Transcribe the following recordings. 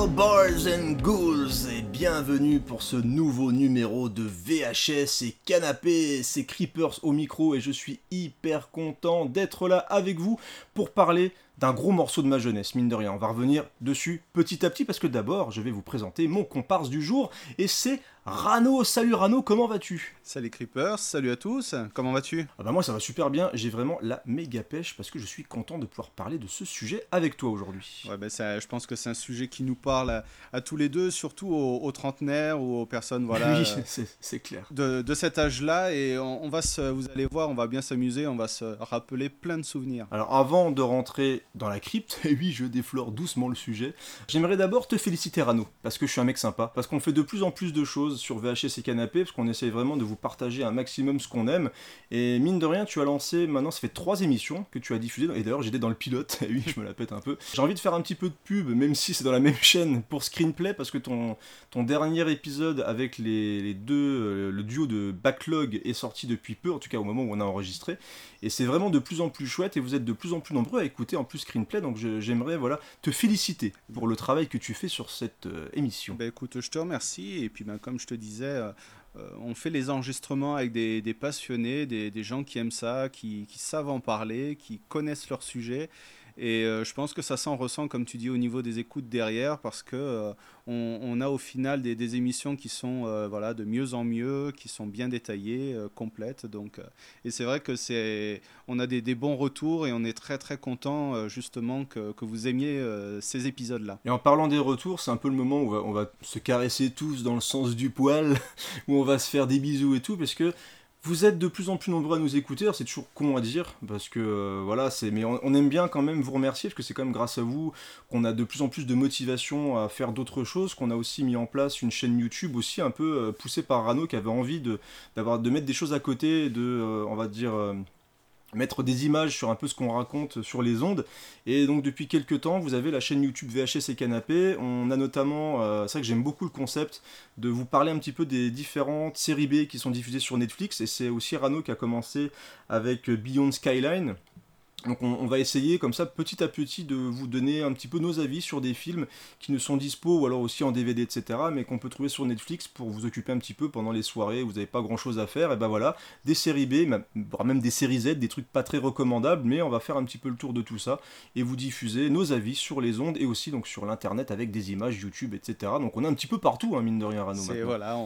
Hello boys and ghouls et bienvenue pour ce nouveau numéro de VHS et canapé, c'est Creepers au micro et je suis hyper content d'être là avec vous pour parler d'un gros morceau de ma jeunesse, mine de rien. On va revenir dessus petit à petit parce que d'abord je vais vous présenter mon comparse du jour et c'est Rano, salut Rano, comment vas-tu? Salut Creepers, salut à tous, comment vas-tu? Ah bah moi ça va super bien, j'ai vraiment la méga pêche parce que je suis content de pouvoir parler de ce sujet avec toi aujourd'hui. Ouais bah ça, je pense que c'est un sujet qui nous parle à, tous les deux, surtout aux, trentenaires ou aux personnes voilà, oui, c'est clair. De, de cet âge-là et on, va se, vous allez voir, on va bien s'amuser, on va se rappeler plein de souvenirs. Alors avant de rentrer dans la crypte, et oui je déflore doucement le sujet, j'aimerais d'abord te féliciter Rano, parce que je suis un mec sympa, parce qu'on fait de plus en plus de choses sur VHS et Canapé, parce qu'on essaye vraiment de vous partager un maximum ce qu'on aime. Et mine de rien, tu as lancé, maintenant ça fait trois émissions que tu as diffusées, et d'ailleurs j'étais dans le pilote, et oui, je me la pète un peu. J'ai envie de faire un petit peu de pub, même si c'est dans la même chaîne, pour Screenplay, parce que ton, ton dernier épisode avec les, deux, euh, le duo de Backlog est sorti depuis peu, en tout cas au moment où on a enregistré. Et c'est vraiment de plus en plus chouette, et vous êtes de plus en plus nombreux à écouter en plus Screenplay, donc j'aimerais voilà, te féliciter pour le travail que tu fais sur cette euh, émission. Bah écoute, je te remercie, et puis ben, comme je te disais, euh, euh, on fait les enregistrements avec des, passionnés, des, gens qui aiment ça, qui, savent en parler, qui connaissent leur sujet. Et euh, je pense que ça s'en ressent, comme tu dis, au niveau des écoutes derrière, parce que euh, on, a au final des, émissions qui sont euh, voilà de mieux en mieux, qui sont bien détaillées, complètes. Donc, et c'est vrai que c'est, on a des, bons retours et on est très très content justement que, vous aimiez ces épisodes-là. Et en parlant des retours, c'est un peu le moment où on va se caresser tous dans le sens du poil, où on va se faire des bisous et tout, parce que vous êtes de plus en plus nombreux à nous écouter, c'est toujours con à dire, parce que euh, voilà, c'est, mais on, aime bien quand même vous remercier, parce que c'est quand même grâce à vous qu'on a de plus en plus de motivation à faire d'autres choses, qu'on a aussi mis en place une chaîne YouTube aussi un peu euh, poussée par Rano qui avait envie de, de mettre des choses à côté, de, euh, on va dire, mettre des images sur un peu ce qu'on raconte sur les ondes. Et donc depuis quelques temps, vous avez la chaîne YouTube VHS et Canapé. On a notamment, euh, c'est vrai que j'aime beaucoup le concept de vous parler un petit peu des différentes séries B qui sont diffusées sur Netflix. Et c'est aussi Rano qui a commencé avec Beyond Skyline. Donc on, va essayer comme ça petit à petit de vous donner un petit peu nos avis sur des films qui ne sont dispo ou alors aussi en DVD etc mais qu'on peut trouver sur Netflix pour vous occuper un petit peu pendant les soirées où vous n'avez pas grand chose à faire. Et ben voilà des séries B même des séries Z des trucs pas très recommandables mais on va faire un petit peu le tour de tout ça et vous diffuser nos avis sur les ondes et aussi donc sur l'internet avec des images YouTube etc donc on est un petit peu partout hein, mine de rien à nous voilà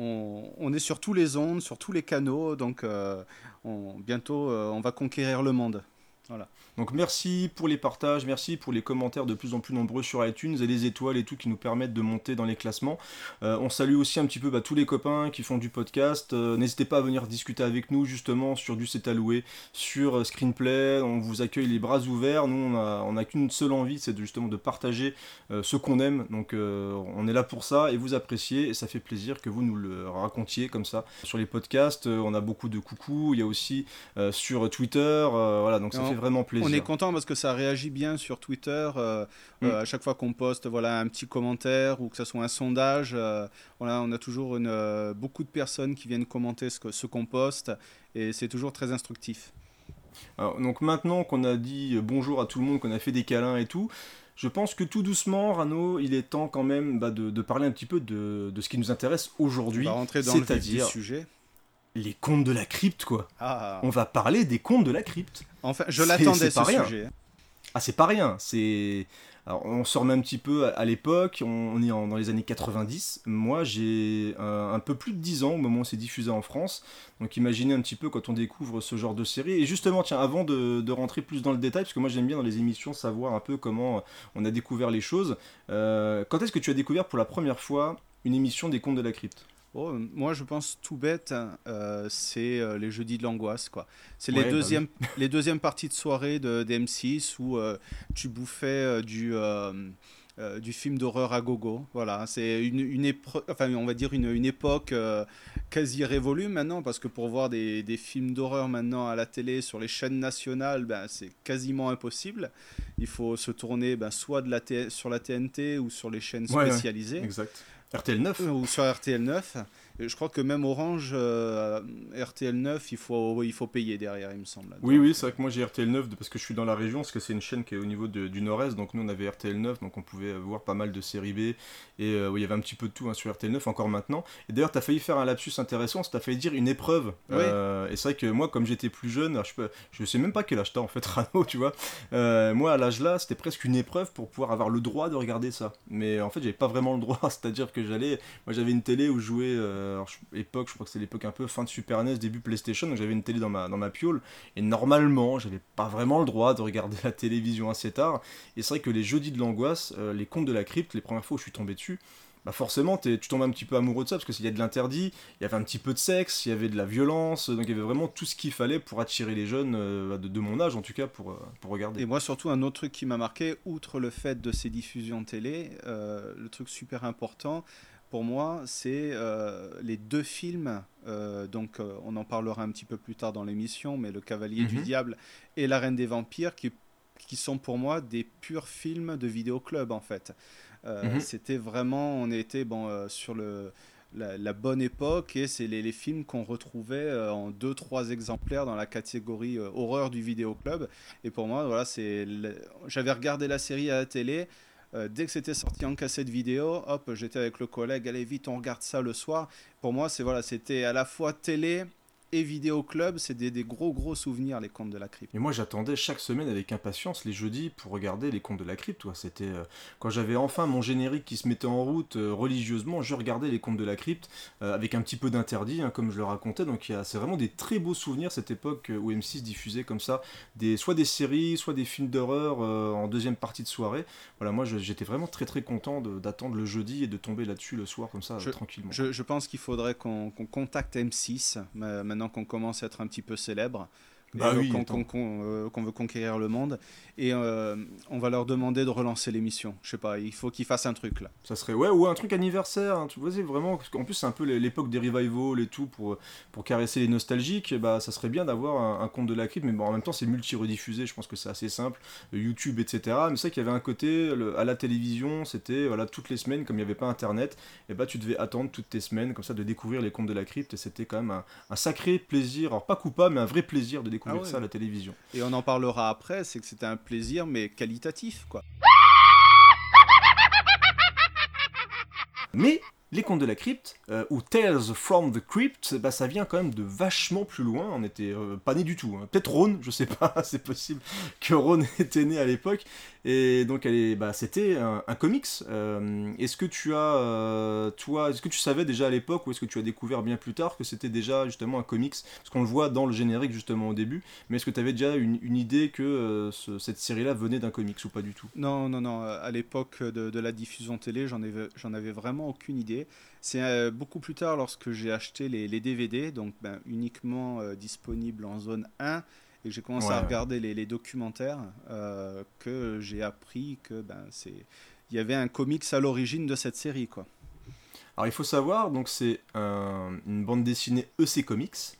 on, est sur tous les ondes, sur tous les canaux, donc euh, bientôt euh, on va conquérir le monde. Voilà. Donc merci pour les partages, merci pour les commentaires de plus en plus nombreux sur iTunes et les étoiles et tout qui nous permettent de monter dans les classements. Euh, on salue aussi un petit peu bah, tous les copains qui font du podcast. Euh, n'hésitez pas à venir discuter avec nous justement sur du C'est alloué, sur euh, Screenplay. On vous accueille les bras ouverts. Nous on n'a qu'une seule envie, c'est justement de partager ce qu'on aime. Donc on est là pour ça et vous appréciez et ça fait plaisir que vous nous le racontiez comme ça. Sur les podcasts, on a beaucoup de coucou. Il y a aussi sur Twitter. voilà, donc ça fait vraiment plaisir. On est content parce que ça réagit bien sur Twitter. Euh, euh, mm. à chaque fois qu'on poste voilà, un petit commentaire ou que ce soit un sondage, euh, voilà, on a toujours une, beaucoup de personnes qui viennent commenter ce qu'on ce poste et c'est toujours très instructif. donc maintenant qu'on a dit bonjour à tout le monde, qu'on a fait des câlins et tout, je pense que tout doucement, Rano, il est temps quand même bah, de, parler un petit peu de, de ce qui nous intéresse aujourd'hui. On va rentrer dans le sujet les contes de la crypte, quoi. Ah. On va parler des contes de la crypte. Enfin, je l'attendais ce rien. sujet. Ah, c'est pas rien. C'est. On se remet un petit peu à, l'époque, on, est dans les années 90. Moi, j'ai un, peu plus de 10 ans au moment où c'est diffusé en France. Donc, imaginez un petit peu quand on découvre ce genre de série. Et justement, tiens, avant de, rentrer plus dans le détail, parce que moi j'aime bien dans les émissions savoir un peu comment on a découvert les choses. Euh, quand est-ce que tu as découvert pour la première fois une émission des contes de la crypte? Oh, moi, je pense tout bête, euh, c'est euh, les jeudis de l'angoisse, quoi. C'est les, bah deuxièmes, les deuxièmes parties de soirée de, d'M6 où euh, tu bouffais du, du film d'horreur à gogo. Voilà, c'est une, une enfin, on va dire une, une époque quasi révolue maintenant, parce que pour voir des, des, films d'horreur maintenant à la télé sur les chaînes nationales, ben, c'est quasiment impossible. Il faut se tourner ben, soit de la sur la TNT ou sur les chaînes spécialisées. exact. RTL 9 Ou sur RTL 9 je crois que même Orange, euh, RTL 9, il faut, il faut payer derrière, il me semble. Oui, oui, c'est vrai que moi j'ai RTL 9 parce que je suis dans la région, parce que c'est une chaîne qui est au niveau du nord-est, donc nous on avait RTL 9, donc on pouvait voir pas mal de séries B, et euh, il y avait un petit peu de tout hein, sur RTL 9 encore maintenant. Et d'ailleurs, tu as failli faire un lapsus intéressant, tu as failli dire une épreuve. Euh, et c'est vrai que moi, comme j'étais plus jeune, je, peux, je sais même pas quel âge t'as en fait, Rano, tu vois. moi à l'âge là, c'était presque une épreuve pour pouvoir avoir le droit de regarder ça. Mais en fait, j'avais pas vraiment le droit, c'est-à-dire que j'allais, moi j'avais une télé où je jouais, époque, je crois que c'est l'époque un peu fin de Super NES, début PlayStation, donc j'avais une télé dans ma, dans ma piole, et normalement, j'avais pas vraiment le droit de regarder la télévision assez tard, et c'est vrai que les jeudis de l'angoisse, euh, les contes de la crypte, les premières fois où je suis tombé dessus, bah forcément tu tombes un petit peu amoureux de ça parce que s'il y a de l'interdit, il y avait un petit peu de sexe, il y avait de la violence, donc il y avait vraiment tout ce qu'il fallait pour attirer les jeunes euh, de, mon âge en tout cas pour, euh, pour regarder. Et moi surtout un autre truc qui m'a marqué, outre le fait de ces diffusions télé, le truc super important, pour moi, c'est euh, les deux films, euh, donc euh, on en parlera un petit peu plus tard dans l'émission, mais Le Cavalier du mhm. Diable et La Reine des Vampires, qui, qui sont pour moi des purs films de vidéoclub en fait. Mhm. C'était vraiment, on était bon, sur le, la, bonne époque et c'est les, les, films qu'on retrouvait en deux trois exemplaires dans la catégorie horreur du vidéoclub. Et pour moi, voilà, c'est, j'avais regardé la série à la télé. Euh, dès que c'était sorti en cassette vidéo, hop, j'étais avec le collègue, allez vite, on regarde ça le soir. Pour moi, c'est voilà, c'était à la fois télé, et Vidéo Club, c'est des, gros gros souvenirs les contes de la crypte. Et moi j'attendais chaque semaine avec impatience les jeudis pour regarder les contes de la crypte. Toi. C'était euh, quand j'avais enfin mon générique qui se mettait en route euh, religieusement, je regardais les contes de la crypte euh, avec un petit peu d'interdit, hein, comme je le racontais. Donc c'est vraiment des très beaux souvenirs cette époque où M6 diffusait comme ça, des, soit des séries, soit des films d'horreur en deuxième partie de soirée. Voilà, moi j'étais vraiment très très content d'attendre le jeudi et de tomber là-dessus le soir comme ça tranquillement. Je, pense qu'il faudrait qu'on contacte M6 maintenant qu'on commence à être un petit peu célèbre. Bah oui, euh, qu'on veut conquérir le monde. Et euh, on va leur demander de relancer l'émission. Je sais pas, il faut qu'ils fassent un truc là. Ça serait, ouais, ou un truc anniversaire. tu vois, vraiment, parce qu'en plus, c'est un peu l'époque des revivals et tout pour, pour caresser les nostalgiques. bah, ça serait bien d'avoir un, compte de la crypte, mais bon, en même temps, c'est multi-rediffusé. Je pense que c'est assez simple. YouTube, etc. Mais c'est vrai qu'il y avait un côté, à la télévision, c'était voilà, toutes les semaines, comme il n'y avait pas internet, et bah, tu devais attendre toutes tes semaines, comme ça, de découvrir les comptes de la crypte. Et c'était quand même un, un, sacré plaisir, alors pas coupable, mais un vrai plaisir de découvrir découvrir ah ça à la télévision. Et on en parlera après, c'est que c'était un plaisir, mais qualitatif, quoi. Mais les contes de la crypte, euh, ou Tales from the Crypt, bah, ça vient quand même de vachement plus loin. On n'était euh, pas né du tout. Hein. Peut-être Ron, je sais pas, c'est possible que Ron était né à l'époque. Et donc, bah, c'était un, comics. Euh, est-ce que tu as, toi, est-ce que tu savais déjà à l'époque, ou est-ce que tu as découvert bien plus tard que c'était déjà justement un comics? Parce qu'on le voit dans le générique justement au début. Mais est-ce que tu avais déjà une, idée que cette série-là venait d'un comics ou pas du tout? Non, non, non. À l'époque de, la diffusion télé, j'en j'en avais vraiment aucune idée. C'est euh, beaucoup plus tard lorsque j'ai acheté les, DVD, donc ben, uniquement euh, disponibles en zone 1, et que j'ai commencé à regarder les, documentaires, euh, que j'ai appris que ben, c'est il y avait un comics à l'origine de cette série. quoi. Alors il faut savoir, donc c'est une bande dessinée EC Comics.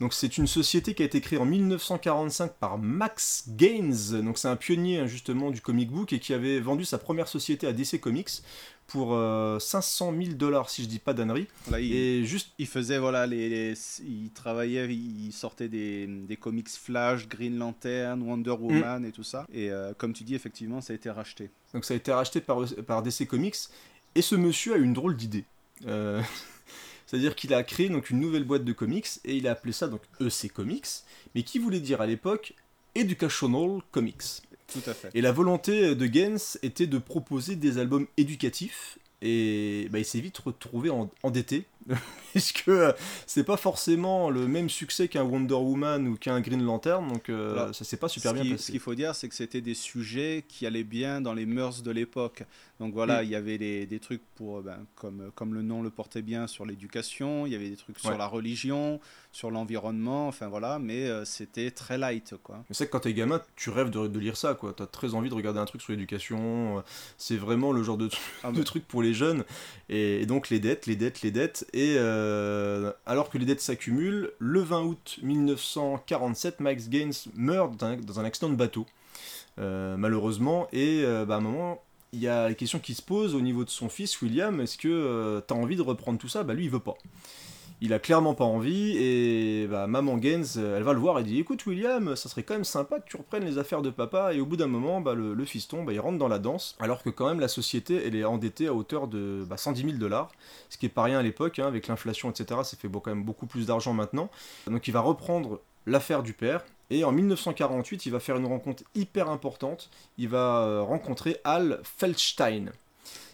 Donc c'est une société qui a été créée en 1945 par Max Gaines. Donc c'est un pionnier hein, justement du comic book et qui avait vendu sa première société à DC Comics pour 500 euh, 000 dollars si je dis pas d'annerie. et juste, il faisait voilà, les, il travaillait, il sortait des, des, comics Flash, Green Lantern, Wonder mm. Woman et tout ça. Et euh, comme tu dis, effectivement, ça a été racheté. Donc ça a été racheté par, par DC Comics. Et ce monsieur a eu une drôle d'idée. Euh, c'est-à-dire qu'il a créé donc une nouvelle boîte de comics et il a appelé ça donc EC Comics, mais qui voulait dire à l'époque Educational Comics. Et la volonté de Gaines était de proposer des albums éducatifs. Et bah, il s'est vite retrouvé endetté puisque euh, c'est pas forcément le même succès qu'un Wonder Woman ou qu'un Green Lantern, donc euh, ça s'est pas super bien passé. Ce qu'il faut dire, c'est que c'était des sujets qui allaient bien dans les mœurs de l'époque. Donc voilà, mm. il y avait des, des trucs pour, ben, comme, comme le nom le portait bien, sur l'éducation, il y avait des trucs sur la religion, sur l'environnement, enfin voilà, mais euh, c'était très light, quoi. c'est que quand t'es gamin, tu rêves de, de lire ça, quoi. T'as très envie de regarder un truc sur l'éducation, c'est vraiment le genre de, ah, de truc pour les jeunes, et, et, donc les dettes, les dettes, les dettes, et euh, alors que les dettes s'accumulent, le 20 août 1947, Max Gaines meurt dans un, accident de bateau, euh, malheureusement, et euh, bah, à un moment, il y a la question qui se pose au niveau de son fils William, est-ce que tu as envie de reprendre tout ça? Bah lui il veut pas il a clairement pas envie et bah, maman Gaines, elle va le voir et dit écoute William, ça serait quand même sympa que tu reprennes les affaires de papa et au bout d'un moment bah, le, fiston bah, il rentre dans la danse alors que quand même la société elle est endettée à hauteur de 110 000 dollars ce qui est pas rien à l'époque hein, avec l'inflation etc ça fait quand même beaucoup plus d'argent maintenant. Donc il va reprendre l'affaire du père et en 1948 il va faire une rencontre hyper importante il va euh, rencontrer Al Feldstein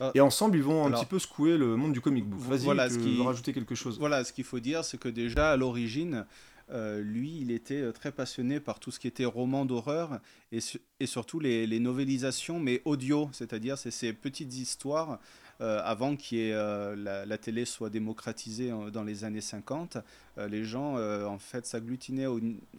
ah. Et ensemble, ils vont un petit peu secouer le monde du comic book. Vas-y, voilà, tu veux rajouter quelque chose Voilà, ce qu'il faut dire, c'est que déjà à l'origine, euh, lui, il était euh, très passionné par tout ce qui était roman d'horreur et, et, surtout les, les, novélisations, mais audio, c'est-à-dire c'est ces petites histoires avant que la, la, télé soit démocratisée dans les années 50. Euh, les gens euh, en fait s'agglutinaient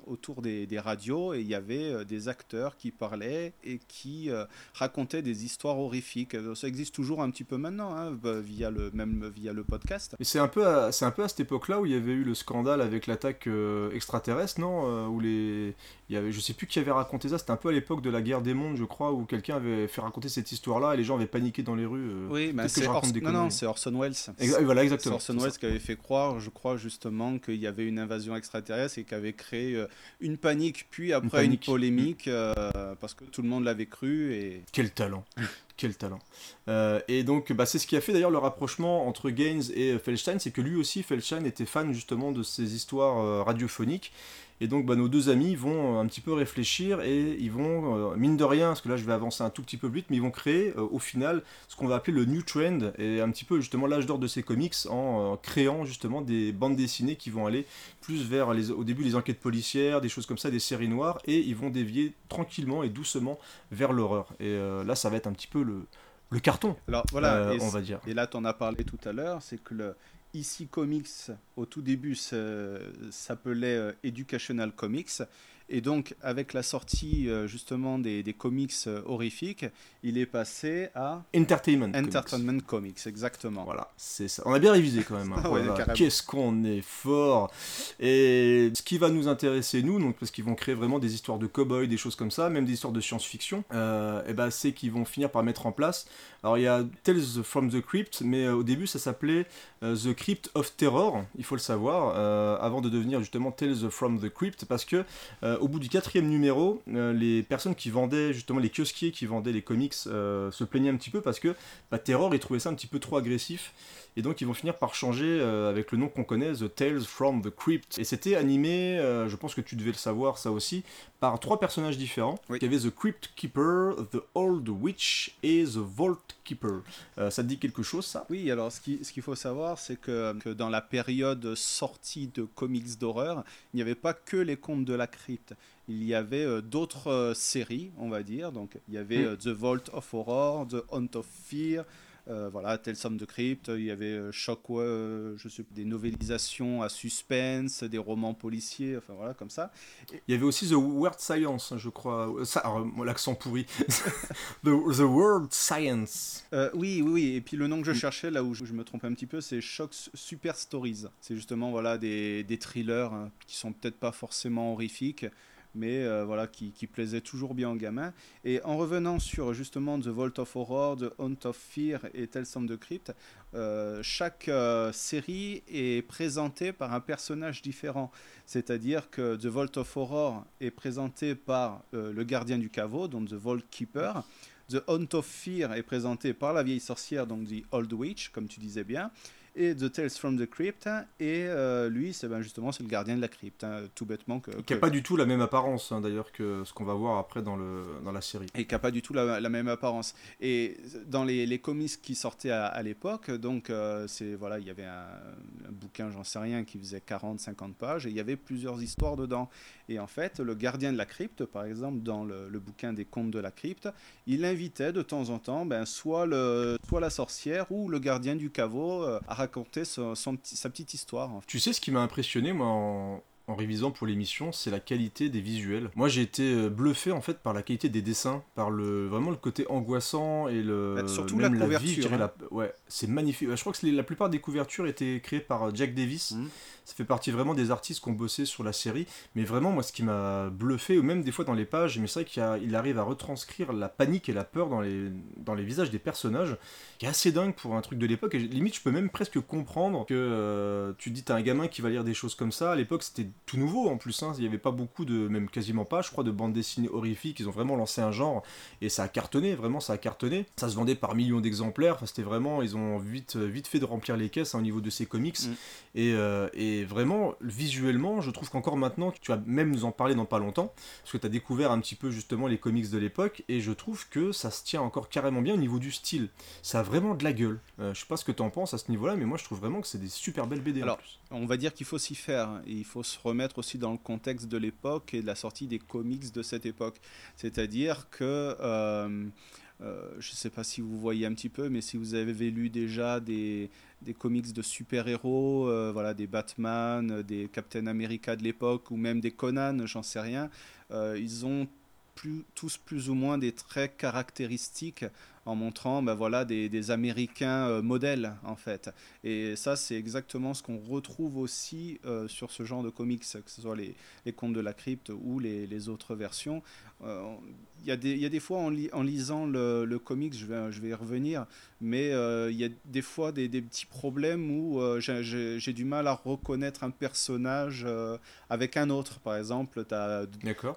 autour des, radios et il y avait euh, des acteurs qui parlaient et qui racontaient des histoires horrifiques. Ça existe toujours un petit peu maintenant, hein, bah, via le, même via le podcast. Mais c'est un, peu à, c'est un peu à cette époque-là où il y avait eu le scandale avec l'attaque extraterrestre, non où les, il y avait, Je sais plus qui avait raconté ça, c'était un peu à l'époque de la guerre des mondes, je crois, où quelqu'un avait fait raconter cette histoire-là et les gens avaient paniqué dans les rues. oui, c'est, non, c'est Orson Welles. voilà, exactement. C'est Orson Welles qui avait fait croire, je crois, justement, qu'il y avait une invasion extraterrestre et qui avait créé euh, une panique, puis après une, polémique, euh, parce que tout le monde l'avait cru. Et... Quel talent Quel talent euh, Et donc, bah, c'est ce qui a fait d'ailleurs le rapprochement entre Gaines et Feldstein, c'est que lui aussi, Feldstein était fan justement de ces histoires radiophoniques. Et donc bah, nos deux amis vont euh, un petit peu réfléchir et ils vont, euh, mine de rien, parce que là je vais avancer un tout petit peu vite, mais ils vont créer euh, au final ce qu'on va appeler le new trend et un petit peu justement l'âge d'or de ces comics en créant justement des bandes dessinées qui vont aller plus vers les, au début les enquêtes policières, des choses comme ça, des séries noires, et ils vont dévier tranquillement et doucement vers l'horreur. Et là ça va être un petit peu le, le carton, Alors, voilà, on va dire. Et là tu en as parlé tout à l'heure, c'est que le, Ici Comics, au tout début, s'appelait euh, Educational Comics. Et donc, avec la sortie euh, justement des, des, comics euh, horrifiques, il est passé à Entertainment, Entertainment Comics. exactement. Voilà, c'est ça. On a bien révisé quand même. Hein. Qu'est-ce qu'on est fort Et ce qui va nous intéresser nous, donc parce qu'ils vont créer vraiment des histoires de cow-boys, des choses comme ça, même des histoires de science-fiction, euh, et ben c'est qu'ils vont finir par mettre en place. Alors il y a Tales from the Crypt, mais au début ça s'appelait The Crypt of Terror, il faut le savoir, avant de devenir justement Tales from the Crypt, parce que au bout du quatrième numéro, euh, les personnes qui vendaient, justement les kiosquiers qui vendaient les comics, euh, se plaignaient un petit peu parce que bah, Terror, ils trouvaient ça un petit peu trop agressif. Et donc ils vont finir par changer euh, avec le nom qu'on connaît, The Tales from the Crypt. Et c'était animé, je pense que tu devais le savoir ça aussi, par trois personnages différents. Il y avait The Crypt Keeper, The Old Witch et The Vault Keeper. ça te dit quelque chose ça? Oui, alors ce qu'il ce faut savoir, c'est que, que, dans la période sortie de comics d'horreur, il n'y avait pas que les contes de la crypte il y avait euh, d'autres euh, séries, on va dire. Donc, il y avait mm. euh, The Vault of Horror, The Hunt of Fear, voilà, Tales of the Crypt, il y avait Shockwave, je sais des novélisations à suspense, des romans policiers, enfin voilà, comme ça. Il y avait aussi The World Science, je crois. Ça, l'accent pourri. the, the, World Science. oui, oui, oui. Et puis le nom que je mm. cherchais, là où je, me trompe un petit peu, c'est Shock Super Stories. C'est justement voilà des, des thrillers hein, qui sont peut-être pas forcément horrifiques, mais euh, voilà, qui, plaisait toujours bien aux gamins. Et en revenant sur justement The Vault of Horror, The Hunt of Fear et Tales the Crypt, euh, chaque euh, série est présentée par un personnage différent. C'est-à-dire que The Vault of Horror est présenté par le gardien du caveau, donc The Vault Keeper. The Hunt of Fear est présenté par la vieille sorcière, donc The Old Witch, comme tu disais bien et The Tales from the Crypt. Et euh, lui, c'est ben justement c'est le gardien de la crypte, hein, tout bêtement. Que, Qui n'a pas du tout la même apparence, hein, d'ailleurs, que ce qu'on va voir après dans, le, dans la série. Et qui n'a pas du tout la, la, même apparence. Et dans les, les comics qui sortaient à, l'époque, donc euh, c'est voilà, il y avait un, bouquin, j'en sais rien, qui faisait 40-50 pages, et il y avait plusieurs histoires dedans. Et en fait, le gardien de la crypte, par exemple, dans le, le bouquin des contes de la crypte, il invitait de temps en temps ben, soit, le, soit la sorcière ou le gardien du caveau euh, à raconter sa petite histoire. Tu sais ce qui m'a impressionné, moi, en, en révisant pour l'émission, c'est la qualité des visuels. Moi, j'ai été bluffé en fait par la qualité des dessins, par le vraiment le côté angoissant et le bah, surtout la couverture. Hein. Ouais, c'est magnifique. Je crois que la plupart des couvertures étaient créées par Jack Davis. Mmh. Ça fait partie vraiment des artistes qui ont bossé sur la série. Mais vraiment, moi, ce qui m'a bluffé, ou même des fois dans les pages, mais c'est vrai qu'il arrive à retranscrire la panique et la peur dans les, dans les visages des personnages, qui est assez dingue pour un truc de l'époque. Et limite, je peux même presque comprendre que euh, tu dis, t'as un gamin qui va lire des choses comme ça. À l'époque, c'était tout nouveau en plus. Hein. Il n'y avait pas beaucoup de, même quasiment pas, je crois, de bandes dessinées horrifiques. Ils ont vraiment lancé un genre et ça a cartonné, vraiment, ça a cartonné. Ça se vendait par millions d'exemplaires. Enfin, c'était vraiment, ils ont vite, vite fait de remplir les caisses hein, au niveau de ces comics. Mm. Et, euh, et, vraiment, visuellement, je trouve qu'encore maintenant, tu vas même nous en parler dans pas longtemps, parce que tu as découvert un petit peu justement les comics de l'époque, et je trouve que ça se tient encore carrément bien au niveau du style. Ça a vraiment de la gueule. Euh, je sais pas ce que tu en penses à ce niveau-là, mais moi je trouve vraiment que c'est des super belles BD Alors, On va dire qu'il faut s'y faire, et il faut se remettre aussi dans le contexte de l'époque et de la sortie des comics de cette époque. C'est-à-dire que... Euh, euh, je ne sais pas si vous voyez un petit peu, mais si vous avez lu déjà des, des comics de super-héros, euh, voilà, des Batman, des Captain America de l'époque, ou même des Conan, j'en sais rien, euh, ils ont tous plus ou moins des traits caractéristiques en montrant ben voilà, des, Américains euh, modèles en fait. Et ça c'est exactement ce qu'on retrouve aussi sur ce genre de comics, que ce soit les, les Contes de la Crypte ou les, les autres versions. Il y, a des, y a des fois en, en lisant le, le, comics, je vais, je vais y revenir, mais euh, il y a des fois des, des petits problèmes où euh, j'ai du mal à reconnaître un personnage euh, avec un autre. Par exemple, tu as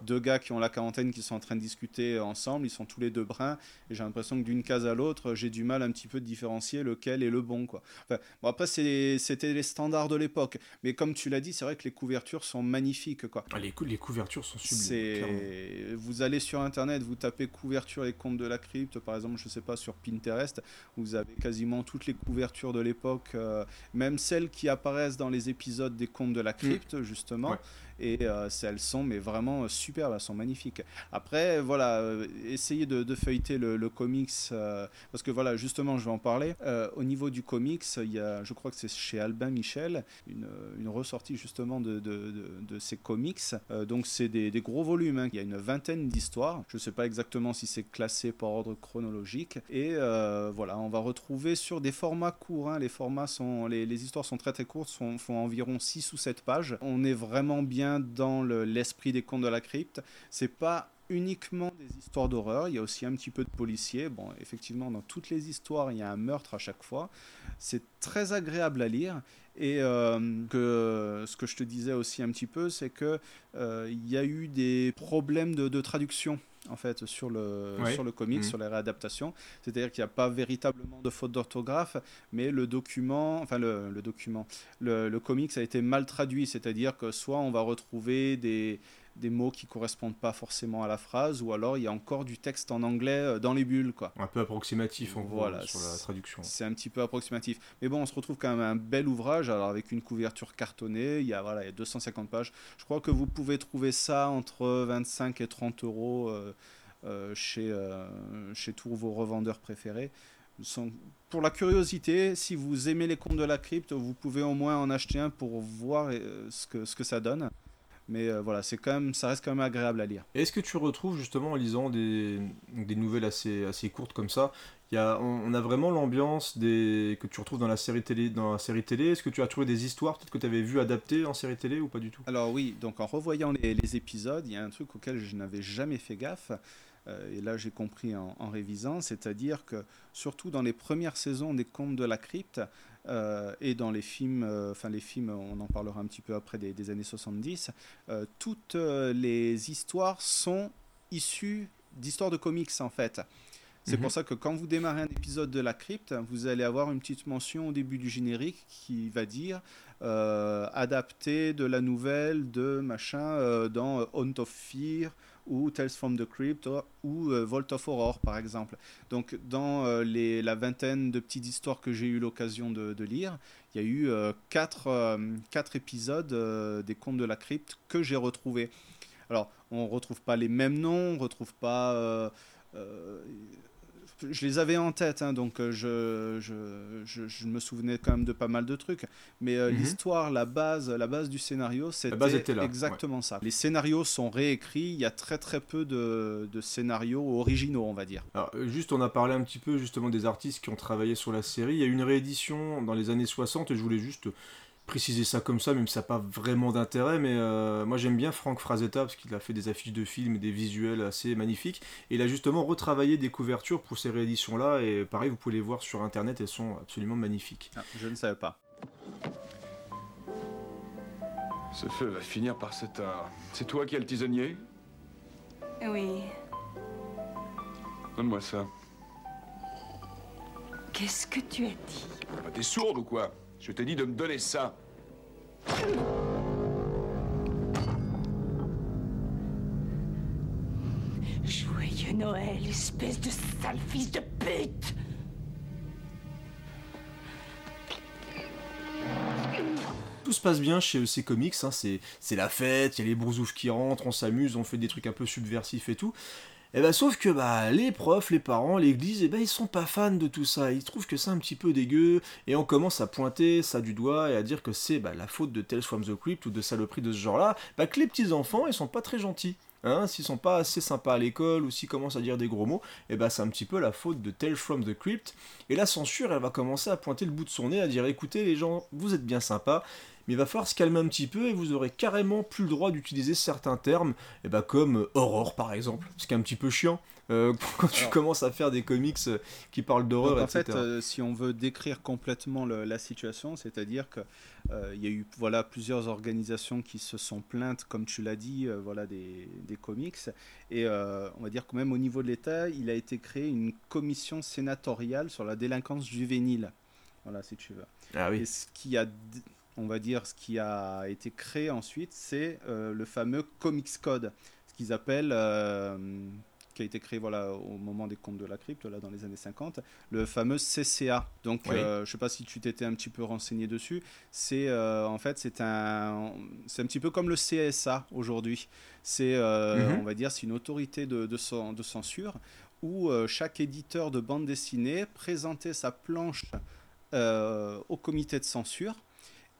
deux gars qui ont la quarantaine qui sont en train de discuter ensemble, ils sont tous les deux bruns, et j'ai l'impression que d'une case à l'autre, j'ai du mal un petit peu de différencier lequel est le bon. Quoi. Enfin, bon, après, c'était les standards de l'époque, mais comme tu l'as dit, c'est vrai que les couvertures sont magnifiques. Quoi. Ah, les, les couvertures sont sublimes. Vous allez sur Internet, vous tapez couverture et contes de la crypte, par exemple, je sais pas, sur Pinterest, vous avez quasiment toutes les couvertures de l'époque, euh, même celles qui apparaissent dans les épisodes des contes de la crypte, mm. justement et euh, elles sont mais vraiment superbes, elles sont magnifiques. Après, voilà, euh, essayez de, feuilleter le, comics euh, parce que voilà, justement, je vais en parler. au niveau du comics, il y a, je crois que c'est chez Albin Michel, une, ressortie justement de, ces comics. donc c'est des, gros volumes, hein. il y a une vingtaine d'histoires. Je ne sais pas exactement si c'est classé par ordre chronologique. Et voilà, on va retrouver sur des formats courts. Hein. les formats sont, les, histoires sont très très courtes, font environ 6 ou 7 pages. On est vraiment bien dans l'esprit des contes de la crypte. C'est pas uniquement des histoires d'horreur, il y a aussi un petit peu de policier. Bon, effectivement, dans toutes les histoires, il y a un meurtre à chaque fois. C'est très agréable à lire. Et euh, que, ce que je te disais aussi un petit peu, c'est que euh, il y a eu des problèmes de, traduction en fait sur le sur le comic, mhm. sur les réadaptations. C'est-à-dire qu'il n'y a pas véritablement de faute d'orthographe, mais le document, enfin le, le document, le, le comics a été mal traduit. C'est-à-dire que soit on va retrouver des des mots qui correspondent pas forcément à la phrase, ou alors il y a encore du texte en anglais euh, dans les bulles. Quoi. Un peu approximatif en voilà, sur la traduction. C'est un petit peu approximatif. Mais bon, on se retrouve quand même un bel ouvrage, alors avec une couverture cartonnée, il y a, voilà, il y a 250 pages. Je crois que vous pouvez trouver ça entre 25 et 30 euros euh, euh, chez, chez tous vos revendeurs préférés. Pour la curiosité, si vous aimez les contes de la crypte, vous pouvez au moins en acheter un pour voir ce que, ce que ça donne. Mais euh, voilà, c'est quand même, ça reste quand même agréable à lire. Est-ce que tu retrouves justement en lisant des, des nouvelles assez, assez courtes comme ça, y a, on, a vraiment l'ambiance des, que tu retrouves dans la série télé. Dans la série télé, est-ce que tu as trouvé des histoires peut-être que tu avais vu adaptées en série télé ou pas du tout? Alors oui, donc en revoyant les, les épisodes, il y a un truc auquel je n'avais jamais fait gaffe. Euh, et là j'ai compris en, en révisant, c'est-à-dire que surtout dans les premières saisons des Contes de la Crypte, euh, et dans les films, euh, enfin les films, on en parlera un petit peu après des, années 70, euh, toutes les histoires sont issues d'histoires de comics en fait. C'est pour mhm. ça que quand vous démarrez un épisode de la crypte, vous allez avoir une petite mention au début du générique qui va dire adapté de la nouvelle de machin dans Haunt of Fear ou Tales from the Crypt ou euh, Vault of Horror par exemple. Donc dans euh, les, la vingtaine de petites histoires que j'ai eu l'occasion de, lire, il y a eu euh, quatre, quatre, épisodes des Contes de la Crypte que j'ai retrouvés. Alors on retrouve pas les mêmes noms, on retrouve pas je les avais en tête, hein, donc euh, je, je, je, me souvenais quand même de pas mal de trucs. Mais euh, mhm. l'histoire, la base, la base du scénario, c'était exactement ça. Les scénarios sont réécrits, il y a très très peu de, de, scénarios originaux, on va dire. Alors, juste, on a parlé un petit peu justement des artistes qui ont travaillé sur la série. Il y a eu une réédition dans les années 60 et je voulais juste préciser ça comme ça, même si ça n'a pas vraiment d'intérêt, mais euh, moi j'aime bien Frank Frazetta parce qu'il a fait des affiches de films et des visuels assez magnifiques. Et il a justement retravaillé des couvertures pour ces rééditions-là, et pareil, vous pouvez les voir sur internet, elles sont absolument magnifiques. Ah, je ne savais pas. Ce feu va finir par s'éteindre. C'est toi qui es le tisonnier? Oui. Donne-moi ça. Qu'est-ce que tu as dit? Bah, T'es sourde ou quoi? Je t'ai dit de me donner ça. Joyeux Noël, espèce de sale fils de pute Tout se passe bien chez EC Comics, hein, c'est la fête, il y a les brousoufs qui rentrent, on s'amuse, on fait des trucs un peu subversifs et tout. Et eh bah ben, sauf que bah les profs, les parents, l'église, et eh ben ils sont pas fans de tout ça. Ils trouvent que c'est un petit peu dégueu et on commence à pointer ça du doigt et à dire que c'est bah, la faute de Tales from the Crypt ou de saloperies de ce genre-là. Bah que les petits enfants ils sont pas très gentils. Hein, s'ils sont pas assez sympas à l'école ou s'ils commencent à dire des gros mots, et eh ben c'est un petit peu la faute de Tales from the Crypt. Et la censure, elle va commencer à pointer le bout de son nez, à dire écoutez les gens, vous êtes bien sympas, mais il va falloir se calmer un petit peu et vous aurez carrément plus le droit d'utiliser certains termes, et eh ben comme euh, aurore par exemple, ce qui est un petit peu chiant. Euh, quand tu commences à faire des comics euh, qui parlent d'horreur, En fait, si on veut décrire complètement la situation, c'est-à-dire que il y a eu voilà plusieurs organisations qui se sont plaintes, comme tu l'as dit, voilà des, des, comics, et on va dire que même au niveau de l'État, il a été créé une commission sénatoriale sur la délinquance juvénile. Voilà, si tu veux. Ah oui. Et ce qui a on va dire, ce qui a été créé ensuite, c'est euh, le fameux Comics Code, ce qu'ils appellent, euh, qui a été créé voilà, au moment des comptes de la crypte, là, dans les années 50, le fameux CCA. Donc, euh, je ne sais pas si tu t'étais un petit peu renseigné dessus. C'est en fait, c'est un, c'est un petit peu comme le CSA aujourd'hui. C'est, mhm. on va dire, c'est une autorité de, de, de censure où chaque éditeur de bande dessinée présentait sa planche au comité de censure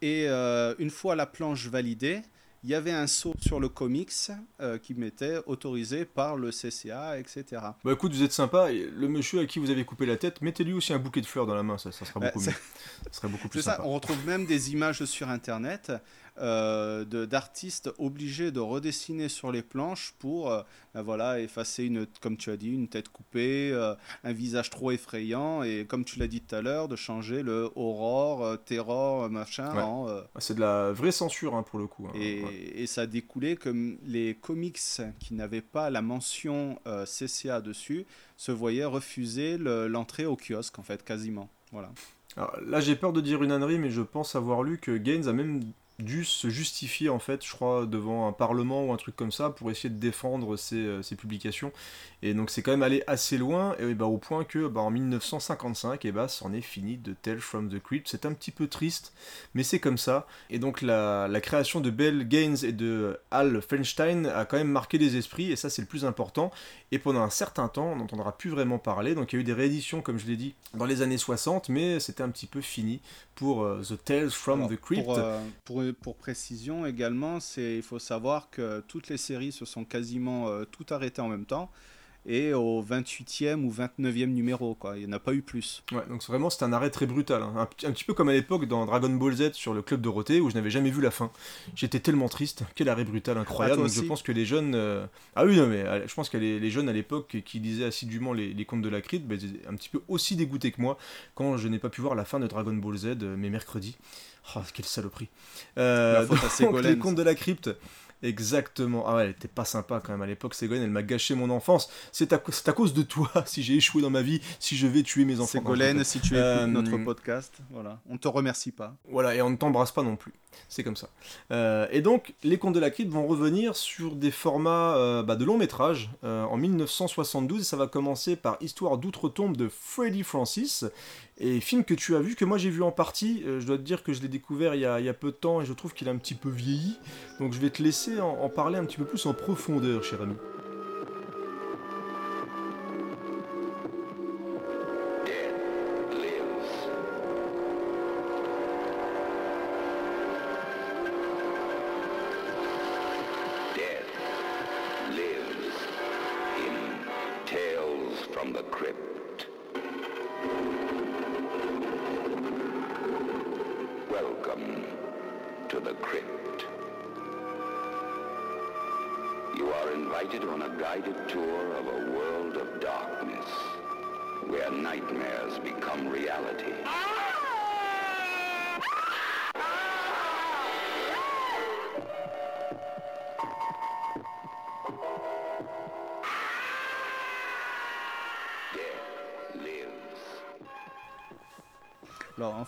et euh, une fois la planche validée, il y avait un saut sur le comics euh, qui m'était autorisé par le CCA, etc. Bah écoute, vous êtes sympa. Le monsieur à qui vous avez coupé la tête, mettez-lui aussi un bouquet de fleurs dans la main, ça, ça sera beaucoup mieux. Ça serait beaucoup plus sympa. Ça, on retrouve même des images sur Internet euh, d'artistes obligés de redessiner sur les planches pour euh, ben voilà, effacer, une, comme tu as dit, une tête coupée, euh, un visage trop effrayant, et comme tu l'as dit tout à l'heure, de changer le aurore, terror, machin. Ah, c'est de la vraie censure hein, pour le coup. Hein, et, et, ça a découlé que les comics qui n'avaient pas la mention CCA dessus se voyaient refuser l'entrée au kiosque, en fait, quasiment. Voilà. Alors, là, j'ai peur de dire une ânerie, mais je pense avoir lu que Gaines a même dû se justifier en fait, je crois, devant un parlement ou un truc comme ça pour essayer de défendre ses, euh, publications. Et donc c'est quand même allé assez loin, et bah, au point que bah, en 1955, et bah, c'en est fini de Tales from the Crypt. C'est un petit peu triste, mais c'est comme ça. Et donc la, création de Bell Gaines et de Al Feinstein a quand même marqué les esprits, et ça c'est le plus important. Et pendant un certain temps, on n'entendra plus vraiment parler. Donc il y a eu des rééditions, comme je l'ai dit, dans les années 60, mais c'était un petit peu fini pour euh, The Tales from the Crypt. Euh, pour, pour, précision également, il faut savoir que toutes les séries se sont quasiment euh, toutes arrêtées en même temps et au 28e ou 29e numéro. Quoi. Il n'y en a pas eu plus. Ouais, donc vraiment c'est un arrêt très brutal. Hein. Un, petit peu comme à l'époque dans Dragon Ball Z sur le club Dorothée où je n'avais jamais vu la fin. J'étais tellement triste. Quel arrêt brutal, incroyable. Ah, donc, je pense que les jeunes. Euh, ah oui, non, mais euh, je pense que les, jeunes à l'époque qui lisaient assidûment les, contes de la crypte, bah, étaient un petit peu aussi dégoûtés que moi quand je n'ai pas pu voir la fin de Dragon Ball Z, euh, mais mercredi. Oh, quelle saloperie. Euh, donc, les contes de la crypte. Exactement. Ah ouais, elle était pas sympa quand même à l'époque, Ségolène, elle m'a gâché mon enfance. C'est à, à, cause de toi si j'ai échoué dans ma vie, si je vais tuer mes enfants. Ségolène, si tu écoutes euh, notre podcast, voilà, on te remercie pas. Voilà, et on ne t'embrasse pas non plus. C'est comme ça. Euh, et donc, les contes de la crypte vont revenir sur des formats euh, bah, de long métrage en 1972. Et ça va commencer par Histoire d'outre-tombe de Freddy Francis, et film que tu as vu, que moi j'ai vu en partie, euh, je dois te dire que je l'ai découvert il y, a, peu de temps et je trouve qu'il a un petit peu vieilli. Donc je vais te laisser en parler un petit peu plus en profondeur, cher ami.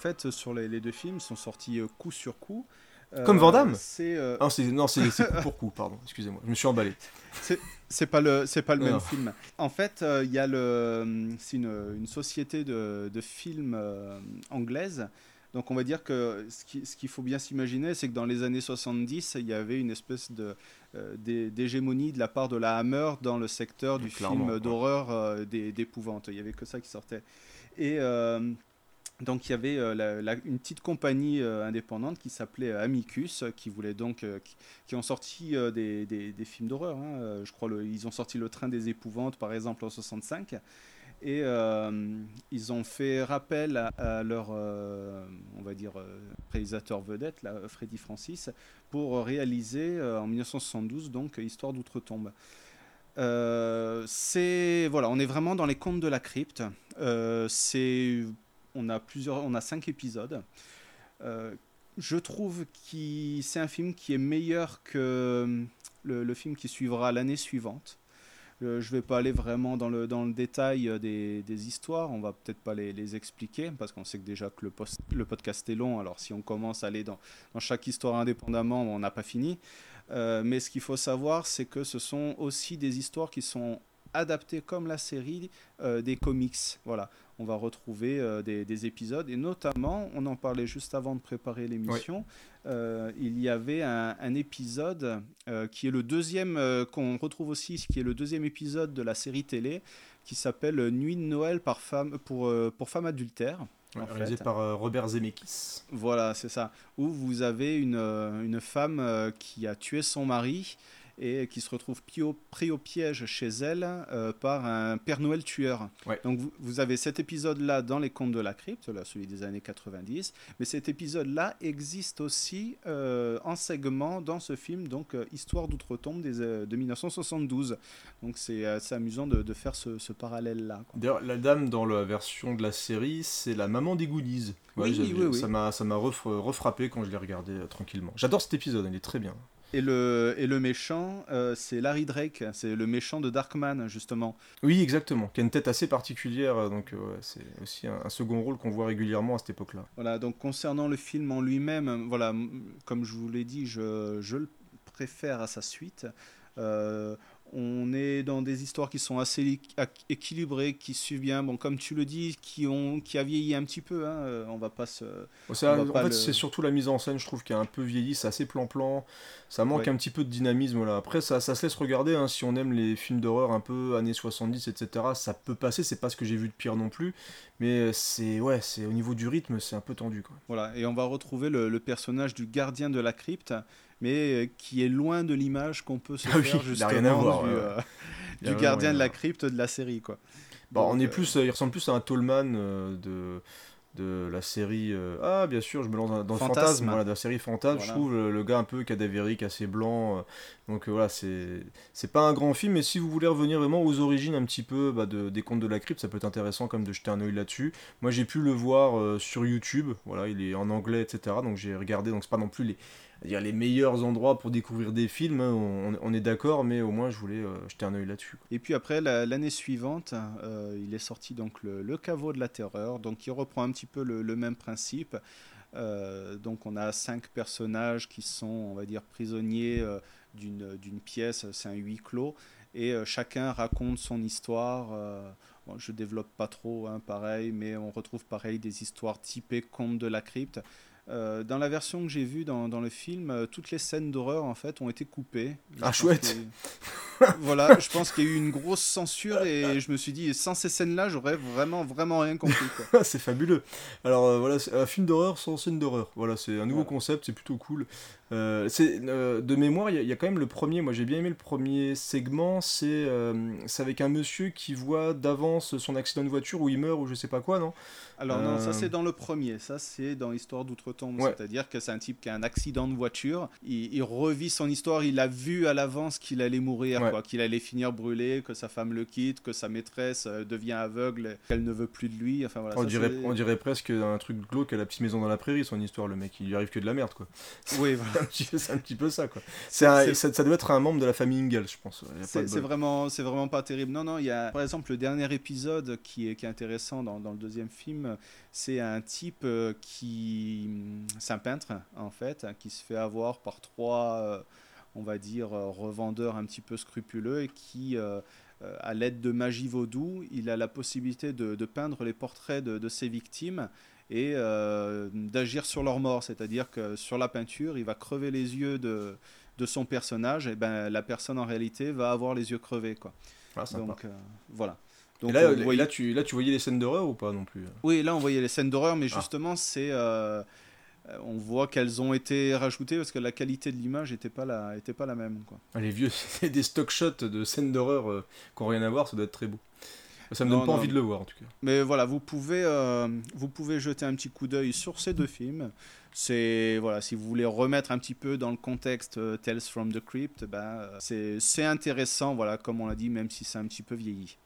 Fait, sur les, les deux films, sont sortis euh, coup sur coup. Euh, Comme Van Damme C'est euh, Ah, c'est- non, c'est coup pour coup, pardon, excusez-moi, je me suis emballé. C'est- pas le, c'est pas le même film. En fait, euh, il y a le, c'est une, une société de, de films euh, anglaise. Donc on va dire que ce qui- ce qu'il faut bien s'imaginer, c'est que dans les années 70, il y avait une espèce de euh, d'hé- d'hégémonie de la part de la Hammer dans le secteur du Clairement, film d'horreur euh, des- d'épouvante. Il y avait que ça qui sortait. Et euh, donc il y avait euh, une petite compagnie euh, indépendante qui s'appelait euh, Amicus, qui voulait donc qui, ont sorti des, des- films d'horreur. hein. Je crois le, ils ont sorti Le Train des épouvantes par exemple en 65. Et ils ont fait rappel à, à leur, on va dire, réalisateur vedette, là, Freddy Francis, pour réaliser en 1972 donc Histoire d'outre-tombe. C'est voilà, on est vraiment dans les contes de la crypte. C'est, on a plusieurs, on a cinq épisodes. Euh, je trouve que c'est un film qui est meilleur que le, le film qui suivra l'année suivante. Euh, je ne vais pas aller vraiment dans le, dans le détail euh, des, des histoires, on va peut-être pas les, les expliquer, parce qu'on sait déjà que le, post- le podcast est long, alors si on commence à aller dans, dans chaque histoire indépendamment, on n'a pas fini. Euh, mais ce qu'il faut savoir, c'est que ce sont aussi des histoires qui sont adaptées comme la série euh, des comics. Voilà, on va retrouver euh, des, des épisodes, et notamment, on en parlait juste avant de préparer l'émission, euh, il y avait un, un épisode qui est le deuxième, qu'on retrouve aussi, qui est le deuxième épisode de la série télé, qui s'appelle Nuit de Noël par femme, pour, pour femmes adultères. Ouais, réalisé fait. par Robert Zemeckis. Voilà, c'est ça. Où vous avez une, une femme qui a tué son mari et qui se retrouve pris au, pris au piège chez elle euh, par un Père Noël tueur. Ouais. Donc vous, vous avez cet épisode-là dans les contes de la crypte, là, celui des années 90, mais cet épisode-là existe aussi euh, en segment dans ce film, donc euh, Histoire d'outre-tombe de 1972. Donc c'est assez amusant de, de faire ce, ce parallèle-là. D'ailleurs, la dame dans la version de la série, c'est la maman des goodies. Oui, oui, oui. Ça m'a, refrappé quand je l'ai regardé tranquillement. J'adore cet épisode, il est très bien. Et le, et le méchant, euh, c'est Larry Drake, c'est le méchant de Darkman, justement. Oui, exactement. Qui a une tête assez particulière, euh, donc euh, ouais, c'est aussi un, un second rôle qu'on voit régulièrement à cette époque-là. Voilà, donc concernant le film en lui-même, voilà, comme je vous l'ai dit, je, je le préfère à sa suite. Euh, on est dans des histoires qui sont assez équilibrées, qui suivent bien, bon, comme tu le dis, qui, ont, qui a vieilli un petit peu. Hein, euh, on va pas se. Bon, va en pas fait, le- c'est surtout la mise en scène, je trouve, qui a un peu vieilli, c'est assez plan-plan, ça manque Ouais. un petit peu de dynamisme. Là. Après, ça, ça se laisse regarder, hein, si on aime les films d'horreur un peu années 70, etc., ça peut passer, c'est pas ce que j'ai vu de pire non plus, mais c'est ouais, c'est au niveau du rythme, c'est un peu tendu. Quoi. Voilà, et on va retrouver le, le personnage du gardien de la crypte, mais euh, qui est loin de l'image qu'on peut se Ah faire justement rien à voir, du, euh, du gardien de la crypte de la série, quoi. Bah, on est euh, plus, il ressemble plus à un Tallman euh, de de la série euh, ah bien sûr je me lance dans, le Fantasme. fantasme voilà, de la série fantasme je trouve le, le gars un peu cadavérique assez blanc euh, donc euh, voilà c'est c'est pas un grand film mais si vous voulez revenir vraiment aux origines un petit peu bah, de, des contes de la crypte ça peut être intéressant comme de jeter un œil là-dessus moi j'ai pu le voir sur YouTube voilà il est en anglais etc donc j'ai regardé donc c'est pas non plus les dire les meilleurs endroits pour découvrir des films hein, on, est d'accord mais au moins je voulais euh, jeter un œil là-dessus. Et puis après, la- l'année suivante, euh, il est sorti donc le, Caveau de la Terreur, donc qui reprend un petit peu le, même principe. Euh, donc on a cinq personnages qui sont, on va dire, prisonniers d'une pièce, c'est un huis clos, et chacun raconte son histoire. je développe pas trop, hein, pareil, mais on retrouve pareil des histoires typées contes de la crypte. Euh, dans la version que j'ai vue dans, dans le film, euh, toutes les scènes d'horreur en fait ont été coupées. Ah, Je chouette. que- voilà, je pense qu'il y a eu une grosse censure et je me suis dit, sans ces scènes-là, j'aurais vraiment, vraiment rien compris. c'est fabuleux. Alors euh, voilà, un film d'horreur sans scène d'horreur. Voilà, c'est un nouveau concept, c'est plutôt cool. Euh, c'est euh, de mémoire, il y, a- il y a quand même le premier. Moi, j'ai bien aimé le premier segment. C'est euh, c'est avec un monsieur qui voit d'avance son accident de voiture où il meurt ou je sais pas quoi, non? Alors non, ça c'est dans le premier, ça c'est dans Histoire d'outre-tombe, Ouais. c'est-à-dire que c'est un type qui a un accident de voiture, il, il revit son histoire, il a vu à l'avance qu'il allait mourir, Ouais. quoi, qu'il allait finir brûlé, que sa femme le quitte, que sa maîtresse devient aveugle, qu'elle ne veut plus de lui, enfin voilà. on, ça, dirait, c'est- on dirait presque un truc glauque à la petite maison dans la prairie, son histoire. Le mec, il lui arrive que de la merde, quoi. Oui, voilà. C'est un petit peu- ça, quoi. C'est un- ça, ça doit être un membre de la famille Ingalls, je pense. C'est vraiment, c'est vraiment pas terrible. Non, non, il y a par exemple le dernier épisode qui est, qui est intéressant dans, dans le deuxième film. C'est un type euh, qui. C'est un peintre, en fait, qui se fait avoir par trois, euh, on va dire, euh, revendeurs un petit peu scrupuleux et qui. à l'aide de magie vaudou, il a la possibilité de, de peindre les portraits de, de ses victimes et euh, d'agir sur leur mort. C'est-à-dire que sur la peinture, il va crever les yeux de, de son personnage, et ben la personne en réalité va avoir les yeux crevés. Quoi. Ah. Donc euh, voilà. Et là, là, tu, là, tu voyais les scènes d'horreur ou pas non plus Oui, là on voyait les scènes d'horreur, mais Ah. justement c'est euh, on voit qu'elles ont été rajoutées parce que la qualité de l'image n'était pas la était pas la même. Quoi. Ah, Les vieux, c'est des stock shots de scènes d'horreur qui n'ont rien à voir, ça doit être très beau. Ça me Non, donne pas non. envie de le voir en tout cas. Mais voilà, vous pouvez, euh, vous pouvez jeter un petit coup d'œil sur ces deux films. C'est voilà, si vous voulez remettre un petit peu dans le contexte euh, Tales from the Crypt, ben, euh, c'est c'est intéressant, voilà, comme on l'a dit, même si c'est un petit peu vieilli.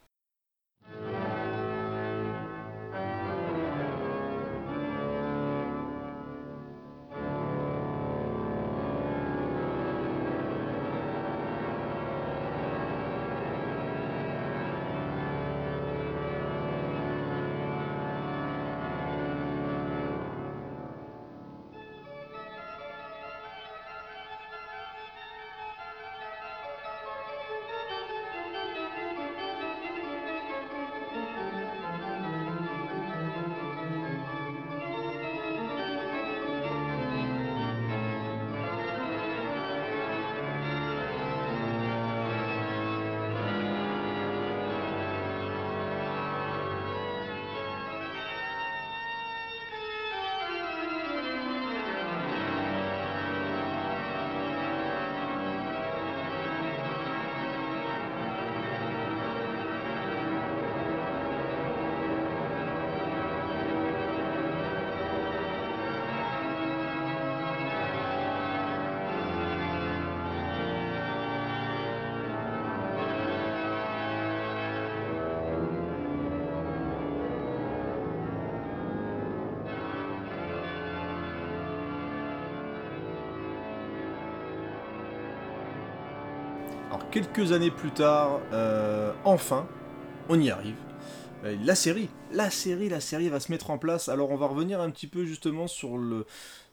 Alors quelques années plus tard, euh, enfin, on y arrive. Euh, La série, la série, la série va se mettre en place. Alors on va revenir un petit peu justement sur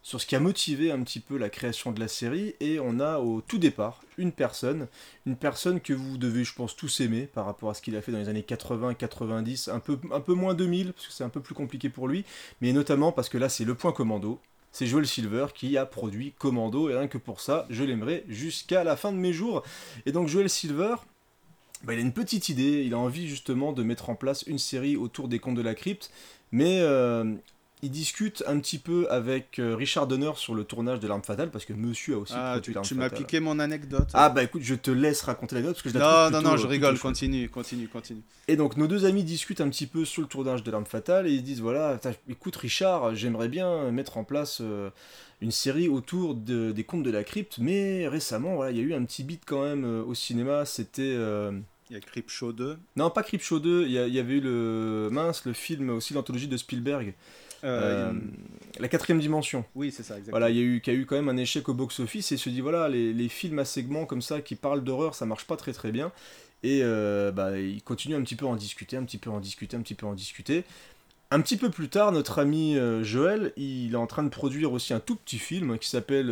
ce qui a motivé un petit peu la création de la série et on a au tout départ une personne, une personne que vous devez je pense tous aimer par rapport à ce qu'il a fait dans les années 80 90, un peu un peu moins 2000 parce que c'est un peu plus compliqué pour lui, mais notamment parce que là c'est le point commando. C'est Joel Silver qui a produit Commando et rien que pour ça, je l'aimerai jusqu'à la fin de mes jours. Et donc Joel Silver, bah, il a une petite idée, il a envie justement de mettre en place une série autour des contes de la crypte, mais euh, il discute un petit peu avec euh, Richard Donner sur le tournage de L'Arme Fatale, parce que monsieur a aussi Ah, produit L'Arme tu m'as Fatale. piqué mon anecdote. Ah bah écoute, je te laisse raconter l'anecdote parce que je la non, non, non, je rigole, continue, continue, continue. Et donc nos deux amis discutent un petit peu sur le tournage de l'arme fatale et ils se disent voilà, écoute Richard, j'aimerais bien mettre en place euh, une série autour de- des contes de la crypte, mais récemment voilà, il y a eu un petit beat quand même euh, au cinéma, c'était euh, Il y a Creep Show 2. non pas Creepshow 2, il y, y avait eu le mince le film aussi l'anthologie de Spielberg, Euh, euh, la quatrième dimension. Oui, c'est ça, exactement. Voilà, il y a eu, qui a eu quand même un échec au box-office et il se dit voilà, les, les films à segments comme ça qui parlent d'horreur, ça marche pas très très bien. Et euh, bah, il continue un petit peu à en discuter, un petit peu à en discuter, un petit peu à en discuter. Un petit peu plus tard, notre ami Joël, il est en train de produire aussi un tout petit film qui s'appelle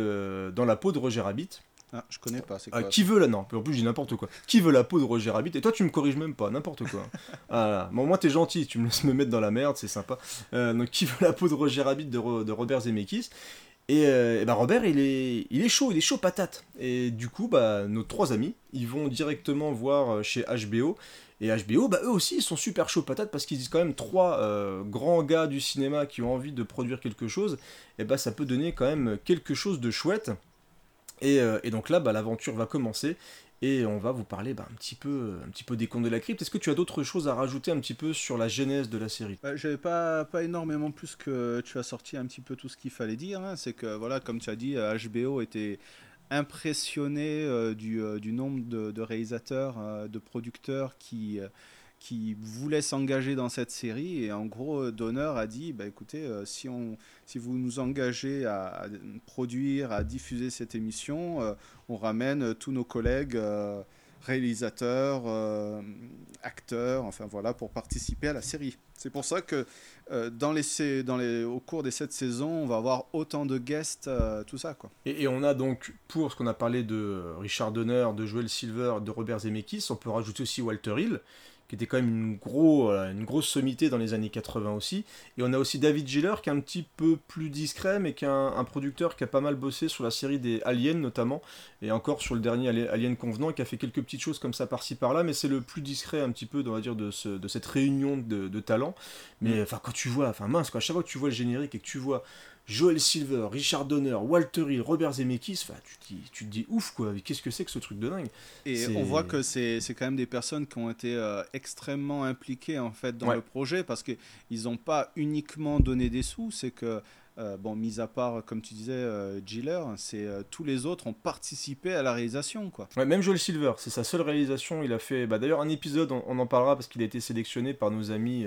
Dans la peau de Roger Rabbit. Ah, je connais pas, c'est Ah, qui veut la non En plus, je dis n'importe quoi. Qui veut la peau de Roger Rabbit? Et toi, tu me corriges même pas, n'importe quoi. ah, bon, moi, t'es gentil, tu me laisses me mettre dans la merde, c'est sympa. Euh, donc, qui veut la peau de Roger Rabbit de, Ro- de Robert Zemeckis? Et, euh, et bah Robert, il est, il est chaud, il est chaud patate. Et du coup, bah, nos trois amis, ils vont directement voir euh, chez HBO. Et HBO, bah, eux aussi, ils sont super chauds patates parce qu'ils disent quand même trois euh, grands gars du cinéma qui ont envie de produire quelque chose. Et bah, ça peut donner quand même quelque chose de chouette. Et, euh, et donc là, bah, l'aventure va commencer. Et on va vous parler bah, un, petit peu, un petit peu des contes de la crypte. Est-ce que tu as d'autres choses à rajouter un petit peu sur la genèse de la série? Bah, J'avais pas, pas énormément plus que tu as sorti un petit peu tout ce qu'il fallait dire. hein. C'est que, voilà, comme tu as dit, HBO était impressionné euh, du, euh, du nombre de, réalisateurs, de producteurs qui, qui voulaient s'engager dans cette série. Et en gros, euh, Donner a dit bah, écoutez, euh, si, on, si vous nous engagez à, produire, à diffuser cette émission, euh, on ramène tous nos collègues. réalisateurs, acteurs, enfin voilà, pour participer à la série. C'est pour ça que dans les, dans les, au cours des sept saisons, on va avoir autant de guests, tout ça quoi. Et, et on a donc, pour ce qu'on a parlé de Richard Donner, de Joel Silver, de Robert Zemeckis, on peut rajouter aussi Walter Hill, qui était quand même une, gros, euh, une grosse sommité dans les années 80 aussi. Et on a aussi David Giller, qui est un petit peu plus discret, mais qui est un, un producteur qui a pas mal bossé sur la série des Aliens notamment, et encore sur le dernier Ali- Alien Convenant, qui a fait quelques petites choses comme ça par-ci par-là, mais c'est le plus discret un petit peu, on va dire, de, ce- de cette réunion de, de talents. Mais enfin, quand tu vois, enfin mince, quoi, à chaque fois que tu vois le générique et que tu vois Joel Silver, Richard Donner, Walter Hill, Robert Zemeckis, enfin, tu, te dis- tu te dis ouf quoi, qu'est-ce que c'est que ce truc de dingue Et on voit que c'est c'est quand même des personnes qui ont été euh, extrêmement impliquées en fait dans Ouais. le projet parce qu'ils n'ont pas uniquement donné des sous, c'est que, euh, bon, mis à part, comme tu disais, euh, Giller, c'est euh, tous les autres ont participé à la réalisation quoi. Ouais, même Joel Silver, c'est sa seule réalisation, il a fait, bah, d'ailleurs un épisode, on, on en parlera parce qu'il a été sélectionné par nos amis...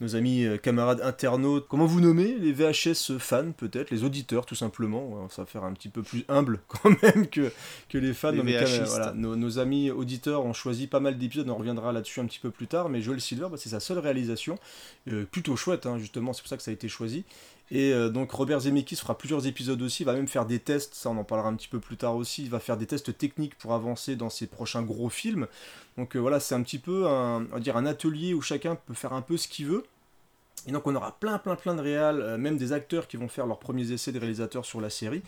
Nos amis euh, camarades internautes, comment vous nommez Les VHS fans peut-être, les auditeurs tout simplement, ça va faire un petit peu plus humble quand même que, que les fans. Les Non, mais quand même, VHistes. voilà, nos, nos amis auditeurs ont choisi pas mal d'épisodes, on reviendra là-dessus un petit peu plus tard, mais Joel Silver, bah, c'est sa seule réalisation, euh, plutôt chouette hein, justement, c'est pour ça que ça a été choisi. Et euh, donc Robert Zemeckis fera plusieurs épisodes aussi, il va même faire des tests, ça on en parlera un petit peu plus tard aussi, il va faire des tests techniques pour avancer dans ses prochains gros films. Donc euh, voilà, c'est un petit peu un, dire un atelier où chacun peut faire un peu ce qu'il veut. Et donc on aura plein plein plein de réals, euh, même des acteurs qui vont faire leurs premiers essais de réalisateurs sur la série.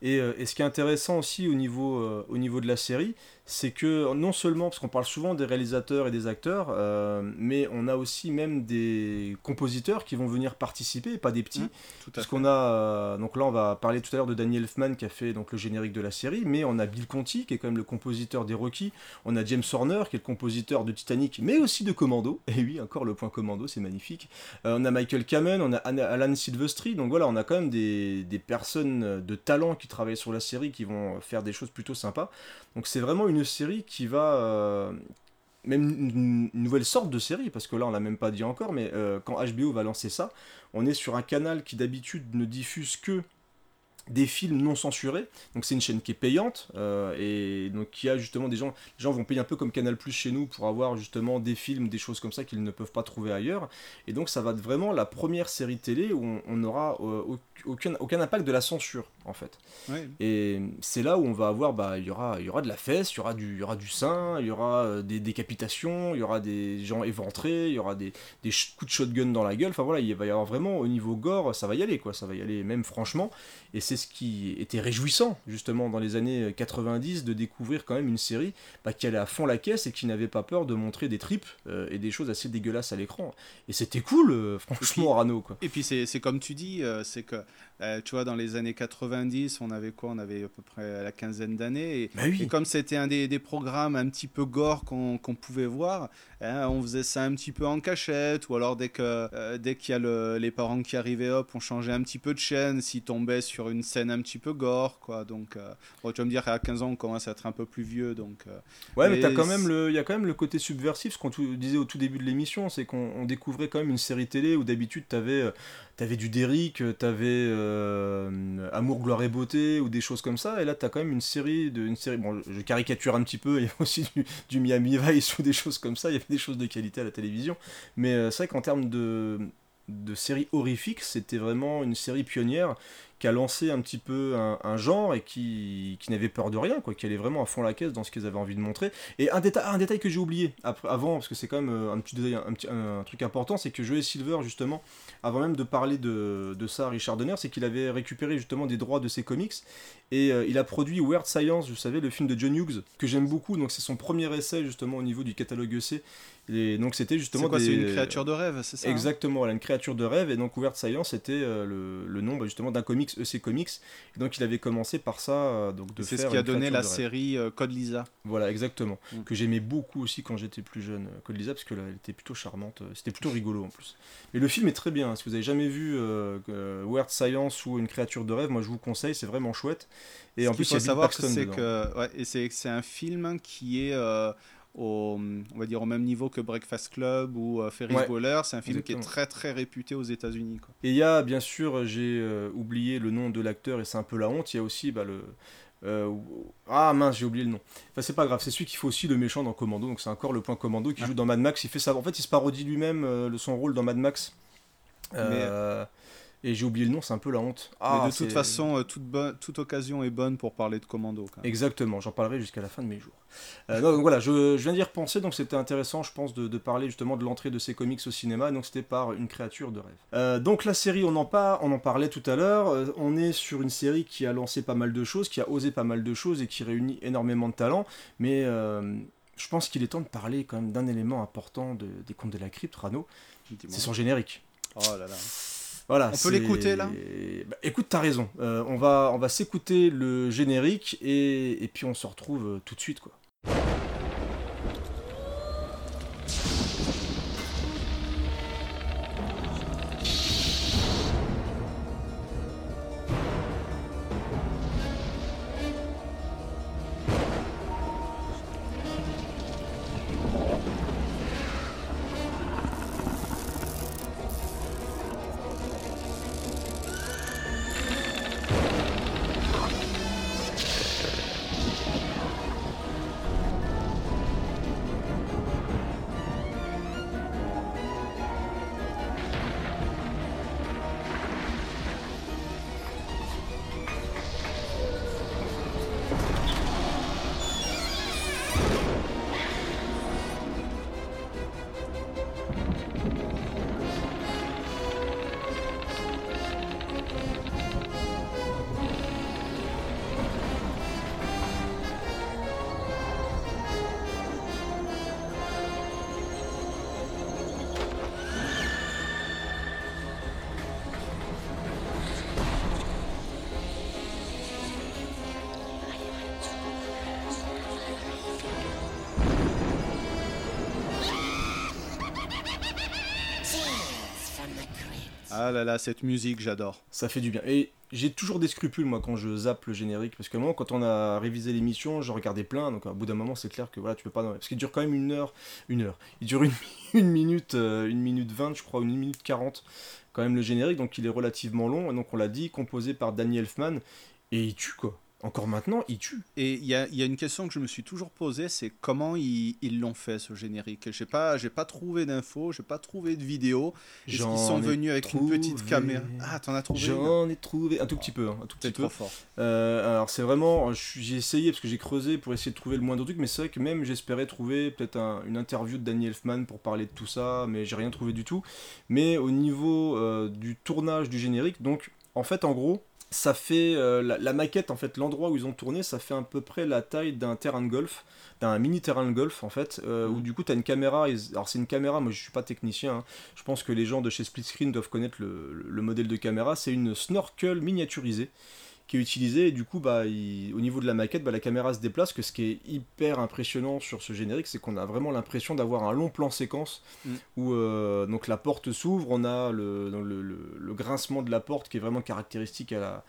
Et, et ce qui est intéressant aussi au niveau de la série, c'est que non seulement, parce qu'on parle souvent des réalisateurs et des acteurs, euh, mais on a aussi même des compositeurs qui vont venir participer, pas des petits. Mmh, Tout à Parce qu'on a, euh, donc là on va parler tout à l'heure de Danny Elfman qui a fait donc, le générique de la série, mais on a Bill Conti qui est quand même le compositeur des Rocky, on a James Horner qui est le compositeur de Titanic, mais aussi de Commando, et oui encore le point Commando c'est magnifique, Euh, on a Michael Kamen, on a Alan Silvestri, donc voilà on a quand même des, des personnes de talent qui travaillent sur la série qui vont faire des choses plutôt sympas, donc c'est vraiment une série qui va... euh, même une, nouvelle sorte de série, parce que là on l'a même pas dit encore, mais euh, quand HBO va lancer ça, on est sur un canal qui d'habitude ne diffuse que des films non censurés. Donc c'est une chaîne qui est payante euh, et donc qui a justement des gens, les gens vont payer un peu comme Canal Plus chez nous pour avoir justement des films, des choses comme ça qu'ils ne peuvent pas trouver ailleurs. Et donc ça va être vraiment la première série télé où on- n'aura euh, au- aucun, aucun impact de la censure en fait. Ouais. Et c'est là où on va avoir, bah, il y aura, y aura de la fesse, il y aura du, y aura du sein, il y aura euh, des décapitations, il y aura des gens éventrés, il y aura des, des coups de shotgun dans la gueule. Enfin voilà, il va y avoir vraiment au niveau gore, ça va y aller quoi, ça va y aller même franchement. Et c'est ce qui était réjouissant justement dans les années 90 de découvrir quand même une série bah, qui allait à fond la caisse et qui n'avait pas peur de montrer des tripes euh, et des choses assez dégueulasses à l'écran. Et c'était cool, euh, franchement, Rano quoi. Et puis c'est c'est comme tu dis, euh, c'est que euh, tu vois dans les années 90, on avait quoi? On avait à peu près la quinzaine d'années et, Bah oui. et comme c'était un des, des programmes un petit peu gore qu'on qu'on pouvait voir, hein, on faisait ça un petit peu en cachette ou alors dès que euh, dès qu'il y a le- les parents qui arrivaient, hop, on changeait un petit peu de chaîne s'ils tombaient sur une scène un petit peu gore quoi. Donc euh, bon, tu vas me dire qu'à 15 ans on commence à être un peu plus vieux donc Ouais, mais il y a quand même le côté subversif, ce qu'on disait au tout début de l'émission, c'est qu'on on découvrait quand même une série télé où d'habitude t'avais, euh, t'avais du Derrick, euh, t'avais euh, Amour, gloire et beauté ou des choses comme ça, et là t'as quand même une série de, une série, bon, je caricature un petit peu, il y a aussi du, Miami Vice ou des choses comme ça, il y avait des choses de qualité à la télévision, mais euh, c'est vrai qu'en termes de de série horrifique, c'était vraiment une série pionnière qui a lancé un petit peu un, genre et qui, qui n'avait peur de rien, quoi, qui allait vraiment à fond la caisse dans ce qu'ils avaient envie de montrer. Et un détail, un détail que j'ai oublié après, avant, parce que c'est quand même euh, un petit, un, petit un, truc important, c'est que Joey Silver, justement, avant même de parler de, de ça à Richard Donner, c'est qu'il avait récupéré justement des droits de ses comics et euh, il a produit Weird Science, vous savez, le film de John Hughes, que j'aime beaucoup, donc c'est son premier essai justement au niveau du catalogue EC. Et donc c'était justement. C'est quoi, c'est une créature de rêve, c'est ça hein? Exactement, elle a une créature de rêve, et donc Weird Science était euh, le, le, nom bah, justement d'un comics EC Comics. Et donc il avait commencé par ça, euh, donc de C'est ce qui a donné la série Code Lisa. Voilà, exactement, mm. que j'aimais beaucoup aussi quand j'étais plus jeune, Code Lisa, parce qu'elle était plutôt charmante, c'était plutôt rigolo en plus. Mais le film est très bien, si vous avez jamais vu Weird Science ou une créature de rêve, moi je vous conseille, c'est vraiment chouette. Et en plus, il faut savoir que c'est que ouais, un film qui est euh, au, on va dire au même niveau que Breakfast Club ou euh, Ferris Bueller. C'est un film qui est très très réputé aux États-Unis. Et il y a bien sûr, j'ai euh, oublié le nom de l'acteur et c'est un peu la honte. Il y a aussi bah, le ah mince, j'ai oublié le nom. Enfin, c'est pas grave, c'est celui qui fait aussi le méchant dans Commando, donc c'est encore le point Commando qui ah. joue dans Mad Max. Il fait ça. En fait, il se parodie lui-même son rôle dans Mad Max. Mais, et j'ai oublié le nom, c'est un peu la honte. Ah, Mais de toute façon, euh, toute, toute, occasion est bonne pour parler de Commando. Exactement, j'en parlerai jusqu'à la fin de mes jours. Euh, donc voilà, je, je, viens d'y repenser, donc c'était intéressant, je pense, de, de, parler justement de l'entrée de ces comics au cinéma, donc c'était par une créature de rêve. Euh, donc la série, on en, par, on en parlait tout à l'heure, on est sur une série qui a lancé pas mal de choses, qui a osé pas mal de choses et qui réunit énormément de talents, mais je pense qu'il est temps de parler quand même d'un élément important de, des contes de la crypte, Rano, c'est son générique. Oh là là. Voilà, on peut l'écouter là bah, Écoute, t'as raison. Euh, on va, on va s'écouter le générique et, et puis on se retrouve euh, tout de suite quoi. Ah cette musique, j'adore. Ça fait du bien. Et j'ai toujours des scrupules, moi, quand je zappe le générique. Parce un moment, quand on a révisé l'émission, je regardais plein. Donc, à bout d'un moment, c'est clair que voilà, tu peux pas. Parce qu'il dure quand même une heure. Une heure. Il dure une, une minute, euh, une minute vingt, je crois, une minute quarante. Quand même, le générique. Donc, il est relativement long. Et donc, on l'a dit, composé par Danny Elfman. Et il tue, quoi encore maintenant, il tue. Et il y a, y a, une question que je me suis toujours posée, c'est comment ils l'ont fait ce générique? J'ai pas, j'ai pas trouvé d'infos, j'ai pas trouvé de vidéo. Ils sont venus avec une petite caméra? Ah, t'en as trouvé J'en ai trouvé un tout petit peu, hein, un tout petit peu. Trop fort. Euh, alors c'est vraiment, j'ai essayé parce que j'ai creusé pour essayer de trouver le moindre truc, mais c'est vrai que même j'espérais trouver peut-être une interview de Danny Elfman pour parler de tout ça, mais j'ai rien trouvé du tout. Mais au niveau euh, du tournage du générique, donc en fait en gros ça fait euh, la, maquette en fait l'endroit où ils ont tourné ça fait à peu près la taille d'un terrain de golf d'un mini terrain de golf en fait euh, où mhm. du coup tu as une caméra alors c'est une caméra moi je suis pas technicien hein. je pense que les gens de chez Split Screen doivent connaître le modèle de caméra c'est une snorkel miniaturisée qui est utilisé et du coup bah, au niveau de la maquette bah, la caméra se déplace que ce qui est hyper impressionnant sur ce générique c'est qu'on a vraiment l'impression d'avoir un long plan séquence mm. où euh, donc la porte s'ouvre on a le, le, grincement de la porte qui est vraiment caractéristique à la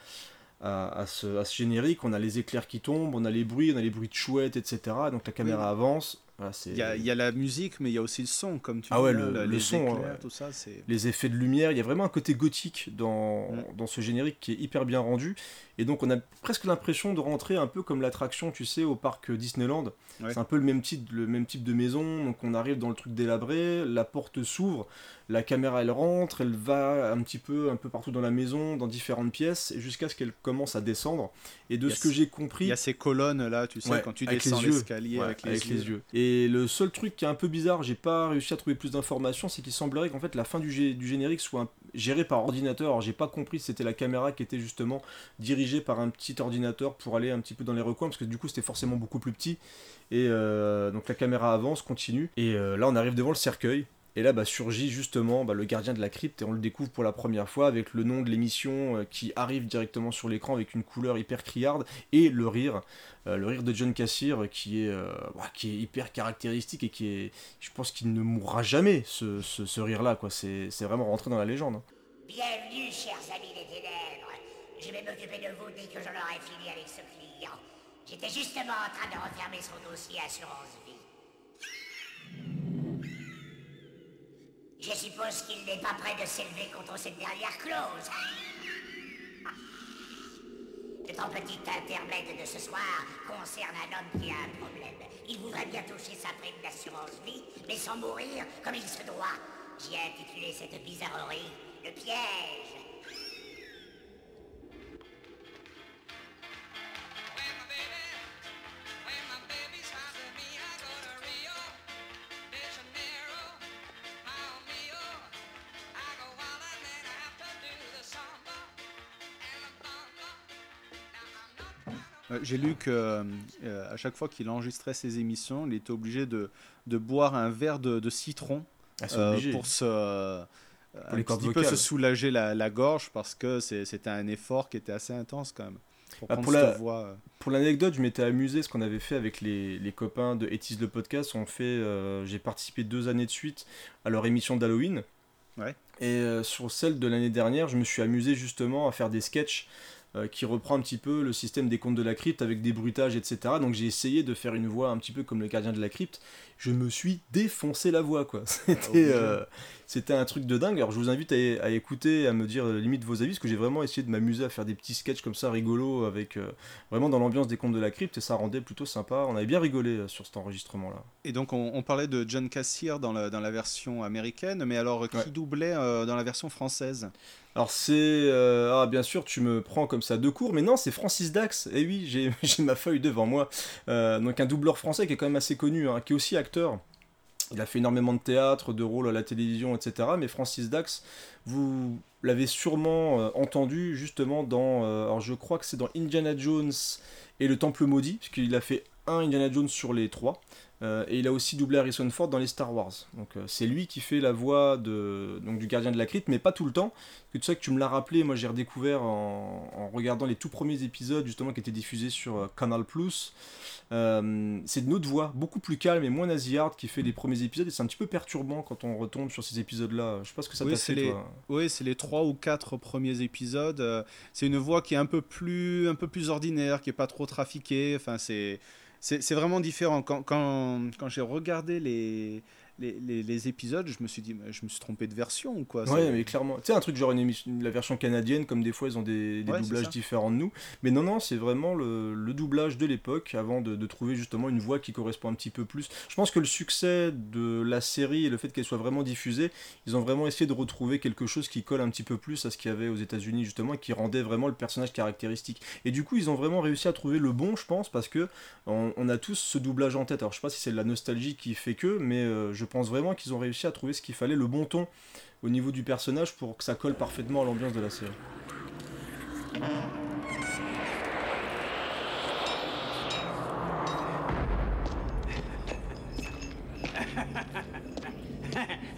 à, ce, générique on a les éclairs qui tombent on a les bruits on a les bruits de chouettes etc donc la caméra avance Voilà, Il y, a, il y a la musique, mais il y a aussi le son, comme tu Ah dis, ouais, le- le les son, éclairs, ouais. tout ça, les effets de lumière, il y a vraiment un côté gothique dans, Mm. dans ce générique qui est hyper bien rendu. Et donc on a presque l'impression de rentrer un peu comme l'attraction, tu sais, au parc Disneyland. Ouais. C'est un peu le même, type, le même type de maison. Donc on arrive dans le truc délabré, la porte s'ouvre, la caméra elle rentre, elle va un petit peu, un peu partout dans la maison, dans différentes pièces, jusqu'à ce qu'elle commence à descendre. Et de Il ce que j'ai Il compris, y a ces colonnes là, tu sais, Ouais, quand tu avec les descends yeux. l'escalier Ouais, avec, les, yeux. Et le seul truc qui est un peu bizarre, j'ai pas réussi à trouver plus d'informations, c'est qu'il semblerait qu'en fait la fin du, gé- du générique soit un- gérée par ordinateur. Alors j'ai pas compris si c'était la caméra qui était justement dirigée par un petit ordinateur pour aller un petit peu dans les recoins, parce que du coup c'était forcément beaucoup plus petit. Et euh, donc la caméra avance, continue. Et euh, là on arrive devant le cercueil. Et là bah, surgit justement bah, le gardien de la crypte et on le découvre pour la première fois avec le nom de l'émission euh, qui arrive directement sur l'écran avec une couleur hyper criarde et le rire, le rire de John Cassir euh, qui est, qui est hyper caractéristique et qui est, je pense qu'il ne mourra jamais ce, ce, ce rire-là quoi. C'est vraiment rentré dans la légende. Bienvenue, chers amis des ténèbres. Je vais m'occuper de vous dès que j'en aurai fini avec ce client. J'étais justement en train de refermer son dossier assurance vie. Je suppose qu'il n'est pas prêt de s'élever contre cette dernière clause. Ton petit intermède de ce soir concerne un homme qui a un problème. Il voudrait bien toucher sa prime d'assurance vie, mais sans mourir comme il se doit. J'y ai intitulé cette bizarrerie le piège. J'ai lu que euh, à chaque fois qu'il enregistrait ses émissions, il était obligé de, de boire un verre de, de citron Ah, euh, pour se euh, un petit peu se soulager la, la gorge parce que c'était un effort qui était assez intense quand même. Pour Ah, prendre pour la- voix. euh. Pour l'anecdote, je m'étais amusé ce qu'on avait fait avec les, les copains de Etis le podcast. On fait, euh, j'ai participé deux années de suite à leur émission d'Halloween. Ouais. Et euh, sur celle de l'année dernière, je me suis amusé justement à faire des sketchs euh, qui reprend un petit peu le système des contes de la crypte avec des bruitages, etc. Donc j'ai essayé de faire une voix un petit peu comme le gardien de la crypte. Je me suis défoncé la voix, quoi. C'était, obligé. euh, c'était un truc de dingue. Alors je vous invite à, à écouter, à me dire euh, limite vos avis, parce que j'ai vraiment essayé de m'amuser à faire des petits sketchs comme ça rigolos avec euh, vraiment dans l'ambiance des contes de la crypte et ça rendait plutôt sympa. On avait bien rigolé sur cet enregistrement-là. Et donc on, on parlait de John Cassier dans la, dans la version américaine, mais alors qui Ouais. doublait dans la version française? Alors c'est... euh, ah bien sûr, tu me prends comme ça de court, mais non, c'est Francis Dax. Et oui, j'ai ma feuille devant moi. Euh, donc un doubleur français qui est quand même assez connu, hein, qui est aussi acteur. Il a fait énormément de théâtre, de rôles à la télévision, etc. Mais Francis Dax, vous l'avez sûrement euh, entendu justement dans... alors je crois que c'est dans Indiana Jones et le Temple Maudit, puisqu'il a fait un Indiana Jones sur les trois. Euh, et il a aussi doublé Harrison Ford dans les Star Wars. Donc euh, c'est lui qui fait la voix de, donc, du gardien de la crypte, mais pas tout le temps. Parce que tu sais que tu me l'as rappelé, moi j'ai redécouvert en, en regardant les tout premiers épisodes justement qui étaient diffusés sur euh, Canal+. C'est une autre voix, beaucoup plus calme et moins nasillarde qui fait les premiers épisodes et c'est un petit peu perturbant quand on retombe sur ces épisodes-là. Je sais pas ce que ça Oui, t'a fait les- toi. Oui, c'est les trois ou quatre premiers épisodes. C'est une voix qui est un peu plus, un peu plus ordinaire, qui est pas trop trafiquée. Enfin, c'est, c'est, vraiment différent. Quand, quand, quand j'ai regardé les, les, les, les épisodes, je me suis dit, je me suis trompé de version ou quoi. Ouais, mais clairement. Tu sais, un truc genre une émission, la version canadienne, comme des fois ils ont des, des Ouais, doublages différents de nous. Mais non, non, c'est vraiment le, le doublage de l'époque avant de, de trouver justement une voix qui correspond un petit peu plus. Je pense que le succès de la série et le fait qu'elle soit vraiment diffusée, ils ont vraiment essayé de retrouver quelque chose qui colle un petit peu plus à ce qu'il y avait aux États-Unis justement et qui rendait vraiment le personnage caractéristique. Et du coup, ils ont vraiment réussi à trouver le bon, je pense, parce que on, on a tous ce doublage en tête. Alors, je sais pas si c'est de la nostalgie qui fait que, mais euh, je pense vraiment qu'ils ont réussi à trouver ce qu'il fallait, le bon ton au niveau du personnage pour que ça colle parfaitement à l'ambiance de la série.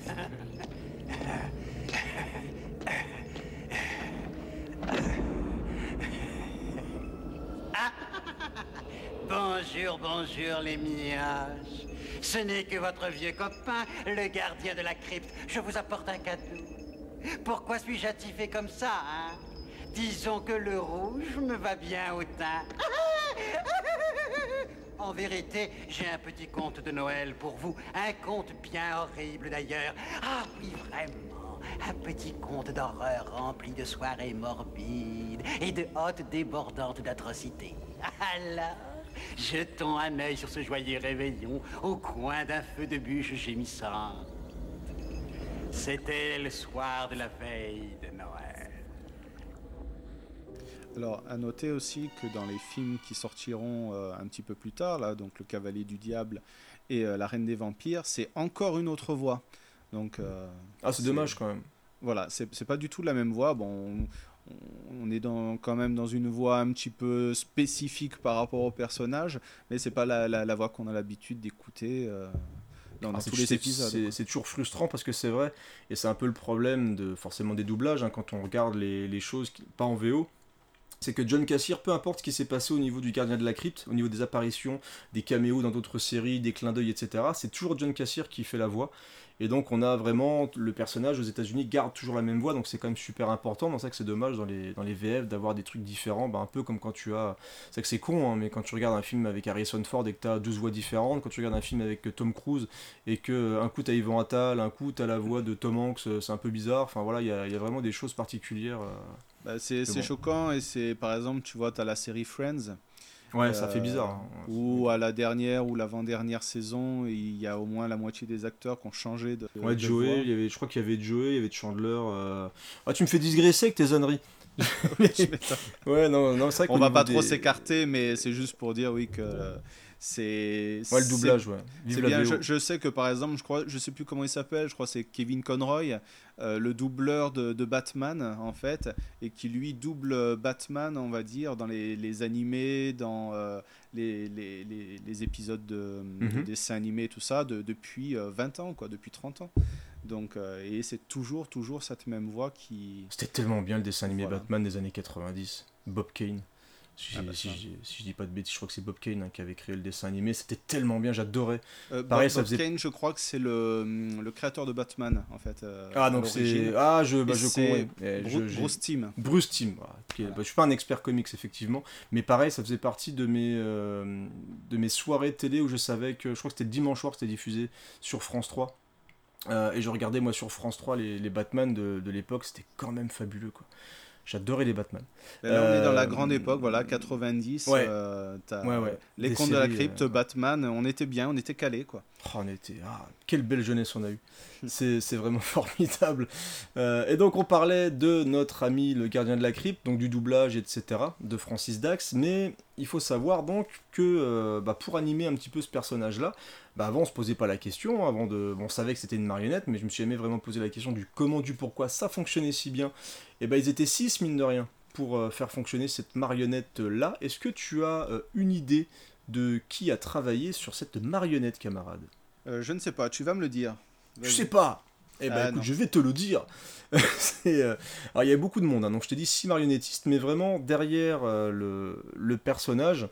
Bonjour, bonjour les miages. Ce n'est que votre vieux copain, le gardien de la crypte. Je vous apporte un cadeau. Pourquoi suis-je attifé comme ça, hein? Disons que le rouge me va bien au teint. En vérité, j'ai un petit conte de Noël pour vous. Un conte bien horrible d'ailleurs. Ah oui, vraiment. Un petit conte d'horreur rempli de soirées morbides et de hôtes débordantes d'atrocités. Alors, jetons un œil sur ce joyeux réveillon au coin d'un feu de bûche gémissante. C'était le soir de la veille de Noël. Alors, à noter aussi que dans les films qui sortiront euh, un petit peu plus tard, là, donc Le Cavalier du Diable et euh, La Reine des Vampires, c'est encore une autre voix. Donc, euh, Ah, c'est dommage quand même. Voilà, c'est c'est pas du tout la même voix. Bon, on, est dans, quand même dans une voix un petit peu spécifique par rapport au personnage, mais c'est pas la, la- la voix qu'on a l'habitude d'écouter euh, dans, dans Ah, tous les épisodes. c'est- toujours frustrant parce que c'est vrai, et c'est un peu le problème de forcément des doublages, hein, quand on regarde les, les choses, qui- pas en VO, c'est que John Cassier, peu importe ce qui s'est passé au niveau du gardien de la crypte, au niveau des apparitions, des caméos dans d'autres séries, des clins d'œil, etc., c'est toujours John Cassier qui fait la voix. Et donc on a vraiment, le personnage aux États-Unis garde toujours la même voix, donc c'est quand même super important. C'est ça que c'est dommage dans les, dans les VF d'avoir des trucs différents, bah, un peu comme quand tu as. C'est vrai que c'est con, hein, mais quand tu regardes un film avec Harrison Ford et que tu as deux voix différentes, quand tu regardes un film avec Tom Cruise et que euh, un coup tu as Yvan Attal, un coup tu as la voix de Tom Hanks, euh, c'est un peu bizarre. Enfin voilà, il y a, y a vraiment des choses particulières. euh. Bah, c'est c'est bon. choquant et c'est par exemple, tu vois, tu as la série Friends. Ouais, ça Euh, fait bizarre. hein. Ou à la dernière ou l'avant-dernière saison, il y a au moins la moitié des acteurs qui ont changé de. Ouais, de Joey, voix. il y avait, je crois qu'il y avait Joey, il y avait Chandler. euh. Ah, tu me fais digresser avec tes âneries. ouais, non, non c'est vrai On va pas trop s'écarter, mais c'est juste pour dire oui que euh, c'est. Ouais, le doublage, ouais. Bien. Je, je sais que par exemple, je crois, je sais plus comment il s'appelle. Je crois c'est Kevin Conroy, euh, le doubleur de, de Batman en fait, et qui lui double Batman, on va dire, dans les, les animés, dans euh, les, les, les, les épisodes de, de Mhm. dessins animés, tout ça, de- depuis euh, 20 ans, quoi, depuis 30 ans. Donc, euh, et c'est toujours, toujours cette même voix qui. C'était tellement bien le dessin animé Voilà. Batman des années 90. Bob Kane. Si, Ah bah si je dis pas de bêtises, je crois que c'est Bob Kane hein, qui avait créé le dessin animé. C'était tellement bien, j'adorais. Euh, Pareil, Bob, ça Bob faisait- Kane, je crois que c'est le, le créateur de Batman, en fait. euh, Ah, donc c'est. Ah, je, bah, je con- eh, Bruce. Bruce Timm. voilà, qui est- bah, je suis pas un expert comics, effectivement. Mais pareil, ça faisait partie de mes, euh, de mes soirées télé où je savais que. Je crois que c'était le dimanche soir que c'était diffusé sur France 3. Euh, et je regardais, moi, sur France 3, les, les Batman de, de l'époque. C'était quand même fabuleux, quoi. J'adorais les Batman. Là, on est dans la Euh, grande époque, voilà, 90. ouais. euh, t'as, Ouais, ouais. Les contes de la crypte, euh, Batman, on était bien, on était calé quoi. Oh, on était. Ah, quelle belle jeunesse on a eu. C'est c'est vraiment formidable. Euh, et donc, on parlait de notre ami le gardien de la crypte, donc du doublage, etc., de Francis Dax. Mais il faut savoir donc que euh, bah, pour animer un petit peu ce personnage-là, bah, avant on se posait pas la question. Avant de, bon, on savait que c'était une marionnette, mais je me suis jamais vraiment posé la question du comment, du pourquoi ça fonctionnait si bien. Et ben ils étaient six, mine de rien, pour euh, faire fonctionner cette marionnette-là. Est-ce que tu as une idée de qui a travaillé sur cette marionnette, camarade Euh, je ne sais pas, tu vas me le dire. je sais pas. Eh ben Ah, écoute, je vais te le dire. Euh, Alors il y a beaucoup de monde, hein, donc je t'ai dit six marionnettistes, mais vraiment derrière euh, le, le personnage,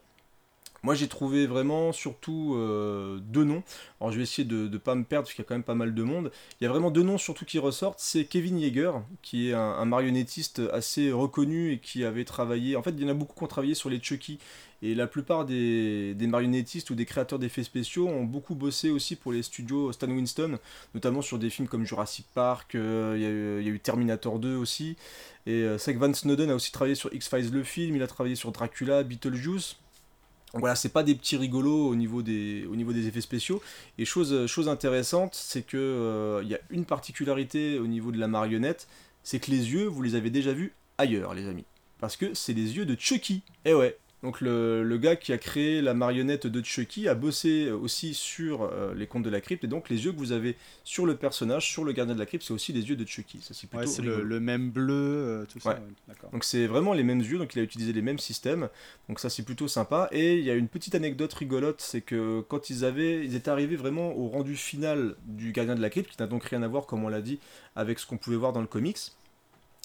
moi j'ai trouvé vraiment surtout euh, deux noms. Alors je vais essayer de ne pas me perdre parce qu'il y a quand même pas mal de monde. Il y a vraiment deux noms surtout qui ressortent. C'est Kevin Yeager, qui est un, marionnettiste assez reconnu et qui avait travaillé. En fait, il y en a beaucoup qui ont travaillé sur les Chucky. Et la plupart des, marionnettistes ou des créateurs d'effets spéciaux ont beaucoup bossé aussi pour les studios Stan Winston, notamment sur des films comme Jurassic Park, euh, il y a eu- il y, a eu Terminator 2 aussi. Et euh, c'est que Van Snowden a aussi travaillé sur X-Files le film, il a travaillé sur Dracula, Beetlejuice. Donc voilà, c'est pas des petits rigolos au niveau des, effets spéciaux. Et chose, chose intéressante, c'est que euh, il y a une particularité au niveau de la marionnette, c'est que les yeux, vous les avez déjà vus ailleurs, les amis. Parce que c'est les yeux de Chucky. Eh ouais. Donc le, le gars qui a créé la marionnette de Chucky a bossé aussi sur euh, les contes de la crypte. Et donc les yeux que vous avez sur le personnage, sur le gardien de la crypte, c'est aussi les yeux de Chucky. Ça c'est plutôt Ouais, c'est le, même bleu, euh, tout ça. Ouais. Donc c'est vraiment les mêmes yeux, donc il a utilisé les mêmes systèmes, donc ça c'est plutôt sympa. Et il y a une petite anecdote rigolote, c'est que quand ils avaient, ils étaient arrivés vraiment au rendu final du Gardien de la Crypte, qui n'a donc rien à voir, comme on l'a dit, avec ce qu'on pouvait voir dans le comics.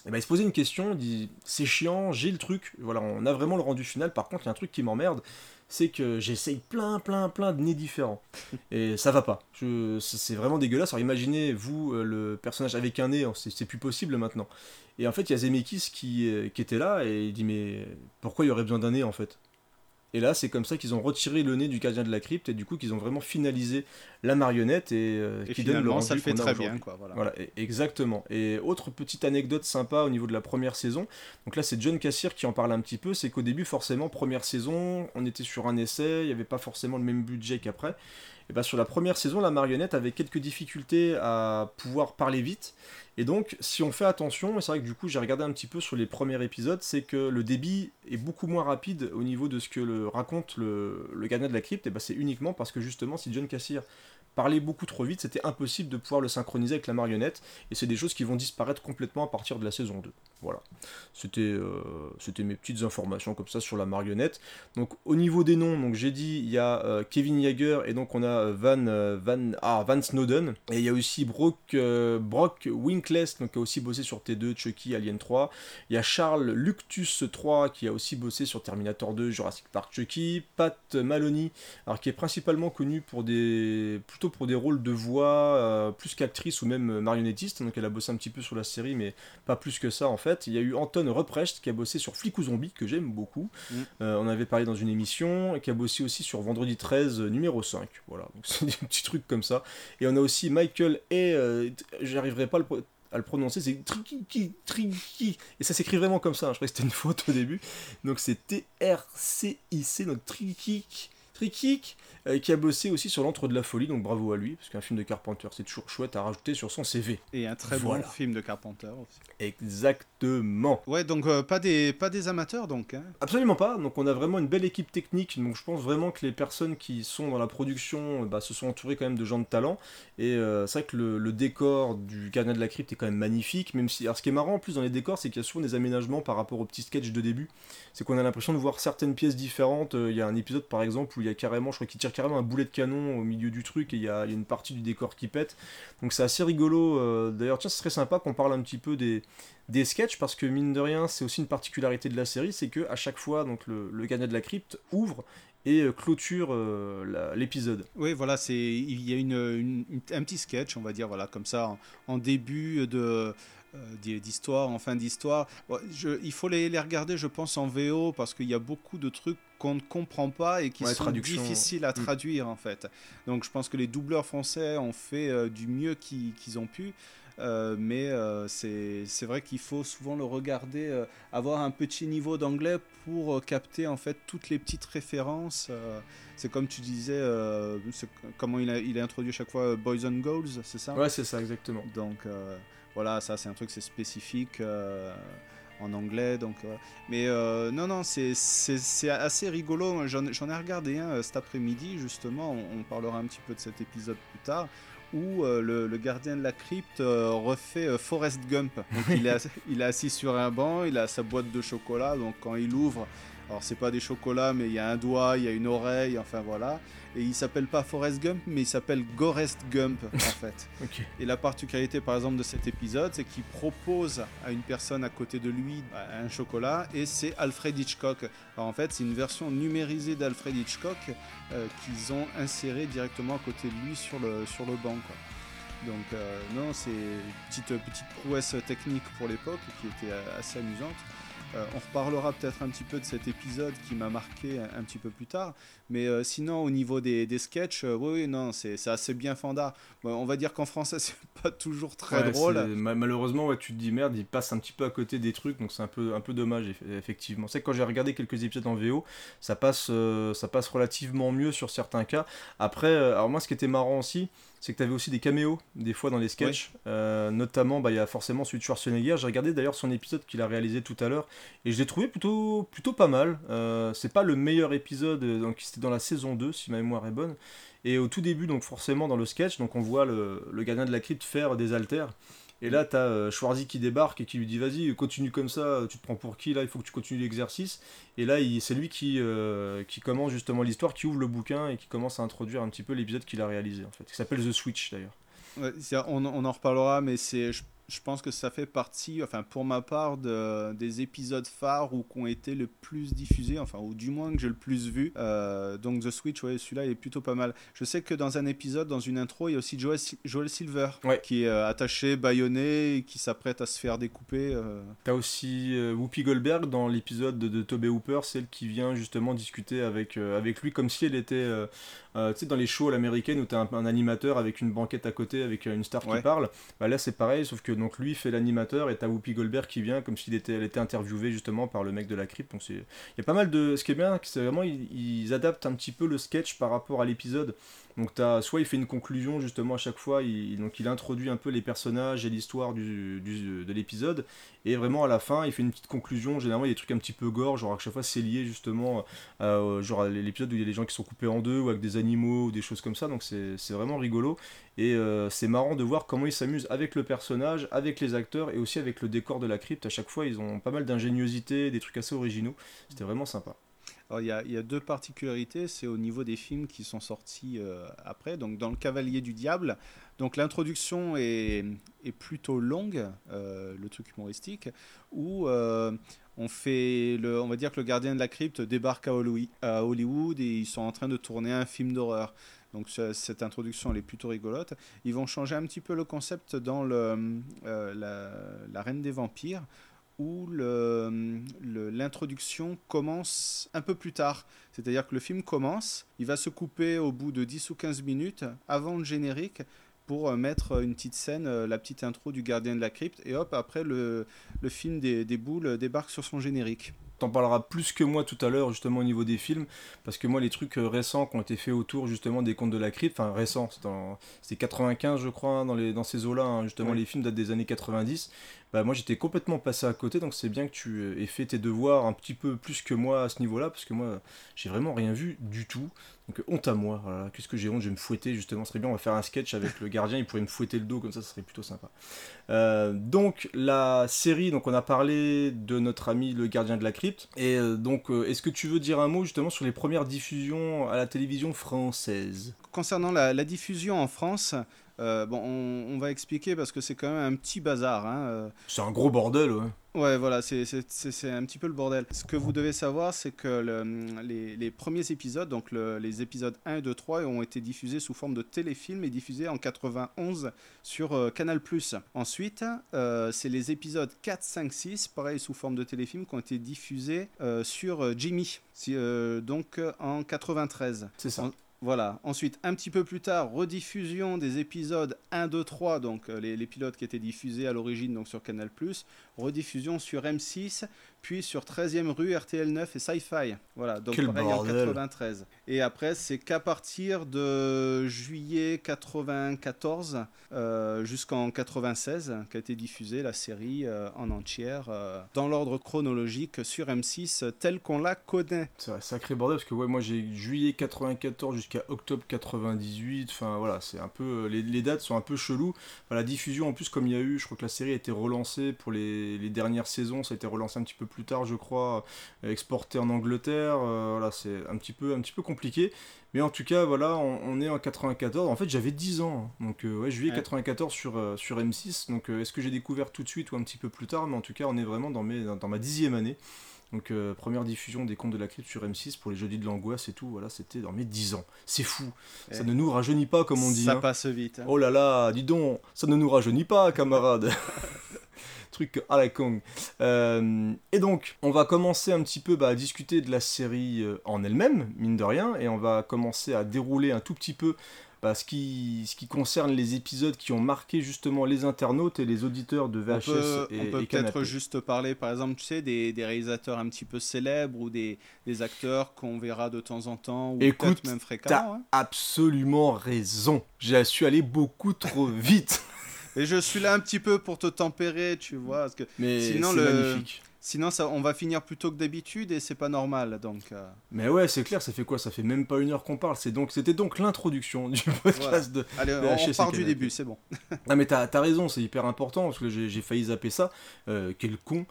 Et ben ils se posaient une question, ils disent c'est chiant, j'ai le truc, voilà, on a vraiment le rendu final. Par contre, il y a un truc qui m'emmerde, c'est que j'essaye plein, plein, plein de nez différents. Et ça va pas. C'est vraiment dégueulasse. Alors imaginez, vous, euh, le personnage avec un nez, c'est c'est plus possible maintenant. Et en fait, il y a Zemeckis qui, euh, qui était là et il dit Mais pourquoi il y aurait besoin d'un nez en fait? Et là, c'est comme ça qu'ils ont retiré le nez du gardien de la crypte et du coup qu'ils ont vraiment finalisé la marionnette et, euh, Et qui donne le finalement, ça rendu le fait très bien, quoi. Voilà. Voilà, exactement. Et autre petite anecdote sympa au niveau de la première saison. Donc là, c'est John Cassier qui en parle un petit peu. C'est qu'au début, forcément, première saison, on était sur un essai, il n'y avait pas forcément le même budget qu'après. Et bien sur la première saison, la marionnette avait quelques difficultés à pouvoir parler vite. Et donc, si on fait attention, et c'est vrai que du coup, j'ai regardé un petit peu sur les premiers épisodes, c'est que le débit est beaucoup moins rapide au niveau de ce que le raconte le, le de la crypte. Et ben, c'est uniquement parce que justement, si John Cassier parlait beaucoup trop vite, c'était impossible de pouvoir le synchroniser avec la marionnette. Et c'est des choses qui vont disparaître complètement à partir de la saison 2. Voilà. C'était euh, c'était mes petites informations comme ça sur la marionnette. Donc au niveau des noms, donc j'ai dit il y a euh, Kevin Yeager et donc on a euh, Van Van ah, Van Snowden et il y a aussi Brock Brock Winkless donc qui a aussi bossé sur T2, Chucky, Alien 3. Il y a Charles Luctus 3 qui a aussi bossé sur Terminator 2, Jurassic Park, Chucky. Pat Maloney alors qui est principalement connu pour des pour des rôles de voix euh, plus qu'actrice ou même euh, marionnettiste. Donc elle a bossé un petit peu sur la série mais pas plus que ça en fait. Il y a eu Anton Reprecht qui a bossé sur Flic ou Zombie, que j'aime beaucoup. Mm. Euh, on avait parlé dans une émission, et qui a bossé aussi sur Vendredi 13, euh, numéro 5. Voilà, donc c'est des petits trucs comme ça. Et on a aussi Michael et j'arriverai pas à le pro- à le prononcer, c'est Triki, Triki. Et ça s'écrit vraiment comme ça, hein, je crois que c'était une faute au début. Donc c'est T-R-C-I-C, donc Trikik. Trikik, euh, qui a bossé aussi sur l'entre de la folie, donc bravo à lui, parce qu'un film de Carpenter, c'est toujours chouette à rajouter sur son CV. Et un très Voilà. bon film de Carpenter aussi. Exactement. Ouais, donc euh, pas, des, pas des amateurs, donc. Hein. Absolument pas. Donc on a vraiment une belle équipe technique. Donc je pense vraiment que les personnes qui sont dans la production bah, se sont entourées quand même de gens de talent. Et euh, c'est vrai que le, le décor du Gardien de la Crypte est quand même magnifique. Même si, alors ce qui est marrant en plus dans les décors, c'est qu'il y a souvent des aménagements par rapport au petit sketch de début. C'est qu'on a l'impression de voir certaines pièces différentes. Euh, Il y a un épisode par exemple où il y a carrément, je crois qu'il tire carrément un boulet de canon au milieu du truc et il y y a une partie du décor qui pète. Donc c'est assez rigolo. D'ailleurs, tiens, ce serait sympa qu'on parle un petit peu des des sketchs parce que mine de rien c'est aussi une particularité de la série c'est que à chaque fois donc le, le gardien de la crypte ouvre et euh, clôture euh, l'épisode Oui, voilà, c'est il y a une, une- une- un petit sketch, on va dire, voilà, comme ça, en, en début de euh, d'hi- d'histoire, en fin d'histoire. Bon, il faut les, les regarder, je pense, en VO parce qu'il y a beaucoup de trucs qu'on ne comprend pas et qui Ouais, sont difficiles à Mm. traduire en fait. Donc je pense que les doubleurs français ont fait euh, du mieux qu'ils qu'ils ont pu. Euh, mais euh, c'est vrai qu'il faut souvent le regarder, euh, avoir un petit niveau d'anglais pour capter en fait toutes les petites références. c'est comme tu disais, comment il a, il a introduit chaque fois Boys and Girls, c'est ça? Ouais c'est ça exactement Donc voilà, ça c'est un truc, c'est spécifique en anglais. Donc, euh, mais euh, non, non, c'est- assez rigolo. J'en ai regardé un euh, cet après-midi, justement. On, on parlera un petit peu de cet épisode plus tard. Où euh, le, gardien de la crypte euh, refait euh, Forrest Gump. Donc, il, est assis, il est assis sur un banc, il a sa boîte de chocolat. Donc quand il ouvre, alors c'est pas des chocolats, mais il y a un doigt, il y a une oreille, enfin voilà. Et il s'appelle pas Forrest Gump, mais il s'appelle Gorest Gump en fait. Et la particularité par exemple de cet épisode, c'est qu'il propose à une personne à côté de lui un chocolat et c'est Alfred Hitchcock. Alors en fait, c'est une version numérisée d'Alfred Hitchcock euh, qu'ils ont inséré directement à côté de lui sur le, sur le banc. quoi. Donc euh, non, c'est une petite, petite prouesse technique pour l'époque qui était euh, assez amusante. Euh, on reparlera peut-être un petit peu de cet épisode qui m'a marqué un, un petit peu plus tard. Mais euh, sinon, au niveau des, des sketchs, euh, oui, oui, non, c'est assez bien fandard. Bon, on va dire qu'en français, c'est pas toujours très Ouais, drôle. malheureusement ouais, tu te dis merde il passe un petit peu à côté des trucs donc c'est un peu un peu dommage eff- effectivement c'est que quand j'ai regardé quelques épisodes en VO ça passe ça passe relativement mieux sur certains cas après alors moi ce qui était marrant aussi c'est que tu avais aussi des caméos des fois dans les sketchs. Euh, notamment bah, il y a forcément celui de Schwarzenegger. J'ai regardé d'ailleurs son épisode qu'il a réalisé tout à l'heure et je l'ai trouvé plutôt plutôt pas mal. Euh, c'est pas le meilleur épisode euh, donc c'était dans la saison 2 si ma mémoire est bonne. Et au tout début donc forcément dans le sketch donc on voit le, le gardien de la crypte faire des haltères et là, t'as euh, Schwarzy qui débarque et qui lui dit Vas-y, continue comme ça, tu te prends pour qui là Il faut que tu continues l'exercice. Et là, c'est lui qui, euh, qui commence justement l'histoire, qui ouvre le bouquin et qui commence à introduire un petit peu l'épisode qu'il a réalisé en fait. Qui s'appelle The Switch d'ailleurs. On, en reparlera, mais c'est, je pense que ça fait partie, enfin pour ma part, de- des épisodes phares ou qui ont été le plus diffusés, enfin ou du moins que j'ai le plus vu. Euh, donc The Switch, ouais, celui-là il est plutôt pas mal. Je sais que dans un épisode, dans une intro, il y a aussi Joel, Sil- Joel Silver Ouais. qui est euh, attaché, et qui s'apprête à se faire découper. euh. T'as aussi Whoopi Goldberg dans l'épisode de, de Tobey Hooper, celle qui vient justement discuter avec, avec lui comme si elle était, tu sais, dans les shows à l'américaine où t'as un, un animateur avec une banquette à côté, avec une star Ouais. qui parle. Bah là c'est pareil, sauf que donc lui fait l'animateur et t'as Whoopi Goldberg qui vient comme s'il était, elle était interviewée justement par le mec de la crypte. Donc il y a pas mal de, ce qui est bien, c'est vraiment ils, adaptent un petit peu le sketch par rapport à l'épisode. Donc t'as, soit il fait une conclusion justement à chaque fois, il, introduit un peu les personnages et l'histoire de l'épisode, et vraiment à la fin il fait une petite conclusion, généralement il y a des trucs un petit peu gore, genre à chaque fois c'est lié justement à, euh, genre à l'épisode où il y a des gens qui sont coupés en deux, ou avec des animaux, ou des choses comme ça, donc c'est vraiment rigolo, et euh, c'est marrant de voir comment ils s'amusent avec le personnage, avec les acteurs, et aussi avec le décor de la crypte, à chaque fois ils ont pas mal d'ingéniosité, des trucs assez originaux, c'était vraiment sympa. Alors, il y, a, deux particularités, c'est au niveau des films qui sont sortis euh, après. Donc dans Le Cavalier du Diable, donc l'introduction est, plutôt longue, euh, le truc humoristique, où on fait, le, on va dire que le gardien de la crypte débarque à Hollywood et ils sont en train de tourner un film d'horreur. Donc ce- cette introduction elle est plutôt rigolote. Ils vont changer un petit peu le concept dans euh, la, Reine des Vampires où l'introduction commence un peu plus tard. C'est-à-dire que le film commence, il va se couper au bout de 10 ou 15 minutes avant le générique pour euh, mettre une petite scène, euh, la petite intro du gardien de la crypte, et hop, après le, film des, boules débarque sur son générique. T'en parleras plus que moi tout à l'heure justement au niveau des films parce que moi les trucs euh, récents qui ont été faits autour justement des contes de la crypte, enfin récents, c'était en- c'était 95 je crois hein, dans, les, dans ces eaux-là, hein, justement Ouais. les films datent des années 90, bah moi j'étais complètement passé à côté donc c'est bien que tu aies fait tes devoirs un petit peu plus que moi à ce niveau-là parce que moi j'ai vraiment rien vu du tout. Donc euh, honte à moi, qu'est-ce que j'ai honte, je vais me fouetter justement, ce serait bien, on va faire un sketch avec le gardien, il pourrait me fouetter le dos comme ça, ce serait plutôt sympa. Euh, donc la série, donc on a parlé de notre ami le gardien de la crypte, et euh, donc est-ce que tu veux dire un mot justement sur les premières diffusions à la télévision française? Concernant la diffusion en France, euh, bon, on, on va expliquer parce que c'est quand même un petit bazar. hein, euh, C'est un gros bordel, ouais. Ouais, voilà, c'est- un petit peu le bordel. Ce que vous devez savoir, c'est que le- les, les premiers épisodes, donc le- les épisodes 1 et 2, 3, ont été diffusés sous forme de téléfilm et diffusés en 91 sur euh, Canal+. Ensuite, euh, c'est les épisodes 4, 5, 6, pareil sous forme de téléfilm, qui ont été diffusés euh, sur Jimmy, si, donc en 93. C'est ça. Voilà. Ensuite, un petit peu plus tard, rediffusion des épisodes 1, 2, 3, donc euh, les, les pilotes qui étaient diffusés à l'origine donc sur Canal+, rediffusion sur M6, puis sur 13e rue, RTL9 et Sci-Fi. Voilà, donc Quel pareil en bordel. 93. Et après, c'est qu'à partir de juillet 94 euh, jusqu'en 96 qu'a été diffusée la série euh, en entière, euh, dans l'ordre chronologique sur M6 tel qu'on la connaît. C'est un sacré bordel parce que ouais, moi j'ai juillet 94 jusqu'à octobre 98. Enfin voilà, c'est un peu euh, les, les dates sont un peu cheloues. Enfin, la diffusion en plus comme il y a eu, je crois que la série a été relancée pour les, les dernières saisons. Ça a été relancé un petit peu plus tard, je crois, exporté en Angleterre. euh, voilà, c'est un petit peu un petit peu compliqué. Mais en tout cas, voilà, on, on est en 94. En fait, j'avais 10 ans. hein. Donc, euh, ouais, juillet Ouais. 94 sur, euh, sur M6. Donc, est-ce que j'ai découvert tout de suite ou un petit peu plus tard? Mais en tout cas, on est vraiment dans, mes, dans, dans ma dixième année. Donc, euh, première diffusion des contes de la crypte sur M6 pour les jeudis de l'angoisse et tout. Voilà, c'était dans mes 10 ans. C'est fou. Ça ne nous rajeunit pas, comme on dit. Ça hein. passe vite. hein. Oh là là, dis donc, ça ne nous rajeunit pas, camarade. Truc à la con. Euh, et donc, on va commencer un petit peu bah, à discuter de la série euh, en elle-même, mine de rien, et on va commencer à dérouler un tout petit peu bah, ce, qui, ce qui concerne les épisodes qui ont marqué justement les internautes et les auditeurs de On VHS peut, et, on peut peut-être juste parler, par exemple, tu sais, des, des réalisateurs un petit peu célèbres ou des, des acteurs qu'on verra de temps en temps ou Écoute, peut-être même T'as fréquemment. hein. absolument raison. J'ai su aller beaucoup trop vite. Et je suis là un petit peu pour te tempérer, tu vois, parce que Mais Sinon, le- magnifique. sinon ça, on va finir plus tôt que d'habitude et c'est pas normal. Donc, euh, Mais ouais, c'est clair, ça fait quoi? Ça fait même pas une heure qu'on parle. C'est donc, c'était donc l'introduction du podcast de. allez, Le on, part du début, c'est bon. Ah mais t'as as raison, c'est hyper important parce que j'ai j'ai failli zapper ça. Euh, quel con.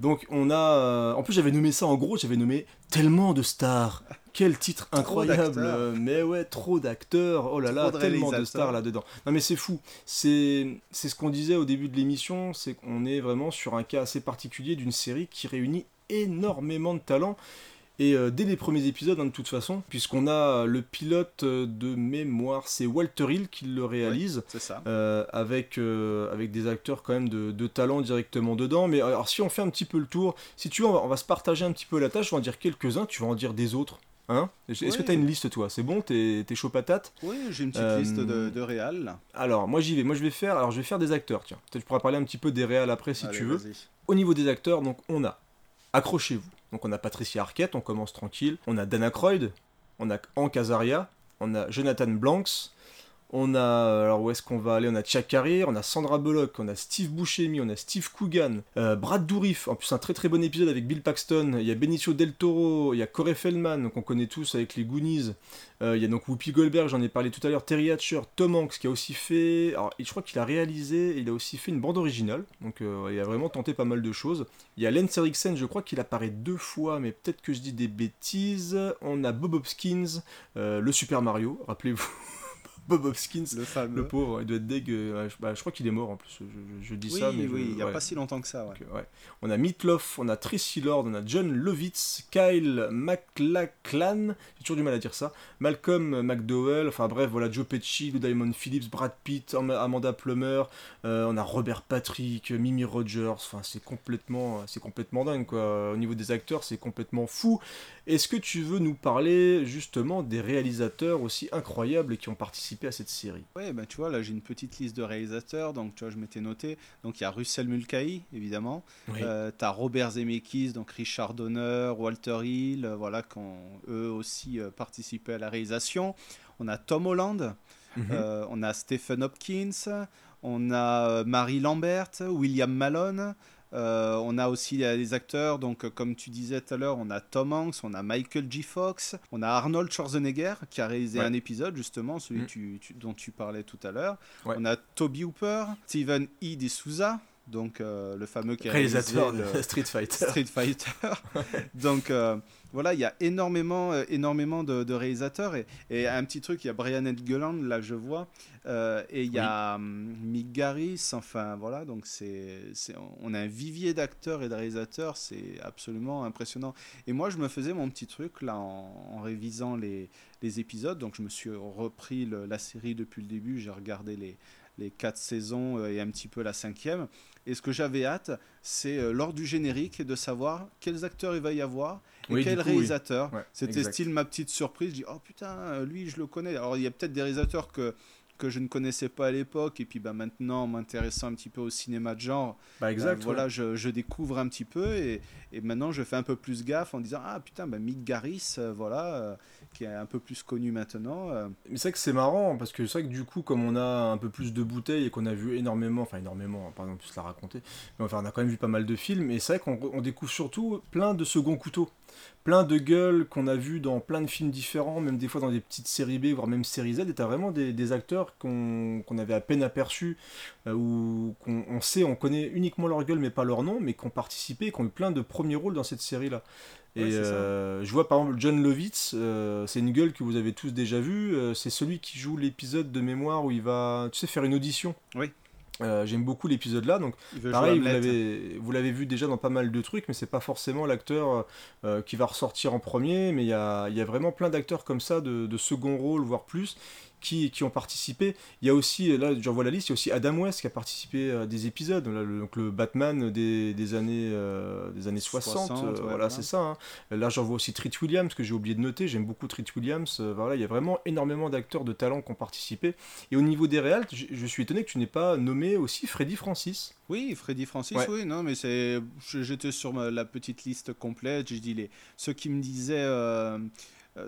Donc on a... euh, En plus j'avais nommé ça en gros, j'avais nommé tellement de stars. Quel titre incroyable. euh, Mais ouais, trop d'acteurs. Oh là là, Trop tellement de stars là-dedans. Non mais c'est fou. C'est ce qu'on disait au début de l'émission, c'est qu'on est vraiment sur un cas assez particulier d'une série qui réunit énormément de talents. Et euh, dès les premiers épisodes, hein, de toute façon, puisqu'on a le pilote euh, de mémoire, c'est Walter Hill qui le réalise. C'est ça. Euh, avec, euh, avec des acteurs quand même de, de talent directement dedans. Mais alors si on fait un petit peu le tour, si tu veux, on va, on va se partager un petit peu la tâche, je vais en dire quelques-uns, tu vas en dire des autres. Hein Est-ce que tu as une liste toi? C'est bon? T'es chaud patate? Oui, j'ai une petite Euh, liste de, de réal. là. Alors moi j'y vais, moi je vais faire, alors je vais faire des acteurs, tiens. Peut-être je pourrais parler un petit peu des réals après si Allez, tu veux. Au niveau des acteurs, donc on a, accrochez-vous, donc on a Patricia Arquette, on commence tranquille, on a Dana Croyd, on a Hank Azaria, on a Jonathan Blanks, on a, alors où est-ce qu'on va aller? On a Chuck Carrier, on a Sandra Bullock, on a Steve Buscemi, on a Steve Coogan, euh, Brad Dourif, en plus un très très bon épisode avec Bill Paxton, il y a Benicio Del Toro, il y a Corey Feldman, qu'on connaît tous avec les Goonies, euh, il y a donc Whoopi Goldberg, j'en ai parlé tout à l'heure, Terry Hatcher, Tom Hanks qui a aussi fait, alors je crois qu'il a réalisé, il a aussi fait une bande originale, donc euh, il a vraiment tenté pas mal de choses. Il y a Lance Eriksen, je crois qu'il apparaît deux fois, mais peut-être que je dis des bêtises. On a Bob Hopkins, euh, le Super Mario, rappelez-vous. Bob Hopkins, Le fameux. le pauvre, il doit être deg. euh, je, bah, je crois qu'il est mort en plus, je, je- je dis oui, ça, mais oui, il n'y a ouais. pas si longtemps que ça. Ouais. Donc, ouais. On a Meatloaf, on a Tracy Lord, on a John Lovitz, Kyle MacLachlan, j'ai toujours du mal à dire ça, Malcolm McDowell, enfin bref, voilà, Joe Pesci, Lou Diamond Phillips, Brad Pitt, Am- Amanda Plummer, euh, on a Robert Patrick, Mimi Rogers, enfin c'est complètement, c'est complètement dingue quoi. Au niveau des acteurs, c'est complètement fou. Est-ce que tu veux nous parler justement des réalisateurs aussi incroyables qui ont participé à cette série Ouais, bah, tu vois, là j'ai une petite liste de réalisateurs, donc tu vois, je m'étais noté. Donc il y a Russell Mulcahy, évidemment. Oui. Euh, T'as Robert Zemeckis, donc Richard Donner, Walter Hill, euh, voilà, qui ont eux aussi euh, participé à la réalisation. On a Tom Holland, Mhm. euh, on a Stephen Hopkins, on a Marie Lambert, William Malone. Euh, on a aussi des acteurs, donc euh, comme tu disais tout à l'heure, on a Tom Hanks, on a Michael J. Fox, on a Arnold Schwarzenegger qui a réalisé Ouais. un épisode justement, celui Mm. tu- tu- dont tu parlais tout à l'heure. Ouais. On a Toby Hooper, Steven E. D'Souza, donc euh, le fameux qui Réalisateur de le- Street Fighter. Street Fighter. Donc euh, voilà, il y a énormément, euh, énormément de, de réalisateurs et, et un petit truc, il y a Brian Edgeland, là je vois, et il y a hum, Mick Garris, enfin voilà, donc c'est, c'est, on a un vivier d'acteurs et de réalisateurs, c'est absolument impressionnant. Et moi je me faisais mon petit truc là en, en révisant les, les épisodes, donc je me suis repris le- la série depuis le début, j'ai regardé les, les quatre saisons et un petit peu la cinquième. Et ce que j'avais hâte, c'est euh, lors du générique de savoir quels acteurs il va y avoir et Oui, quel oui. réalisateur. Ouais, C'était style ma petite surprise. Je dis oh putain, lui je le connais. Alors il y a peut-être des réalisateurs que que je ne connaissais pas à l'époque et puis bah maintenant en m'intéressant un petit peu au cinéma de genre Bah exact. euh, voilà ouais. je, je découvre un petit peu et, et maintenant je fais un peu plus gaffe en disant ah putain bah Mick Garris euh, voilà euh, qui est un peu plus connu maintenant euh, Mais c'est vrai que c'est marrant parce que c'est vrai que du coup, comme on a un peu plus de bouteilles et qu'on a vu énormément, enfin énormément, par exemple, plus la raconter, mais enfin on a quand même vu pas mal de films et c'est vrai qu'on on découvre surtout plein de second couteaux, plein de gueules qu'on a vu dans plein de films différents, même des fois dans des petites séries B, voire même séries Z. Et t'as vraiment des, des acteurs qu'on avait à peine aperçus euh, ou qu'on on sait, on connaît uniquement leur gueule mais pas leur nom, mais qui ont participé et qui ont eu plein de premiers rôles dans cette série-là. Et Ouais, euh, je vois par exemple John Lovitz, euh, c'est une gueule que vous avez tous déjà vue. c'est celui qui joue l'épisode de mémoire où il va, tu sais, faire une audition. Oui. Euh, J'aime beaucoup l'épisode là, donc pareil, vous l'avez, vu déjà dans pas mal de trucs, mais c'est pas forcément l'acteur euh, qui va ressortir en premier, mais il y a, y a vraiment plein d'acteurs comme ça de, de second rôle, voire plus, qui, qui ont participé. Il y a aussi, là j'en vois la liste, il y a aussi Adam West qui a participé à des épisodes, là, le, donc le Batman des, des années, euh, des années 60, 60, euh, ouais, voilà, voilà. c'est ça. hein. Là j'en vois aussi Treat Williams, que j'ai oublié de noter, j'aime beaucoup Treat Williams, euh, voilà, il y a vraiment énormément d'acteurs de talent qui ont participé. Et au niveau des réals, je, je suis étonné que tu n'aies pas nommé aussi Freddy Francis. Oui, Freddy Francis, Ouais. oui, non, mais c'est, j'étais sur ma- la petite liste complète. J'ai dit les, ceux qui me disaient, euh,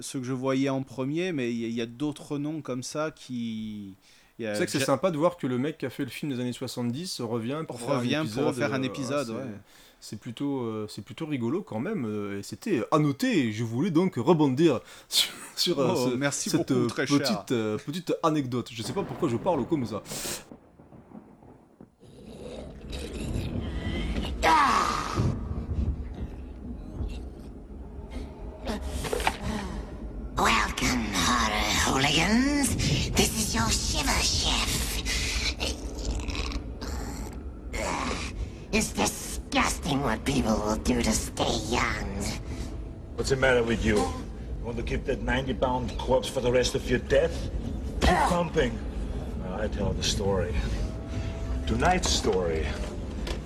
ceux que je voyais en premier, mais il y, a- d'autres noms comme ça qui. a C'est que c'est sympa de voir que le mec qui a fait le film des années 70 revient pour faire un Revient pour épisode, refaire un euh, épisode, c'est- ouais. C'est plutôt, euh, c'est plutôt rigolo quand même. euh, et c'était à noter. et Je voulais donc rebondir sur, sur, euh, Oh, ce- merci cette beaucoup, euh, très cher. petite, euh, petite anecdote. Je sais pas pourquoi je parle comme ça. Hooligans. This is your shiver chef. It's disgusting what people will do to stay young. What's the matter with you? Want to keep that 90 pound corpse for the rest of your death? Keep pumping. I tell the story. Tonight's story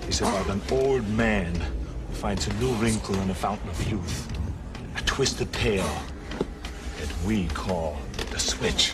is about an old man who finds a new wrinkle in the fountain of youth. A twisted tale we call the switch.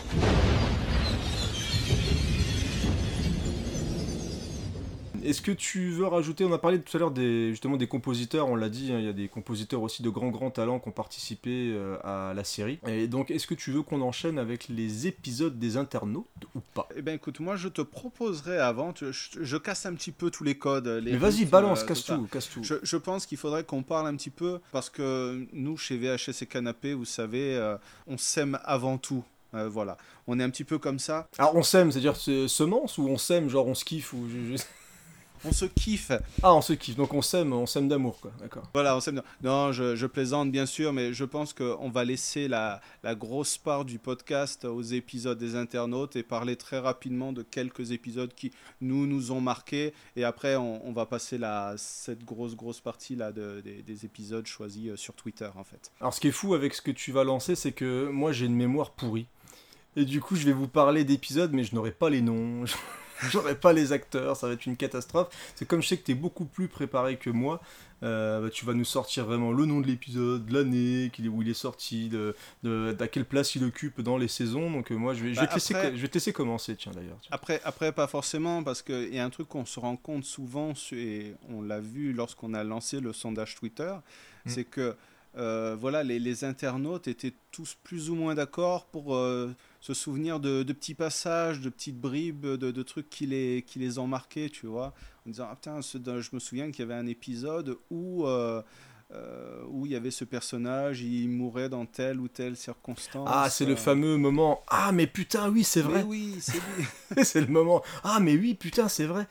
Est-ce que tu veux rajouter, on a parlé tout à l'heure des, justement des compositeurs, on l'a dit, hein, il y a des compositeurs aussi de grands grands talents qui ont participé euh, à la série. Et donc est-ce que tu veux qu'on enchaîne avec les épisodes des internautes ou pas? Eh ben écoute, moi je te proposerais avant, tu- je, je casse un petit peu tous les codes. Les Mais vas-y, balance, euh, casse tout, casse tout. Je, je pense qu'il faudrait qu'on parle un petit peu, parce que nous, chez VHS et Canapé, vous savez, euh, on s'aime avant tout. Euh, voilà, on est un petit peu comme ça. Alors on s'aime, c'est-à-dire c'est semence ou on s'aime, genre on se kiffe ou On se kiffe. Ah, on se kiffe, donc on s'aime, on s'aime d'amour quoi, d'accord. Voilà, on s'aime. Non, je, je plaisante bien sûr, mais je pense qu'on va laisser la, la grosse part du podcast aux épisodes des internautes et parler très rapidement de quelques épisodes qui nous nous ont marqués. Et après, on, on va passer la, cette grosse grosse partie là de- des, des épisodes choisis euh, sur Twitter en fait. Alors ce qui est fou avec ce que tu vas lancer, c'est que moi j'ai une mémoire pourrie. Et du coup je vais vous parler d'épisodes, mais je n'aurai pas les noms, j'aurai pas les acteurs, ça va être une catastrophe. C'est comme je sais que tu es beaucoup plus préparé que moi, euh, bah, tu vas nous sortir vraiment le nom de l'épisode, l'année où il est sorti, de, de- d'à quelle place il occupe dans les saisons. Donc euh, moi je vais, je Bah, vais te laisser, après- je vais te laisser commencer, tiens d'ailleurs. Après, après, pas forcément, parce qu'il y a un truc qu'on se rend compte souvent, et on l'a vu lorsqu'on a lancé le sondage Twitter, Mm. c'est que euh, voilà, les, les internautes étaient tous plus ou moins d'accord pour se souvenir de, de petits passages, de petites bribes, de, de trucs qui les, qui les ont marqués, tu vois, en disant, ah putain, ce- je me souviens qu'il y avait un épisode où... euh, euh, où il y avait ce personnage, il mourait dans telle ou telle circonstance. Ah, c'est le euh, fameux moment. Ah, mais putain, oui, c'est mais vrai. oui, c'est lui. c'est le moment. Ah, mais oui, putain, c'est vrai.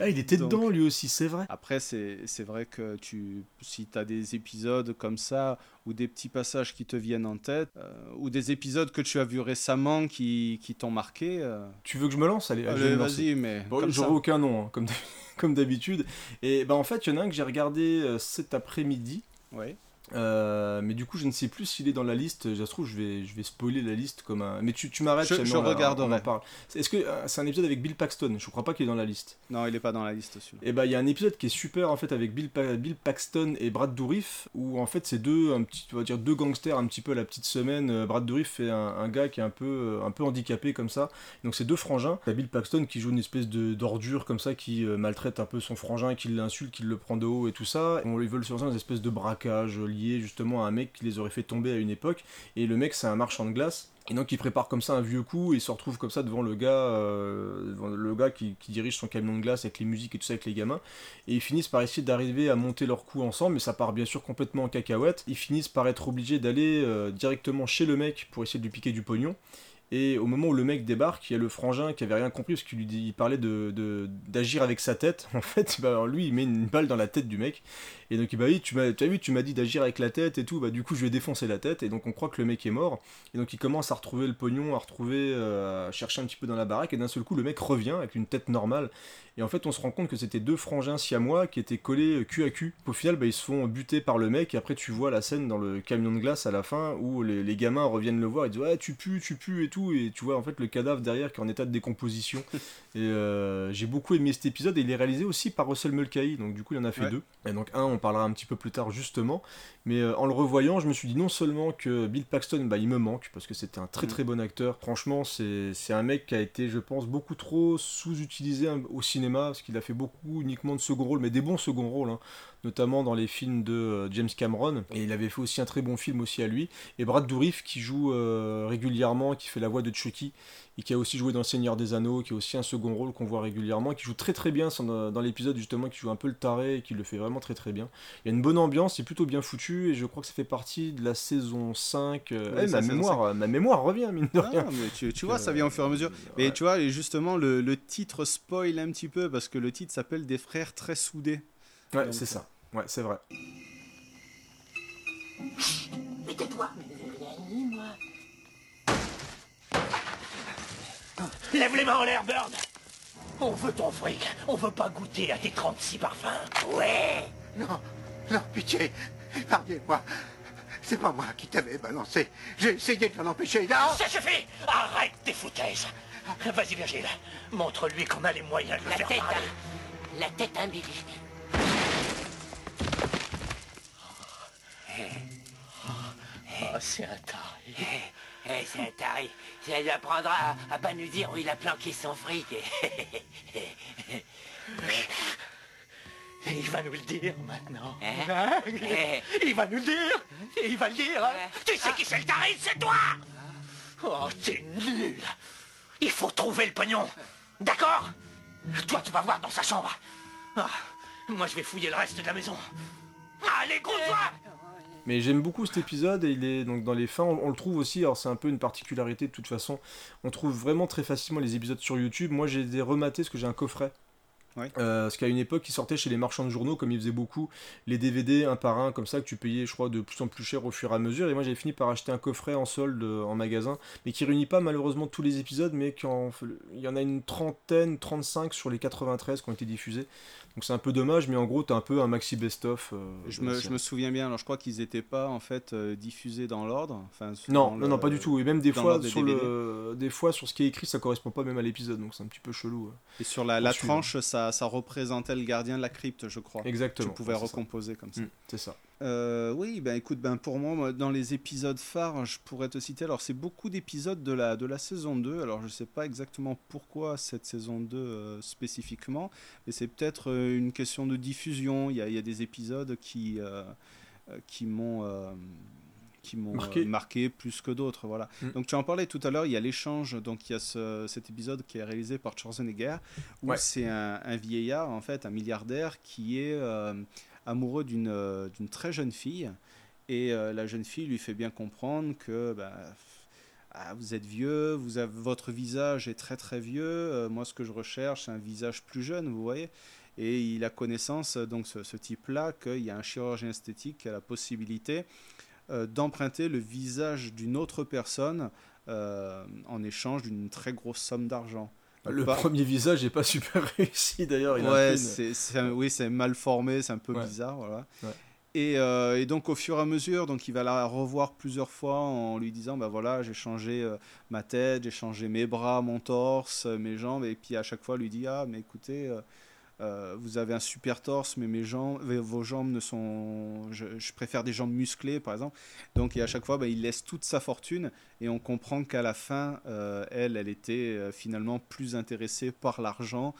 Ah, il était Donc- dedans lui aussi, c'est vrai. Après, c'est vrai que tu, si tu as des épisodes comme ça, ou des petits passages qui te viennent en tête, euh, ou des épisodes que tu as vus récemment qui, qui t'ont marqué, euh, Tu veux que je me lance? Allez, vas-y, mais Bon, j'aurai aucun nom, hein, comme d'hab- comme d'habitude. Et bah en fait, il y en a un que j'ai regardé euh, cet après-midi. Ouais. Euh, mais du coup, je ne sais plus s'il est dans la liste. Ça se trouve, je vais, je vais spoiler la liste comme un. Mais tu, tu m'arrêtes. Je- je regarderai. parle. Est-ce que euh, c'est un épisode avec Bill Paxton? Je crois pas qu'il est dans la liste. Non, il est pas dans la liste celui-là. Et bah il y a un épisode qui est super en fait avec Bill, Pa- Bill Paxton et Brad Dourif où en fait c'est deux un petit on va dire deux gangsters un petit peu à la petite semaine. Euh, Brad Dourif fait un, un gars qui est un peu un peu handicapé comme ça. Donc c'est deux frangins. T'as Bill Paxton qui joue une espèce de d'ordure comme ça qui euh, maltraite un peu son frangin, qui l'insulte, qui le prend de haut et tout ça. On, ils veulent sur ça une espèce de braquage lié justement à un mec qui les aurait fait tomber à une époque. Et le mec c'est un marchand de glace. Et donc il prépare comme ça un vieux coup et se retrouve comme ça devant le gars, euh, devant le gars qui, qui dirige son camion de glace avec les musiques et tout ça avec les gamins. Et ils finissent par essayer d'arriver à monter leur coup ensemble, mais ça part bien sûr complètement en cacahuète. Ils finissent par être obligés d'aller euh, directement chez le mec pour essayer de lui piquer du pognon. Et au moment où le mec débarque, il y a le frangin qui avait rien compris parce qu'il lui dit, parlait de, d'agir avec sa tête. En fait, bah, lui, il met une balle dans la tête du mec. Et donc, bah oui, tu m'as, as vu, tu m'as dit d'agir avec la tête et tout. Bah du coup, je vais défoncer la tête. Et donc, on croit que le mec est mort. Et donc, il commence à retrouver le pognon, à retrouver, euh, à chercher un petit peu dans la baraque. Et d'un seul coup, le mec revient avec une tête normale. Et en fait, on se rend compte que c'était deux frangins siamois qui étaient collés euh, cul à cul. Au final, bah, ils se font buter par le mec. Et après, tu vois la scène dans le camion de glace à la fin où les, les gamins reviennent le voir. Ils disent Ouais, tu pues, tu pues et tout. Et tu vois en fait le cadavre derrière qui est en état de décomposition. et euh, j'ai beaucoup aimé cet épisode. Et il est réalisé aussi par Russell Mulcahy. Donc, du coup, il en a fait Ouais. deux. Et donc, un, on parlera un petit peu plus tard justement. Mais euh, en le revoyant, je me suis dit non seulement que Bill Paxton, bah, il me manque parce que c'était un très Mm. très bon acteur. Franchement, c'est c'est un mec qui a été, je pense, beaucoup trop sous-utilisé hein, au cinéma parce qu'il a fait beaucoup uniquement de second rôle, mais des bons second rôles, hein, notamment dans les films de euh, James Cameron. Et il avait fait aussi un très bon film aussi à lui. Et Brad Dourif qui joue euh, régulièrement, qui fait la voix de Chucky et qui a aussi joué dans Le Seigneur des Anneaux, qui a aussi un second rôle qu'on voit régulièrement, qui joue très très bien dans, dans l'épisode justement, qui joue un peu le taré et qui le fait vraiment très très bien. Il y a une bonne ambiance, c'est plutôt bien foutu et je crois que ça fait partie de la saison 5. euh, Ouais, eh, ma, mémoire, euh, ma mémoire revient, mine de Ah, rien. mais tu, vois, ça vient au fur et à mesure. euh, Mais ouais. tu vois, et justement, le, le titre spoil un petit peu parce que le titre s'appelle Des frères très soudés. Ouais, c'est ça. Ouais, c'est vrai. Mais tais-toi Lève les mains en l'air, Bird On veut ton fric, on veut pas goûter à tes 36 parfums. Ouais Non, non, pitié. Épargnez-moi. C'est pas moi qui t'avais balancé. J'ai essayé de l'en empêcher. Là Ça suffit Arrête tes foutaises Vas-y, Virgile, montre-lui qu'on a les moyens de le La faire tête, parler. à- la tête à Billy. Ah, c'est un taré. Eh, c'est un taré. Ça lui apprendra à, à pas nous dire où il a planqué son fric. Il va nous le dire maintenant. Hein Hein Eh. Il va nous le dire Il va le dire hein Tu sais qui c'est le taré C'est toi Oh, t'es nul Il faut trouver le pognon D'accord Toi, tu vas voir dans sa chambre. Ah, moi, je vais fouiller le reste de la maison. Allez, groupe-toi Mais j'aime beaucoup cet épisode et il est donc dans les fins, on, on le trouve aussi, alors c'est un peu une particularité de toute façon, on trouve vraiment très facilement les épisodes sur YouTube. Moi j'ai des rematés parce que j'ai un coffret. Ouais. Euh, parce qu'à une époque, ils sortaient chez les marchands de journaux, comme ils faisaient beaucoup, les DVD un par un, comme ça, que tu payais, je crois, de plus en plus cher au fur et à mesure. Et moi, j'avais fini par acheter un coffret en solde euh, en magasin, mais qui réunit pas malheureusement tous les épisodes, mais il y en a une trentaine, 35 sur les 93 qui ont été diffusés. Donc c'est un peu dommage, mais en gros, t'as un peu un maxi best-of. euh, Je me, je série. me souviens bien, alors je crois qu'ils n'étaient pas en fait euh, diffusés dans l'ordre. Enfin, Non, non, le- non, pas du tout. Et même des fois, des sur le... des fois, sur ce qui est écrit, ça correspond pas même à l'épisode, donc c'est un petit peu chelou. ouais. Et sur la, tranche, ça, ça représentait le gardien de la crypte, je crois. Exactement. Tu pouvais ça. recomposer comme ça. Mm, c'est ça. Euh, oui, ben écoute, ben pour moi, dans les épisodes phares, je pourrais te citer. Alors, c'est beaucoup d'épisodes de la, de la saison 2. Alors, je sais pas exactement pourquoi cette saison 2 euh, spécifiquement, mais c'est peut-être euh, une question de diffusion. Il y a, il y a des épisodes qui, euh, qui m'ont. qui m'ont Marqué. euh, marqué plus que d'autres, voilà. Mm. Donc tu en parlais tout à l'heure, il y a l'échange, donc il y a ce- cet épisode qui est réalisé par Schwarzenegger, où Ouais. c'est un, un vieillard, en fait, un milliardaire qui est euh, amoureux d'une euh, d'une très jeune fille. Et euh, la jeune fille lui fait bien comprendre que bah, ah, vous êtes vieux, vous avez, votre visage est très très vieux. euh, moi, ce que je recherche, c'est un visage plus jeune, vous voyez. Et il a connaissance, donc ce, type-là, qu'il y a un chirurgien esthétique qui a la possibilité d'emprunter le visage d'une autre personne en échange d'une très grosse somme d'argent. Le pas- premier visage est pas super réussi d'ailleurs. Ouais, une- c'est, oui, c'est mal formé, c'est un peu Ouais. bizarre, voilà. Ouais. Et, euh, et donc au fur et à mesure, donc il va la revoir plusieurs fois en lui disant, bah voilà, j'ai changé euh, ma tête, j'ai changé mes bras, mon torse, euh, mes jambes, et puis à chaque fois lui dit, ah mais écoutez, euh, euh, vous avez un super torse, mais mes jambes, vos jambes ne sont, je, préfère des jambes musclées par exemple. Donc et à chaque fois, bah, il laisse toute sa fortune, et on comprend qu'à la fin, euh, elle, elle était euh, finalement plus intéressée par l'argent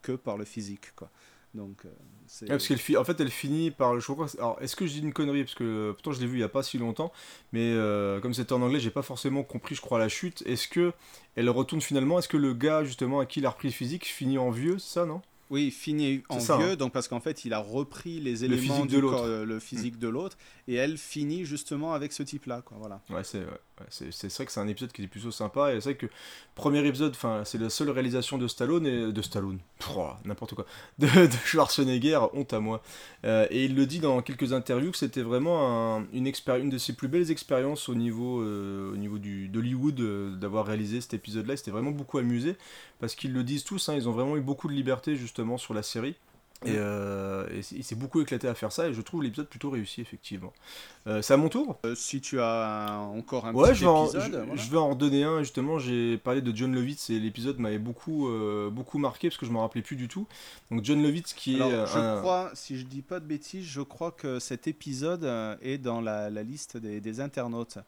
que par le physique, quoi. Donc. Ouais, parce qu'elle fi- en fait, elle finit par. Je crois, alors, est-ce que je dis une connerie? Parce que pourtant, je l'ai vu il y a pas si longtemps. Mais comme c'était en anglais, j'ai pas forcément compris, je crois, la chute. Est-ce que elle retourne finalement? Est-ce que le gars, justement, à qui il a repris le physique, finit en vieux ça, non? Oui, il finit en ça, vieux, hein. donc parce qu'en fait, il a repris les Le éléments physique du de l'autre. corps, euh, le physique de l'autre, et elle finit justement avec ce type-là, quoi. Voilà. Ouais, c'est ouais, c'est vrai que c'est un épisode qui est plutôt sympa. Et c'est vrai que premier épisode, c'est la seule réalisation de Stallone et de Stallone, n'importe quoi, de, Schwarzenegger, honte à moi. Euh, et il le dit dans quelques interviews que c'était vraiment un- une, une de ses plus belles expériences au niveau, euh, du d'Hollywood euh, d'avoir réalisé cet épisode-là. Il s'était vraiment beaucoup amusé parce qu'ils le disent tous. hein, ils ont vraiment eu beaucoup de liberté justement sur la série. Et, euh, et il s'est beaucoup éclaté à faire ça et je trouve l'épisode plutôt réussi effectivement. Euh, c'est à mon tour Euh, si tu as encore un Ouais, petit je vais, en, épisode, je, voilà. je vais en redonner un. Justement, j'ai parlé de John Lovitz et l'épisode m'avait beaucoup, beaucoup marqué parce que je m'en rappelais plus du tout. Donc John Lovitz qui est Alors, je un- crois, si je dis pas de bêtises, je crois que cet épisode est dans la, la liste des, des internautes.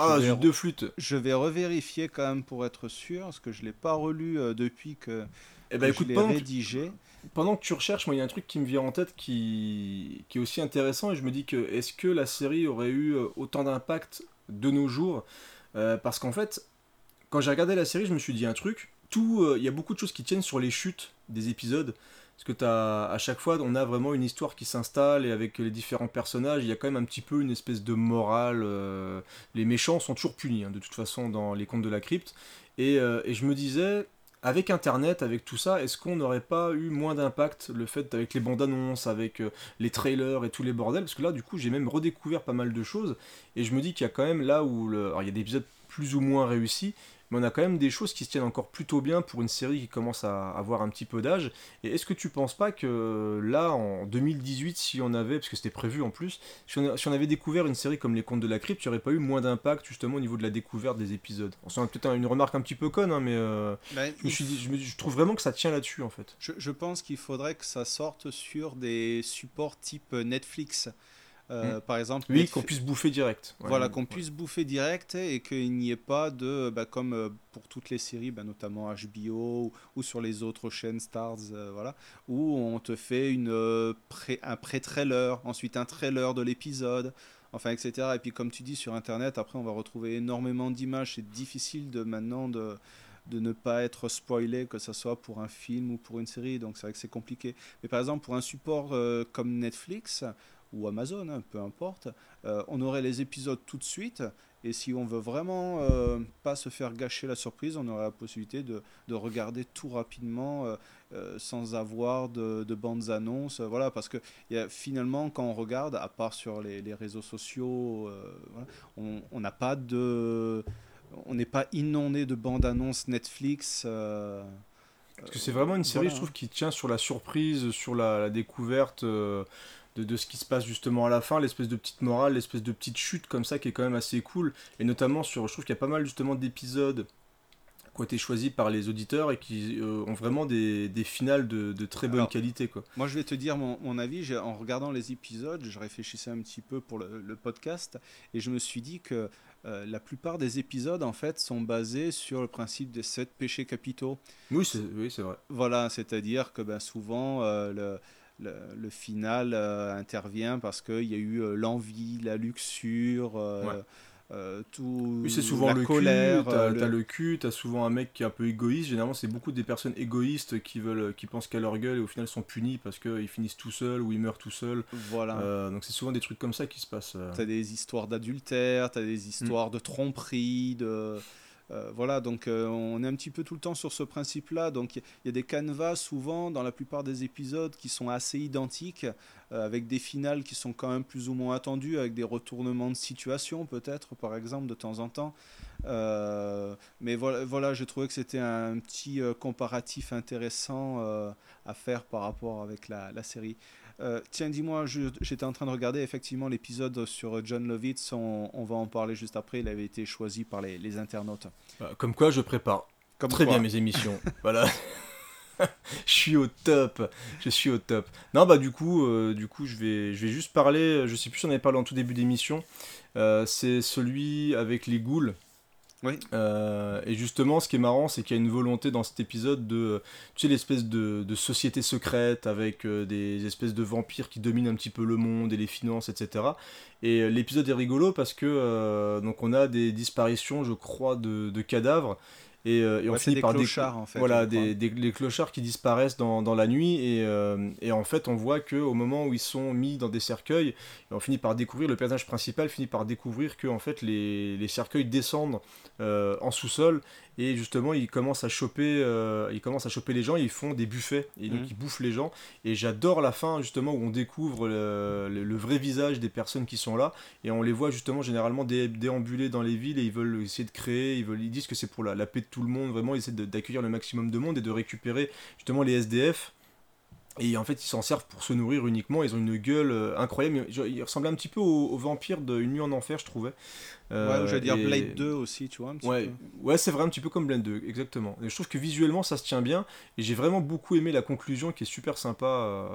ah je vais deux flûtes. Je vais revérifier quand même pour être sûr, parce que je l'ai pas relu depuis que, Eh ben que écoute, je l'ai que, rédigé. Pendant que tu recherches, moi il y a un truc qui me vient en tête qui, est aussi intéressant et je me dis que est-ce que la série aurait eu euh, autant d'impact de nos jours? Euh, Parce qu'en fait, quand j'ai regardé la série, je me suis dit un truc. Tout, euh, il y a beaucoup de choses qui tiennent sur les chutes des épisodes. Parce que à chaque fois, on a vraiment une histoire qui s'installe et avec les différents personnages, il y a quand même un petit peu une espèce de morale. les méchants sont toujours punis, hein, de toute façon, dans les contes de la crypte. Et je me disais, avec Internet, avec tout ça, est-ce qu'on n'aurait pas eu moins d'impact le fait avec les bandes annonces, avec euh, les trailers et tous les bordels? Parce que là, du coup, j'ai même redécouvert pas mal de choses. Et je me dis qu'il y a quand même là où. Il y a des épisodes plus ou moins réussis, mais on a quand même des choses qui se tiennent encore plutôt bien pour une série qui commence à avoir un petit peu d'âge. Et est-ce que tu penses pas que là, en 2018, si on avait, parce que c'était prévu en plus, si on, a- si on avait découvert une série comme Les Contes de la Crypte, il n'y aurait pas eu moins d'impact justement au niveau de la découverte des épisodes? On sent peut-être une remarque un petit peu conne, hein, mais euh, Ben, je, me suis dit- je me- je trouve vraiment que ça tient là-dessus en fait. Je, je pense qu'il faudrait que ça sorte sur des supports type Netflix. Euh, Mm. Par exemple, Oui, qu'on puisse bouffer direct. Ouais, voilà, ouais. qu'on puisse bouffer direct et qu'il n'y ait pas de, bah, comme euh, pour toutes les séries, bah, notamment HBO ou, ou sur les autres chaînes Stars, euh, voilà, où on te fait une, euh, pré- un pré-trailer, ensuite un trailer de l'épisode, enfin, etc. Et puis, comme tu dis, sur Internet, après, on va retrouver énormément d'images. C'est difficile de maintenant de de ne pas être spoilé, que ce soit pour un film ou pour une série, donc c'est vrai que c'est compliqué. Mais par exemple, pour un support euh, comme Netflix ou Amazon, hein, peu importe, euh, on aurait les épisodes tout de suite, et si on veut vraiment euh, pas se faire gâcher la surprise, on aurait la possibilité de, de regarder tout rapidement euh, sans avoir de, de bandes annonces, voilà, parce que y a, finalement, quand on regarde, à part sur les, les réseaux sociaux, voilà, on n'a pas de... On n'est pas inondé de bandes annonces Netflix. Parce que c'est vraiment une série, voilà. je trouve, qui tient sur la surprise, sur la, la découverte euh, de, de ce qui se passe justement à la fin, l'espèce de petite morale, l'espèce de petite chute comme ça qui est quand même assez cool. Et notamment sur, je trouve qu'il y a pas mal justement d'épisodes qui ont été choisis par les auditeurs et qui euh, ont vraiment des, des finales de, de très bonne Alors, qualité. Quoi. Moi, je vais te dire mon, mon avis. En regardant les épisodes, je réfléchissais un petit peu pour le, le podcast et je me suis dit que euh, la plupart des épisodes, en fait, sont basés sur le principe des sept péchés capitaux. Oui, c'est oui, c'est vrai. Voilà, c'est-à-dire que ben, souvent, euh, le, le, le final euh, intervient parce qu'il y a eu euh, l'envie, la luxure, euh, Ouais. euh, tout, Oui, c'est souvent la le colère. cul, t'as t'as le cul, t'as souvent un mec qui est un peu égoïste. Généralement, c'est beaucoup des personnes égoïstes qui veulent, qui pensent qu'à leur gueule et au final sont punis parce qu'ils finissent tout seuls ou ils meurent tout seuls. Voilà. Euh, donc c'est souvent des trucs comme ça qui se passent. T'as des histoires d'adultère, t'as des histoires de tromperie, de euh, voilà. Donc euh, on est un petit peu tout le temps sur ce principe-là. Donc il y, a des canevas souvent dans la plupart des épisodes qui sont assez identiques, euh, avec des finales qui sont quand même plus ou moins attendues, avec des retournements de situation peut-être par exemple de temps en temps. Mais voilà, j'ai trouvé que c'était un petit comparatif intéressant à faire par rapport avec la série. Euh, tiens, dis-moi, j'étais en train de regarder effectivement l'épisode sur John Lovitz, on, on va en parler juste après, il avait été choisi par les, les internautes. Bah, comme quoi, je prépare Comme très quoi. bien mes émissions. voilà. je suis au top. Je suis au top. Non, bah du coup, euh, du coup, je vais, je vais juste parler. Je sais plus si on avait parlé en tout début d'émission. Euh, c'est celui avec les ghouls. Euh, et justement, ce qui est marrant, c'est qu'il y a une volonté dans cet épisode de, tu sais, l'espèce de, société secrète avec euh, des espèces de vampires qui dominent un petit peu le monde et les finances, etc. Et euh, l'épisode est rigolo parce que donc on a des disparitions, je crois, de cadavres. Et, euh, et Ouais, finit des par clochards, en fait, voilà des, clochards qui disparaissent dans, dans la nuit. Et, euh, et en fait on voit que au moment où ils sont mis dans des cercueils on finit par découvrir le personnage principal finit par découvrir que en fait les, les cercueils descendent euh, en sous-sol et justement ils commencent à choper euh, ils commencent à choper les gens et ils font des buffets. Et donc Mhm. ils bouffent les gens. Et j'adore la fin justement où on découvre le, le- le vrai visage des personnes qui sont là. Et on les voit justement généralement dé- déambuler dans les villes et ils veulent essayer de créer. Ils veulent ils disent que c'est pour la, la paix de tout le monde. Vraiment ils essaient d'accueillir le maximum de monde et de récupérer justement les SDF et en fait, ils s'en servent pour se nourrir uniquement. Ils ont une gueule euh, incroyable. Ils ils ressemblaient un petit peu aux, aux vampires de Une nuit en enfer, je trouvais. Euh, ouais, veux dire et- Blade 2 aussi, tu vois, un petit Ouais, peu. ouais c'est vrai, un petit peu comme Blade 2, exactement. Et je trouve que visuellement, ça se tient bien. Et j'ai vraiment beaucoup aimé la conclusion qui est super sympa. euh,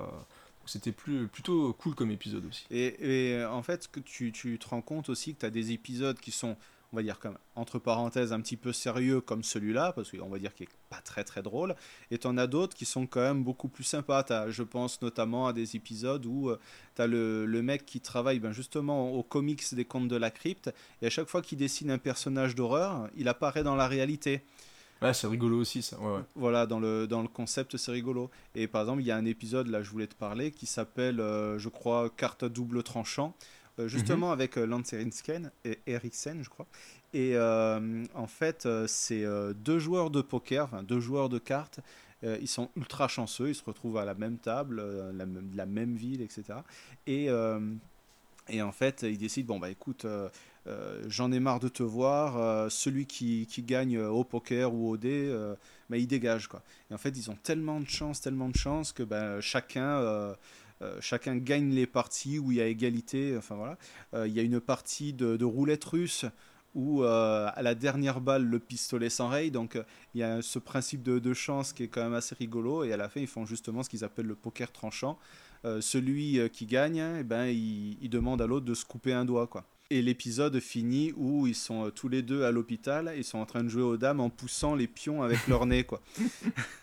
C'était plus, plutôt cool comme épisode aussi. Et, et, en fait, que tu, tu te rends compte aussi que tu as des épisodes qui sont, on va dire, comme, entre parenthèses, un petit peu sérieux comme celui-là, parce qu'on va dire qu'il n'est pas très très drôle, et tu en as d'autres qui sont quand même beaucoup plus sympas. T'as- je pense notamment à des épisodes où tu as le, le mec qui travaille ben, justement aux comics des contes de la crypte, et à chaque fois qu'il dessine un personnage d'horreur, il apparaît dans la réalité. Ouais, c'est rigolo aussi, ça. Ouais, ouais. Voilà, dans le, dans le concept, c'est rigolo. Et par exemple, il y a un épisode, là, je voulais te parler, qui s'appelle, euh, je crois, Carte à double tranchant, euh, justement avec euh, Lance et Eriksen, je crois. Et euh, en fait, c'est deux joueurs de poker, enfin deux joueurs de cartes. Ils sont ultra chanceux, ils se retrouvent à la même table, la, même, la même ville, etc. Et Et en fait, il décide bon, bah écoute, euh, j'en ai marre de te voir, euh, celui qui, qui gagne euh, au poker ou au dé, bah, il dégage. Quoi. Et en fait, ils ont tellement de chance, tellement de chance que bah, chacun. Euh, chacun gagne les parties où il y a égalité. Enfin voilà, Euh, il y a une partie de, roulette russe où euh, à la dernière balle le pistolet s'enraye. Donc il y a ce principe de, chance qui est quand même assez rigolo. Et à la fin, ils font justement ce qu'ils appellent le poker tranchant. Celui qui gagne, eh ben, il, il demande à l'autre de se couper un doigt. Quoi. Et l'épisode finit où ils sont tous les deux à l'hôpital, ils sont en train de jouer aux dames en poussant les pions avec leur nez. Quoi.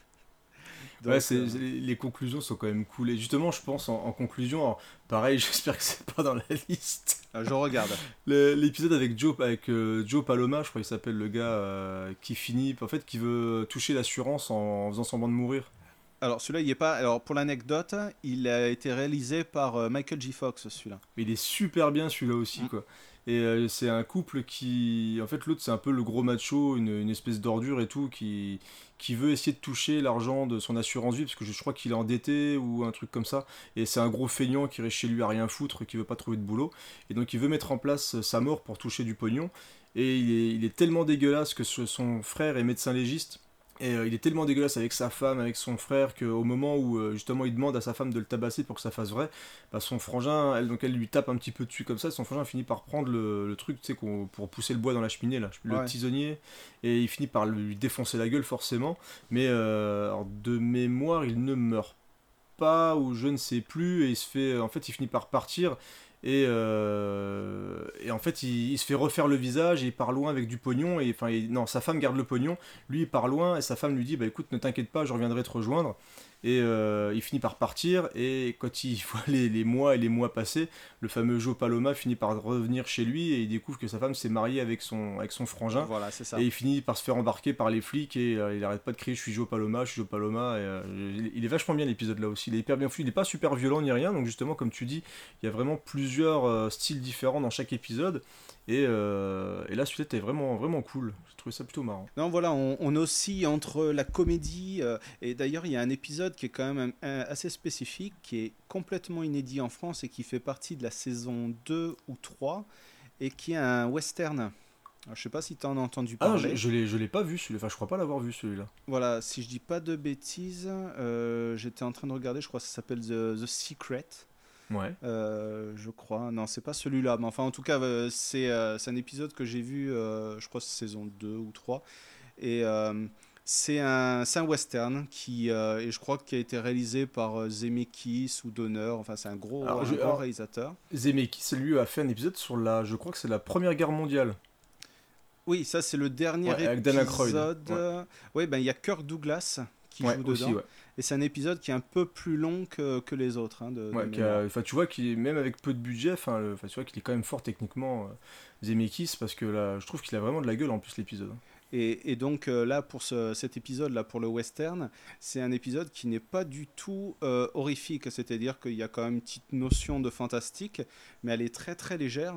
ouais, Donc, euh, les conclusions sont quand même cool. Et justement, je pense en, en conclusion, alors, pareil, j'espère que c'est pas dans la liste. Ah, je regarde. L'épisode avec Joe, avec euh, Joe Paloma, je crois qu'il s'appelle le gars euh, qui finit, en fait, qui veut toucher l'assurance en, en faisant semblant de mourir. Alors celui-là, il est pas. Alors pour l'anecdote, il a été réalisé par euh, Michael J. Fox, celui-là. Il est super bien celui-là aussi, Mm. quoi. Et euh, c'est un couple qui. En fait, l'autre, c'est un peu le gros macho, une, espèce d'ordure et tout, qui, qui veut essayer de toucher l'argent de son assurance vie, parce que je, crois qu'il est endetté ou un truc comme ça. Et c'est un gros feignant qui reste chez lui à rien foutre, qui veut pas trouver de boulot. Et donc, il veut mettre en place sa mort pour toucher du pognon. Et il est, tellement dégueulasse que son frère est médecin légiste. Et euh, il est tellement dégueulasse avec sa femme, avec son frère, qu'au moment où euh, justement il demande à sa femme de le tabasser pour que ça fasse vrai, bah, son frangin, elle, donc elle lui tape un petit peu dessus comme ça, son frangin finit par prendre le, le truc, tu sais, pour pousser le bois dans la cheminée, là, le Ouais. tisonnier, et il finit par lui défoncer la gueule forcément, mais euh, alors, de mémoire, il ne meurt pas, ou je ne sais plus, et il se fait, en fait, il finit par partir, et, euh, et en fait, il, se fait refaire le visage, et il part loin avec du pognon, et enfin, non, sa femme garde le pognon, lui il part loin, et sa femme lui dit, bah écoute, ne t'inquiète pas, je reviendrai te rejoindre, et euh, il finit par partir, et quand il voit les, les mois et les mois passer, le fameux Joe Paloma finit par revenir chez lui, et il découvre que sa femme s'est mariée avec son, avec son frangin, Voilà, c'est ça. et il finit par se faire embarquer par les flics et euh, il arrête pas de crier je suis Joe Paloma, je suis Joe Paloma. Et, euh, il- est vachement bien l'épisode là aussi. Il est hyper bien foutu. Il est pas super violent ni rien. Donc justement, comme tu dis, il y a vraiment plusieurs styles différents dans chaque épisode. Et, euh, et là, celui-là était vraiment, vraiment cool. J'ai trouvé ça plutôt marrant. Non, voilà, on, on oscille entre la comédie, euh, et d'ailleurs, il y a un épisode qui est quand même un- un- assez spécifique, qui est complètement inédit en France et qui fait partie de la saison 2 ou 3, et qui est un western. Alors, je sais pas si tu en as entendu Ah, parler. je, je je l'ai pas vu celui-là. Enfin, je crois pas l'avoir vu celui-là. Voilà, si je dis pas de bêtises, euh, j'étais en train de regarder, je crois que ça s'appelle The, The Secret. Ouais. Euh, je crois. Non, c'est pas celui-là. Mais enfin, en tout cas, euh, c'est euh, c'est un épisode que j'ai vu, je crois saison 2 ou 3. Et euh, c'est un, c'est un western qui, euh, et je crois qui a été réalisé par euh, Zemeckis ou Donner. Enfin, c'est un gros, Alors, un je- gros alors- réalisateur. Zemeckis, lui, a fait un épisode sur la. Je crois que c'est la Première Guerre mondiale. Oui, ça, c'est le dernier Ouais, avec Dan Aykroyd. épisode. Ouais. Oui, ben, il y a Kirk Douglas qui Ouais, joue aussi, dedans. ouais. Et c'est un épisode qui est un peu plus long que, que les autres. hein, de, Ouais, a- tu vois qu'il est même avec peu de budget, enfin, tu vois qu'il est quand même fort techniquement, euh, Zemeckis, parce que là, je trouve qu'il a vraiment de la gueule en plus l'épisode. Et, et donc euh, là, pour ce- cet épisode-là, pour le western, c'est un épisode qui n'est pas du tout euh, horrifique, c'est-à-dire qu'il y a quand même une petite notion de fantastique, mais elle est très très légère.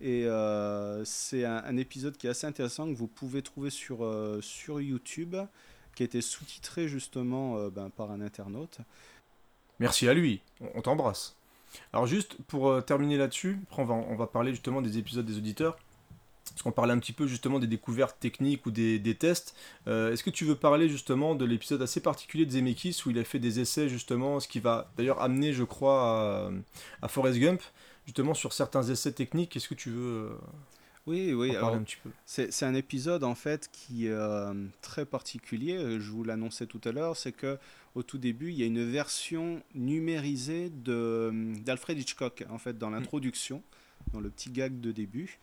Et euh, c'est un, un épisode qui est assez intéressant que vous pouvez trouver sur, sur YouTube, qui été sous-titré justement euh, ben, par un internaute. Merci à lui, on, t'embrasse. Alors juste pour euh, terminer là-dessus, on va, on va parler justement des épisodes des auditeurs, parce qu'on parlait un petit peu justement des découvertes techniques ou des, tests. Euh, Est-ce que tu veux parler justement de l'épisode assez particulier de Zemeckis où il a fait des essais justement, ce qui va d'ailleurs amener je crois à, à Forrest Gump, justement sur certains essais techniques, est-ce que tu veux... Oui, oui. alors, un petit peu C'est un épisode en fait qui est euh, très particulier. euh, Je vous l'annonçais tout à l'heure, c'est que au tout début, il y a une version numérisée de d'Alfred Hitchcock en fait dans l'introduction, dans le petit gag de début.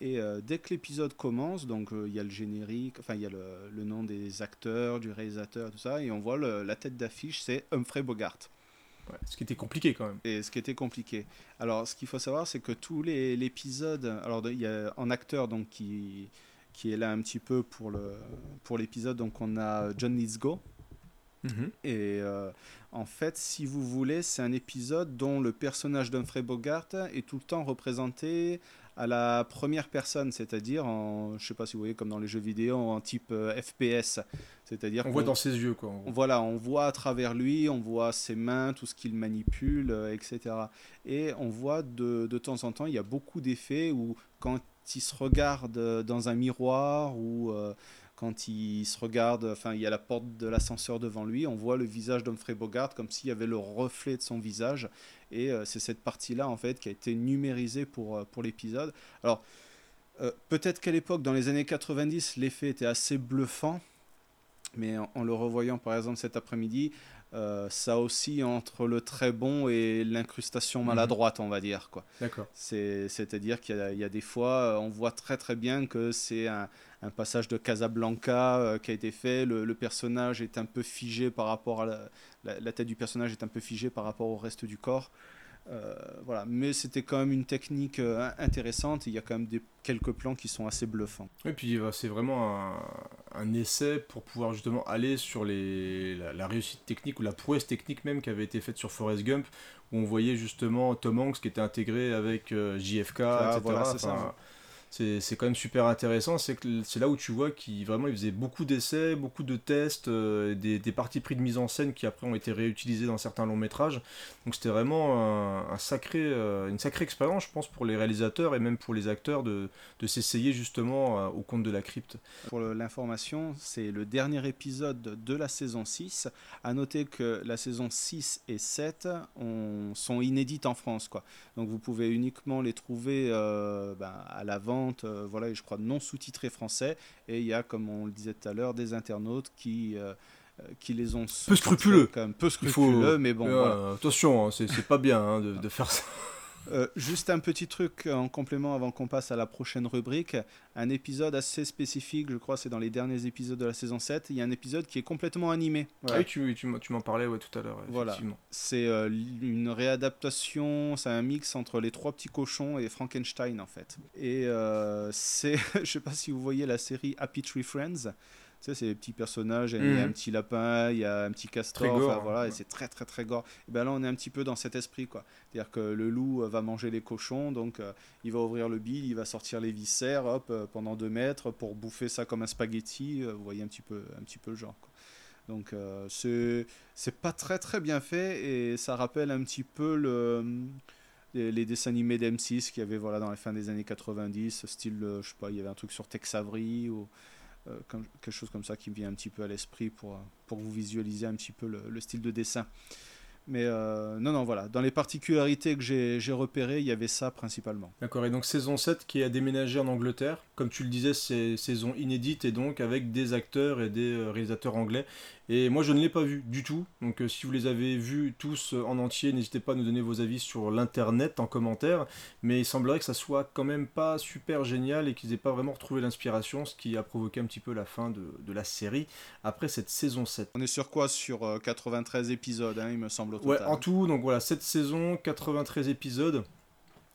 Et euh, dès que l'épisode commence, donc euh, il y a le générique, enfin il y a le, le nom des acteurs, du réalisateur, tout ça, et on voit le- la tête d'affiche, c'est Humphrey Bogart. Ouais, ce qui était compliqué quand même. Et ce qui était compliqué. Alors, ce qu'il faut savoir, c'est que tous les l'épisode, alors il y a en acteur donc qui qui est là un petit peu pour le pour l'épisode, donc on a John Lithgow. Et euh, en fait, si vous voulez, c'est un épisode dont le personnage d'Humphrey Bogart est tout le temps représenté à la première personne, c'est-à-dire en, je sais pas si vous voyez comme dans les jeux vidéo en type euh, FPS, c'est-à-dire On voit dans ses yeux, quoi. on- Voilà, on voit à travers lui, on voit ses mains, tout ce qu'il manipule, euh, etc. Et on voit de, de temps en temps, il y a beaucoup d'effets où quand il se regarde euh, dans un miroir ou quand il se regarde, enfin il y a la porte de l'ascenseur devant lui, on voit le visage d'Humphrey Bogart comme s'il y avait le reflet de son visage. Et euh, c'est cette partie-là en fait qui a été numérisée pour, euh, pour l'épisode. Alors euh, peut-être qu'à l'époque, dans les années 90, l'effet était assez bluffant, mais en, en le revoyant par exemple cet après-midi, euh, ça oscille entre le très bon et l'incrustation maladroite, on va dire. D'accord. C'est- C'est-à-dire qu'il y, y a des fois, on voit très très bien que c'est un, un passage de Casablanca euh, qui a été fait. Le, le personnage est un peu figé par rapport à la, la- la tête du personnage est un peu figée par rapport au reste du corps. Euh, voilà, mais c'était quand même une technique euh, intéressante. Il y a quand même des, quelques plans qui sont assez bluffants. Et puis c'est vraiment un, un essai pour pouvoir justement aller sur les, la, la réussite technique ou la prouesse technique même qui avait été faite sur Forrest Gump, où on voyait justement Tom Hanks qui était intégré avec JFK, Ah, etc. voilà, c'est quand même super intéressant. C'est là où tu vois qu'il vraiment il faisait beaucoup d'essais, beaucoup de tests, euh, des, des parties pris de mise en scène qui après ont été réutilisés dans certains longs métrages. Donc c'était vraiment un, sacré, euh, une sacrée expérience, je pense, pour les réalisateurs et même pour les acteurs de, de s'essayer justement euh, au conte de la crypte. Pour l'information, c'est le dernier épisode de la saison 6. À noter que la saison 6 et 7 ont- sont inédites en France. Quoi. Donc vous pouvez uniquement les trouver ben, à la euh, voilà, et je crois non sous-titrés français. Et il y a, comme on le disait tout à l'heure, des internautes qui, euh, euh, qui les ont Peu scrupuleux. Quand même peu scrupuleux, faut- mais bon. Euh, voilà. Attention, hein, c'est c'est pas bien hein, de, de faire ça. Euh, juste un petit truc en complément avant qu'on passe à la prochaine rubrique. Un épisode assez spécifique, je crois, c'est dans les derniers épisodes de la saison 7. Il y a un épisode qui est complètement animé. Ah oui, tu, tu m'en- tu m'en parlais ouais, tout à l'heure. Voilà. C'est euh, une réadaptation, c'est un mix entre Les Trois Petits Cochons et Frankenstein en fait. Et euh, c'est, je sais pas si vous voyez la série Happy Tree Friends. Sais, c'est des petits personnages, il y a Mhm. un petit lapin, il y a un petit castor, gore, enfin, voilà, et c'est très très très gore. Et ben là, on est un petit peu dans cet esprit, quoi. C'est-à-dire que le loup euh, va manger les cochons, donc euh, il va ouvrir le bide, il va sortir les viscères, hop, euh, pendant deux mètres, pour bouffer ça comme un spaghetti. vous voyez un petit peu, un petit peu le genre. quoi. Donc c'est c'est pas très très bien fait et ça rappelle un petit peu le les, les dessins animés d'M6 qu'il y avait voilà dans la fin des années 90, style je sais pas, il y avait un truc sur Tex Avery ou euh, quelque chose comme ça qui me vient un petit peu à l'esprit pour, euh, pour vous visualisiez un petit peu le, le style de dessin. Mais euh, non, non, voilà. Dans les particularités que j'ai repérées, il y avait ça principalement. D'accord, et donc saison 7 qui a déménagé en Angleterre. Comme tu le disais, c'est saison inédite et donc avec des acteurs et des euh, réalisateurs anglais. Et moi je ne l'ai pas vu du tout. Donc euh, si vous les avez vus tous euh, en entier, n'hésitez pas à nous donner vos avis sur l'internet en commentaire. Mais il semblerait que ça soit quand même pas super génial et qu'ils n'aient pas vraiment retrouvé l'inspiration, ce qui a provoqué un petit peu la fin de, de la série après cette saison 7. On est sur quoi? Sur euh, 93 épisodes, hein, il me semble au Ouais, en tout, donc voilà, cette saison, 93 épisodes.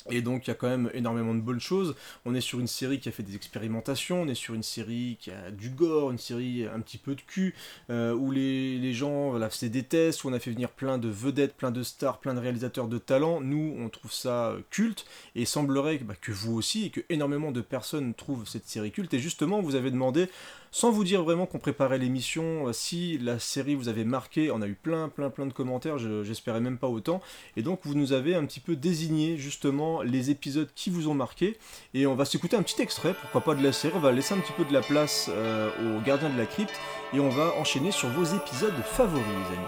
Et donc il y a quand même énormément de bonnes choses. On est sur une série qui a fait des expérimentations, on est sur une série qui a du gore, une série un petit peu de cul, euh, où les, les gens voilà, faisaient des tests, où on a fait venir plein de vedettes, plein de stars, plein de réalisateurs de talent. Nous, on trouve ça euh, culte, et il semblerait bah, que vous aussi, et que énormément de personnes trouvent cette série culte. Et justement, vous avez demandé, sans vous dire vraiment qu'on préparait l'émission, euh, si la série vous avait marqué, on a eu plein, plein, plein de commentaires, je- j'espérais même pas autant. Et donc vous nous avez un petit peu désigné justement les épisodes qui vous ont marqué. Et on va s'écouter un petit extrait, pourquoi pas de la série, on va laisser un petit peu de la place euh, aux gardiens de la crypte. Et on va enchaîner sur vos épisodes favoris les amis.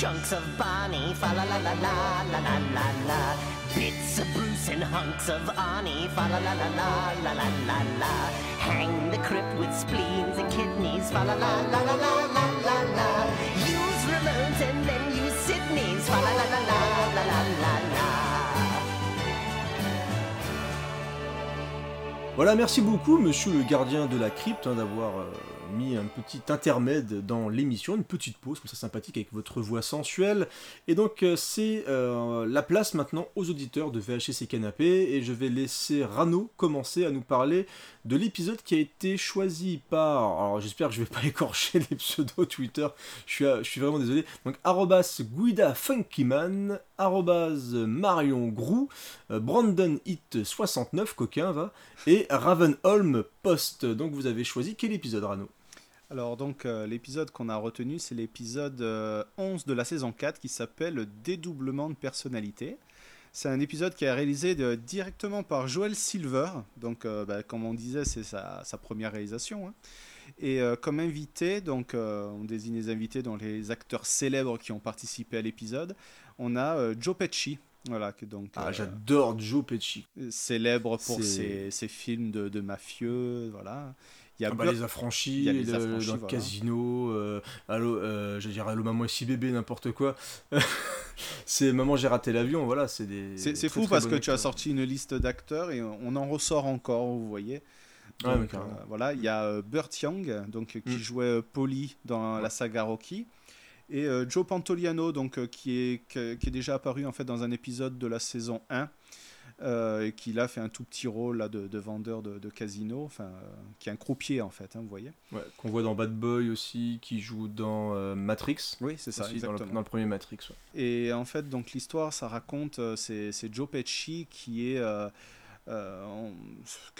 Chunks of Barney. Fa la la la la la la la la. Bits of Bruce and hunks of Arnie. Fa la la la la la la la la. Hang the crypt with spleens and kidneys. Fa la la la la la la la la. Use Ramones and then use Sydney's. Fa la la la la la la la la. Voilà, merci beaucoup monsieur le gardien de la crypte hein, d'avoir euh, mis un petit intermède dans l'émission, une petite pause comme ça sympathique avec votre voix sensuelle. Et donc euh, c'est euh, la place maintenant aux auditeurs de et Canapé et je vais laisser Rano commencer à nous parler de l'épisode qui a été choisi par... Alors j'espère que je vais pas écorcher les pseudos Twitter, je suis, je suis vraiment désolé. Donc arrobas Guida Funkyman, arrobas Marion Grou, euh, Brandon Hit 69, coquin va, et Ravenholm Post. Donc vous avez choisi quel épisode Rano? Alors donc euh, l'épisode qu'on a retenu c'est l'épisode euh, 11 de la saison 4 qui s'appelle Dédoublement de personnalité. C'est un épisode qui est réalisé de- directement par Joel Silver, donc euh, bah, comme on disait c'est sa, sa première réalisation. hein. Et euh, comme invité, donc euh, on désigne les invités dans les acteurs célèbres qui ont participé à l'épisode, on a euh, Joe Pesci. Voilà, que donc, Ah euh, j'adore Joe Pesci. célèbre pour ses, ses films de, de mafieux, voilà. Il y a Ah bah, Burt- les affranchis, il y a les le- affranchis, dans le voilà. casino, euh, allô, euh, j'allais dire allô maman ici bébé, n'importe quoi. c'est maman j'ai raté l'avion, voilà, c'est des. C'est fou très parce que tu as sorti une liste d'acteurs et on en ressort encore, vous voyez. Donc, carrément. euh, voilà, il y a euh, Burt Young, donc qui Mm. jouait Polly dans la saga Rocky, et euh, Joe Pantoliano, donc euh, qui est que- qui est déjà apparu en fait dans un épisode de la saison 1. Euh, et qui là fait un tout petit rôle là, de, de vendeur de, de casino, enfin, euh, qui est un croupier en fait, hein, vous voyez. Ouais, qu'on voit dans Bad Boy aussi, qui joue dans euh, Matrix. Oui, c'est ça, aussi, dans le, exactement. dans le premier Matrix. ouais. Et en fait, donc l'histoire, ça raconte, c'est Joe Pesci qui est, on-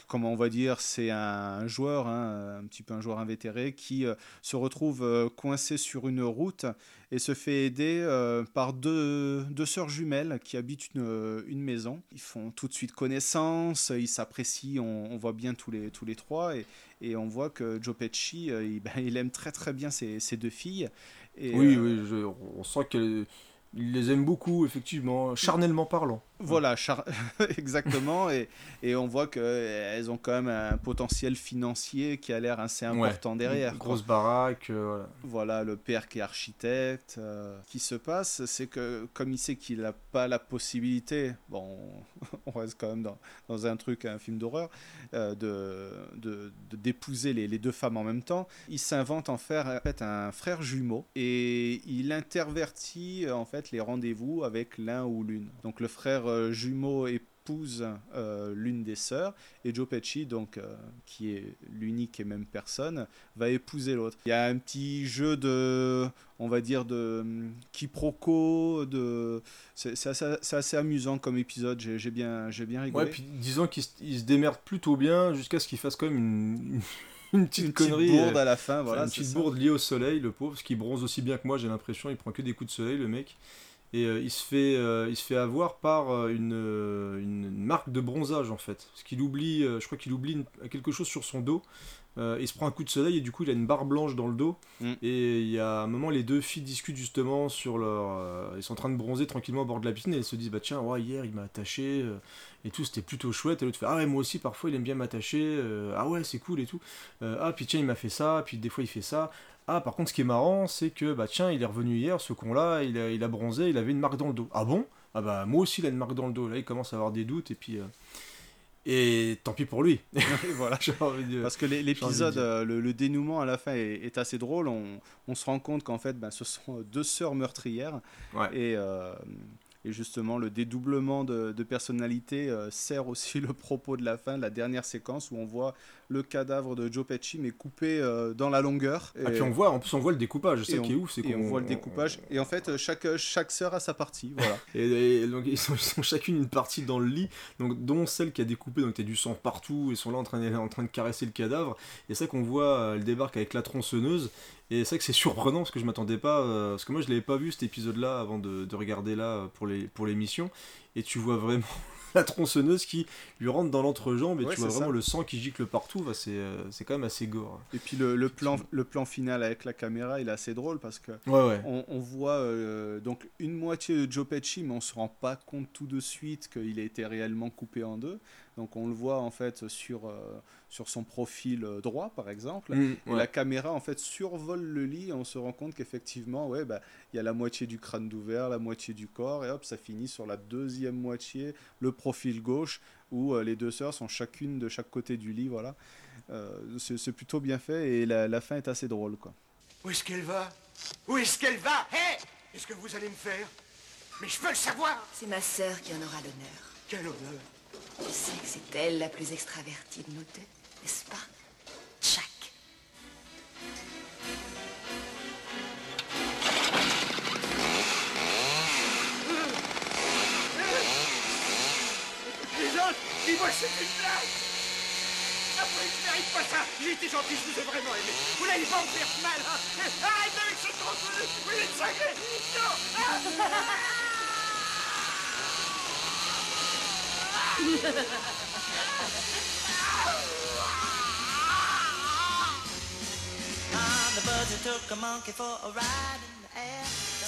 comment on va dire, c'est un, joueur, hein, un petit peu un joueur invétéré, qui euh, se retrouve euh, coincé sur une route et se fait aider euh, par deux, deux sœurs jumelles qui habitent une, une maison. Ils font tout de suite connaissance, ils s'apprécient, on, on voit bien tous les, tous les trois, et, et on voit que Joe Pesci, euh, il, ben, il aime très très bien ces deux filles. Et, oui, euh, oui, je- on sent qu'il les aime beaucoup, effectivement, charnellement parlant. Voilà, char- exactement. Et, et on voit qu'elles ont quand même un potentiel financier qui a l'air assez important Ouais, derrière. une quoi. Grosse baraque, euh, voilà. Voilà, le père qui est architecte. euh, Ce qui se passe, c'est que comme il sait qu'il n'a pas la possibilité, bon, on reste quand même dans, dans un truc, un film d'horreur, euh, de, de- de- d'épouser les, les deux femmes en même temps, il s'invente en faire en fait, un frère jumeau et il intervertit en fait les rendez-vous avec l'un ou l'une. Donc le frère euh, jumeau épouse euh, l'une des sœurs et Joe Pesci, donc, euh, qui est l'unique et même personne, va épouser l'autre. Il y a un petit jeu de, on va dire, de hum, quiproquo, de... c'est assez, amusant comme épisode, j'ai bien, j'ai bien rigolé. Ouais, puis disons qu'il se, démerde plutôt bien jusqu'à ce qu'il fasse quand même une, une petite Une petite connerie. bourde à la fin, voilà, Une petite ça. bourde liée au soleil, le pauvre, parce qu'il bronze aussi bien que moi, j'ai l'impression. Il prend que des coups de soleil, le mec. Et euh, il, se fait, euh, il se fait avoir par euh, une, une marque de bronzage, en fait. Parce qu'il oublie, je crois qu'il oublie une- quelque chose sur son dos. Il se prend un coup de soleil et du coup il a une barre blanche dans le dos. Mm. Et il y a un moment, les deux filles discutent justement sur leur. ils sont en train de bronzer tranquillement au bord de la piscine et elles se disent Bah tiens, ouais, hier il m'a attaché et tout, c'était plutôt chouette. Et l'autre fait Ah ouais, moi aussi parfois il aime bien m'attacher. ah ouais, c'est cool et tout. Ah, puis tiens, il m'a fait ça, puis des fois il fait ça. Ah, par contre, ce qui est marrant, c'est que bah tiens, il est revenu hier, ce con-là, il a, il a bronzé, il avait une marque dans le dos. Ah bon? Ah bah moi aussi il a une marque dans le dos. Là, il commence à avoir des doutes et puis. euh, Et tant pis pour lui. voilà. De- Parce que de l'épisode, euh, le, le dénouement à la fin est, est assez drôle. On, on se rend compte qu'en fait, ben, ce sont deux sœurs meurtrières. Ouais. Et, euh, et justement, le dédoublement de, de personnalité euh, sert aussi le propos de la fin, la dernière séquence où on voit le cadavre de Joe Pesci, mais coupé euh, dans la longueur. Ah, puis on voit, en plus on voit le découpage, c'est Et ça qui est ouf, c'est Et on qu'on voit le découpage. Et en fait, chaque, chaque sœur a sa partie. Voilà. Et, et donc ils sont, ils sont chacune une partie dans le lit, donc dont celle qui a découpé, donc t'as du sang partout, ils sont là en train de, en train de caresser le cadavre. Et c'est ça qu'on voit, euh, elle débarque avec la tronçonneuse. Et c'est vrai que c'est surprenant parce que je m'attendais pas, euh, parce que moi je l'avais pas vu cet épisode-là avant de, de regarder là euh, pour les pour l'émission. Et tu vois vraiment la tronçonneuse qui lui rentre dans l'entrejambe et Ouais, tu vois vraiment ça. le sang qui gicle partout. C'est euh, c'est quand même assez gore. Et puis le, le plan, le plan final avec la caméra, il est assez drôle parce que Ouais, ouais. On, on voit euh, donc une moitié de Joe Pesci, mais on se rend pas compte tout de suite qu'il a été réellement coupé en deux. Donc on le voit en fait sur, euh, sur son profil euh, droit par exemple. Mm, et la caméra en fait survole le lit et on se rend compte qu'effectivement, ouais, bah, il y a la moitié du crâne d'ouvert, la moitié du corps, et hop, ça finit sur la deuxième moitié, le profil gauche, où euh, les deux sœurs sont chacune de chaque côté du lit, voilà. Euh, c'est c'est plutôt bien fait et la, la fin est assez drôle. Quoi. Où est-ce qu'elle va? Où est-ce qu'elle va? Hé Qu'est-ce que vous allez me faire? Mais je veux le savoir C'est ma sœur qui en aura l'honneur. Quel honneur Tu sais que c'est elle la plus extravertie de nous deux, n'est-ce pas? Jack. Les autres, dis-moi que c'est une blague Après, je mérite pas ça. J'ai été gentil, je vous ai vraiment aimé. Vous n'allez pas me faire mal, hein. Arrête avec ce trop Vous êtes cinglé Non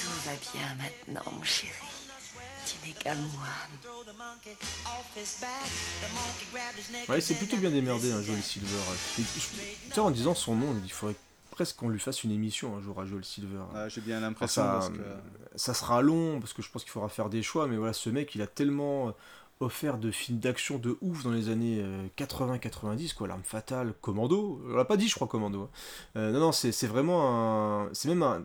Tout va bien maintenant, mon chéri. Tu n'es. Ouais, c'est plutôt bien démerdé, hein, Joel Silver. Tu sais, en disant son nom, il faudrait presque qu'on lui fasse une émission un jour à Joel Silver. Ah, J'ai bien l'impression ça, que ça sera long parce que je pense qu'il faudra faire des choix, mais voilà, ce mec, il a tellement euh, offert de films d'action de ouf dans les années 80-90, quoi, L'arme fatale, Commando, on l'a pas dit, je crois, Commando. hein. Euh, non, non, c'est vraiment un. C'est même un,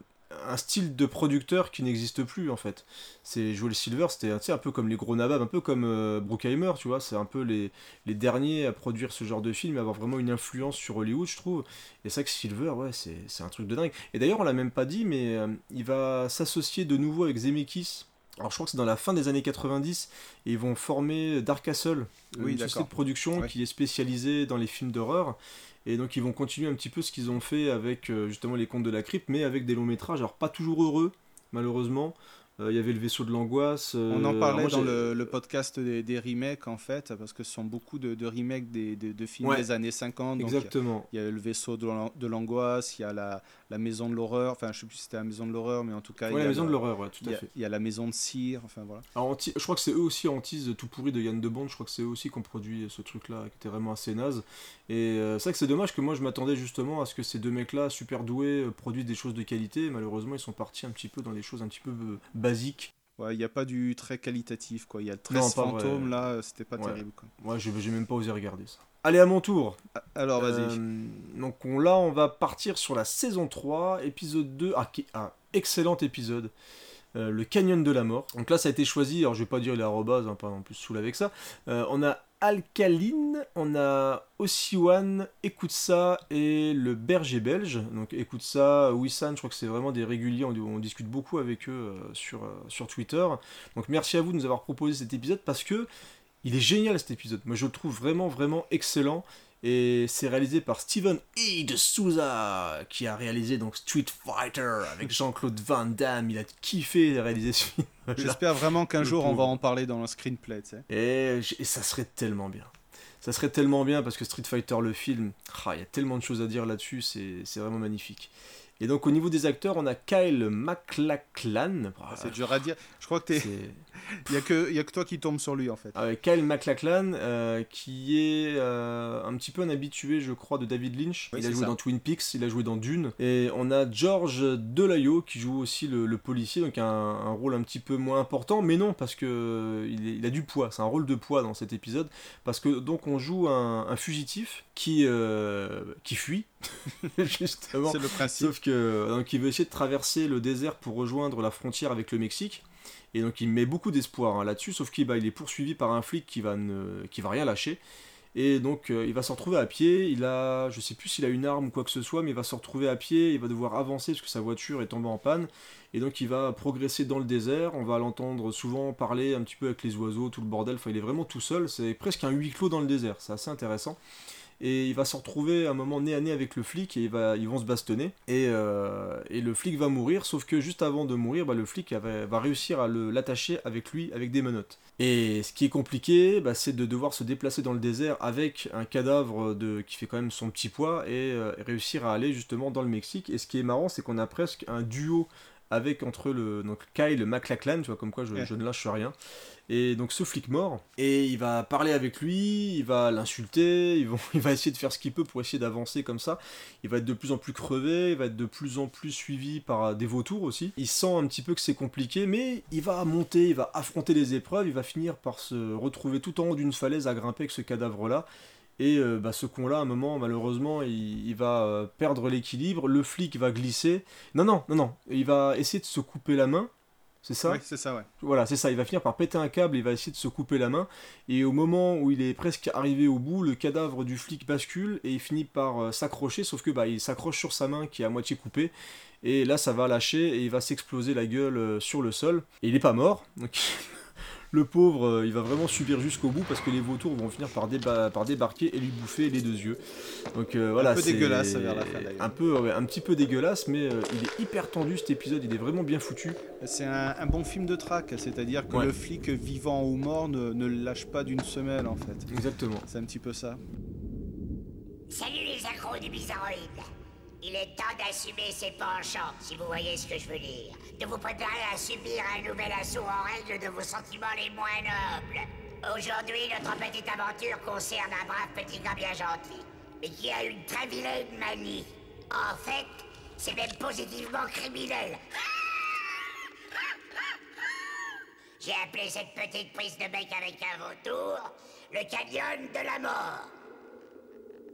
style de producteur qui n'existe plus en fait. C'est Joel Silver, c'était un peu comme les gros nababs, un peu comme euh, Bruckheimer, tu vois, c'est un peu les, derniers à produire ce genre de film, et avoir vraiment une influence sur Hollywood, je trouve. Et ça que Silver, ouais, c'est c'est un truc de dingue. Et d'ailleurs, on l'a même pas dit, mais euh, il va s'associer de nouveau avec Zemeckis. Alors je crois que c'est dans la fin des années 90 et ils vont former Dark Castle, Oui, une société de production Ouais. qui est spécialisée dans les films d'horreur. Et donc ils vont continuer un petit peu ce qu'ils ont fait avec euh, justement les contes de la crypte, mais avec des longs métrages. Alors pas toujours heureux, malheureusement. Euh, Il y avait le vaisseau de l'angoisse. On en euh, parlait moi, dans le, le podcast des, des remakes en fait, parce que ce sont beaucoup de, de remakes des, de films Ouais. des années 50. donc il y a- Exactement. Il y a, le vaisseau de l'an- de l'angoisse, il y a la, la maison de l'horreur, enfin je sais plus si c'était la maison de l'horreur, mais en tout cas. Ouais, il y la maison de l'horreur, ouais, tout à fait. Il y a la maison de cire, enfin voilà. Alors, Anti- je crois que c'est eux aussi, Antise tout pourri de Yann de Bond, je crois que c'est eux aussi qui ont produit ce truc-là, qui était vraiment assez naze. Et euh, c'est vrai que c'est dommage que moi je m'attendais justement à ce que ces deux mecs-là, super doués, produisent des choses de qualité. Malheureusement, ils sont partis un petit peu dans des choses un petit peu basiques. Ouais, il n'y a pas du très qualitatif quoi. Il y a le Non, 13 pas vrai. fantômes là, euh, c'était pas Ouais. terrible quoi. Ouais, j'ai même pas osé regarder ça. Allez, à mon tour. Alors vas-y. Euh, donc on, là, on va partir sur la saison 3, épisode 2. Ah, qui- ah, excellent épisode. Euh, le Canyon de la Mort. Donc là, ça a été choisi. Alors, je vais pas dire les arrobas, hein, pas en plus saoul avec ça. Euh, on a Alcaline, on a Ossiwan, ça et le Berger Belge. Donc ça, Wissan, je crois que c'est vraiment des réguliers. On, on discute beaucoup avec eux euh, sur, euh, sur Twitter. Donc merci à vous de nous avoir proposé cet épisode parce que il est génial cet épisode. Moi, je le trouve vraiment, vraiment excellent. Et c'est réalisé par Steven E. de Souza, qui a réalisé donc Street Fighter avec Jean-Claude Van Damme. Il a kiffé réaliser ce film. J'espère vraiment qu'un jour on va en parler dans le screenplay. tu sais. Et, et ça serait tellement bien. Ça serait tellement bien parce que Street Fighter, le film, ah, il y a tellement de choses à dire là-dessus, c'est vraiment magnifique. Et donc au niveau des acteurs, on a Kyle MacLachlan. Ah, C'est dur à dire. Je crois que t'es. Il y a que il y a que toi qui tombe sur lui en fait. Euh, Kyle MacLachlan, euh, qui est euh, un petit peu un habitué, je crois, de David Lynch. Oui, il a joué ça. dans Twin Peaks, il a joué dans Dune. Et on a George Delayo qui joue aussi le, le policier, donc un, un rôle un petit peu moins important, mais non, parce que euh, il, est- il a du poids. C'est un rôle de poids dans cet épisode, parce que donc on joue un, un fugitif qui euh, qui fuit, justement. C'est le principe. Sauf que donc il veut essayer de traverser le désert pour rejoindre la frontière avec le Mexique. Et donc il met beaucoup d'espoir hein, là-dessus, sauf qu'il bah, il est poursuivi par un flic qui va, ne, qui va rien lâcher. Et donc euh, il va se retrouver à pied, il a, je sais plus s'il a une arme ou quoi que ce soit, mais il va se retrouver à pied, il va devoir avancer parce que sa voiture est tombée en panne. Et donc il va progresser dans le désert, on va l'entendre souvent parler un petit peu avec les oiseaux, tout le bordel, enfin il est vraiment tout seul, c'est presque un huis clos dans le désert, c'est assez intéressant et il va se retrouver un moment nez à nez avec le flic et il va, ils vont se bastonner. Et, euh, le flic va mourir sauf que juste avant de mourir bah, le flic va, va réussir à l'attacher avec lui avec des menottes. Et ce qui est compliqué bah, c'est de devoir se déplacer dans le désert avec un cadavre de, qui fait quand même son petit poids et euh, réussir à aller justement dans le Mexique. Et ce qui est marrant c'est qu'on a presque un duo avec entre le donc Kyle MacLachlan, tu vois comme quoi je, Ouais. je ne lâche rien. Et donc ce flic mort, et il va parler avec lui, il va l'insulter, il il va essayer de faire ce qu'il peut pour essayer d'avancer comme ça. Il va être de plus en plus crevé, il va être de plus en plus suivi par des vautours aussi. Il sent un petit peu que c'est compliqué, mais il va monter, il va affronter les épreuves, il va finir par se retrouver tout en haut d'une falaise à grimper avec ce cadavre-là. Et euh, bah, ce con-là, à un moment, malheureusement, il, il va euh, perdre l'équilibre. Le flic va glisser. Non, non, non, non. Il va essayer de se couper la main. C'est ça? Ouais, c'est ça, ouais. Voilà, c'est ça. Il va finir par péter un câble. Il va essayer de se couper la main. Et au moment où il est presque arrivé au bout, le cadavre du flic bascule et il finit par euh, s'accrocher. Sauf que bah, il s'accroche sur sa main qui est à moitié coupée. Et là, ça va lâcher et il va s'exploser la gueule sur le sol. Et il n'est pas mort. Donc, le pauvre, euh, il va vraiment subir jusqu'au bout parce que les vautours vont finir par, déba- par débarquer et lui bouffer les deux yeux. Donc euh, voilà, peu c'est dégueulasse vers la fin, d'ailleurs. Un peu, ouais, un petit peu dégueulasse, mais euh, il est hyper tendu cet épisode. Il est vraiment bien foutu. C'est un, un bon film de traque, c'est-à-dire que Ouais. le flic vivant ou mort ne, ne le lâche pas d'une semelle en fait. Exactement. C'est un petit peu ça. Salut les accros du bizarroïde. Il est temps d'assumer ses penchants, si vous voyez ce que je veux dire. De vous préparer à subir un nouvel assaut en règle de vos sentiments les moins nobles. Aujourd'hui, notre petite aventure concerne un brave petit gars bien gentil, mais qui a une très vilaine manie. En fait, c'est même positivement criminel. J'ai appelé cette petite prise de bec avec un vautour le canyon de la mort.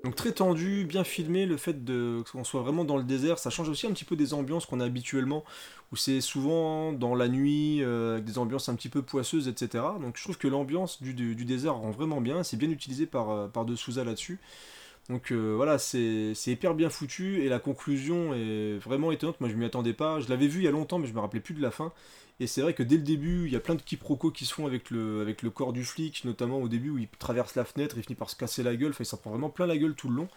Donc très tendu, bien filmé, le fait de qu'on soit vraiment dans le désert, ça change aussi un petit peu des ambiances qu'on a habituellement, où c'est souvent dans la nuit, euh, avec des ambiances un petit peu poisseuses, etc. Donc je trouve que l'ambiance du, désert rend vraiment bien, c'est bien utilisé par, euh, par De Souza là-dessus. Donc euh, voilà, c'est hyper bien foutu, et la conclusion est vraiment étonnante, moi je m'y attendais pas, je l'avais vu il y a longtemps, mais je me rappelais plus de la fin. Et c'est vrai que dès le début, il y a plein de quiproquos qui se font avec le, avec le corps du flic, notamment au début où il traverse la fenêtre, il finit par se casser la gueule, enfin, il s'en prend vraiment plein la gueule tout le long.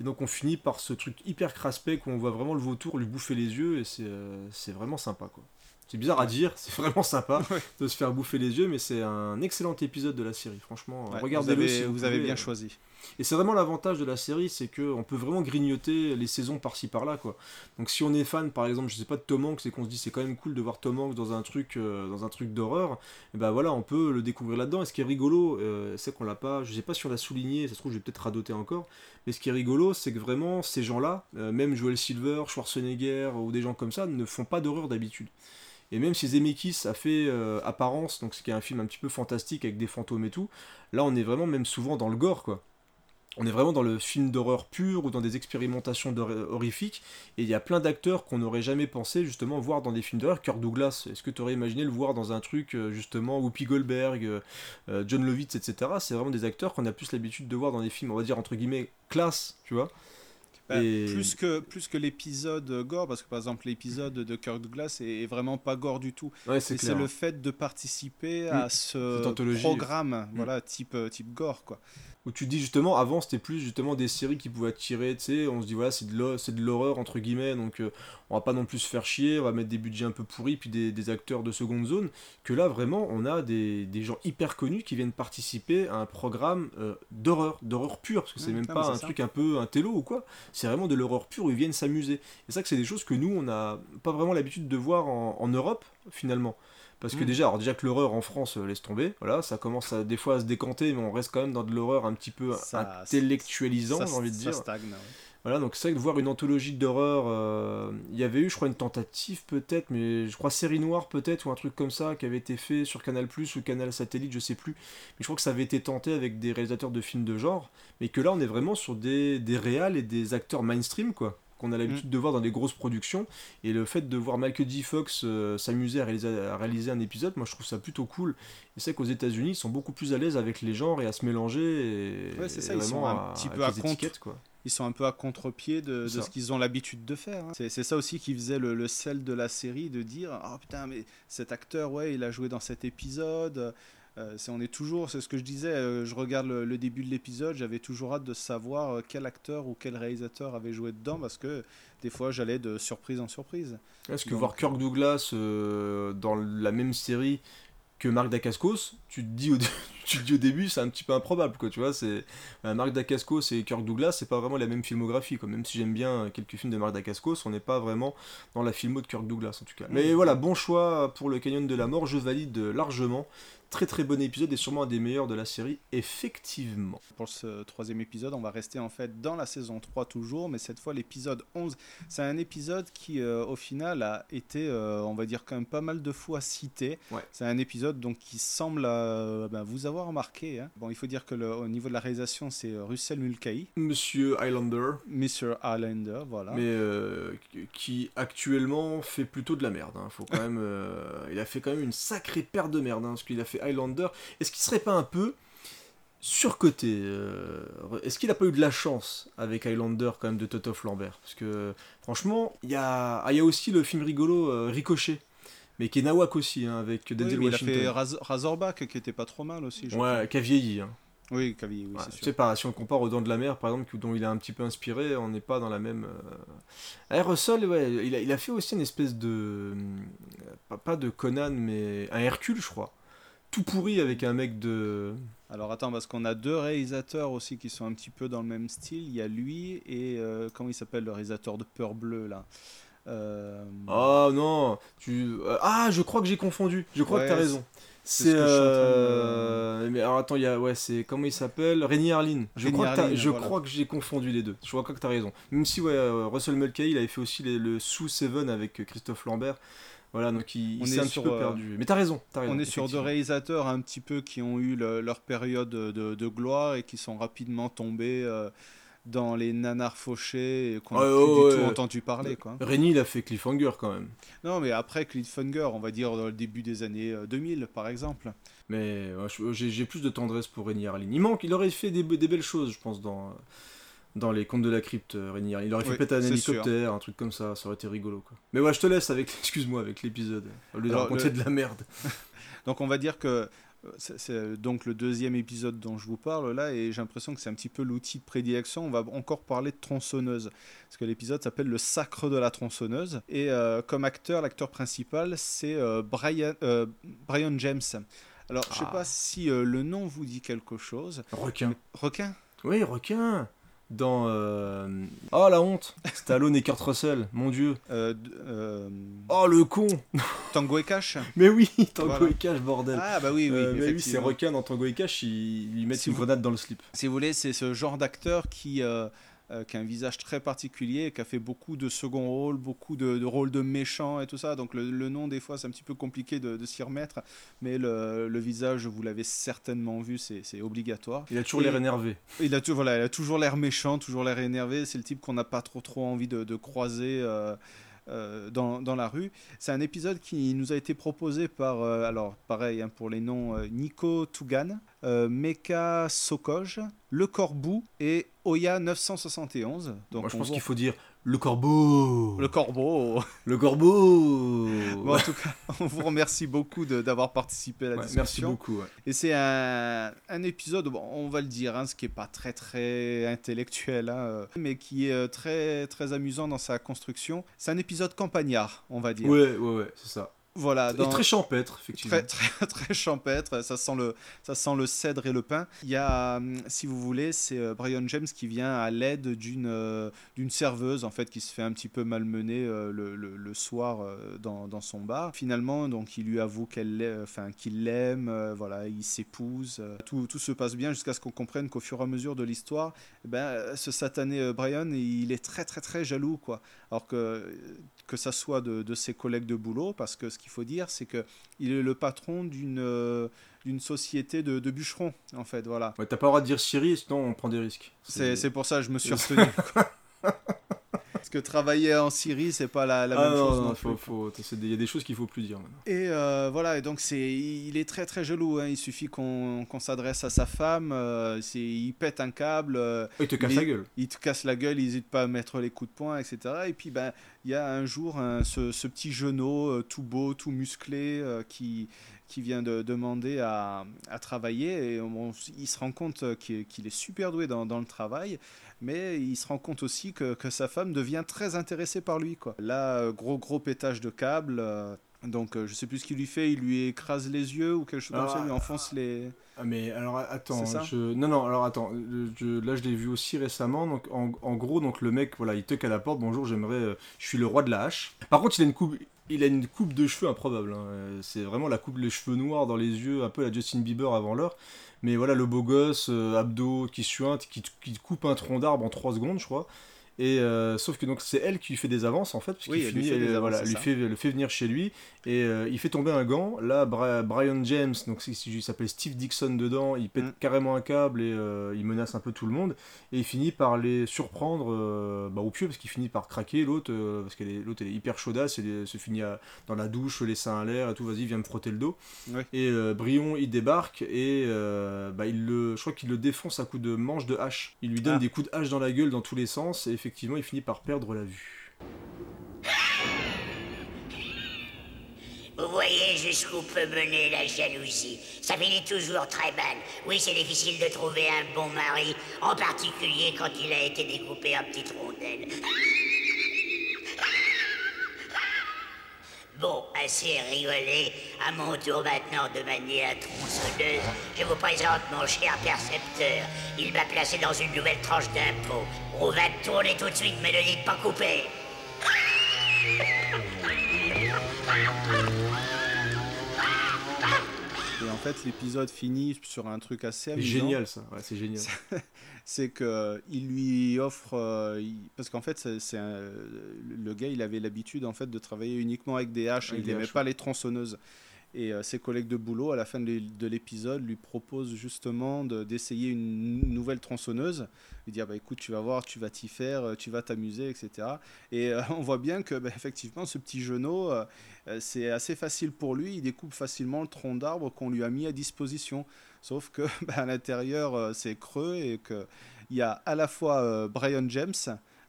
Et donc on finit par ce truc hyper craspec où on voit vraiment le vautour lui bouffer les yeux, et c'est euh, c'est vraiment sympa quoi. C'est bizarre à dire, c'est vraiment sympa de se faire bouffer les yeux, mais c'est un excellent épisode de la série, franchement. Ouais, Regardez-le vous avez- si vous avez pouvez. bien choisi. Et c'est vraiment l'avantage de la série, c'est que on peut vraiment grignoter les saisons par-ci par-là, quoi. Donc si on est fan, par exemple, je sais pas de Tom Hanks, et qu'on se dit c'est quand même cool de voir Tom Hanks dans un truc, euh, dans un truc d'horreur, et ben voilà, on peut le découvrir là-dedans. Et ce qui est rigolo, euh, c'est qu'on l'a pas, je sais pas si on l'a souligné, ça se trouve je vais peut-être radoter encore, mais ce qui est rigolo, c'est que vraiment ces gens-là, euh, même Joel Silver, Schwarzenegger ou des gens comme ça, ne font pas d'horreur d'habitude. Et même si Zemeckis a fait euh, Apparence, donc ce qui est un film un petit peu fantastique avec des fantômes et tout, là on est vraiment même souvent dans le gore quoi. On est vraiment dans le film d'horreur pur ou dans des expérimentations horrifiques. Et il y a plein d'acteurs qu'on n'aurait jamais pensé justement voir dans des films d'horreur. Kirk Douglas, est-ce que tu aurais imaginé le voir dans un truc euh, justement Whoopi Goldberg, euh, John Lovitz, etc. C'est vraiment des acteurs qu'on a plus l'habitude de voir dans des films, on va dire entre guillemets classe, tu vois? Bah, Et- Plus que, plus que l'épisode gore, parce que par exemple l'épisode de Kirk Douglas est, est vraiment pas gore du tout. Ouais, c'est le fait de participer Mm. à ce Cette anthologie. programme, Mm. voilà, type, euh, type gore quoi. Où tu dis justement, avant c'était plus justement des séries qui pouvaient attirer, tu sais, on se dit voilà, c'est de l'horreur entre guillemets, donc euh, on va pas non plus se faire chier, on va mettre des budgets un peu pourris, puis des, des acteurs de seconde zone, que là vraiment on a des, des gens hyper connus qui viennent participer à un programme euh, d'horreur, d'horreur pure, parce que c'est Mm, même pas un ça. truc un peu un télo ou quoi, c'est vraiment de l'horreur pure où ils viennent s'amuser. Et ça que c'est des choses que nous on n'a pas vraiment l'habitude de voir en, en Europe finalement. Parce que Mm. déjà, alors déjà que l'horreur en France euh, laisse tomber, voilà, ça commence à, des fois à se décanter, mais on reste quand même dans de l'horreur un petit peu Ça- intellectualisant, ça- j'ai envie de ça dire. stagne, ouais. Voilà, donc c'est vrai que de voir une anthologie d'horreur, euh, il y avait eu, je crois, une tentative peut-être, mais je crois série noire peut-être, ou un truc comme ça, qui avait été fait sur Canal Plus ou Canal Satellite, je sais plus. Mais je crois que ça avait été tenté avec des réalisateurs de films de genre, mais que là on est vraiment sur des, des réals et des acteurs mainstream, quoi qu'on a l'habitude de voir dans des grosses productions et le fait de voir Michael J. Fox euh, s'amuser à réaliser, à réaliser un épisode moi je trouve ça plutôt cool et c'est qu'aux États-Unis ils sont beaucoup plus à l'aise avec les genres et à se mélanger et, Ouais, c'est ça, ils sont un petit peu à les contre. quoi. Ils sont un peu à contre-pied de, ce qu'ils ont l'habitude de faire. hein. C'est c'est ça aussi qui faisait le, le sel de la série, de dire oh putain mais cet acteur ouais il a joué dans cet épisode. Euh, c'est on est toujours, c'est ce que je disais. euh, je regarde le, le début de l'épisode, j'avais toujours hâte de savoir euh, quel acteur ou quel réalisateur avait joué dedans parce que des fois j'allais de surprise en surprise. Est-ce que Donc, voir Kirk Douglas euh, dans la même série que Marc Dacascos, tu te dis au, dé- tu te dis au début, c'est un petit peu improbable, quoi, tu vois, c'est Marc Dacascos et Kirk Douglas, c'est pas vraiment la même filmographie, quoi. Même si j'aime bien quelques films de Marc Dacascos, on n'est pas vraiment dans la filmo de Kirk Douglas, en tout cas. Mais Mhm. voilà, bon choix pour le Canyon de la Mort, je valide largement. Très très bon épisode et sûrement un des meilleurs de la série, effectivement. Pour ce troisième épisode, on va rester en fait dans la saison 3 toujours, mais cette fois l'épisode 11. C'est un épisode qui, euh, au final, a été, euh, on va dire, quand même pas mal de fois cité. Ouais. C'est un épisode donc, qui semble euh, ben, vous avoir marqué. hein. Bon, il faut dire que le- au niveau de la réalisation, c'est Russell Mulcahy, Monsieur Highlander, Mr. Highlander, voilà. mais qui actuellement fait plutôt de la merde. hein. Faut quand même, il a fait quand même une sacrée paire de merde, hein, parce qu'il a fait Highlander. Est-ce qu'il serait pas un peu surcoté euh, Est-ce qu'il a pas eu de la chance avec Highlander quand même de Totof Lambert? Parce que franchement, il y a, ah, il y a aussi le film rigolo euh, Ricochet, mais qui est nawak aussi hein, avec Oui, Denzel mais il a Washington. fait Raz- Razorback qui était pas trop mal aussi. je. Ouais, qui a vieilli. hein. Oui, Cavi, oui, Ouais, c'est sûr. sais pas, si on compare aux Dents de la Mer, par exemple, dont il est un petit peu inspiré, on n'est pas dans la même. Euh... Russell, ouais, il a, il a fait aussi une espèce de. euh, pas de Conan, mais un Hercule, je crois. Tout pourri avec un mec de. Alors attends, parce qu'on a deux réalisateurs aussi qui sont un petit peu dans le même style. Il y a lui et euh, comment il s'appelle le réalisateur de Peur Bleue là Euh, Oh non tu... euh, Ah, je crois que j'ai confondu. Je crois Ouais, que t'as raison. c'est ce de- euh, Mais alors attends, il y a. Ouais, c'est. Comment il s'appelle? Rémi Harlin. Je, crois que, je voilà. crois que j'ai confondu les deux. Je crois que t'as raison. Même si, ouais, Russell Mulcahy, il avait fait aussi les- le sous Seven avec Christophe Lambert. Voilà, donc il, On il est s'est un sur, petit peu euh, perdu. Mais t'as raison, t'as raison. On est sur deux réalisateurs un petit peu qui ont eu le- leur période de, de gloire et qui sont rapidement tombés euh, dans les nanars fauchés et qu'on n'a Ouais, plus ouais, du tout entendu parler. Quoi. Il a fait Cliffhanger quand même. Non, mais après Cliffhanger, on va dire dans le début des années euh, 2000 par exemple. Mais j'ai plus de tendresse pour Rémi Harlin. Il manque, il aurait fait des belles choses, je pense, dans, dans les contes de la crypte, euh, Harlin. Il aurait fait Oui, péter un hélicoptère, un truc comme ça, ça aurait été rigolo. Quoi. Mais ouais, je te laisse avec, excuse-moi, avec l'épisode. Au lieu de raconter le- de la merde. Donc on va dire que euh, c'est- c'est donc le deuxième épisode dont je vous parle là et j'ai l'impression que c'est un petit peu l'outil de prédilection. On va encore parler de tronçonneuse parce que l'épisode s'appelle le sacre de la tronçonneuse et euh, comme acteur, l'acteur principal c'est euh, Brian, euh, Brian James. Alors je sais Ah. pas si euh, le nom vous dit quelque chose. Requin. Requin? Oui, requin. Dans. euh, Oh la honte Stallone et Kurt Russell, mon dieu. Euh, euh, Oh le con Tango et Cash. Mais oui, Tango Voilà. et Cash, bordel. Ah bah oui, oui, mais oui, c'est effectivement. requin dans Tango et Cash, ils, ils lui mettent Si une vous- grenade dans le slip. Si vous voulez, c'est ce genre d'acteur qui, euh, qui a un visage très particulier, qui a fait beaucoup de second rôles, beaucoup de, de rôles de méchants et tout ça. Donc le, le nom, des fois, c'est un petit peu compliqué de, de s'y remettre. Mais le, le visage, vous l'avez certainement vu, c'est obligatoire. Il a toujours l'air énervé. Il a, voilà, il a toujours l'air méchant, toujours l'air énervé. C'est le type qu'on n'a pas trop, trop envie de, de croiser. euh, euh, dans, dans la rue. C'est un épisode qui nous a été proposé par, euh, alors pareil hein, pour les noms, euh, Nico Tougan, Meka Sokoj, Le Corbeau et Oya 971. Donc Moi, je pense voit- qu'il faut dire le corbeau. Le Corbeau. Le corbeau. Bon, en tout cas, on vous remercie beaucoup d'avoir participé à la Ouais, discussion. merci beaucoup. ouais. Et c'est un, un épisode, bon, on va le dire, hein, ce qui est pas très très intellectuel, hein, euh, mais qui est euh, très très amusant dans sa construction. C'est un épisode campagnard, on va dire. Ouais, ouais, ouais, c'est ça. Voilà. Et très champêtre, effectivement. Très, très, très champêtre, ça sent, le, ça sent le cèdre et le pin. Il y a, hum, si vous voulez, c'est euh, Brian James qui vient à l'aide d'une euh, d'une serveuse, en fait, qui se fait un petit peu malmener euh, le, le- le soir euh, dans, dans son bar. Finalement, donc, il lui avoue qu'elle enfin, qu'il l'aime, voilà, ils s'épousent. euh, tout, tout se passe bien jusqu'à ce qu'on comprenne qu'au fur et à mesure de l'histoire, eh ben, ce satané Brian, il est très, très, très jaloux, quoi. Alors que que ça soit de, de ses collègues de boulot, parce que ce qu'il faut dire, c'est que il est le patron d'une euh, d'une société de, de bûcherons, en fait, voilà. Ouais, t'as pas le droit de dire Siri, sinon on prend des risques. C'est c'est pour ça que je me suis retenu. que travailler en Syrie, c'est pas la, la Ah même non, chose non, non faut- faut- Il y a des choses qu'il faut plus dire maintenant. Et euh, voilà, et donc c'est, il est très très jaloux. hein. Il suffit qu'on qu'on s'adresse à sa femme, euh, c'est, il pète un câble. euh, Il te casse mais- la gueule. Il te casse la gueule, il n'hésite pas à mettre les coups de poing, etc. Et puis ben, il y a un jour un- ce, ce petit genou euh, tout beau, tout musclé, qui, qui vient de demander à, à travailler. Et on- il se rend compte euh, qu'il est super doué dans, dans le travail, mais il se rend compte aussi que, que sa femme devient très intéressée par lui. Quoi. Là, euh, gros gros pétage de câble. euh, donc euh, je sais plus ce qu'il lui fait, il lui écrase les yeux ou quelque chose comme ça, il lui enfonce les... Ah mais alors attends, je... non non alors attends, je- là je l'ai vu aussi récemment donc en, en gros donc le mec voilà il toque à la porte bonjour j'aimerais euh, je suis le roi de la hache. Par contre il a une coupe il a une coupe de cheveux improbable. hein. Euh, C'est vraiment la coupe, les cheveux noirs dans les yeux, un peu la Justin Bieber avant l'heure. Mais voilà, le beau gosse, euh, abdos qui suinte, qui, qui coupe un tronc d'arbre en 3 secondes, je crois. Et euh, sauf que donc c'est elle qui lui fait des avances en fait, parce Oui, qu'il lui fait elle, avances, voilà, lui fait, le fait venir chez lui et euh, il fait tomber un gant. Là, Bra- Brian James, donc il s'appelle Steve Dixon dedans, il Mm. pète carrément un câble et euh, il menace un peu tout le monde. Et il finit par les surprendre euh, bah, au pieu parce qu'il finit par craquer l'autre, euh, parce que l'autre est hyper chaudasse, elle est- se finit à- dans la douche, les seins à l'air et tout, vas-y, viens me frotter le dos. Et euh, Brion il débarque et euh, bah, il le, je crois qu'il le défonce à coups de manche de hache. Il lui donne Ah. des coups de hache dans la gueule dans tous les sens et effectivement il finit par perdre la vue. Vous voyez jusqu'où peut mener la jalousie. Ça finit toujours très mal. Oui, c'est difficile de trouver un bon mari, en particulier quand il a été découpé en petites rondelles. Bon, assez rigolé. À mon tour maintenant de manier la tronçonneuse, je vous présente mon cher percepteur. Il m'a placé dans une nouvelle tranche d'impôt. On va tourner tout de suite, mais ne dites pas couper. Fait, l'épisode finit sur un truc assez C'est amusant. génial ça, ouais, c'est génial. c'est que il lui offre euh, il- parce qu'en fait c'est un- le gars il avait l'habitude en fait de travailler uniquement avec des haches Avec il n'aimait pas les tronçonneuses et euh, ses collègues de boulot à la fin de l'é- de l'épisode lui proposent justement de- d'essayer une nouvelle tronçonneuse. Lui dire bah écoute tu vas voir tu vas t'y faire euh, tu vas t'amuser etc et euh, on voit bien que bah, effectivement ce petit genou c'est assez facile pour lui. Il découpe facilement le tronc d'arbre qu'on lui a mis à disposition. Sauf que bah, à l'intérieur, c'est creux et qu'il y a à la fois Brian James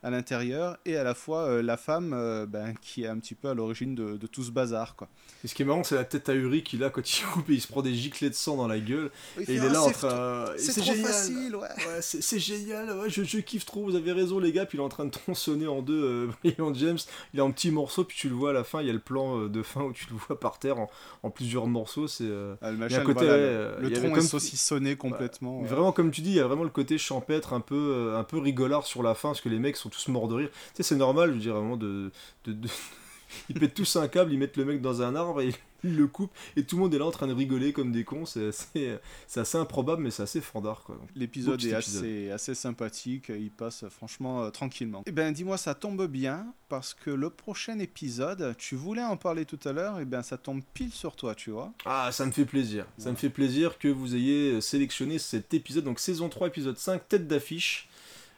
à l'intérieur et à la fois euh, la femme euh, ben, qui est un petit peu à l'origine de, de tout ce bazar. Quoi. Et ce qui est marrant, c'est la tête ahuri qu'il a quand il coupe et il se prend des giclets de sang dans la gueule. Et il Ah, est là en c'est train. trop- et c'est génial. facile, ouais. c'est c'est génial, ouais, je, je kiffe trop, vous avez raison les gars. Puis il est en train de tronçonner en deux euh, Brian James. Il est en petits morceaux, puis tu le vois à la fin, il y a le plan euh, de fin où tu le vois par terre en, en plusieurs morceaux. C'est euh, Ah, le machin, un côté, voilà, le- euh, le tronc est saucissonné complètement, ouais. Vraiment, comme tu dis, il y a vraiment le côté champêtre, un peu, euh, un peu rigolard sur la fin, parce que les mecs sont tous morts de rire. Tu sais, c'est normal, je veux dire, vraiment, de. de, de- ils pètent tous un câble, ils mettent le mec dans un arbre et ils le coupent, et tout le monde est là en train de rigoler comme des cons. C'est assez, improbable, mais c'est assez fandard, L'épisode est assez, assez sympathique, il passe franchement euh, tranquillement. Eh bien, dis-moi, ça tombe bien, parce que le prochain épisode, tu voulais en parler tout à l'heure, et bien ça tombe pile sur toi, tu vois. Ah, ça me fait plaisir. Ça me fait plaisir que vous ayez sélectionné cet épisode, donc saison 3, épisode 5, tête d'affiche,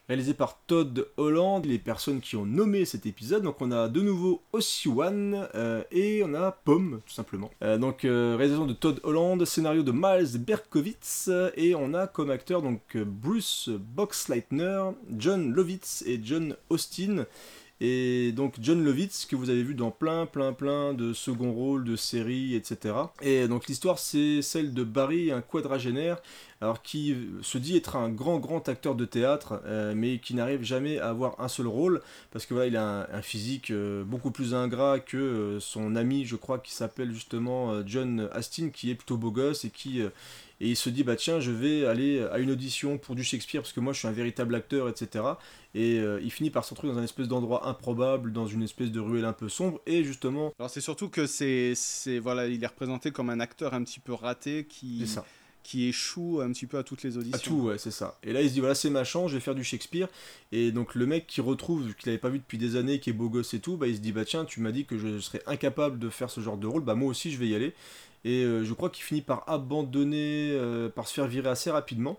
réalisé par Todd Holland, les personnes qui ont nommé cet épisode. Donc on a de nouveau Ossiwan euh, et on a Pomme, tout simplement. Euh, donc euh, réalisation de Todd Holland, scénario de Miles Berkowitz, et on a comme acteur donc Bruce Boxleitner, John Lovitz et John Austin. Et donc John Lovitz, que vous avez vu dans plein, plein, plein de second rôles, de séries, etc. Et donc l'histoire, c'est celle de Barry, un quadragénaire, alors qui se dit être un grand, grand acteur de théâtre, euh, mais qui n'arrive jamais à avoir un seul rôle, parce que voilà, il a un, un physique euh, beaucoup plus ingrat que euh, son ami, je crois, qui s'appelle justement John Astin, qui est plutôt beau gosse et qui et il se dit bah tiens je vais aller à une audition pour du Shakespeare parce que moi je suis un véritable acteur etc et euh, il finit par se retrouver dans un espèce d'endroit improbable dans une espèce de ruelle un peu sombre et justement Alors c'est surtout que c'est, c'est voilà, il est représenté comme un acteur un petit peu raté qui, C'est ça. Qui échoue un petit peu à toutes les auditions. à tout ouais c'est ça. Et là il se dit voilà c'est ma chance je vais faire du Shakespeare. Et donc le mec qui retrouve qu'il avait pas vu depuis des années qui est beau gosse et tout bah il se dit bah tiens tu m'as dit que je serais incapable de faire ce genre de rôle bah moi aussi je vais y aller. Et euh, je crois qu'il finit par abandonner euh, par se faire virer assez rapidement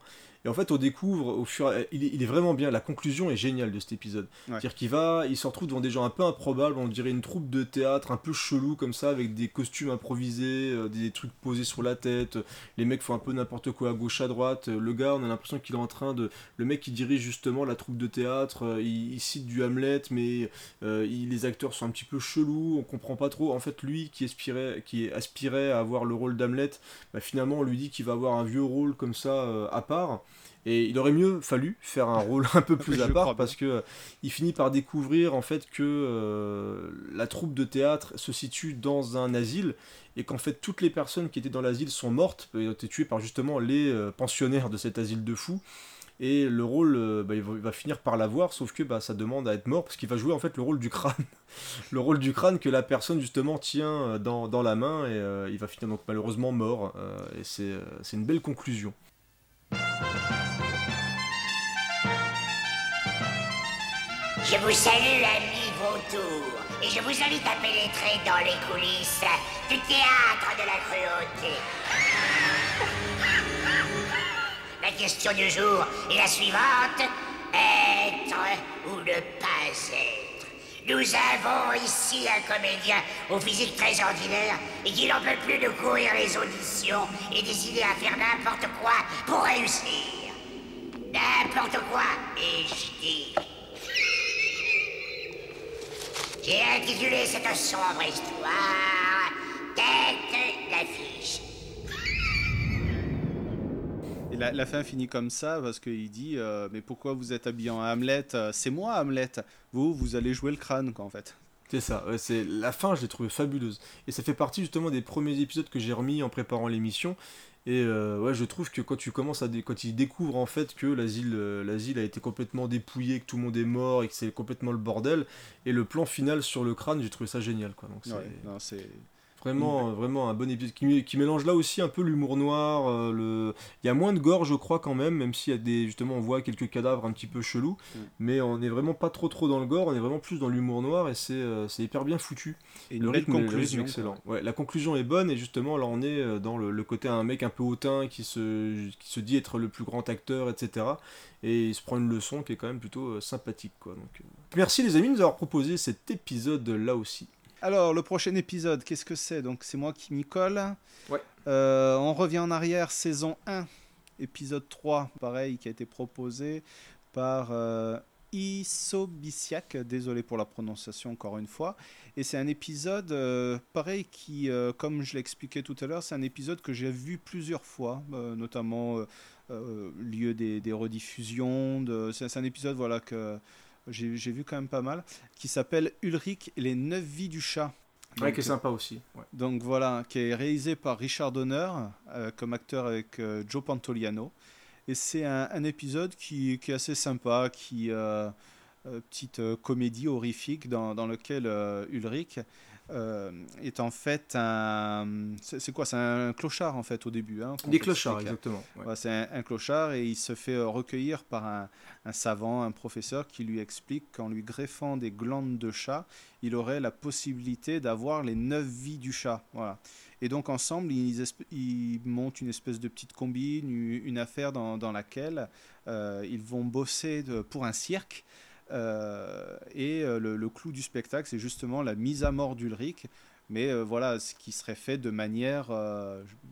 et en fait, on découvre au fur et il est, il est vraiment bien. La conclusion est géniale de cet épisode. Ouais. C'est-à-dire qu'il va, il se retrouve devant des gens un peu improbables, on dirait une troupe de théâtre un peu chelou comme ça, avec des costumes improvisés, euh, des trucs posés sur la tête. Les mecs font un peu n'importe quoi à gauche à droite. Le gars, on a l'impression qu'il est en train de, le mec qui dirige justement la troupe de théâtre, euh, il, il cite du Hamlet, mais euh, il- les acteurs sont un petit peu chelous, on comprend pas trop. En fait, lui qui aspirait, qui aspirait à avoir le rôle d'Hamlet, bah, finalement on lui dit qu'il va avoir un vieux rôle comme ça euh, à part. Et il aurait mieux fallu faire un rôle un peu plus Je à part parce que euh, il finit par découvrir en fait que euh, la troupe de théâtre se situe dans un asile et qu'en fait toutes les personnes qui étaient dans l'asile sont mortes, et ont été tuées par justement les euh, pensionnaires de cet asile de fous. Et le rôle, bah, il, va, finir par l'avoir, sauf que bah, ça demande à être mort, parce qu'il va jouer en fait le rôle du crâne. le rôle du crâne que la personne justement tient dans, dans la main, et euh, il va finir donc malheureusement mort. euh, et c'est c'est une belle conclusion. Je vous salue, amis vautours, et je vous invite à pénétrer dans les coulisses du théâtre de la cruauté. La question du jour est la suivante. Être ou ne pas être? Nous avons ici un comédien au physique très ordinaire et qui n'en peut plus de courir les auditions et décider à faire n'importe quoi pour réussir. N'importe quoi, ai-je dit. J'ai intitulé cette sombre histoire Tête d'affiche. La, la fin finit comme ça parce qu'il dit euh, Mais pourquoi vous êtes habillé en Hamlet Euh, C'est moi, Hamlet. Vous, vous allez jouer le crâne, quoi, en fait. C'est ça, ouais, c'est la fin, je l'ai trouvée fabuleuse. Et ça fait partie justement des premiers épisodes que j'ai remis en préparant l'émission. Et euh, ouais, je trouve que quand tu commences à dé- quand il découvre en fait que l'asile euh, l'asile a été complètement dépouillé, que tout le monde est mort et que c'est complètement le bordel, et le plan final sur le crâne, j'ai trouvé ça génial quoi. Donc c'est Ouais, non, c'est. Vraiment vraiment un bon épisode qui, mé- qui mélange là aussi un peu l'humour noir. euh, le, il y a moins de gore je crois quand même, même s'il y a des justement on voit quelques cadavres un petit peu chelous, Mm. mais on est vraiment pas trop trop dans le gore, on est vraiment plus dans l'humour noir et c'est euh, hyper bien foutu. Et une le rythme, le rythme est conclusion, excellent. Ouais, la conclusion est bonne et justement là on est euh, dans le, le côté un mec un peu hautain qui se, qui se dit être le plus grand acteur, etc. Et il se prend une leçon qui est quand même plutôt euh, sympathique. Quoi. Donc, euh, Merci les amis de nous avoir proposé cet épisode là aussi. Alors, le prochain épisode, qu'est-ce que c'est? Donc, c'est moi qui m'y colle. Ouais. Euh, on revient en arrière, saison 1, épisode 3, pareil, qui a été proposé par euh, Isobisiak. Désolé pour la prononciation encore une fois. Et c'est un épisode, euh, pareil, qui, euh, comme je l'expliquais tout à l'heure, c'est un épisode que j'ai vu plusieurs fois, notamment lieu des, des rediffusions. De... C'est c'est un épisode voilà, que j'ai vu quand même pas mal, qui s'appelle Ulrich et les neuf vies du chat. Ouais, Donc, qui est sympa aussi. ouais. donc voilà, qui est réalisé par Richard Donner euh, comme acteur avec euh, Joe Pantoliano. Et c'est un, un épisode qui, qui est assez sympa, qui euh, euh, petite euh, comédie horrifique dans, dans lequel euh, Ulrich euh, est en fait un. C'est quoi C'est un clochard en fait au début. Hein, Des clochards, exactement. ouais. C'est un, un clochard et il se fait recueillir par un, un savant, un professeur qui lui explique qu'en lui greffant des glandes de chat, il aurait la possibilité d'avoir les neuf vies du chat. Voilà. Et donc ensemble, ils, ils montent une espèce de petite combine, une affaire dans, dans laquelle euh, ils vont bosser de- pour un cirque. Euh, et euh, le, clou du spectacle, c'est justement la mise à mort d'Ulrich. Mais euh, voilà, ce qui serait fait de manière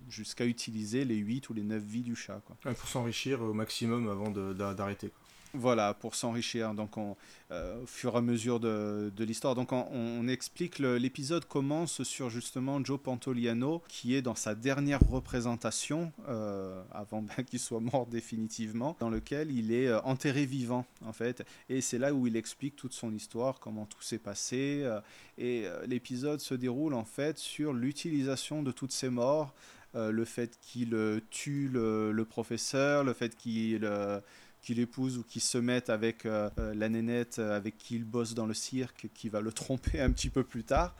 jusqu'à utiliser les 8 ou les 9 vies du chat. Pour s'enrichir au maximum avant d'arrêter. Voilà, pour s'enrichir donc on, euh, au fur et à mesure de, l'histoire. Donc on, explique, l'épisode commence sur justement Joe Pantoliano qui est dans sa dernière représentation, euh, avant qu'il soit mort définitivement, dans lequel il est euh, enterré vivant en fait. Et c'est là où il explique toute son histoire, comment tout s'est passé. et l'épisode se déroule en fait sur l'utilisation de toutes ces morts. le fait qu'il tue le, le professeur, le fait qu'il qu'il épouse ou qu'il se mette avec euh, euh, la nénette euh, avec qui il bosse dans le cirque, qui va le tromper un petit peu plus tard.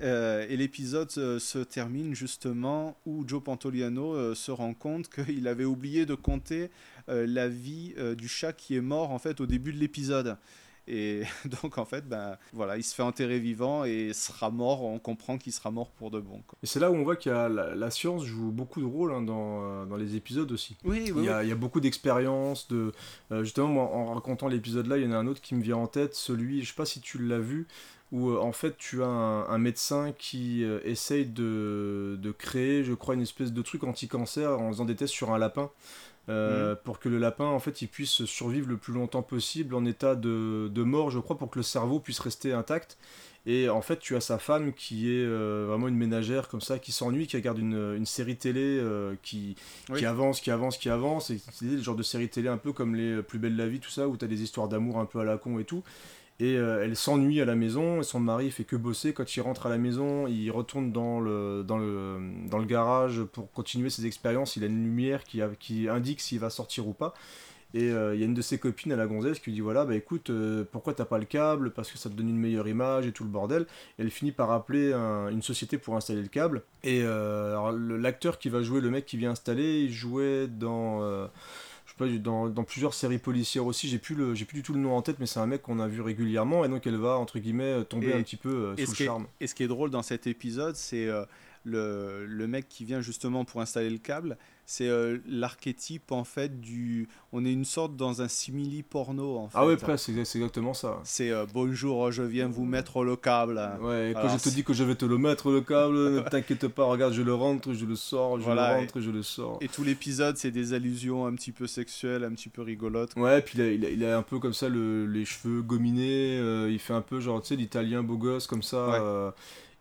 Et l'épisode se, termine justement où Joe Pantoliano se rend compte qu'il avait oublié de compter la vie du chat qui est mort en fait au début de l'épisode. Et donc en fait, ben voilà, il se fait enterrer vivant et sera mort. On comprend qu'il sera mort pour de bon. quoi. Et c'est là où on voit que la, la science joue beaucoup de rôle hein, dans, euh, dans les épisodes aussi. Oui, oui, il, y a, oui. il y a beaucoup d'expériences. De, euh, justement, moi, en racontant l'épisode là, il y en a un autre qui me vient en tête, celui, je sais pas si tu l'as vu, où euh, en fait tu as un, un médecin qui euh, essaye de, de créer, je crois, une espèce de truc anti-cancer en faisant des tests sur un lapin. Euh, pour que le lapin en fait il puisse survivre le plus longtemps possible en état de, de mort je crois pour que le cerveau puisse rester intact. Et en fait tu as sa femme qui est euh, vraiment une ménagère comme ça qui s'ennuie qui regarde une, une série télé euh, qui, Oui. qui avance qui avance qui avance et c'est le genre de série télé un peu comme les plus belles de la vie tout ça où tu as des histoires d'amour un peu à la con et tout et euh, elle s'ennuie à la maison et son mari fait que bosser quand il rentre à la maison il retourne dans le, dans le, garage pour continuer ses expériences il a une lumière qui, indique s'il va sortir ou pas Et euh, il y a une de ses copines à la gonzesse qui lui dit voilà, bah écoute, euh, pourquoi t'as pas le câble? Parce que ça te donne une meilleure image et tout le bordel. Elle finit par appeler un- une société pour installer le câble. Et l'acteur qui va jouer le mec qui vient installer, il jouait dans. Pas, dans, dans plusieurs séries policières aussi, j'ai plus, le, j'ai plus du tout le nom en tête, mais c'est un mec qu'on a vu régulièrement, et donc elle va, entre guillemets, tomber Et- un petit peu euh, sous le est- charme. et ce qui est drôle dans cet épisode, c'est euh, le, le mec qui vient justement pour installer le câble. C'est euh, l'archétype en fait du. On est une sorte dans un simili porno en fait. Ah ouais, presque, c'est exactement ça. C'est euh, bonjour, je viens vous mettre le câble. Ouais, et quand Alors, je te dis que je vais te le mettre le câble, ne t'inquiète pas, regarde, je le rentre, je le sors, je Voilà, le rentre, je le sors. Et tout l'épisode, c'est des allusions un petit peu sexuelles, un petit peu rigolotes. Ouais, puis il a, il a- il a un peu comme ça le- les cheveux gominés, euh, il fait un peu genre, tu sais, l'italien beau gosse comme ça. Ouais.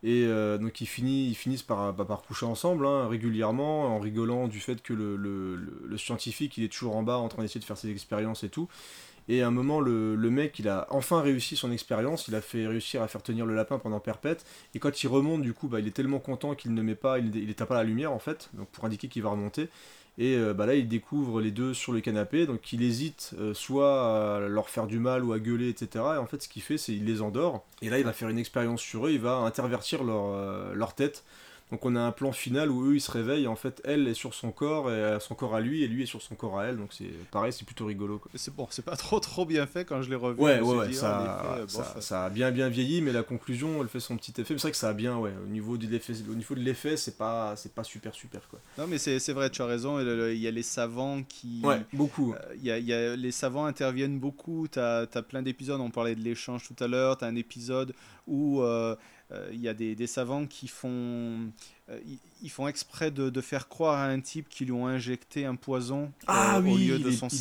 Et euh, donc ils, finissent, bah, par coucher ensemble, hein, régulièrement, en rigolant du fait que le, scientifique, il est toujours en bas en train d'essayer de faire ses expériences et tout. Et à un moment, le, le mec, il a enfin réussi son expérience, il a fait réussir à faire tenir le lapin pendant perpète. Et quand il remonte, du coup, bah, il est tellement content qu'il ne met pas, il, il éteint pas la lumière en fait, donc pour indiquer qu'il va remonter. Et euh, bah là, il découvre les deux sur le canapé, donc il hésite euh, soit à leur faire du mal ou à gueuler, etc. Et en fait, ce qu'il fait, c'est il les endort. Et là, il va faire une expérience sur eux, il va intervertir leur, euh, leur tête. Donc on a un plan final où eux ils se réveillent, et en fait elle est sur son corps, et euh, son corps à lui, et lui est sur son corps à elle, donc c'est pareil, c'est plutôt rigolo. C'est bon, c'est pas trop trop bien fait quand je l'ai revu. Ouais, ouais, ouais, dit, ça, effet, ça, a bien bien vieilli, mais la conclusion, elle fait son petit effet. Mais c'est vrai que ça a bien, ouais, au niveau de l'effet, au niveau de l'effet, c'est pas, c'est pas super super quoi. Non, mais c'est vrai, tu as raison. Il y a les savants qui. Ouais, beaucoup. Euh, y a, il y a- les savants interviennent beaucoup. Tu as, plein d'épisodes. On parlait de l'échange tout à l'heure. Tu as un épisode où euh, il y a des, des savants qui font. euh, ils, ils font exprès de, de faire croire à un type qui lui ont injecté un poison Ah euh, oui, au lieu de est, son il, est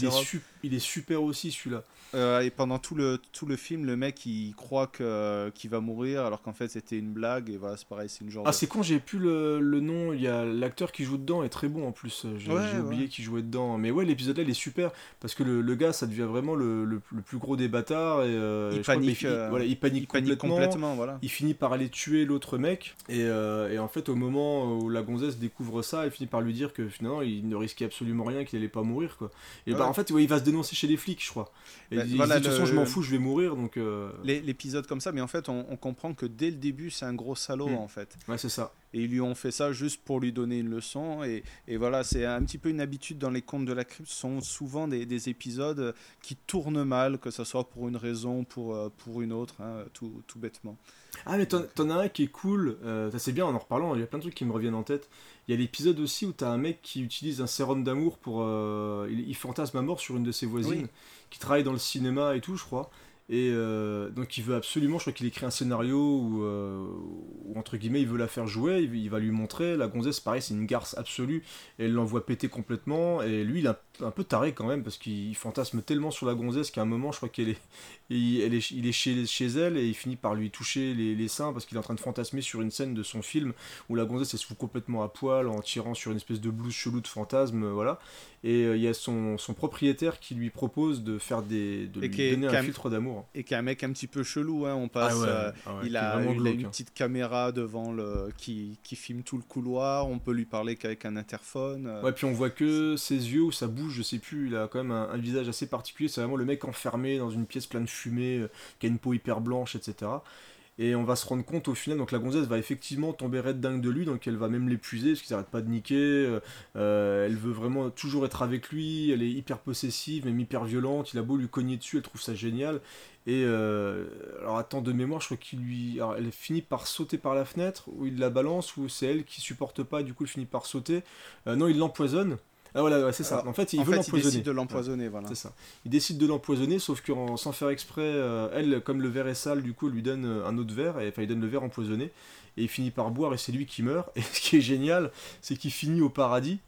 il est super aussi celui-là. Euh, et pendant tout le, tout le film, le mec il croit que- qu'il va mourir alors qu'en fait c'était une blague. Et voilà, c'est pareil, c'est une genre Ah, de- c'est con, j'ai plus le, le nom. Il y a l'acteur qui joue dedans est très bon en plus. J'ai Ouais, j'ai oublié ouais. qui jouait dedans. Mais ouais, l'épisode là, il est super parce que le, le gars, ça devient vraiment le, le- plus gros des bâtards. Et, euh, Il qu'il panique, euh, voilà, il panique, il panique complètement. complètement, voilà. Il finit par aller tuer l'autre mec. Et, euh, et en fait, au moment où la gonzesse découvre ça, elle finit par lui dire que finalement, il ne risquait absolument rien, qu'il allait pas mourir. Quoi. Et Ouais. bah, en fait, il va se dénoncer chez les flics, je crois. Et Bah, il voilà, de toute façon, le- je m'en fous, je vais mourir. Donc, euh, L'épisode comme ça, mais en fait, on, on comprend que dès le début, c'est un gros salaud Mm. en fait. Ouais, c'est ça. Et ils lui ont fait ça juste pour lui donner une leçon. Et, et voilà, c'est un petit peu une habitude dans les contes de la crypte. Ce sont souvent des, des épisodes qui tournent mal, que ce soit pour une raison, pour, euh, pour une autre, hein, tout, tout bêtement. Ah mais t'en as un qui est cool, euh, ça c'est bien en en reparlant, il y a plein de trucs qui me reviennent en tête. Il y a l'épisode aussi où t'as un mec qui utilise un sérum d'amour pour... euh, il, il fantasme à mort sur une de ses voisines, Oui. Qui travaille dans le cinéma et tout je crois. Et euh, donc il veut absolument, je crois qu'il écrit un scénario où, euh, entre guillemets il veut la faire jouer, il, va lui montrer, la gonzesse pareil c'est une garce absolue, elle l'envoie péter complètement, et lui il est un peu taré quand même, parce qu'il fantasme tellement sur la gonzesse qu'à un moment je crois qu'elle est, il, elle est, il est chez, chez elle, et il finit par lui toucher les, les seins, parce qu'il est en train de fantasmer sur une scène de son film, où la gonzesse elle se fout complètement à poil, en tirant sur une espèce de blouse chelou de fantasme, euh, voilà. Et euh, il y a son, son propriétaire qui lui propose de faire des... de Et lui donner un a- filtre d'amour. Et qui est un mec un petit peu chelou, hein, on passe. Ah ouais, euh, ah ouais, il a, il une hein. petite caméra devant le. qui, qui filme tout le couloir, on peut lui parler qu'avec un interphone. euh. Ouais, puis on voit que ses yeux où ça bouge, je sais plus, il a quand même un, un visage assez particulier, c'est vraiment le mec enfermé dans une pièce pleine de fumée, euh, qui a une peau hyper blanche, etc. Et on va se rendre compte au final, donc la gonzesse va effectivement tomber red dingue de lui, donc elle va même l'épuiser, parce qu'il s'arrête pas de niquer, euh, euh, elle veut vraiment toujours être avec lui, elle est hyper possessive, même hyper violente, il a beau lui cogner dessus, elle trouve ça génial. Et euh, alors attends, de mémoire, je crois qu'il lui... Alors, elle finit par sauter par la fenêtre, ou il la balance, ou c'est elle qui supporte pas, et du coup il finit par sauter. Non, il l'empoisonne. Ah voilà, ouais, c'est ça. Alors, En fait, il en veut fait, il l'empoisonner. décide de l'empoisonner, voilà. C'est ça. Il décide de l'empoisonner, sauf que en- sans faire exprès, euh, elle, comme le verre est sale, du coup, elle lui donne euh, un autre verre, et enfin, il donne le verre empoisonné, et il finit par boire, et c'est lui qui meurt. Et ce qui est génial, c'est qu'il finit au paradis,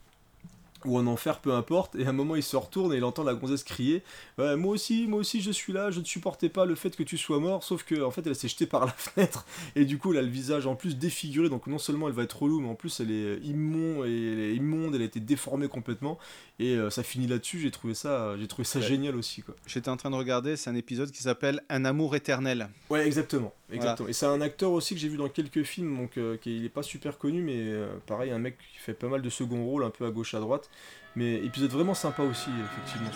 ou en enfer, peu importe, et à un moment il se retourne et il entend la gonzesse crier Moi aussi, moi aussi je suis là, je ne supportais pas le fait que tu sois mort, sauf que en fait elle s'est jetée par la fenêtre, et du coup elle a le visage en plus défiguré, donc non seulement elle va être relou, mais en plus elle est immonde, et elle est immonde, elle a été déformée complètement, et euh, ça finit là-dessus, j'ai trouvé ça, j'ai trouvé ça Ouais. génial aussi. quoi. J'étais en train de regarder, c'est un épisode qui s'appelle Un amour éternel. Ouais, exactement. Exactement. Et c'est un acteur aussi que j'ai vu dans quelques films, donc euh, qui il est pas super connu, mais euh, pareil, un mec qui fait pas mal de second rôle, un peu à gauche à droite. Mais épisode vraiment sympa aussi, effectivement.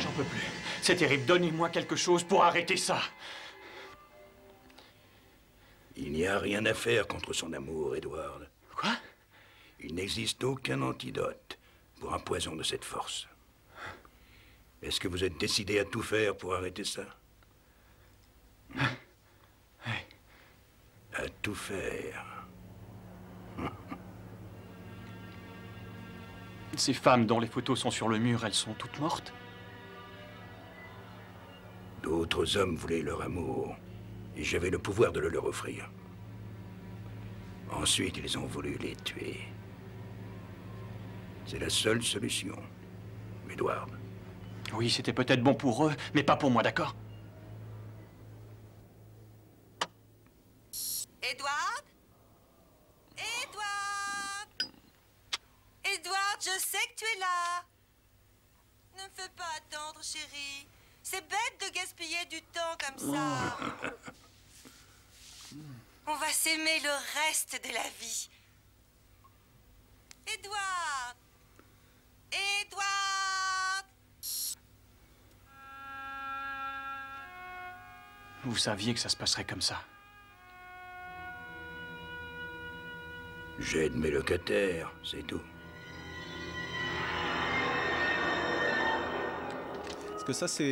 J'en peux plus. C'est terrible. Donnez-moi quelque chose pour arrêter ça. Il n'y a rien à faire contre son amour, Edward. Quoi? Il n'existe aucun antidote pour un poison de cette force. Est-ce que vous êtes décidé à tout faire pour arrêter ça? À tout faire. Ces femmes dont les photos sont sur le mur, elles sont toutes mortes D'autres hommes voulaient leur amour, et j'avais le pouvoir de le leur offrir. Ensuite, ils ont voulu les tuer. C'est la seule solution. Edward. Oui, c'était peut-être bon pour eux, mais pas pour moi, d'accord? Edward? Edward, je sais que tu es là. Ne me fais pas attendre, chérie. C'est bête de gaspiller du temps comme ça. On va s'aimer le reste de la vie. Edward Edward Vous saviez que ça se passerait comme ça. J'aide mes locataires, c'est tout. Parce que ça.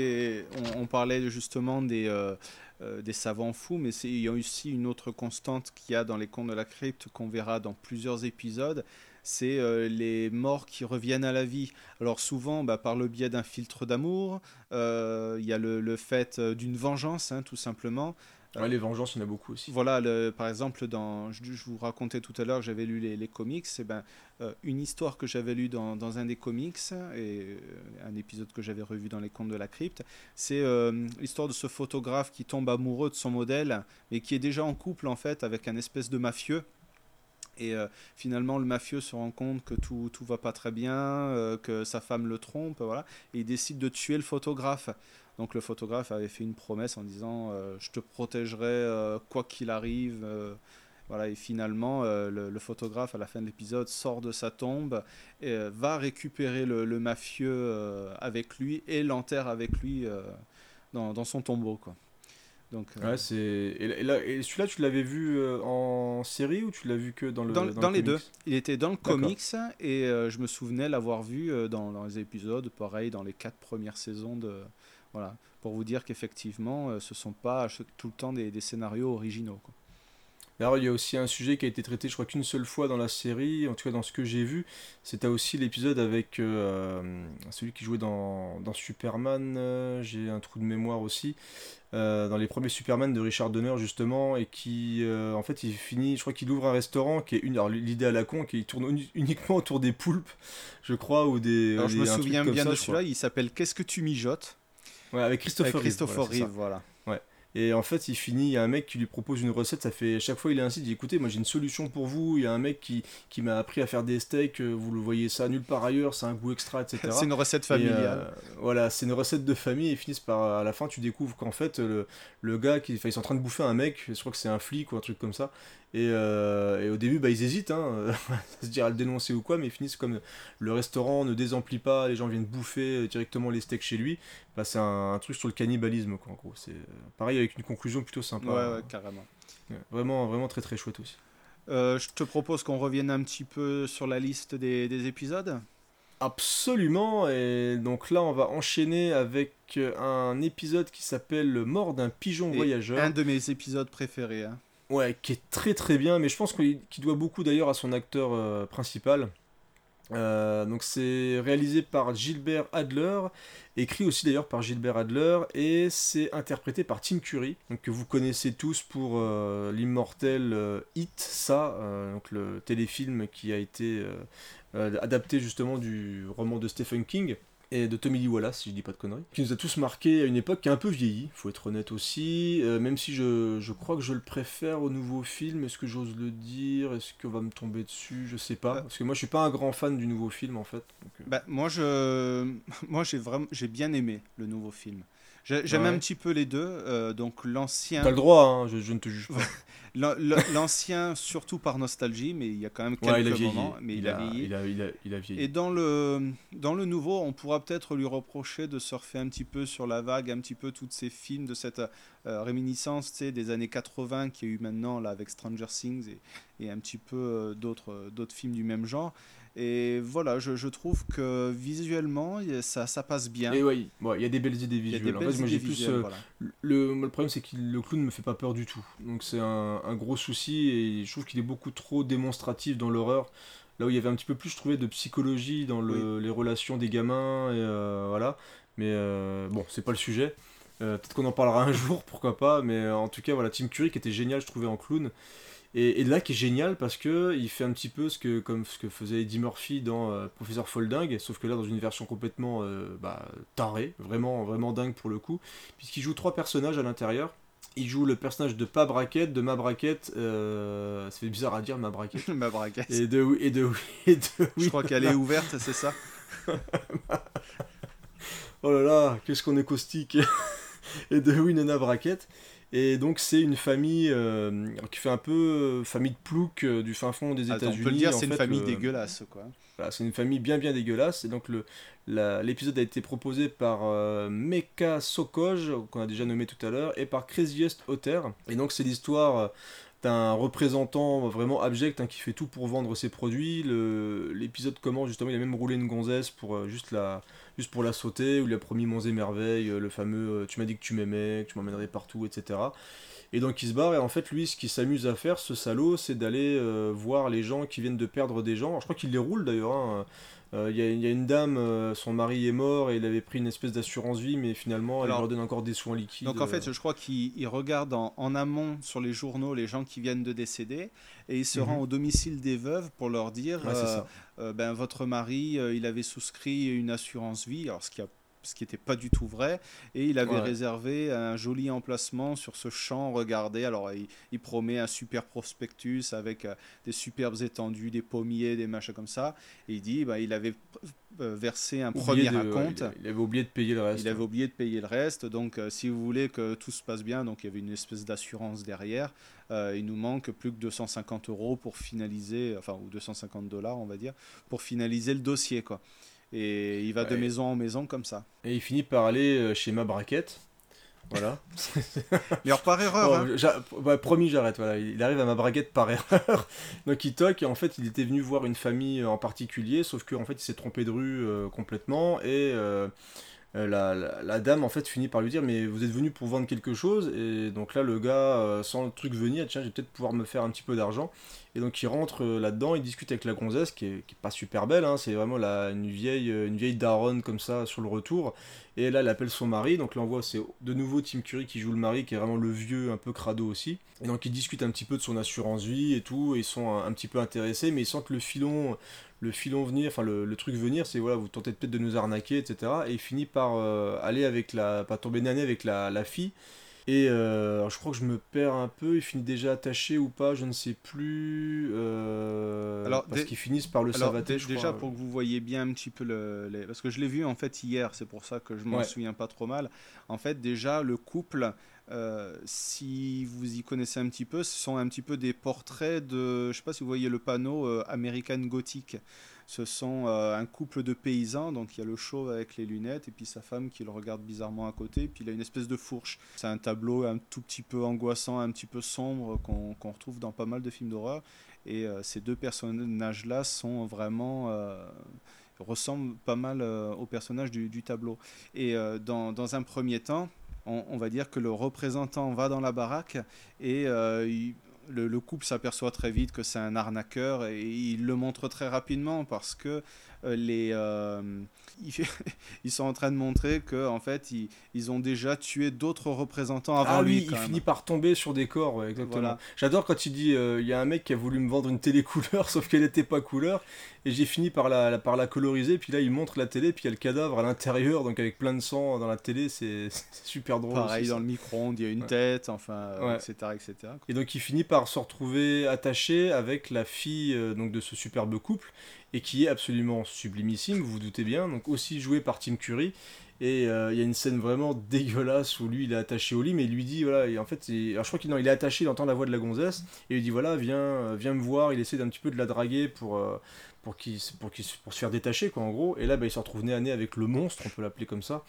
On, parlait justement des, euh, euh, savants fous, mais il y a aussi une autre constante qu'il y a dans les contes de la crypte qu'on verra dans plusieurs épisodes. C'est euh, les morts qui reviennent à la vie. Alors souvent bah, par le biais d'un filtre d'amour, il y a le, fait d'une vengeance, hein, tout simplement. Les vengeances, il y en a beaucoup aussi. Voilà, par exemple, dans, je, vous racontais tout à l'heure j'avais lu les, comics. C'est ben, euh, une histoire que j'avais lue dans, dans un des comics et euh, un épisode que j'avais revu dans les contes de la crypte. C'est euh, l'histoire de ce photographe qui tombe amoureux de son modèle, mais qui est déjà en couple en fait avec un espèce de mafieux. Et finalement, le mafieux se rend compte que tout, tout va pas très bien, que sa femme le trompe, voilà, et il décide de tuer le photographe. Donc le photographe avait fait une promesse en disant euh, je te protégerai euh, quoi qu'il arrive. euh, voilà, et finalement, le, le photographe, à la fin de l'épisode, sort de sa tombe, et, va récupérer le, le mafieux avec lui et l'enterre avec lui dans, dans son tombeau. Quoi. Donc, Ouais, c'est. Et, là- et celui-là, tu l'avais vu en série ou tu l'as vu que dans le. dans, dans les deux. comics Il était dans le D'accord. comics et euh, je me souvenais l'avoir vu dans, dans les épisodes, pareil, dans les quatre premières saisons de. Voilà, pour vous dire qu'effectivement, euh, ce sont pas tout le temps des, des scénarios originaux. Quoi. D'ailleurs, il y a aussi un sujet qui a été traité, je crois qu'une seule fois dans la série, en tout cas dans ce que j'ai vu. C'était aussi l'épisode avec euh, celui qui jouait dans, dans Superman. euh, j'ai un trou de mémoire aussi. euh, dans les premiers Superman de Richard Donner, justement, et qui, euh, en fait, il finit, je crois qu'il ouvre un restaurant qui est une. Alors, l'idée à la con, qui tourne uni- uniquement autour des poulpes, je crois, ou des. Alors, je des- me souviens bien ça, de celui-là, il s'appelle Qu'est-ce que tu mijotes? Ouais, avec Christopher Avec. Christopher. Reeve, voilà. Ouais. Et en fait, il finit, il y a un mec qui lui propose une recette, ça fait, chaque fois il incite, il dit écoutez, moi j'ai une solution pour vous, il y a un mec qui, qui m'a appris à faire des steaks, euh, vous le voyez ça nulle part ailleurs, c'est un goût extra, etc. C'est une recette Et, familiale. euh, voilà, c'est une recette de famille, et finissent par, à la fin, tu découvres qu'en fait, le, le gars, qui, ils sont en train de bouffer un mec, je crois que c'est un flic ou un truc comme ça, et, euh, et au début, bah, ils hésitent, hein, à se dire à le dénoncer ou quoi, mais ils finissent comme le restaurant ne désemplit pas, les gens viennent bouffer directement les steaks chez lui, bah, c'est un, un truc sur le cannibalisme, quoi, en gros. C'est euh, pareil avec une conclusion plutôt sympa. Ouais, ouais, carrément. Ouais, Vraiment, vraiment très très chouette aussi. Euh, je te propose qu'on revienne un petit peu sur la liste des, des épisodes. Absolument, et donc là on va enchaîner avec euh, un épisode qui s'appelle Le mort d'un pigeon Et voyageur. Un de mes épisodes préférés. hein. Ouais, qui est très très bien, mais je pense qu'il doit beaucoup d'ailleurs à son acteur euh, principal. Euh, donc c'est réalisé par Gilbert Adler, écrit aussi d'ailleurs par Gilbert Adler, et c'est interprété par Tim Curry, donc que vous connaissez tous pour euh, l'immortel Hit, ça, donc le téléfilm qui a été adapté justement du roman de Stephen King et de Tommy Lee Wallace, si je dis pas de conneries, qui nous a tous marqué à une époque qui a un peu vieilli, faut être honnête aussi, euh, même si je, je crois que je le préfère au nouveau film, est-ce que j'ose le dire, est-ce qu'on va me tomber dessus, je sais pas, parce que moi je suis pas un grand fan du nouveau film en fait. donc, euh, Bah, moi, je, moi, j'ai vraiment, j'ai bien aimé le nouveau film. J'ai- J'aime Ouais. un petit peu les deux. euh, donc l'ancien. T'as le droit, hein, je, je ne te juge pas. L'ancien, surtout par nostalgie, mais il y a quand même quelques Ouais, il moments. Mais il, a, vieilli. Il a, il a- il a vieilli. Et dans le, dans le nouveau, on pourra peut-être lui reprocher de surfer un petit peu sur la vague, un petit peu tous ces films, de cette euh, réminiscence des années 80 qu'il y a eu maintenant là, avec Stranger Things et, et un petit peu euh, d'autres d'autres films du même genre. Et voilà, je, je trouve que visuellement, ça, ça passe bien. Et ouais, il y a des belles idées visuelles. En belles fait, moi j'ai idées plus. euh, voilà. le, le problème, c'est que le clown ne me fait pas peur du tout. Donc c'est un, un gros souci et je trouve qu'il est beaucoup trop démonstratif dans l'horreur. Là où il y avait un petit peu plus, je trouvais, de psychologie dans le- les relations des gamins. Et euh, voilà. Mais euh, bon, c'est pas le sujet. Euh, Peut-être qu'on en parlera un jour, pourquoi pas. Mais en tout cas, voilà, Tim Curry qui était génial, je trouvais, en clown. Et, et là, qui est génial parce que il fait un petit peu ce que, comme ce que faisait Eddie Murphy dans euh, Professeur Folding, sauf que là, dans une version complètement euh, bah, tarée, vraiment, vraiment dingue pour le coup, puisqu'il joue trois personnages à l'intérieur. Il joue le personnage de Pa Brackett, de Ma Brackett, euh, ça fait bizarre à dire Ma Brackett. Ma Brackett. Et de, et de, et de Je crois qu'elle est ouverte, c'est ça Oh là là, qu'est-ce qu'on est caustique Et de Winona Brackett. Et donc c'est une famille euh, qui fait un peu euh, famille de plouc euh, du fin fond des États-Unis. on peut le dire, c'est une fait, famille le- dégueulasse, quoi. Voilà, c'est une famille bien bien dégueulasse. Et donc la- l'épisode a été proposé par euh, Meka Sokoj, qu'on a déjà nommé tout à l'heure, et par Craziest Otter. Et donc c'est l'histoire euh, d'un représentant vraiment abject hein, qui fait tout pour vendre ses produits. L'épisode commence justement, il a même roulé une gonzesse pour euh, juste la juste pour la sauter, où il a promis monts et merveilles, euh, le fameux euh, tu m'as dit que tu m'aimais, que tu m'emmènerais partout, etc. Et donc il se barre, et en fait lui ce qu'il s'amuse à faire, ce salaud, c'est d'aller voir les gens qui viennent de perdre des gens. Je crois qu'il les roule d'ailleurs. hein. Euh, Il y, a- il y a une dame, euh, son mari est mort et il avait pris une espèce d'assurance vie, mais finalement elle Alors- leur donne encore des soins liquides. Donc en euh. fait, je crois qu'il il regarde en, en amont sur les journaux les gens qui viennent de décéder et il se Mhm. rend au domicile des veuves pour leur dire Ouais, euh, euh, ben, votre mari, euh, il avait souscrit une assurance vie, alors ce qui a ce qui n'était pas du tout vrai, et il avait Ouais. réservé un joli emplacement sur ce champ. Regardez, alors il, il promet un super prospectus avec euh, des superbes étendues, des pommiers, des machins comme ça. Et il dit, ben, il avait euh, versé un Oublié premier de- acompte. il- il avait oublié de payer le reste. Il avait oublié de payer le reste. Donc, euh, si vous voulez que tout se passe bien, donc il y avait une espèce d'assurance derrière. euh, il nous manque plus que 250 euros pour finaliser, enfin, ou 250 dollars, on va dire, pour finaliser le dossier, quoi. Et il va de maison en maison comme ça. Et il finit par aller euh, chez ma braquette. Voilà. Mais alors, par erreur, Bon, hein. ouais, promis, j'arrête. Voilà. Il arrive à ma braquette par erreur. Donc il toque et en fait il était venu voir une famille euh, en particulier, sauf qu'en fait il s'est trompé de rue euh, complètement et euh, la, la- la dame en fait finit par lui dire mais vous êtes venu pour vendre quelque chose? Et donc là le gars euh, sans le truc venir tiens je vais peut-être pouvoir me faire un petit peu d'argent et donc il rentre euh, là-dedans il discute avec la gonzesse qui est, qui est pas super belle hein, c'est vraiment la, une vieille euh, une vieille daronne comme ça sur le retour et là elle appelle son mari donc là on voit c'est de nouveau Tim Curry qui joue le mari qui est vraiment le vieux un peu crado aussi et donc ils discutent un petit peu de son assurance vie et tout et ils sont un, petit peu intéressés mais ils sentent le filon le filon venir, enfin le, le truc venir, c'est voilà, vous tentez peut-être de nous arnaquer, etc. Et il finit par euh, aller avec la, pas tomber nez avec la, la fille. Et euh, je crois que je me perds un peu, il finit déjà attaché ou pas, je ne sais plus. euh, Alors, parce qu'ils finissent par le Alors, savater, je déjà crois. pour que vous voyez bien un petit peu le, les- parce que je l'ai vu en fait hier, c'est pour ça que je m'en Ouais. souviens pas trop mal. En fait, déjà le couple, euh, si vous y connaissez un petit peu, ce sont un petit peu des portraits de, je sais pas si vous voyez le panneau euh, American Gothic. Ce sont euh, un couple de paysans, donc il y a le chauve avec les lunettes et puis sa femme qui le regarde bizarrement à côté, puis il a une espèce de fourche. C'est un tableau un tout petit peu angoissant, un petit peu sombre qu'on retrouve dans pas mal de films d'horreur. Et euh, ces deux personnages-là sont vraiment euh, ressemblent pas mal euh, aux personnages du, tableau. Et dans, dans un premier temps, on, va dire que le représentant va dans la baraque et il- le, le couple s'aperçoit très vite que c'est un arnaqueur et il le montre très rapidement parce que euh, les, euh, ils, sont en train de montrer que en fait ils, ils ont déjà tué d'autres représentants avant ah lui. oui, il même. finit par tomber sur des corps, ouais, exactement. Voilà. J'adore quand il dit euh, il y a un mec qui a voulu me vendre une télé couleur, sauf qu'elle n'était pas couleur, et j'ai fini par la, la- par la coloriser, puis là il montre la télé, puis il y a le cadavre à l'intérieur, donc avec plein de sang dans la télé, c'est super drôle. Pareil aussi, dans ça. le micro-ondes, il y a une Ouais. tête, enfin, euh, Ouais. etc., etc. Et donc il finit par se retrouver attaché avec la fille euh, donc de ce superbe couple et qui est absolument sublimissime, vous vous doutez bien, donc aussi joué par Tim Curry Et euh, il y a une scène vraiment dégueulasse où lui il est attaché au lit, mais il lui dit voilà, et en fait, alors je crois qu'il il est attaché, il entend la voix de la gonzesse, et il lui dit voilà, viens, euh, viens me voir. Il essaie d'un petit peu de la draguer pour, euh, pour, qu'il, pour, qu'il- pour se faire détacher, quoi, en gros. Et là, bah, il se retrouve nez à nez avec le monstre, on peut l'appeler comme ça.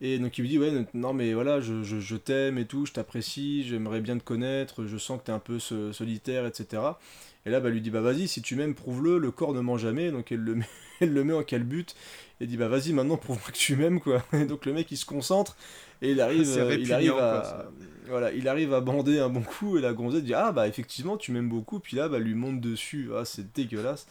Et donc il lui dit ouais non mais voilà je, je- je t'aime et tout, je t'apprécie, j'aimerais bien te connaître, je sens que t'es un peu so- solitaire etc. Et là bah lui dit bah vas-y si tu m'aimes prouve-le, le corps ne ment jamais. Donc elle le met, elle le met en calbute et dit bah vas-y maintenant prouve-moi que tu m'aimes quoi. Et donc le mec il se concentre et il arrive, euh, il arrive à voilà il arrive à bander un bon coup et la gonzesse dit ah bah effectivement tu m'aimes beaucoup. Puis là bah lui monte dessus. Ah c'est dégueulasse.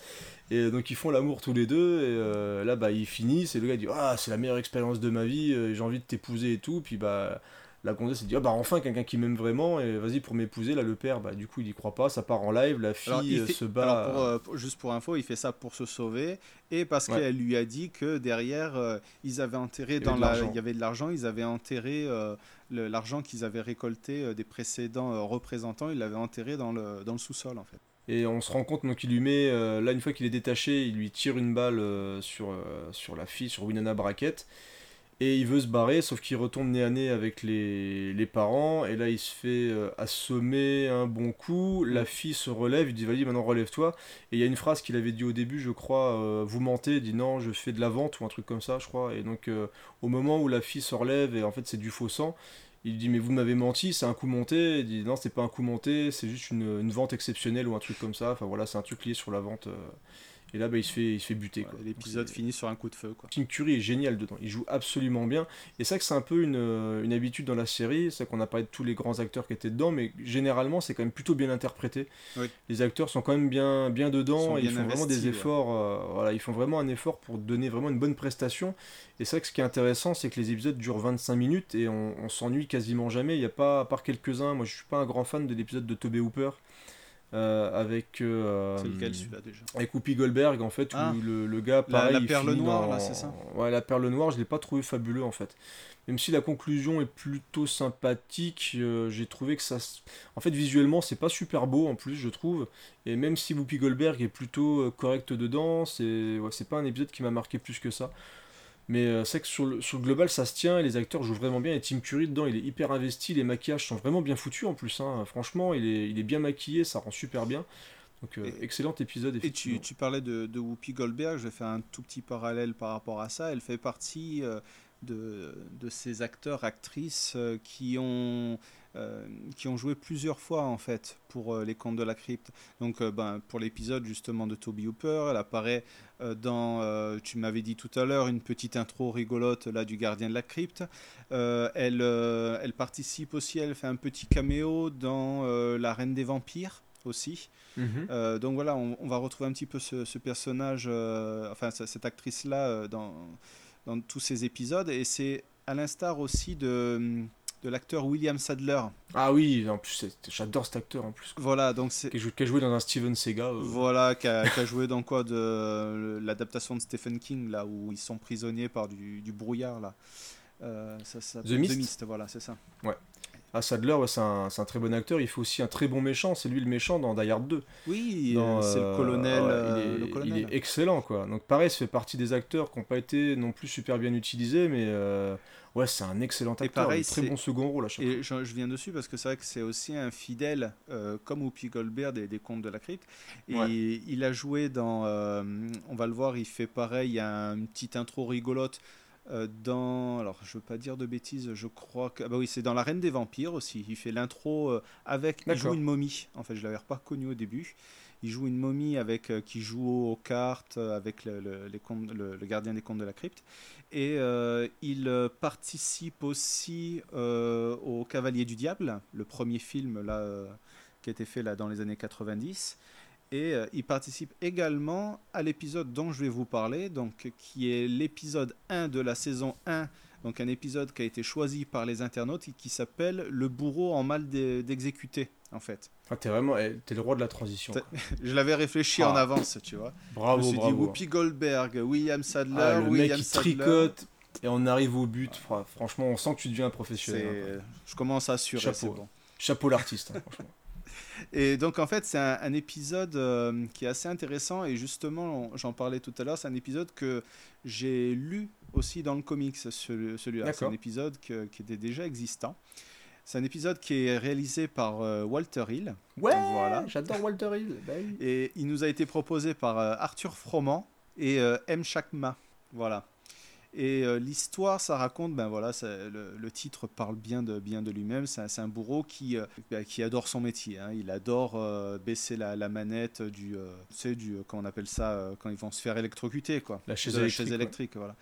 Et donc ils font l'amour tous les deux, et euh, là bah ils finissent, et le gars dit Ah, c'est la meilleure expérience de ma vie, euh, j'ai envie de t'épouser et tout. Puis bah la gonzesse elle dit Ah bah enfin quelqu'un qui m'aime vraiment, et vas-y pour m'épouser. Là le père, bah du coup il y croit pas, ça part en live, la fille il euh, fait- se bat. alors, pour, euh, pour- juste pour info, il fait ça pour se sauver et parce Ouais. qu'elle lui a dit que derrière, euh, ils avaient enterré avait dans la, il y avait de l'argent, ils avaient enterré euh, l'argent qu'ils avaient récolté des précédents représentants, ils l'avaient enterré dans le, dans le sous-sol en fait. Et on se rend compte donc il lui met, là une fois qu'il est détaché, il lui tire une balle sur, sur la fille, sur Winona Brackett. Et il veut se barrer, sauf qu'il retombe nez à nez avec les, les parents. Et là il se fait euh, assommer un bon coup. La fille se relève, il dit vas-y maintenant relève-toi. Et il y a une phrase qu'il avait dit au début, je crois, euh, vous mentez, il dit non je fais de la vente ou un truc comme ça je crois. Et donc euh, au moment où la fille se relève et en fait c'est du faux sang, il dit mais vous m'avez menti, c'est un coup monté. Il dit non c'est pas un coup monté, c'est juste une, une vente exceptionnelle ou un truc comme ça. Enfin voilà c'est un truc lié sur la vente. euh. Et là bah, il se fait il se fait buter. L'épisode finit sur un coup de feu quoi. Tim Curry est génial dedans, il joue absolument bien. Et c'est que c'est un peu une, euh, une habitude dans la série, c'est qu'on a parlé de tous les grands acteurs qui étaient dedans, mais généralement c'est quand même plutôt bien interprété. Oui. Les acteurs sont quand même bien, bien dedans, et ils font vraiment des ouais. efforts, euh, voilà, ils font vraiment un effort pour donner vraiment une bonne prestation. Et c'est que ce qui est intéressant, c'est que les épisodes durent 25 minutes et on, on s'ennuie quasiment jamais. Il n'y a pas, à part quelques-uns, moi je suis pas un grand fan de l'épisode de Toby Hooper. Euh, avec euh, lequel, déjà avec Whoopi Goldberg en fait Ah. où le, le gars pareil la perle noire, là, c'est ça ouais la perle noire je l'ai pas trouvé fabuleux en fait. Même si la conclusion est plutôt sympathique euh, j'ai trouvé que ça en fait visuellement c'est pas super beau en plus je trouve. Et même si Whoopi Goldberg est plutôt euh, correcte dedans c'est ouais, c'est pas un épisode qui m'a marqué plus que ça mais euh, c'est vrai que sur le, sur le global ça se tient et les acteurs jouent vraiment bien. Et Tim Curry dedans il est hyper investi. Les maquillages sont vraiment bien foutus en plus hein. franchement il est, il est bien maquillé ça rend super bien. Donc euh, excellent épisode Et tu, tu parlais de, de Whoopi Goldberg, je vais faire un tout petit parallèle par rapport à ça. Elle fait partie euh, de, de ces acteurs, actrices euh, qui ont, euh, qui ont joué plusieurs fois en fait pour euh, les contes de la crypte. Donc euh, ben, pour l'épisode justement de Toby Hooper, elle apparaît dans, tu m'avais dit tout à l'heure, une petite intro rigolote là du gardien de la crypte. Elle, elle participe aussi, elle fait un petit caméo dans La Reine des Vampires aussi. Mhm. Euh, donc voilà, on, on va retrouver un petit peu ce, ce personnage, euh, enfin ce- cette actrice-là euh, dans, dans tous ces épisodes. Et c'est à l'instar aussi de, de l'acteur William Sadler. Ah oui, en plus j'adore cet acteur en plus. Voilà, donc c'est. Qui a joué, qui a joué dans un Steven Sega. euh. Voilà, qui a, qui a joué dans quoi de l'adaptation de Stephen King, là où ils sont prisonniers par du, du brouillard, là. Euh, ça, ça The s'appelle Mist voilà, c'est ça. Ouais. Ah, Sadler, ouais, c'est un, c'est un très bon acteur. Il fait aussi un très bon méchant. C'est lui le méchant dans Die Hard 2. Oui, euh, c'est le euh, colonel, ouais, il, est, le colonel. il est excellent, quoi. Donc, pareil, ça fait partie des acteurs qui n'ont pas été non plus super bien utilisés, mais ouais, c'est un excellent acteur. Et pareil, un très bon second rôle à chaque fois. Et je, je viens dessus parce que c'est vrai que c'est aussi un fidèle, euh, comme Whoopi Goldberg des, des Contes de la Crypte. Et Ouais. il a joué dans, euh, on va le voir, il fait pareil, il y a une petite intro rigolote euh, dans, alors je veux pas dire de bêtises, je crois que, ah bah oui, c'est dans La Reine des Vampires aussi. Il fait l'intro avec, il joue une momie. En fait, je l'avais pas reconnu au début. Il joue une momie avec euh, qui joue aux cartes euh, avec le, gardien des contes de la crypte. Et euh, il participe aussi au Cavalier du Diable, le premier film là, qui a été fait là, dans les années 90. Et il participe également à l'épisode dont je vais vous parler, donc, qui est l'épisode 1 de la saison 1, donc un épisode qui a été choisi par les internautes et qui s'appelle Le bourreau en mal d'e- d'exécuter, en fait. Ah, t'es vraiment eh, t'es le roi de la transition. quoi. Je l'avais réfléchi Ah. en avance, tu vois. Bravo, je me suis bravo. dit Whoopi Goldberg, William Sadler, Ah, le William mec qui Sadler. tricote et on arrive au but. Fra- Franchement, on sent que tu deviens un professionnel. Hein, quoi. Je commence à assurer, Chapeau. bon. Chapeau l'artiste, hein, franchement. Et donc en fait c'est un, un épisode euh, qui est assez intéressant et justement j'en parlais tout à l'heure, c'est un épisode que j'ai lu aussi dans le comics, celui- celui-là. C'est un épisode que- qui était déjà existant. C'est un épisode qui est réalisé par euh, Walter Hill. Ouais, voilà. j'adore Walter Hill. Oui. Et il nous a été proposé par euh, Arthur Froment et euh, M. Chakma. Voilà. Et euh, l'histoire, ça raconte, ben voilà, ça- le, le titre parle bien de, bien de lui-même. C'est un, c'est bourreau qui, euh, ben, qui adore son métier. hein. Il adore euh, baisser la, la manette du, tu sais, du, comment on appelle ça, quand ils vont se faire électrocuter, quoi. La chaise De électrique, ouais. électrique, voilà.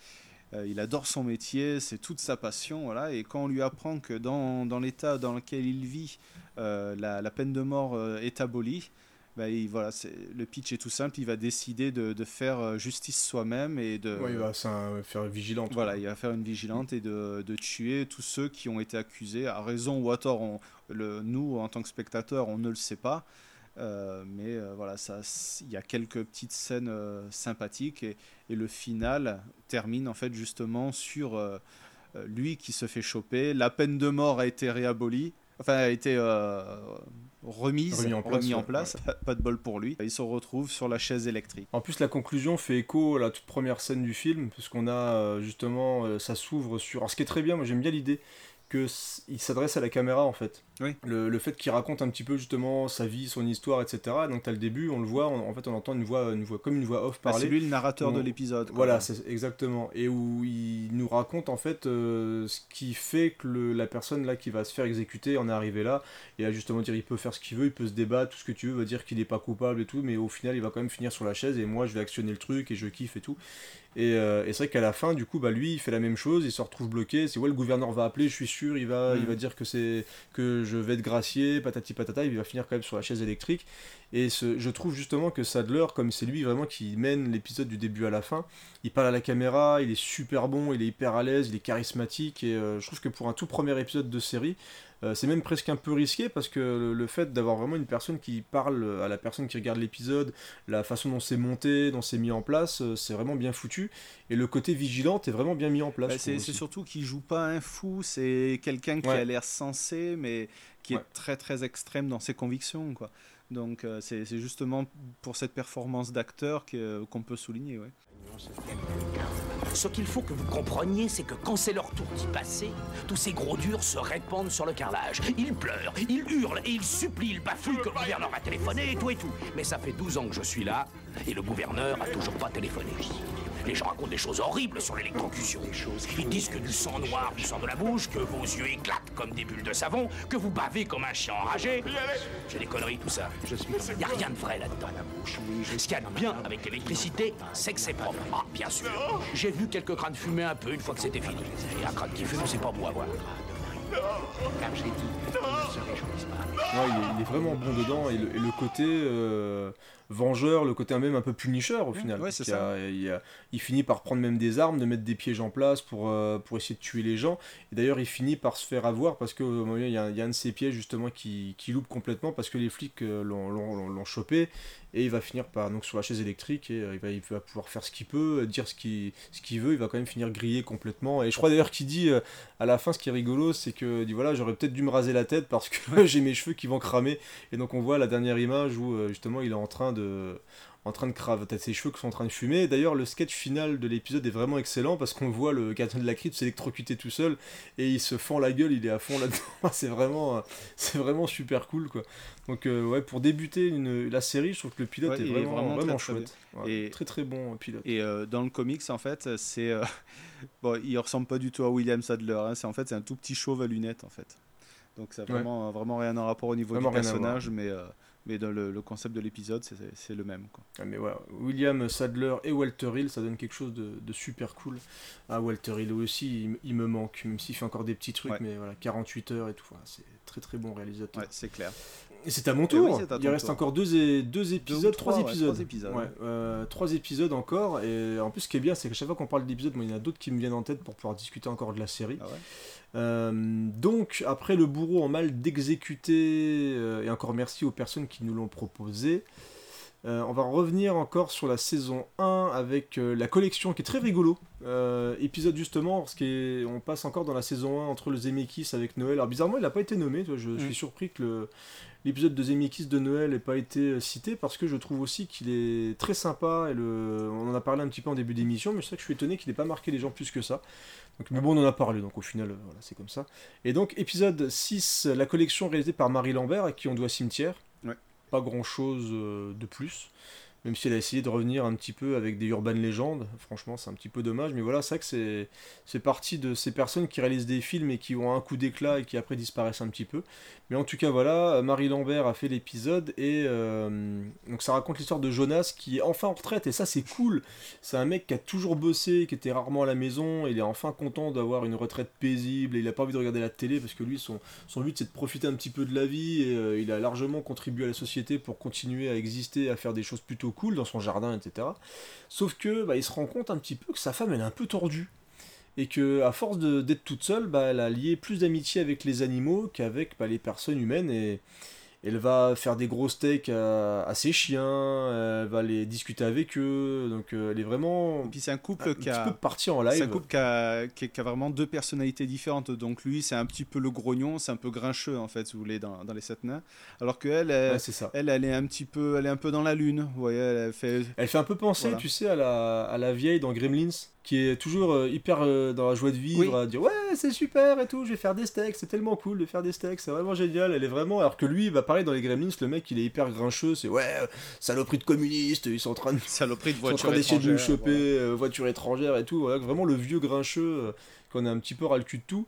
Euh, il adore son métier, c'est toute sa passion, voilà. Et quand on lui apprend que dans, dans l'état dans lequel il vit, euh, la, la peine de mort euh, est abolie, bah, il- voilà, c'est- le pitch est tout simple. Il va décider de, de faire justice soi-même et de. Ouais, il va faire vigilante. Voilà, il va faire une vigilante et de, de tuer tous ceux qui ont été accusés, à raison ou à tort. on- le, nous, en tant que spectateurs, on ne le sait pas. Euh, mais euh, voilà, il y a quelques petites scènes euh, sympathiques et, et le final termine en fait justement sur lui qui se fait choper. La peine de mort a été réabolie, enfin a été euh, remise, Remis en place, remis en ouais, place. Pas de bol pour lui. Il se retrouve sur la chaise électrique. En plus, la conclusion fait écho à la toute première scène du film, puisqu'on a justement, ça s'ouvre sur. Alors, ce qui est très bien, moi j'aime bien l'idée que s- il s'adresse à la caméra en fait. Oui. Le, le fait qu'il raconte un petit peu justement sa vie, son histoire, etc. Donc t'as le début, on le voit, on- en fait on entend une voix, une voix comme une voix off Bah, parler. c'est lui le narrateur de l'épisode. Voilà, c'est exactement. Et où il nous raconte en fait euh, ce qui fait que le- la personne là qui va se faire exécuter en est arrivée là. Et à justement dire il peut faire ce qu'il veut, il peut se débattre, tout ce que tu veux, va dire qu'il n'est pas coupable et tout, mais au final il va quand même finir sur la chaise et moi je vais actionner le truc et je kiffe et tout. Et, euh, et c'est vrai qu'à la fin, du coup, bah, lui, il fait la même chose, il se retrouve bloqué. C'est ouais, le gouverneur va appeler, je suis sûr, il va, Mm. il va dire que c'est que je vais être gracié, patati patata, il va finir quand même sur la chaise électrique. Et ce- je trouve justement que Sadler, comme c'est lui vraiment qui mène l'épisode du début à la fin, il parle à la caméra, il est super bon, il est hyper à l'aise, il est charismatique. Et euh, je trouve que pour un tout premier épisode de série, euh, c'est même presque un peu risqué parce que le, le fait d'avoir vraiment une personne qui parle à la personne qui regarde l'épisode, la façon dont c'est monté, dont c'est mis en place, euh, c'est vraiment bien foutu. Et le côté vigilante est vraiment bien mis en place. Bah, c'est surtout qu'il joue pas un fou, c'est quelqu'un qui Ouais. a l'air sensé, mais qui Ouais. est très très extrême dans ses convictions. Quoi. Donc euh, c'est justement pour cette performance d'acteur que- qu'on peut souligner. Ouais. Ce qu'il faut que vous compreniez, c'est que quand c'est leur tour d'y passer, tous ces gros durs se répandent sur le carrelage. Ils pleurent, ils hurlent et ils supplient, ils bafouillent que le gouverneur a téléphoné et tout et tout. Mais ça fait 12 ans que je suis là et le gouverneur a toujours pas téléphoné. Les gens racontent des choses horribles sur l'électrocution. Ils disent que du sang noir vous sort de la bouche, que vos yeux éclatent comme des bulles de savon, que vous bavez comme un chien enragé. C'est des conneries tout ça. Il n'y a rien de vrai là-dedans. Ce qu'il y a de bien avec l'électricité, c'est que c'est propre. Ah, bien sûr. J'ai vu quelques crânes fumer un peu une fois que c'était fini. Et un crâne qui fume, c'est pas beau à voir. Comme j'ai dit, ne se réjouissent pas. Ouais, il, est, il est vraiment bon dedans et le, et le côté euh, vengeur, le côté même un peu punisher au final. ouais, y a- il, y a- il finit par prendre même des armes, de mettre des pièges en place pour, euh, pour essayer de tuer les gens. Et d'ailleurs, il finit par se faire avoir parce que moment, il y, a, il y a un de ses pièges justement qui, qui loupe complètement parce que les flics euh, l'ont- chopé et il va finir par donc sur la chaise électrique et euh, il, va, il va pouvoir faire ce qu'il peut, euh, dire ce qu'il ce qu'il veut. Il va quand même finir grillé complètement. Et je crois d'ailleurs qu'il dit euh, à la fin, ce qui est rigolo, c'est que dit voilà, j'aurais peut-être dû me raser la tête parce que j'ai mes cheveux qui vont cramer. Et donc on voit la dernière image où euh, justement il est en train de en train de craver t'as ses cheveux qui sont en train de fumer. D'ailleurs, le sketch final de l'épisode est vraiment excellent parce qu'on voit le gardien de la crypte s'électrocuter tout seul et il se fend la gueule, il est à fond là-dedans. c'est vraiment, euh, c'est vraiment super cool quoi. Donc euh, ouais, pour débuter une, la série, je trouve que le pilote Ouais, est vraiment, vraiment, très, très chouette. Ouais, Et- très très bon euh, pilote. Et euh, dans le comics, en fait, c'est euh, bon, il ressemble pas du tout à William Sadler. hein. C'est en fait c'est un tout petit chauve à lunettes en fait. Donc ça a Ouais. vraiment vraiment rien à rapport au niveau Vraiment du personnage, mais mais dans le, le concept de l'épisode, c'est- le même. Quoi. Ah, mais voilà, William Sadler et Walter Hill, ça donne quelque chose de, de super cool. Ah, Walter Hill aussi, il, me manque, même s'il fait encore des petits trucs, Ouais. mais voilà, 48 heures et tout, voilà, c'est très très bon réalisateur. Ouais, c'est clair. Et c'est à mon Et tour. oui, c'est à il reste tour. encore deux, et, deux épisodes, trois, trois, ouais, épisodes. trois épisodes. Ouais, euh, trois épisodes encore. Et en plus, ce qui est bien, c'est qu'à chaque fois qu'on parle d'épisodes, il y en a d'autres qui me viennent en tête pour pouvoir discuter encore de la série. Ah Euh, donc, après le bourreau en mal d'exécuter, euh, et encore merci aux personnes qui nous l'ont proposé. Euh, on va revenir encore sur la saison 1 avec euh, la collection qui est très rigolo. Euh, épisode justement, parce qu'on passe encore dans la saison 1 entre le Zemeckis avec Noël. Alors bizarrement, il n'a pas été nommé. Je, suis Mm. surpris que l'épisode de Zemeckis de Noël n'ait pas été euh, cité parce que je trouve aussi qu'il est très sympa. Et le... On en a parlé un petit peu en début d'émission, mais c'est vrai que je suis étonné qu'il n'ait pas marqué les gens plus que ça. Donc, mais bon, on en a parlé, donc au final, euh, voilà, c'est comme ça. Et donc, épisode 6, la collection réalisée par Marie Lambert, à qui on doit Cimetière. Ouais. Pas grand chose de plus. Même si elle a essayé de revenir un petit peu avec des urban légendes. Franchement, c'est un petit peu dommage. Mais voilà, c'est vrai que c'est, partie de ces personnes qui réalisent des films et qui ont un coup d'éclat et qui après disparaissent un petit peu. Mais en tout cas, voilà, Marie Lambert a fait l'épisode et euh, donc ça raconte l'histoire de Jonas qui est enfin en retraite et ça c'est cool. C'est un mec qui a toujours bossé, qui était rarement à la maison. Il est enfin content d'avoir une retraite paisible et il a pas envie de regarder la télé parce que lui, son, son but c'est de profiter un petit peu de la vie et euh, il a largement contribué à la société pour continuer à exister, à faire des choses plutôt cool dans son jardin, etc. Sauf que bah, il se rend compte un petit peu que sa femme elle est un peu tordue et que à force d'être toute seule, bah, elle a lié plus d'amitié avec les animaux qu'avec bah, les personnes humaines et elle va faire des gros steaks à, à ses chiens, elle va les discuter avec eux, donc euh, elle est vraiment. Et puis c'est un couple un qui petit a. peu parti en live. C'est un couple qui a, qui- qui a vraiment deux personnalités différentes. Donc lui, c'est un petit peu le grognon, c'est un peu grincheux en fait, si vous voulez, dans, dans les sept nains. Alors que elle, elle, Ouais, c'est ça. elle, elle est un petit peu, elle est un peu dans la lune. Vous voyez, elle fait. Elle fait un peu penser, Voilà. tu sais, à la, à la vieille dans Gremlins, qui est toujours euh, hyper euh, dans la joie de vivre, Oui. à dire ouais, c'est super et tout, je vais faire des steaks, c'est tellement cool de faire des steaks, c'est vraiment génial. Elle est vraiment. Alors que lui, bah, pareil, dans les Gremlins, le mec, il est hyper grincheux, c'est ouais, euh, saloperie de communistes, ils sont en train de. Saloperie de ils sont en train voiture d'essayer de nous choper, euh, voiture étrangère et tout. Voilà, vraiment le vieux grincheux euh, qu'on a un petit peu ras le cul de tout.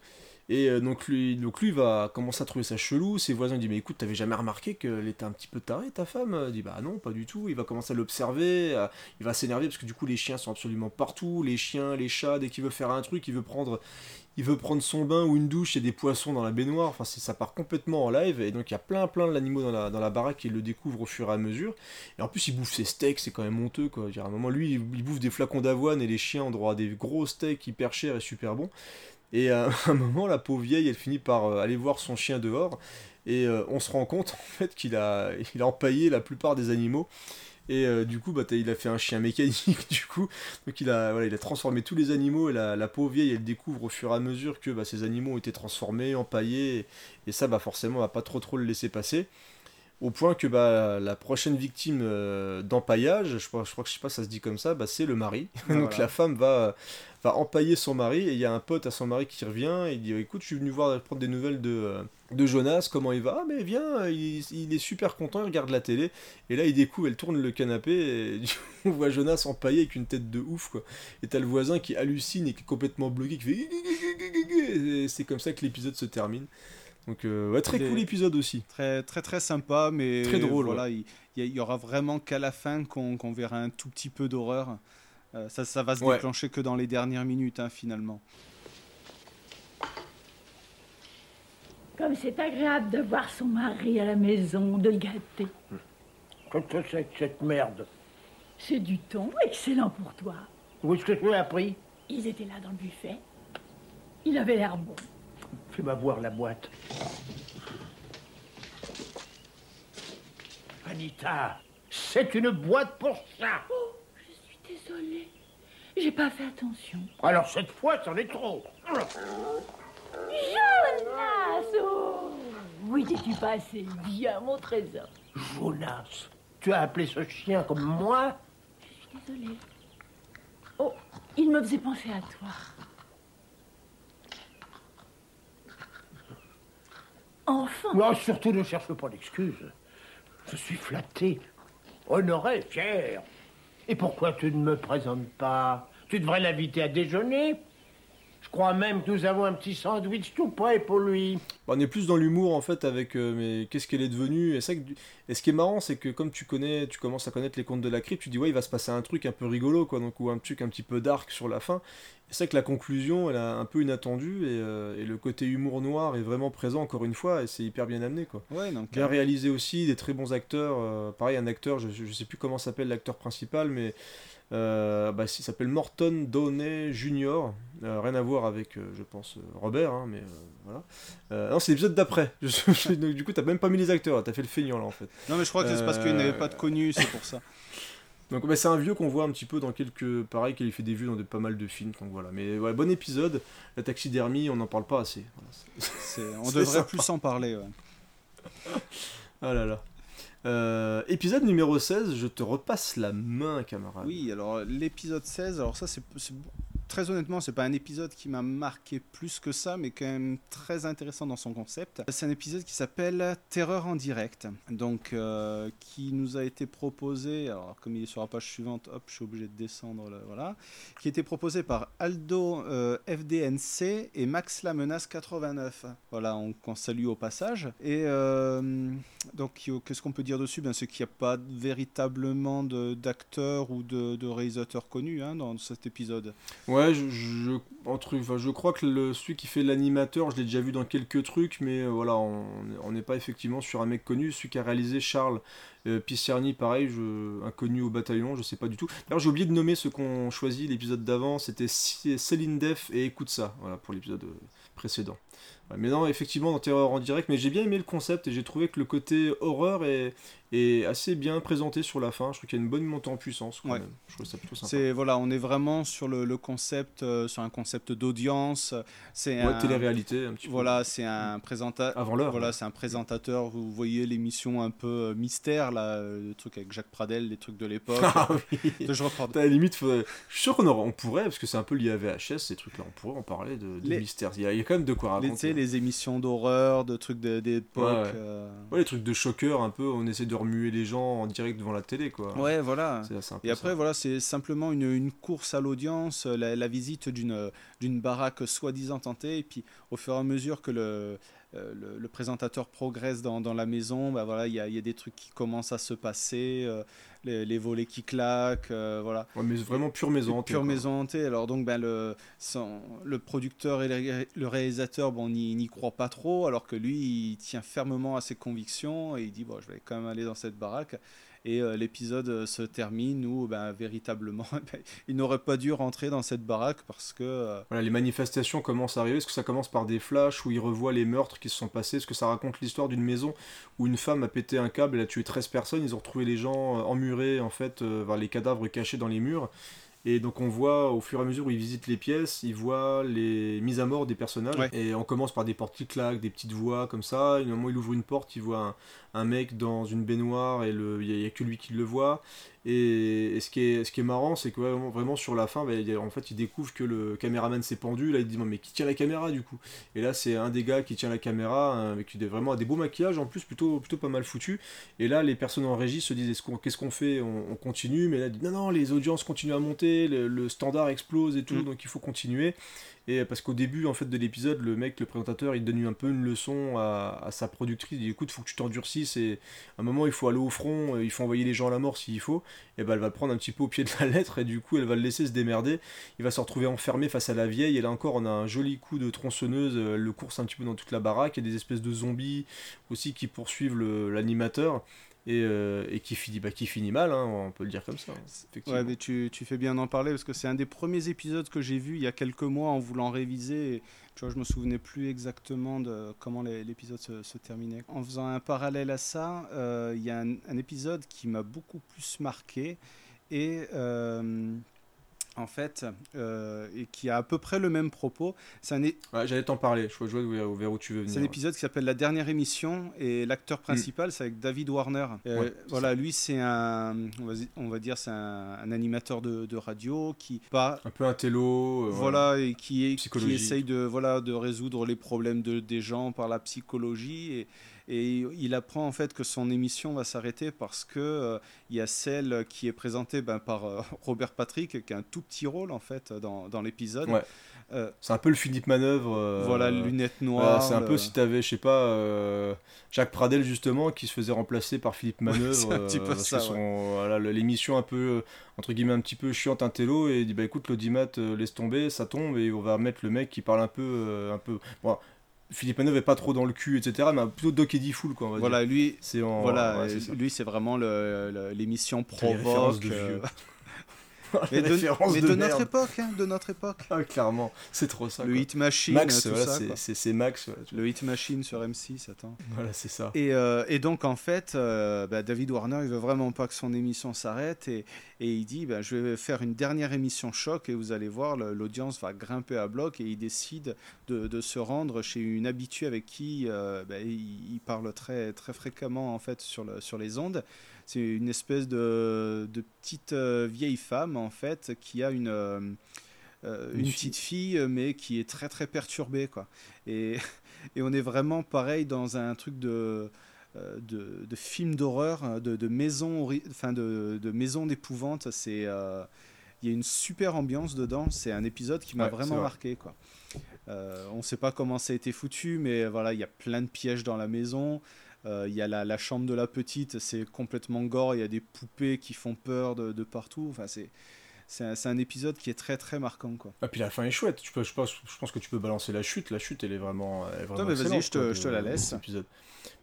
Et euh, donc lui, donc lui va commencer à trouver ça chelou. Ses voisins lui disent Mais écoute, t'avais jamais remarqué qu'elle était un petit peu tarée, ta femme? Il dit Bah non, pas du tout. Il va commencer à l'observer. il va s'énerver parce que du coup, les chiens sont absolument partout. Les chiens, les chats, dès qu'il veut faire un truc, il veut prendre. Il veut prendre son bain ou une douche, a des poissons dans la baignoire, enfin ça part complètement en live, et donc il y a plein plein d'animaux dans la, dans la baraque, et il le découvre au fur et à mesure. Et en plus il bouffe ses steaks, c'est quand même honteux quoi. Dire, à un moment lui, il bouffe des flacons d'avoine, et les chiens ont droit à des gros steaks hyper chers et super bons. Et à un moment, la pauvre vieille, elle finit par euh, aller voir son chien dehors. Et euh, on se rend compte en fait qu'il a, il a empaillé la plupart des animaux. Et euh, du coup, bah, il a fait un chien mécanique, du coup. Donc il a, voilà, il a transformé tous les animaux. Et la, la pauvre vieille, elle découvre au fur et à mesure que bah, ces animaux ont été transformés, empaillés. Et, et ça, bah, forcément, on va pas trop trop le laisser passer. Au point que bah, la prochaine victime euh, d'empaillage, je crois, je crois que je sais pas, ça se dit comme ça, bah, c'est le mari. Ah, Donc voilà. la femme va, va empailler son mari et il y a un pote à son mari qui revient et il dit écoute je suis venu voir prendre des nouvelles de, euh, de Jonas comment il va? Ah mais viens il, il est super content il regarde la télé et là il découvre elle tourne le canapé et on voit Jonas empaillé avec une tête de ouf quoi. Et t'as le voisin qui hallucine et qui est complètement bloqué qui fait c'est comme ça que l'épisode se termine donc euh, ouais, très cool épisode aussi Très très très sympa, mais Très drôle, Voilà, ouais. il, il y, aura vraiment qu'à la fin qu'on verra un tout petit peu d'horreur. Euh, ça, ça va se Ouais. déclencher que dans les dernières minutes, hein, finalement. Comme c'est agréable de voir son mari à la maison, de le gâter. Qu'est-ce que c'est que cette merde? C'est du thon, excellent pour toi. Où est-ce que tu l'as appris? Ils étaient là dans le buffet. Il avait l'air bon. Fais-moi voir la boîte. Anita, c'est une boîte pour ça. Oh, je suis désolée. J'ai pas fait attention. Alors cette fois, c'en est trop. Jonas oh Oui, t'es-tu passé bien, mon trésor Jonas, tu as appelé ce chien comme moi? Je suis désolée. Oh, il me faisait penser à toi. Enfin surtout ne cherche pas d'excuses. Je suis flatté, honoré, fier. Et pourquoi tu ne me présentes pas? Tu devrais l'inviter à déjeuner. Je crois même que nous avons un petit sandwich tout prêt pour lui. On est plus dans l'humour en fait avec euh, mais qu'est-ce qu'elle est devenue? Et, ça, et ce qui est marrant c'est que comme tu connais tu commences à connaître les contes de la crypte tu dis ouais il va se passer un truc un peu rigolo quoi donc ou un truc un petit peu dark sur la fin c'est vrai que la conclusion, elle est un peu inattendue et, euh, et le côté humour noir est vraiment présent encore une fois et c'est hyper bien amené quoi. Ouais, donc, bien euh, réalisé aussi, des très bons acteurs. euh, pareil, un acteur, je, je sais plus comment s'appelle l'acteur principal, mais euh, bah, il s'appelle Morton Downey Jr. Euh, rien à voir avec, euh, je pense, Robert, hein, mais voilà. Non, c'est l'épisode d'après. Du coup, t'as même pas mis les acteurs, t'as fait le feignant là en fait. Non, mais je crois que c'est parce qu'il n'avait pas de connu, c'est pour ça. donc bah, c'est un vieux qu'on voit un petit peu dans quelques... Pareil qu'il fait des vues dans de, pas mal de films, donc voilà. Mais ouais, bon épisode. La taxidermie, on n'en parle pas assez. Voilà, On devrait sympa. plus en parler. ouais. Ah là là. Euh, épisode numéro 16, je te repasse la main, camarade. Oui, alors l'épisode 16, alors ça c'est très honnêtement, c'est pas un épisode qui m'a marqué plus que ça, mais quand même très intéressant dans son concept. C'est un épisode qui s'appelle Terreur en direct, donc euh, qui nous a été proposé. Alors comme il est sur la page suivante, hop, je suis obligé de descendre, là, voilà, qui a été proposé par Aldo euh, FDNC et Max la menace 89. Voilà, on, qu'on salue au passage. Et euh, donc qu'est-ce qu'on peut dire dessus? Ben, c'est qu'il n'y a pas véritablement d'acteurs ou de, de réalisateurs connus hein, dans cet épisode. Ouais, je, je, crois que le, celui qui fait l'animateur, je l'ai déjà vu dans quelques trucs, mais euh, voilà, on n'est pas effectivement sur un mec connu. Celui qui a réalisé Charles euh, Pisserni, pareil, inconnu au bataillon, je sais pas du tout. D'ailleurs, j'ai oublié de nommer ceux qu'on choisit l'épisode d'avant, c'était Céline Def et Écoute ça, voilà, pour l'épisode euh, précédent. Ouais, mais non, effectivement, dans Terreur en direct, mais j'ai bien aimé le concept et j'ai trouvé que le côté horreur est, est assez bien présenté sur la fin. Je trouve qu'il y a une bonne montée en puissance quand Ouais. même. Je trouve ça plutôt sympa. C'est voilà, on est vraiment sur le, le concept, euh, sur un concept d'audience. C'est Ouais, un- télé-réalité, un petit peu. Voilà, c'est un présentateur. Avant l'heure, Voilà, ouais. c'est un présentateur. Vous voyez l'émission un peu euh, mystère là, euh, le truc avec Jacques Pradel, les trucs de l'époque. Ah oui. Je reprends. À la limite, faudrait- je suis sûr qu'on on pourrait, parce que c'est un peu lié à VHS, ces trucs-là, on pourrait en parler de, de Les- mystère. Il y, a, il y a quand même de quoi raconter. les émissions d'horreur, de trucs d'époque. Ouais, les trucs de choqueur, un peu, on essaie de remuer les gens en direct devant la télé, quoi. Ouais, voilà. Et après, ça. voilà, c'est simplement une, une course à l'audience, euh, la, la visite d'une d'une baraque soi-disant tentée, et puis au fur et à mesure que le, euh, le, le présentateur progresse dans, dans la maison, bah voilà, il y a, il y a des trucs qui commencent à se passer, euh, les, les volets qui claquent, euh, voilà. Ouais, mais vraiment pure maison hantée, Pure quoi. maison hantée. Alors donc, ben, le, son- le producteur et le, ré- le réalisateur, bon, n'y n'y croient pas trop, alors que lui, il tient fermement à ses convictions, et il dit, bon, je vais quand même aller dans cette baraque. Et euh, l'épisode euh, se termine où, ben, véritablement, ben, il n'aurait pas dû rentrer dans cette baraque parce que... euh, Voilà, les manifestations commencent à arriver. Est-ce que ça commence par des flashs où ils revoient les meurtres qui se sont passés? Est-ce que ça raconte l'histoire d'une maison où une femme a pété un câble, elle a tué 13 personnes, ils ont retrouvé les gens emmurés, en fait, vers les cadavres cachés dans les murs? Et donc on voit au fur et à mesure où ils visitent les pièces, ils voient les mises à mort des personnages. Ouais. Et on commence par des portes qui claquent, des petites voix comme ça. Et au moment où il ouvre une porte, il voit un, un mec dans une baignoire et le- il n'y a, que lui qui le voit. Et, et ce, qui est, ce qui est marrant, c'est que vraiment, vraiment sur la fin, bah, a- en fait, il découvre que le caméraman s'est pendu. Là, il dit mais qui tient la caméra du coup? Et là, c'est un des gars qui tient la caméra hein, avec des, vraiment des beaux maquillages en plus, plutôt, plutôt pas mal foutu. Et là, les personnes en régie se disent qu'on- qu'est-ce qu'on fait? On, on continue? Mais là, il dit non, non, les audiences continuent à monter, le, le standard explose et tout, Mm. donc il faut continuer. Et parce qu'au début en fait de l'épisode, le mec, le présentateur, il donne un peu une leçon à, à sa productrice. Il dit écoute, faut que tu t'endurcisses et à un moment il faut aller au front, euh, il faut envoyer les gens à la mort s'il faut. Et ben elle va le prendre un petit peu au pied de la lettre et du coup elle va le laisser se démerder. Il va se retrouver enfermé face à la vieille. Et là encore, on a un joli coup de tronçonneuse, euh, le course un petit peu dans toute la baraque. Il y a des espèces de zombies aussi qui poursuivent l'animateur. Et, euh, et qui finit bah, mal, hein, on peut le dire comme ça. effectivement. Ouais, mais tu, fais bien d'en parler parce que c'est un des premiers épisodes que j'ai vu il y a quelques mois en voulant réviser. Et, tu vois, je me souvenais plus exactement de comment l'épisode se, terminait. En faisant un parallèle à ça, euh, il y a un, un épisode qui m'a beaucoup plus marqué et euh, en fait, euh, et qui a à peu près le même propos. C'est un, é- Ouais, J'allais t'en parler, je vois vois vers, où tu veux venir. c'est un épisode qui s'appelle La dernière émission et l'acteur principal c'est avec David Warner. Euh, Ouais, voilà, lui c'est un, on va, dire c'est un, un animateur de, de radio qui pas Un peu un télo. euh, voilà et qui est qui essaye de voilà de résoudre les problèmes de, des gens par la psychologie et Et il apprend en fait que son émission va s'arrêter parce que euh, il y a celle qui est présentée ben, par euh, Robert Patrick, qui a un tout petit rôle en fait dans, dans l'épisode. Ouais. Euh, C'est un peu le Philippe Manœuvre. Voilà, lunettes noires, c'est un peu si t'avais, je sais pas, Jacques Pradel justement, qui se faisait remplacer par Philippe Ouais, Manœuvre. c'est un petit peu ça, ouais. voilà, l'émission un peu, entre guillemets, un petit peu chiante, un télo, et il dit bah écoute, l'audimat, laisse tomber, ça tombe, et on va mettre le mec qui parle un peu. un peu bon, Philippe Manœuvre est pas trop dans le cul, etc., mais plutôt Doc Eddie Fool, quoi, on va Voilà, dire. lui, c'est en- voilà, ouais, euh, lui c'est vraiment l'émission Les références provoque. de euh, vieux. mais Les de, références mais de de merde. notre époque, hein, de notre époque. Ah, clairement, c'est trop ça. Le quoi. Hit Machine, Max, voilà, c'est- Max. voilà. Le Hit Machine sur M6, attends. Voilà, c'est ça. Et, euh, et donc, en fait, euh, bah, David Warner, il veut vraiment pas que son émission s'arrête. Et, et il dit bah, Je vais faire une dernière émission choc et vous allez voir, l'audience va grimper à bloc. Et il décide de, de se rendre chez une habituée avec qui euh, bah, il, il parle très, très fréquemment en fait, sur, le, sur les ondes. C'est une espèce de, de petite euh, vieille femme, en fait, qui a une. euh, euh, Une une fille. petite fille, mais qui est très très perturbée, quoi. Et, et on est vraiment pareil dans un truc de, de, de film d'horreur, hein, de, de maison, enfin de, de maison d'épouvante. C'est, euh, il y a une super ambiance dedans. C'est un épisode qui m'a Ouais, vraiment vrai. marqué, quoi. Euh, on ne sait pas comment ça a été foutu, mais voilà, il y a plein de pièges dans la maison. Euh, Il y a la, chambre de la petite, c'est complètement gore. Il y a des poupées qui font peur de, partout. C'est un, épisode qui est très très marquant, quoi. Ah, puis la fin est chouette. Tu peux, je, pense, je pense que tu peux balancer la chute. La chute, elle est vraiment. Elle est vraiment Toi, mais vas-y, je te- je la laisse.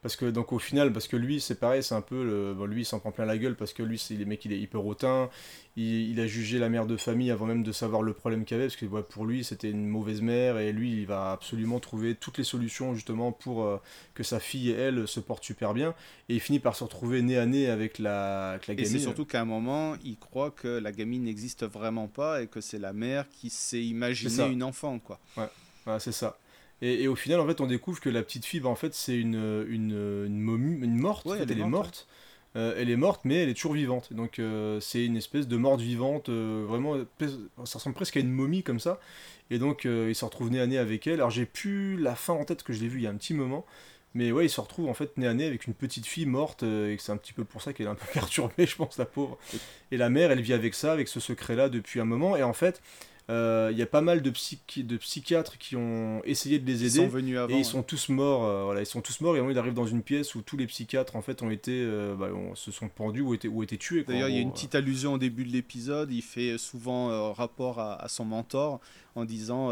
Parce que donc au final, parce que lui, c'est pareil, c'est un peu le. Bon, lui, il s'en prend plein la gueule parce que lui, c'est le mec, il est hyper hautain. Il, il a jugé la mère de famille avant même de savoir le problème qu'il avait, parce que ouais, pour lui, c'était une mauvaise mère et lui, il va absolument trouver toutes les solutions justement pour euh, que sa fille et elle se portent super bien. Et il finit par se retrouver nez à nez avec la, avec la Et gamine. c'est surtout qu'à un moment, il croit que la gamine n'existe vraiment pas et que c'est la mère qui s'est C'est imaginé ça. une enfant, quoi. Ouais, ouais, c'est ça. Et, et au final, en fait, on découvre que la petite fille, bah, en fait, c'est une, une, une momie, une morte. Ouais, en fait, elle est morte. Euh, elle est morte, mais elle est toujours vivante. Donc, euh, c'est une espèce de morte vivante. euh, vraiment, ça ressemble presque à une momie comme ça. Et donc, il se retrouve nez à nez avec elle. Alors, j'ai plus la fin en tête que je l'ai vu il y a un petit moment. Mais ouais, il se retrouve en fait nez à nez avec une petite fille morte. euh, et c'est un petit peu pour ça qu'elle est un peu perturbée, je pense, la pauvre. Et la mère, elle vit avec ça, avec ce secret-là depuis un moment. Et en fait. euh, Il y a pas mal de, psychi- de psychiatres qui ont essayé de les Ils aider sont venus avant, et ils ouais. sont tous morts. euh, voilà, ils sont tous morts et on il arrive dans une pièce où tous les psychiatres en fait ont été, euh, bah, se sont pendus ou été, ou été tués. D'ailleurs, il y a une petite allusion au début de l'épisode. Il fait souvent rapport à, à son mentor en disant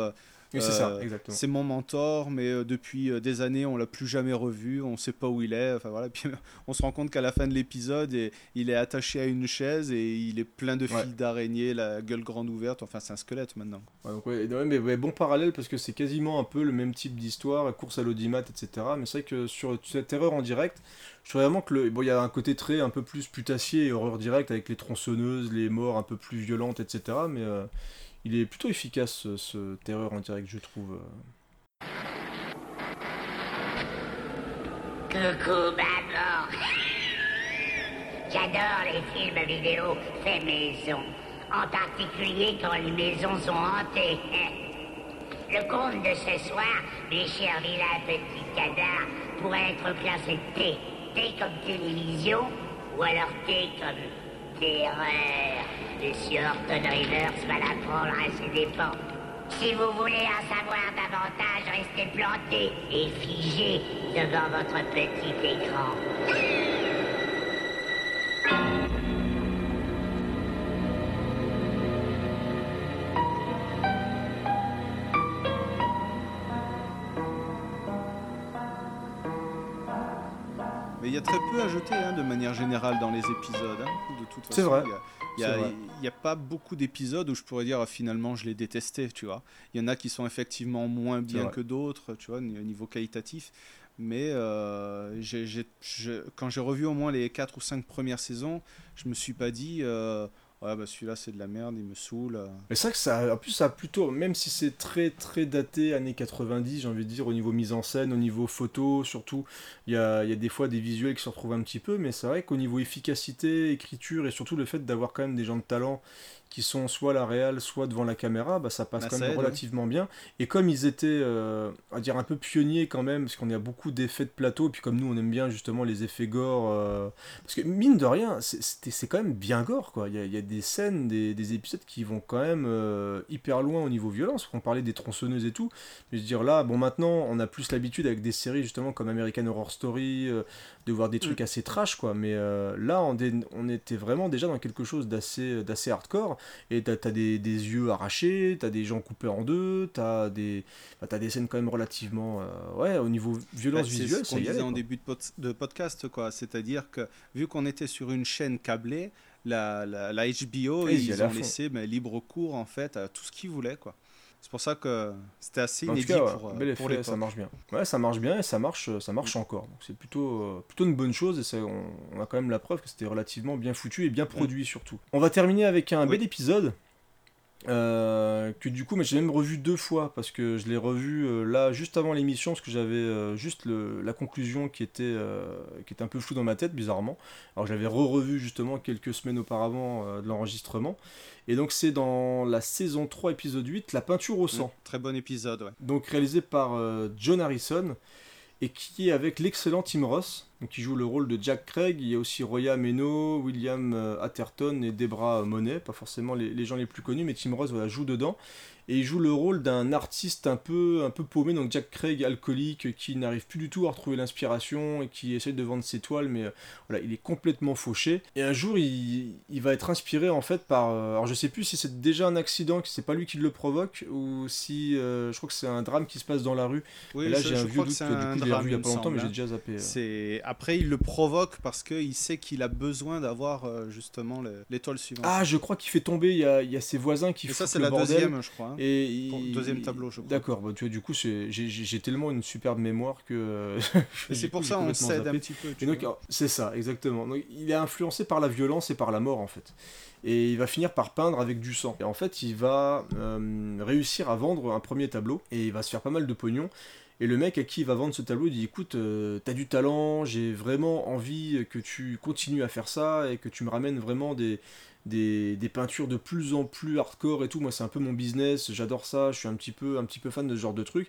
Oui, c'est ça, euh, exactement. C'est mon mentor, mais euh, depuis euh, des années, on l'a plus jamais revu. On sait pas où il est. Enfin voilà. Puis on se rend compte qu'à la fin de l'épisode, et- il est attaché à une chaise et il est plein de Ouais. fils d'araignée, la gueule grande ouverte. Enfin, c'est un squelette maintenant. Ouais, donc, ouais, ouais, mais ouais, bon parallèle parce que c'est quasiment un peu le même type d'histoire, course à l'audimat, etc. Mais c'est vrai que sur cette erreur en direct, je trouve vraiment que le, bon, il y a un côté très un peu plus putassier et horreur directe avec les tronçonneuses, les morts un peu plus violentes, etc. Mais euh, il est plutôt efficace ce, ce terreur en direct, je trouve. Coucou, maman. J'adore les films vidéo faits maison. En particulier quand les maisons sont hantées. Le conte de ce soir, mes chers vilains petits canards, pourrait être classé T. T comme télévision, ou alors T comme terreur. Monsieur Horton Rivers va l'apprendre à ses dépens. Si vous voulez en savoir davantage, restez plantés et figés devant votre petit écran. Mais il y a très peu à jeter hein, de manière générale dans les épisodes. hein, de toute façon, C'est vrai. Il y a- pas beaucoup d'épisodes où je pourrais dire ah, finalement je l'ai détesté, tu vois. Il y en a qui sont effectivement moins bien que d'autres, tu vois, au niveau qualitatif. Mais euh, je- quand j'ai revu au moins les 4 ou 5 premières saisons, je me suis pas dit euh, Ouais, bah celui-là, c'est de la merde, il me saoule. Mais c'est vrai que ça, en plus, ça a plutôt, même si c'est très très daté, années 90, j'ai envie de dire, au niveau mise en scène, au niveau photo, surtout, il y a, il y a des fois des visuels qui se retrouvent un petit peu, mais c'est vrai qu'au niveau efficacité, écriture, et surtout le fait d'avoir quand même des gens de talent qui sont soit à la réal, soit devant la caméra, bah, ça passe Bah, quand même aide, relativement bien. Et comme ils étaient, euh, va dire, un peu pionniers quand même, parce qu'on a beaucoup d'effets de plateau, et puis comme nous, on aime bien justement les effets gore, euh, parce que mine de rien, c'est- quand même bien gore, quoi. Il y a, il y a des scènes, des, des épisodes qui vont quand même euh, hyper loin au niveau violence. On parlait des tronçonneuses et tout, mais je veux dire là, bon, maintenant, on a plus l'habitude avec des séries justement comme American Horror Story, euh, de voir des trucs assez trash, quoi. Mais là, on, on était vraiment déjà dans quelque chose d'assez d'assez et t'as as des, des yeux arrachés, t'as des gens coupés en deux, t'as des, bah, des scènes quand même relativement, euh, ouais, au niveau violence Bah, c'est visuelle, ce ça qu'on disait en début de, pod- de podcast, quoi. C'est-à-dire que vu qu'on était sur une chaîne câblée, la, la, la HBO, ils y ils à ont laissé ben, libre cours en fait à tout ce qu'ils voulaient, quoi. C'est pour ça que c'était assez inédit cas, ouais, pour, euh, pour ça marche bien. Ouais, ça marche bien et ça marche, ça marche encore. Donc c'est plutôt, euh, plutôt une bonne chose et ça, on, on a quand même la preuve que c'était relativement bien foutu et bien produit surtout. On va terminer avec un bel épisode. Euh, que du coup, mais j'ai même revu deux fois parce que je l'ai revu euh, là juste avant l'émission parce que j'avais euh, juste le- la conclusion qui était, qui était un peu floue dans ma tête bizarrement. Alors j'avais re-revu justement quelques semaines auparavant de l'enregistrement et donc c'est dans la saison 3 épisode 8 la peinture au sang Mm, Très bon épisode, ouais. donc réalisé par John Harrison et qui est avec l'excellent Tim Ross, qui joue le rôle de Jack Craig. Il y a aussi Roya Meno, William euh, Atherton et Debra Monet, pas forcément les, gens les plus connus, mais Tim Ross joue dedans. Et il joue le rôle d'un artiste un peu, un peu paumé, donc Jack Craig, alcoolique, qui n'arrive plus du tout à retrouver l'inspiration et qui essaie de vendre ses toiles, mais euh, voilà, il est complètement fauché. Et un jour, il, il va être inspiré en fait par. euh, alors je sais plus si c'est déjà un accident, que c'est pas lui qui le provoque, ou si. euh, je crois que c'est un drame qui se passe dans la rue. Oui, et là, j'ai un vieux doute, c'est du coup, un drame, il y a pas longtemps, mais j'ai hein. déjà zappé. euh. C'est après il le provoque parce qu'il sait qu'il a besoin d'avoir justement le- l'étoile suivante. Ah, je crois qu'il fait tomber, il y a, il y a ses voisins qui Mais ça, c'est la bordel. deuxième, je crois, hein. Et Pour- il- deuxième tableau, je crois. D'accord, bah, tu vois, du coup, j'ai- tellement une superbe mémoire que. Et c'est pour coup, ça on cède zappé. un petit peu, Et c'est ça, exactement. Donc, il est influencé par la violence et par la mort, en fait. Et il va finir par peindre avec du sang. Et en fait, il va euh, réussir à vendre un premier tableau et il va se faire pas mal de pognon. Et le mec à qui il va vendre ce tableau il dit écoute, euh, t'as du talent, j'ai vraiment envie que tu continues à faire ça et que tu me ramènes vraiment des, des, peintures de plus en plus hardcore et tout. Moi, c'est un peu mon business, j'adore ça, je suis un petit peu, un petit peu fan de ce genre de truc.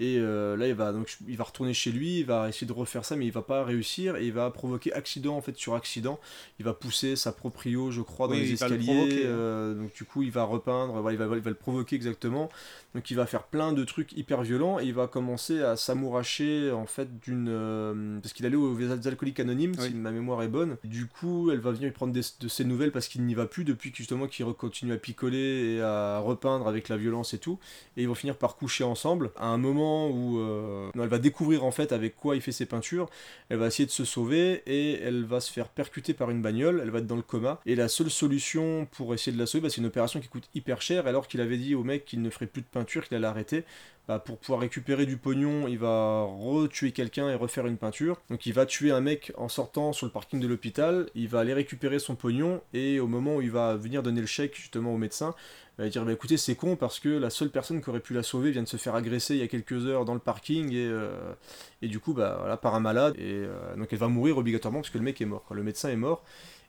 Et euh, là, il va, donc, il va retourner chez lui, il va essayer de refaire ça, mais il va pas réussir et il va provoquer accident en fait sur accident. Il va pousser sa proprio, je crois, dans Oui, les le escaliers. hein. euh, donc du coup, il va repeindre, voilà, il, va, il va le provoquer exactement. Donc il va faire plein de trucs hyper violents et il va commencer à s'amouracher en fait d'une euh, parce qu'il allait aux alcooliques anonymes si ma mémoire est bonne. Du coup, elle va venir lui prendre des- de ses nouvelles parce qu'il n'y va plus depuis justement qu'il continue à picoler et à repeindre avec la violence et tout. Et ils vont finir par coucher ensemble à un moment où euh, elle va découvrir en fait avec quoi il fait ses peintures. Elle va essayer de se sauver et elle va se faire percuter par une bagnole. Elle va être dans le coma et la seule solution pour essayer de la sauver, bah, c'est une opération qui coûte hyper cher. Alors qu'il avait dit au mec qu'il ne ferait plus de peinture, qu'il allait arrêter. Bah, pour pouvoir récupérer du pognon, il va retuer quelqu'un et refaire une peinture. Donc il va tuer un mec en sortant sur le parking de l'hôpital, il va aller récupérer son pognon et au moment où il va venir donner le chèque justement au médecin, il va dire bah, écoutez c'est con parce que la seule personne qui aurait pu la sauver vient de se faire agresser il y a quelques heures dans le parking et, euh, et du coup bah voilà par un malade et euh, donc elle va mourir obligatoirement parce que le mec est mort, le médecin est mort.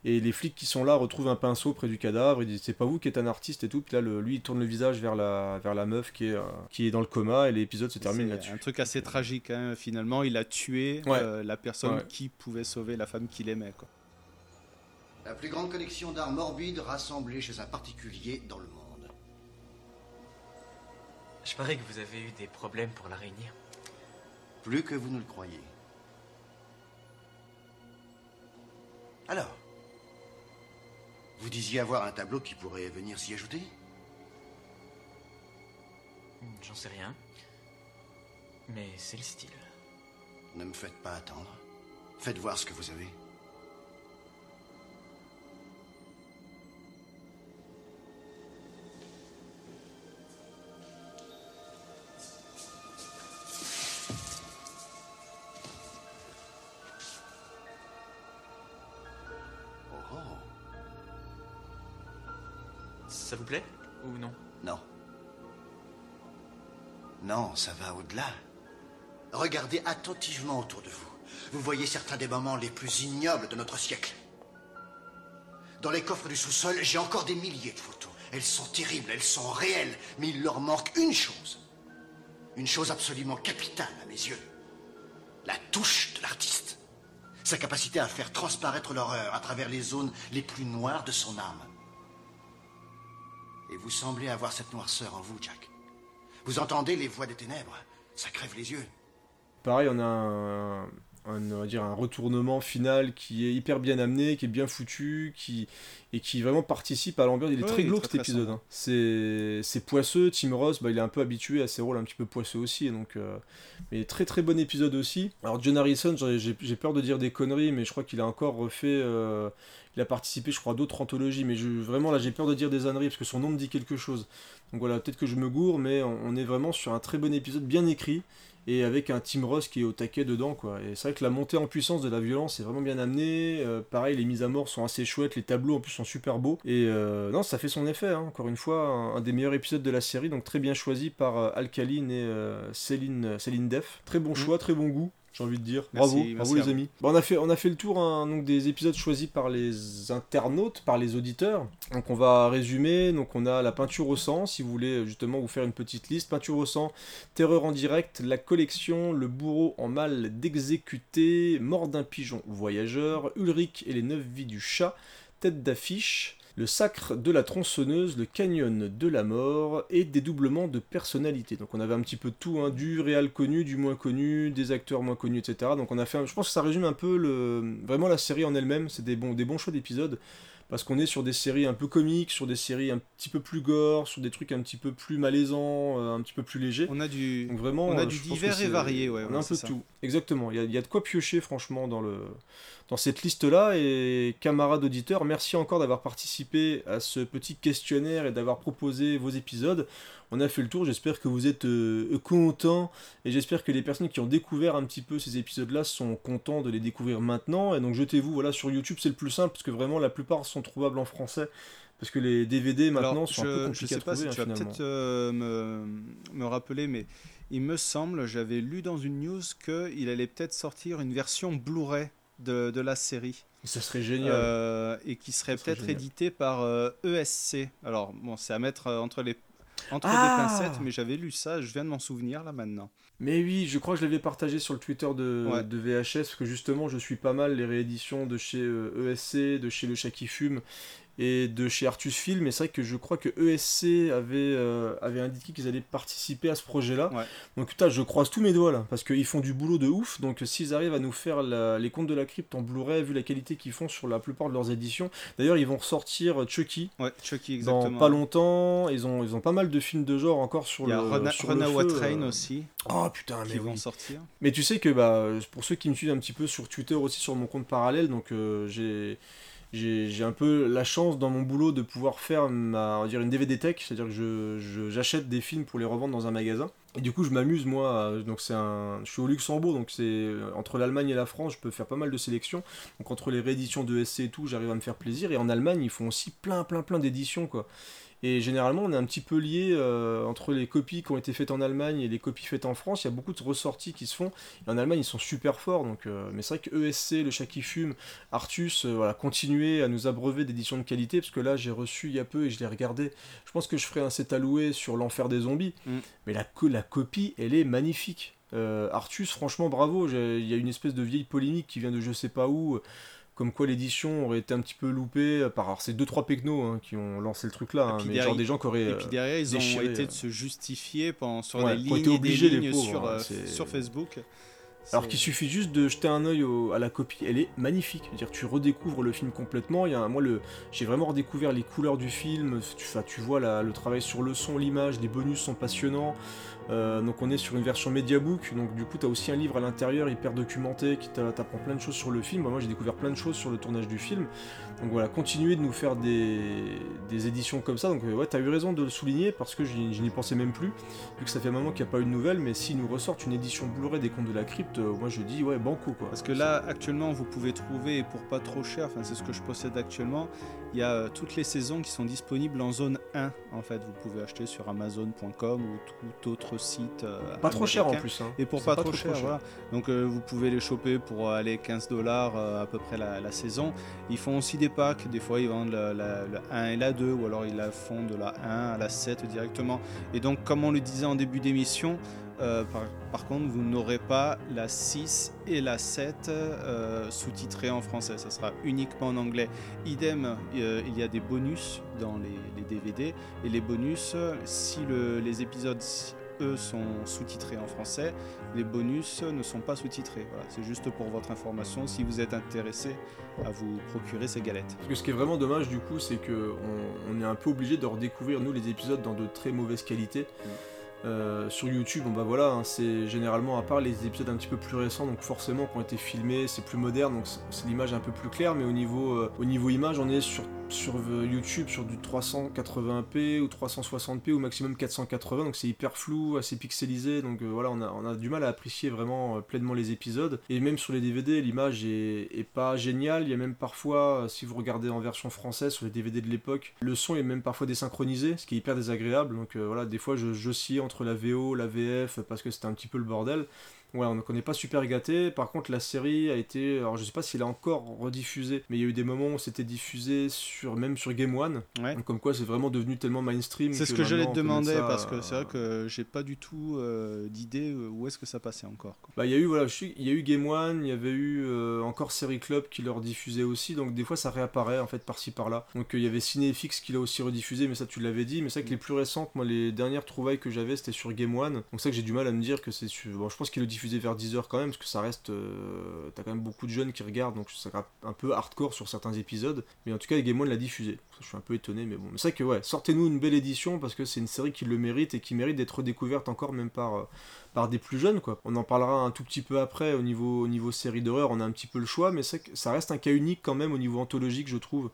Et les flics qui sont là retrouvent un pinceau près du cadavre, ils disent c'est pas vous qui êtes un artiste et tout, puis là le- lui il tourne le visage vers la, vers la meuf qui est, euh, qui est dans le coma et l'épisode se termine C'est là-dessus. un truc assez tragique, hein. finalement il a tué Ouais. euh, la personne Ouais. qui pouvait sauver la femme qu'il aimait. Quoi. La plus grande collection d'art morbide rassemblée chez un particulier dans le monde. Je parie que vous avez eu des problèmes pour la réunir. Plus que vous ne le croyez. Alors Vous disiez avoir un tableau qui pourrait venir s'y ajouter Hmm, J'en sais rien. Mais c'est le style. Ne me faites pas attendre. Faites voir ce que vous avez. Ça vous plaît Ou non Non. Non, ça va au-delà. Regardez attentivement autour de vous. Vous voyez certains des moments les plus ignobles de notre siècle. Dans les coffres du sous-sol, j'ai encore des milliers de photos. Elles sont terribles, elles sont réelles, mais il leur manque une chose. Une chose absolument capitale à mes yeux. La touche de l'artiste. Sa capacité à faire transparaître l'horreur à travers les zones les plus noires de son âme. Et vous semblez avoir cette noirceur en vous, Jack. Vous entendez les voix des ténèbres Ça crève les yeux. Pareil, on a un, un, on va dire un retournement final qui est hyper bien amené, qui est bien foutu, qui et qui vraiment participe à l'ambiance. Il est Ouais, très glauque cet épisode. hein. C'est c'est poisseux. Tim Ross, bah, il est un peu habitué à ses rôles un petit peu poisseux aussi, donc euh, mais très très bon épisode aussi. Alors John Harrison, j'ai- j'ai j'ai peur de dire des conneries, mais je crois qu'il a encore refait. euh, il a participé, je crois, à d'autres anthologies, mais je, vraiment là j'ai peur de dire des âneries parce que son nom me dit quelque chose. Donc voilà, peut-être que je me gourre, mais on, on est vraiment sur un très bon épisode, bien écrit et avec un Tim Ross qui est au taquet dedans quoi. Et c'est vrai que la montée en puissance de la violence est vraiment bien amenée. Euh, pareil, les mises à mort sont assez chouettes, les tableaux en plus sont super beaux. Et euh, non, ça fait son effet. hein. Encore une fois, un, un des meilleurs épisodes de la série, donc très bien choisi par euh, Alkaline et euh, Céline, Céline Def. Très bon choix, très bon goût. J'ai envie de dire. Merci, bravo, merci bravo les amis. Bon, on, a fait, on a fait le tour hein, donc, des épisodes choisis par les internautes, par les auditeurs. Donc on va résumer. Donc on a la peinture au sang, si vous voulez justement vous faire une petite liste. Peinture au sang, Terreur en direct, La collection, Le bourreau en mal d'exécuter, Mort d'un pigeon voyageur, Ulrich et les neuf vies du chat, Tête d'affiche, Le sacre de la tronçonneuse, Le canyon de la mort et Dédoublement de personnalité. Donc on avait un petit peu tout, hein, du réal connu, du moins connu, des acteurs moins connus, etc. Donc on a fait, je pense que ça résume un peu le, vraiment la série en elle-même. C'est des bons, des bons choix d'épisodes parce qu'on est sur des séries un peu comiques, sur des séries un petit peu plus gore, sur des trucs un petit peu plus malaisants, euh, un petit peu plus légers. On a du, Donc vraiment, on a euh, du divers et varié, ouais, on a ouais, un peu ça. tout. Exactement, il y, a, y a de quoi piocher franchement dans, le, dans cette liste-là. Et camarades auditeurs, merci encore d'avoir participé à ce petit questionnaire et d'avoir proposé vos épisodes. On a fait le tour, j'espère que vous êtes euh, contents et j'espère que les personnes qui ont découvert un petit peu ces épisodes-là sont contents de les découvrir maintenant. Et donc jetez-vous voilà, sur YouTube, c'est le plus simple parce que vraiment la plupart sont trouvables en français. Parce que les DVD maintenant Alors, sont un peu je, je compliqués sais à pas trouver si tu hein, vas finalement. peut-être euh, me, me rappeler, mais il me semble, j'avais lu dans une news qu'il allait peut-être sortir une version Blu-ray de, de la série. Ça serait génial. Euh, et qui serait peut-être édité par euh, ESC. Alors, bon, c'est à mettre euh, entre les entre Ah des pincettes, mais j'avais lu ça, je viens de m'en souvenir là maintenant. Mais oui, je crois que je l'avais partagé sur le Twitter de, Ouais. de VHS, parce que justement, je suis pas mal les rééditions de chez euh, ESC, de chez Le Chat qui fume et de chez Artus Film. Et c'est vrai que je crois que ESC avait, euh, avait indiqué qu'ils allaient participer à ce projet-là. Donc putain, je croise tous mes doigts là, parce qu'ils font du boulot de ouf. Donc s'ils arrivent à nous faire la- les contes de la crypte en Blu-ray, vu la qualité qu'ils font sur la plupart de leurs éditions. D'ailleurs, ils vont ressortir Chucky. Ouais, Chucky, Dans exactement. pas longtemps. Ils ont, ils ont pas mal de films de genre encore sur Il y a le Rena- sur le Runaway feu, Train euh. aussi. Oh putain, mais qui vont sortir. Mais tu sais que bah, pour ceux qui me suivent un petit peu sur Twitter aussi sur mon compte parallèle, donc euh, j'ai j'ai un peu la chance dans mon boulot de pouvoir faire ma, on dire une DVD tech, c'est-à-dire que je- je- j'achète des films pour les revendre dans un magasin. Et du coup, je m'amuse moi. donc c'est un, je suis au Luxembourg, donc c'est euh, entre l'Allemagne et la France, je peux faire pas mal de sélections. Donc entre les rééditions de SC et tout, j'arrive à me faire plaisir. Et en Allemagne, ils font aussi plein, plein, plein d'éditions quoi. Et généralement, on est un petit peu lié euh, entre les copies qui ont été faites en Allemagne et les copies faites en France. Il y a beaucoup de ressorties qui se font. Et en Allemagne, ils sont super forts. Donc, euh, mais c'est vrai que ESC, le chat qui fume, Artus, euh, voilà, continuez à nous abreuver d'éditions de qualité. Parce que là, j'ai reçu il y a peu et je l'ai regardé. Je pense que je ferai un set alloué sur l'enfer des zombies. Mais la, co- la copie, elle est magnifique. Artus, franchement, bravo. Il y a une espèce de vieille polémique qui vient de je sais pas où. Euh, Comme quoi l'édition aurait été un petit peu loupée par alors c'est deux trois pecnos hein, qui ont lancé le truc là, hein, Et puis mais derrière- genre des gens qui auraient Et euh, puis derrière, ils ont été euh, de se justifier pendant, sur Ouais, des lignes été et obligés, des les lignes pauvres, sur, hein, euh, sur Facebook. Alors qu'il suffit juste de jeter un œil au- à la copie, elle est magnifique. C'est-à-dire tu redécouvres le film complètement. Il y a moi le, j'ai vraiment redécouvert les couleurs du film. Tu, tu vois la- le travail sur le son, l'image, les bonus sont passionnants. Euh, donc on est sur une version mediabook, donc du coup tu as aussi un livre à l'intérieur hyper documenté qui t'a- t'apprend plein de choses sur le film. Moi j'ai découvert plein de choses sur le tournage du film. Donc voilà, continuez de nous faire des, des éditions comme ça. Donc euh, ouais, t'as eu raison de le souligner parce que je n'y pensais même plus, vu que ça fait un moment qu'il n'y a pas eu de nouvelles, mais s'ils nous ressortent une édition Blu-ray des Contes de la Crypte, euh, moi je dis ouais, banco quoi. Parce que là, actuellement, vous pouvez trouver, et pour pas trop cher, enfin c'est ce que je possède actuellement, il y a euh, toutes les saisons qui sont disponibles en zone 1. En fait, vous pouvez acheter sur Amazon.com ou tout autre site. euh, Pas trop cher en plus, hein. Et pour pas, pas trop, trop, cher, voilà. Donc vous pouvez les choper pour aller 15 dollars à peu près la, la saison. Ils font aussi des packs, des fois ils vendent la, la- le 1 et la 2, ou alors ils la font de la 1 à la 7 directement. Et donc, comme on le disait en début d'émission, euh, par, contre, vous n'aurez pas la 6 et la 7 euh, sous-titrées en français. Ça sera uniquement en anglais. Idem, euh, il y a des bonus dans les, DVD. Et les bonus, si le- les épisodes, eux, sont sous-titrés en français, les bonus ne sont pas sous-titrés. Voilà, C'est juste pour votre information, si vous êtes intéressé à vous procurer ces galettes. Parce que ce qui est vraiment dommage du coup, c'est que on, on est un peu obligé de redécouvrir nous les épisodes dans de très mauvaise qualité. Euh, sur YouTube, bon bah voilà, hein, c'est généralement à part les épisodes un petit peu plus récents, donc forcément qui ont été filmés, c'est plus moderne, donc c'est- l'image un peu plus claire, mais au niveau, euh, au niveau image, on est sur, sur euh, YouTube sur du 380p ou 360p ou maximum 480, donc c'est hyper flou, assez pixelisé, donc voilà, on a, on a du mal à apprécier vraiment pleinement les épisodes. Et même sur les DVD, l'image est, pas géniale, il y a même parfois, si vous regardez en version française sur les DVD de l'époque, le son est même parfois désynchronisé, ce qui est hyper désagréable, donc voilà, des fois je, j'oscillais entre la VO, la VF, parce que c'était un petit peu le bordel. Ouais, on n'est pas super gâté. Par contre, la série a été. Alors, je sais pas s'il a encore rediffusé, mais il y a eu des moments où c'était diffusé sur même sur Game One. Donc, comme quoi, c'est vraiment devenu tellement mainstream. C'est ce que j'allais te demander parce que c'est vrai que j'ai pas du tout euh, d'idée euh, où est-ce que ça passait encore. quoi. Bah, il y a eu voilà, il y a eu Game One, il y avait eu euh, encore Série Club qui leur diffusait aussi, donc des fois ça réapparaît en fait par-ci par-là. Donc euh, il y avait Cinéfix qui l'a aussi rediffusé, mais ça tu l'avais dit. Mais c'est vrai que les plus récentes, moi les dernières trouvailles que j'avais c'était sur Game One, donc c'est ça que j'ai du mal à me dire que c'est bon, je pense qu'il le vers 10h quand même, parce que ça reste, euh, t'as quand même beaucoup de jeunes qui regardent, donc ça sera un peu hardcore sur certains épisodes. Mais en tout cas Game One l'a diffusé. Je suis un peu étonné, mais bon. Mais c'est vrai que ouais, sortez-nous une belle édition parce que c'est une série qui le mérite et qui mérite d'être redécouverte encore même par euh, par des plus jeunes quoi. On en parlera un tout petit peu après au niveau au niveau série d'horreur, on a un petit peu le choix mais c'est que ça reste un cas unique quand même au niveau anthologique je trouve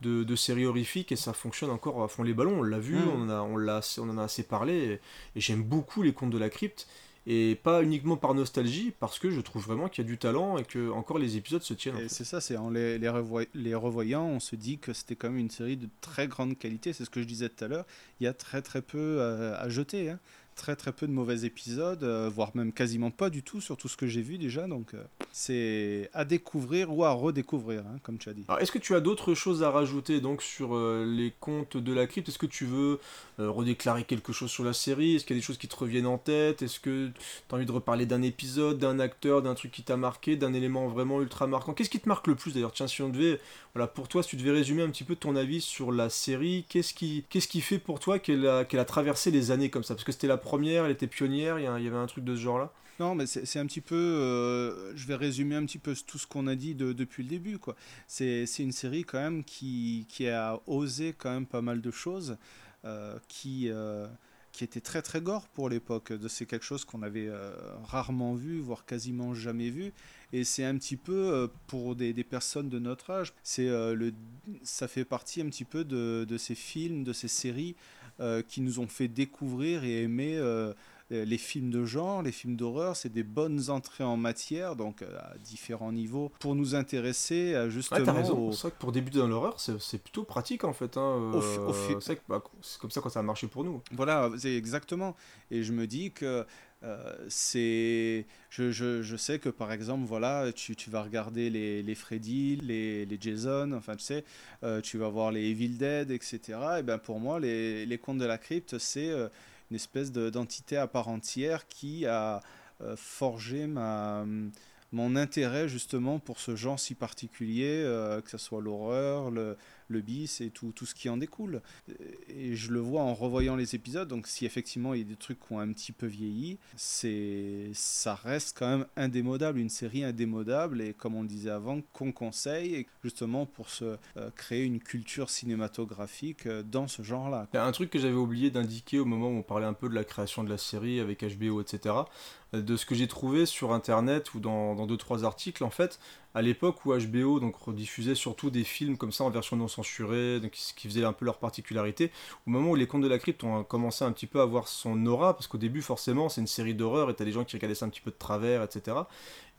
de, de séries horrifiques et ça fonctionne encore à fond les ballons, on l'a vu, Mm. on en a on l'a on en a assez parlé et, et j'aime beaucoup les contes de la crypte et pas uniquement par nostalgie parce que je trouve vraiment qu'il y a du talent et que encore les épisodes se tiennent. en Et fait. c'est ça, c'est en les, les, revoy- les revoyant, on se dit que c'était quand même une série de très grande qualité. C'est ce que je disais tout à l'heure. Il y a très très peu euh, à jeter. hein. Très très peu de mauvais épisodes, euh, voire même quasiment pas du tout sur tout ce que j'ai vu déjà. Donc euh, c'est à découvrir ou à redécouvrir, hein, comme tu as dit. Est-ce que tu as d'autres choses à rajouter donc sur euh, les contes de la crypte? Est-ce que tu veux redéclarer quelque chose sur la série? Est-ce qu'il y a des choses qui te reviennent en tête? Est-ce que tu as envie de reparler d'un épisode, d'un acteur, d'un truc qui t'a marqué, d'un élément vraiment ultra marquant? Qu'est-ce qui te marque le plus d'ailleurs? Tiens, si on devait, voilà, pour toi, si tu devais résumer un petit peu ton avis sur la série, qu'est-ce qui, qui fait pour toi qu'elle a, qu'elle a traversé les années comme ça? Parce que c'était la première, elle était pionnière, il y, y avait un truc de ce genre-là Non, mais c'est un petit peu. euh, je vais résumer un petit peu tout ce qu'on a dit de- depuis le début. C'est c'est une série quand même qui, qui a osé quand même pas mal de choses, euh, qui, euh, qui était très très gore pour l'époque. C'est quelque chose qu'on avait euh, rarement vu, voire quasiment jamais vu. Et c'est un petit peu euh, pour des, personnes de notre âge, euh, le, ça fait partie un petit peu de, de ces films, de ces séries qui nous ont fait découvrir et aimer les films de genre, les films d'horreur. C'est des bonnes entrées en matière, donc euh, à différents niveaux, pour nous intéresser à justement. Ouais, t'as raison. au- C'est vrai que pour débuter dans l'horreur, c'est plutôt pratique en fait. Hein. Fi- euh, C'est bah, c'est comme ça quand ça a marché pour nous. Voilà, c'est exactement. Et je me dis que euh, c'est. Je, je, je sais que par exemple, voilà, tu, tu vas regarder les, les Freddy, les, les Jason, enfin tu sais, euh, tu vas voir les Evil Dead, etc. Et ben pour moi, les, les contes de la crypte, c'est euh, une espèce de- d'entité à part entière qui a euh, forgé ma mon intérêt justement pour ce genre si particulier, euh, que ce soit l'horreur, le, le bis et tout, tout ce qui en découle. Et je le vois en revoyant les épisodes, donc si effectivement il y a des trucs qui ont un petit peu vieilli, c'est ça reste quand même indémodable, une série indémodable, et comme on le disait avant, qu'on conseille, justement pour se euh, créer une culture cinématographique euh, dans ce genre-là. Un truc que j'avais oublié d'indiquer au moment où on parlait un peu de la création de la série avec HBO, etc. De ce que j'ai trouvé sur internet ou dans, dans deux trois articles, en fait, à l'époque où HBO donc rediffusait surtout des films comme ça en version non censurée, ce qui faisait un peu leur particularité. Au moment où les Contes de la Crypte ont commencé un petit peu à avoir son aura, parce qu'au début forcément c'est une série d'horreur et t'as des gens qui regardaient ça un petit peu de travers, etc.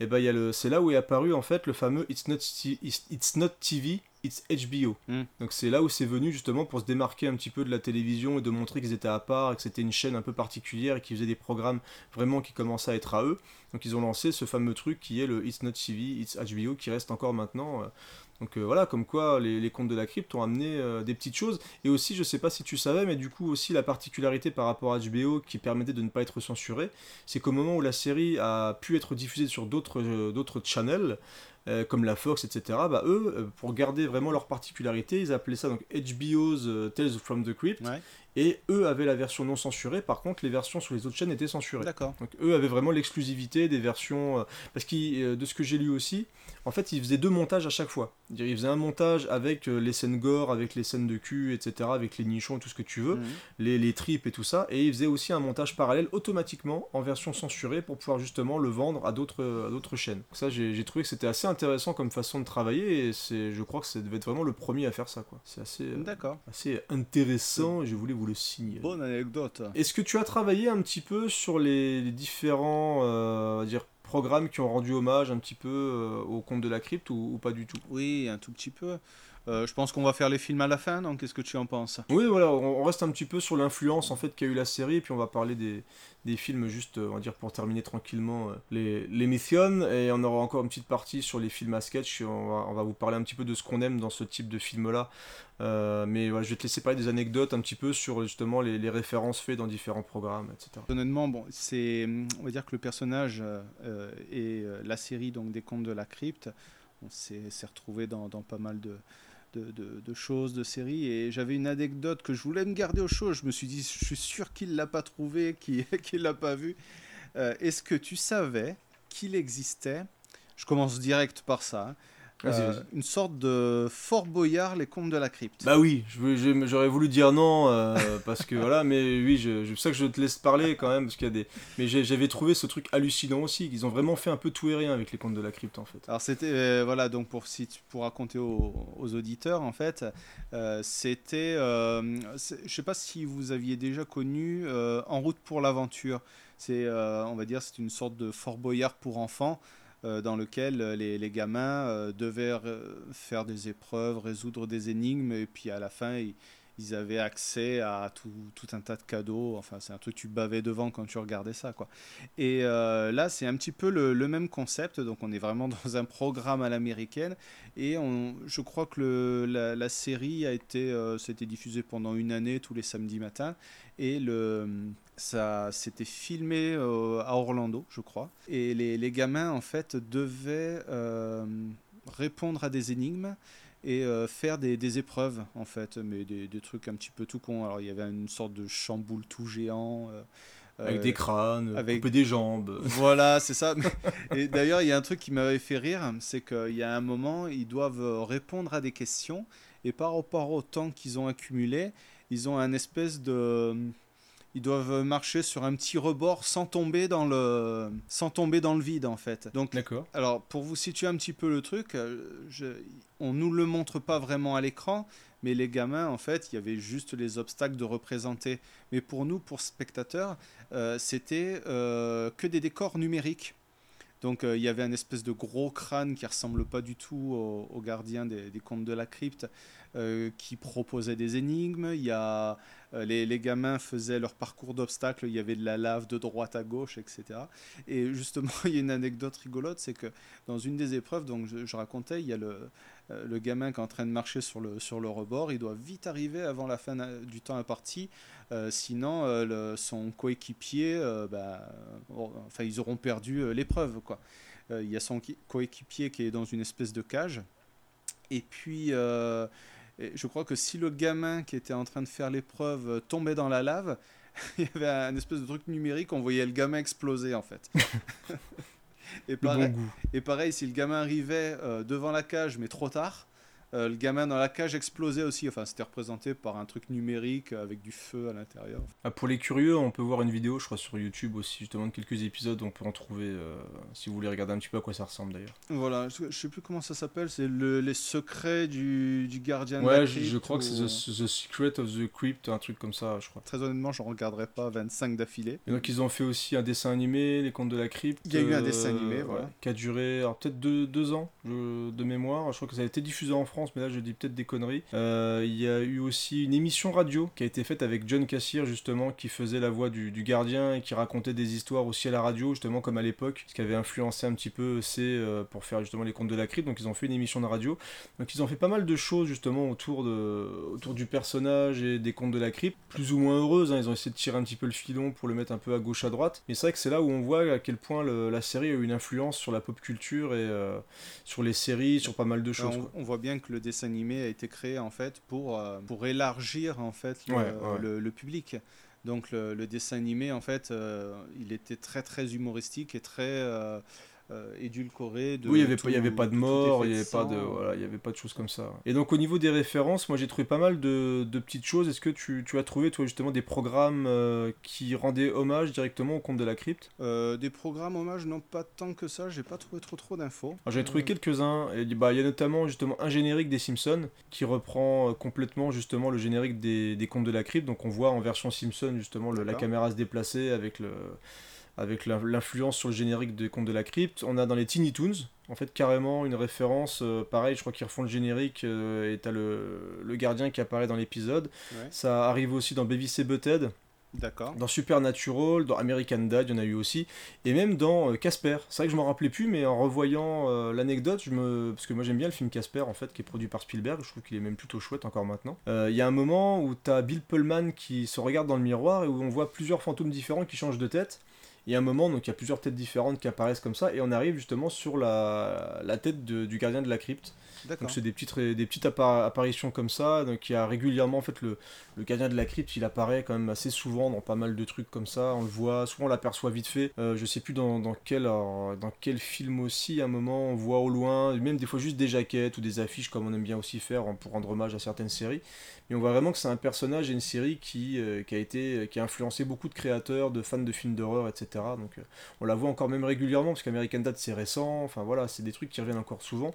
Et ben il y a le, c'est là où est apparu en fait le fameux It's not, It's- not TV, It's HBO. Donc c'est là où c'est venu justement pour se démarquer un petit peu de la télévision et de montrer qu'ils étaient à part, et que c'était une chaîne un peu particulière et qu'ils faisaient des programmes vraiment qui commençaient à être à eux. Donc ils ont lancé ce fameux truc qui est le It's not TV, It's HBO qui reste encore maintenant. euh. Donc euh, voilà, comme quoi les, contes de la crypte ont amené euh, des petites choses. Et aussi, je sais pas si tu savais, mais du coup aussi la particularité par rapport à HBO qui permettait de ne pas être censuré, c'est qu'au moment où la série a pu être diffusée sur d'autres euh, d'autres channels, euh, comme la Fox, etc., bah, eux, euh, pour garder vraiment leur particularité, ils appelaient ça donc HBO's euh, Tales from the Crypt. Et eux avaient la version non censurée, par contre les versions sur les autres chaînes étaient censurées. D'accord. Donc eux avaient vraiment l'exclusivité des versions. euh, parce que de ce que j'ai lu aussi, en fait ils faisaient deux montages à chaque fois. Ils faisaient un montage avec les scènes gore, avec les scènes de cul, etc., avec les nichons, tout ce que tu veux, Mhm. les, les tripes et tout ça. Et ils faisaient aussi un montage parallèle automatiquement en version censurée pour pouvoir justement le vendre à d'autres chaînes. Donc ça j'ai trouvé que c'était assez intéressant comme façon de travailler et c'est je crois que ça devait être vraiment le premier à faire ça quoi. C'est assez euh, D'accord. assez intéressant et je voulais vous le signer. Bonne anecdote. Est-ce que tu as travaillé un petit peu sur les, les différents euh, dire, programmes qui ont rendu hommage un petit peu euh, au conte de la crypte ou, ou pas du tout? Oui, un tout petit peu. Euh, je pense qu'on va faire les films à la fin, donc qu'est-ce que tu en penses? Oui, voilà, on, reste un petit peu sur l'influence en fait qu'a eu la série, et puis on va parler des, des films juste, euh, on va dire, pour terminer tranquillement euh, les- l'émission, et on aura encore une petite partie sur les films à sketch, et on va, on va vous parler un petit peu de ce qu'on aime dans ce type de film-là. Euh, mais voilà, je vais te laisser parler des anecdotes un petit peu sur justement les, les références faites dans différents programmes, etc. Honnêtement, bon, c'est, on va dire que le personnage euh, et la série donc des contes de la crypte, on s'est, s'est retrouvé dans, dans pas mal de, de, choses, de séries, et j'avais une anecdote que je voulais me garder au chaud. Je me suis dit, je suis sûr qu'il l'a pas trouvé, qu'il, qu'il l'a pas vu. Euh, est-ce que tu savais qu'il existait? Je commence direct par ça. hein, euh, une sorte de Fort Boyard, les contes de la crypte. Bah oui, j'aurais voulu dire non euh, parce que voilà, mais oui, c'est ça que je te laisse parler quand même parce qu'il y a des. Mais j'avais trouvé ce truc hallucinant aussi, qu'ils ont vraiment fait un peu tout et rien avec les contes de la crypte en fait. Alors c'était euh, voilà donc pour si tu- pour raconter aux, aux auditeurs en fait c'était je sais pas si vous aviez déjà connu En route pour l'aventure c'est on va dire c'est une sorte de Fort Boyard pour enfants dans lequel euh, les, gamins euh, devaient euh, faire des épreuves résoudre des énigmes et puis à la fin ils avaient accès à tout, un tas de cadeaux. Enfin, c'est un truc, tu bavais devant quand tu regardais ça, quoi. Et euh, là, c'est un petit peu le, même concept. Donc, on est vraiment dans un programme à l'américaine. Et je crois que la, série a été, euh, c'était diffusée pendant une année, tous les samedis matins. Et ça s'était filmé euh, à Orlando, je crois. Et les, gamins, en fait, devaient répondre à des énigmes et euh, faire des, des épreuves en fait, mais des, des trucs un petit peu tout con. Alors il y avait une sorte de chamboule tout géant. euh, Avec euh, des crânes, couper des jambes. Voilà, c'est ça. Et d'ailleurs, il y a un truc qui m'avait fait rire, c'est qu'il y a un moment, ils doivent répondre à des questions, et par rapport au temps qu'ils ont accumulé, ils ont un espèce de... Ils doivent marcher sur un petit rebord sans tomber dans le, sans tomber dans le vide en fait. Donc, D'accord. alors pour vous situer un petit peu le truc, euh, je, on nous le montre pas vraiment à l'écran, mais les gamins en fait, il y avait juste les obstacles de représenter. Mais pour nous, pour spectateurs, euh, c'était euh, que des décors numériques. Donc euh, il y avait un espèce de gros crâne qui ressemble pas du tout au, au gardien des, des contes de la crypte, qui proposait des énigmes. Il y a les, les gamins faisaient leur parcours d'obstacles. Il y avait de la lave de droite à gauche, etc. Et justement, il y a une anecdote rigolote, c'est que dans une des épreuves, donc je, racontais, il y a le, euh, le gamin qui est en train de marcher sur le, sur le rebord. Il doit vite arriver avant la fin du temps imparti. Euh, sinon, euh, son coéquipier, euh, bah, enfin, ils auront perdu euh, l'épreuve. quoi. Euh, Il y a son qui- coéquipier qui est dans une espèce de cage. Et puis, euh, Et je crois que si le gamin qui était en train de faire l'épreuve euh, tombait dans la lave, il y avait un espèce de truc numérique, on voyait le gamin exploser en fait. et, pareil, goût. et pareil, si le gamin arrivait euh, devant la cage mais trop tard, le gamin dans la cage explosait aussi. Enfin, c'était représenté par un truc numérique avec du feu à l'intérieur. Ah, pour les curieux, on peut voir une vidéo, je crois, sur YouTube aussi, justement, de quelques épisodes. On peut en trouver, euh, si vous voulez regarder un petit peu à quoi ça ressemble d'ailleurs. Voilà, je, je sais plus comment ça s'appelle, c'est le- les secrets du, du gardien de Ouais, la je, je crois que c'est the, The Secret of the Crypt, un truc comme ça, je crois. Très honnêtement, j'en regarderai pas 25 d'affilée. Et donc ils ont fait aussi un dessin animé, Les Contes de la Crypte. Il y a eu un euh, dessin animé, voilà. qui a duré peut-être deux, deux ans je- de mémoire. Je crois que ça a été diffusé en France, mais là je dis peut-être des conneries. Euh, il y a eu aussi une émission radio qui a été faite avec John Cassier justement, qui faisait la voix du, du gardien et qui racontait des histoires aussi à la radio, justement comme à l'époque, ce qui avait influencé un petit peu c'est euh, pour faire justement les Contes de la Crypte. Donc ils ont fait une émission de radio. Donc ils ont fait pas mal de choses justement autour, de, autour du personnage et des Contes de la Crypte, plus ou moins heureuses. hein. Ils ont essayé de tirer un petit peu le filon pour le mettre un peu à gauche à droite. Mais c'est vrai que c'est là où on voit à quel point le- la série a eu une influence sur la pop culture et euh, sur les séries, sur pas mal de choses. on voit bien que le dessin animé a été créé en fait pour, euh, pour élargir en fait le, Ouais, ouais. le- le public. Donc le, le dessin animé en fait, euh, il était très très humoristique et très euh, édulcoré. De oui, il n'y avait, tout- pas- y avait pas de mort, il n'y avait, pas de, voilà, il y avait pas de choses comme ça. Et donc au niveau des références, moi j'ai trouvé pas mal de, de petites choses. Est-ce que tu, tu as trouvé toi justement des programmes euh, qui rendaient hommage directement au conte de la crypte? Euh, des programmes hommages, non pas tant que ça, j'ai pas trouvé trop trop d'infos. J'en ai trouvé Euh, quelques-uns. Bah, Il y a notamment justement un générique des Simpsons qui reprend euh, complètement justement le générique des, des contes de la crypte. Donc on voit en version Simpson justement le- la caméra se déplacer avec le avec l'in- l'influence sur le générique des contes de la crypte. On a dans les Teeny Toons, en fait, carrément une référence, euh, pareil, je crois qu'ils refont le générique, euh, et t'as le, le gardien qui apparaît dans l'épisode. Ouais. Ça arrive aussi dans Baby C. Butthead. D'accord. Dans Supernatural, dans American Dad, il y en a eu aussi. Et même dans euh, Casper. C'est vrai que je m'en rappelais plus, mais en revoyant euh, l'anecdote, je me... parce que moi j'aime bien le film Casper, en fait, qui est produit par Spielberg. Je trouve qu'il est même plutôt chouette encore maintenant. Il y a un moment où tu as Bill Pullman qui se regarde dans le miroir et où on voit plusieurs fantômes différents qui changent de tête. Il y a un moment, donc il y a plusieurs têtes différentes qui apparaissent comme ça, et on arrive justement sur la, la tête de- du gardien de la crypte. Donc c'est des petites, des petites appa- apparitions comme ça. Donc il y a régulièrement, en fait, le, le gardien de la crypte, il apparaît quand même assez souvent dans pas mal de trucs comme ça. On le voit, souvent on l'aperçoit vite fait. Euh, je sais plus dans, dans quel, alors, dans quel film aussi, à un moment, on voit au loin, même des fois juste des jaquettes ou des affiches, comme on aime bien aussi faire pour rendre hommage à certaines séries. Mais on voit vraiment que c'est un personnage et une série qui, euh, qui, a été, qui a influencé beaucoup de créateurs, de fans de films d'horreur, etc. Donc euh, on la voit encore même régulièrement, parce qu'American Dad c'est récent, enfin voilà, c'est des trucs qui reviennent encore souvent.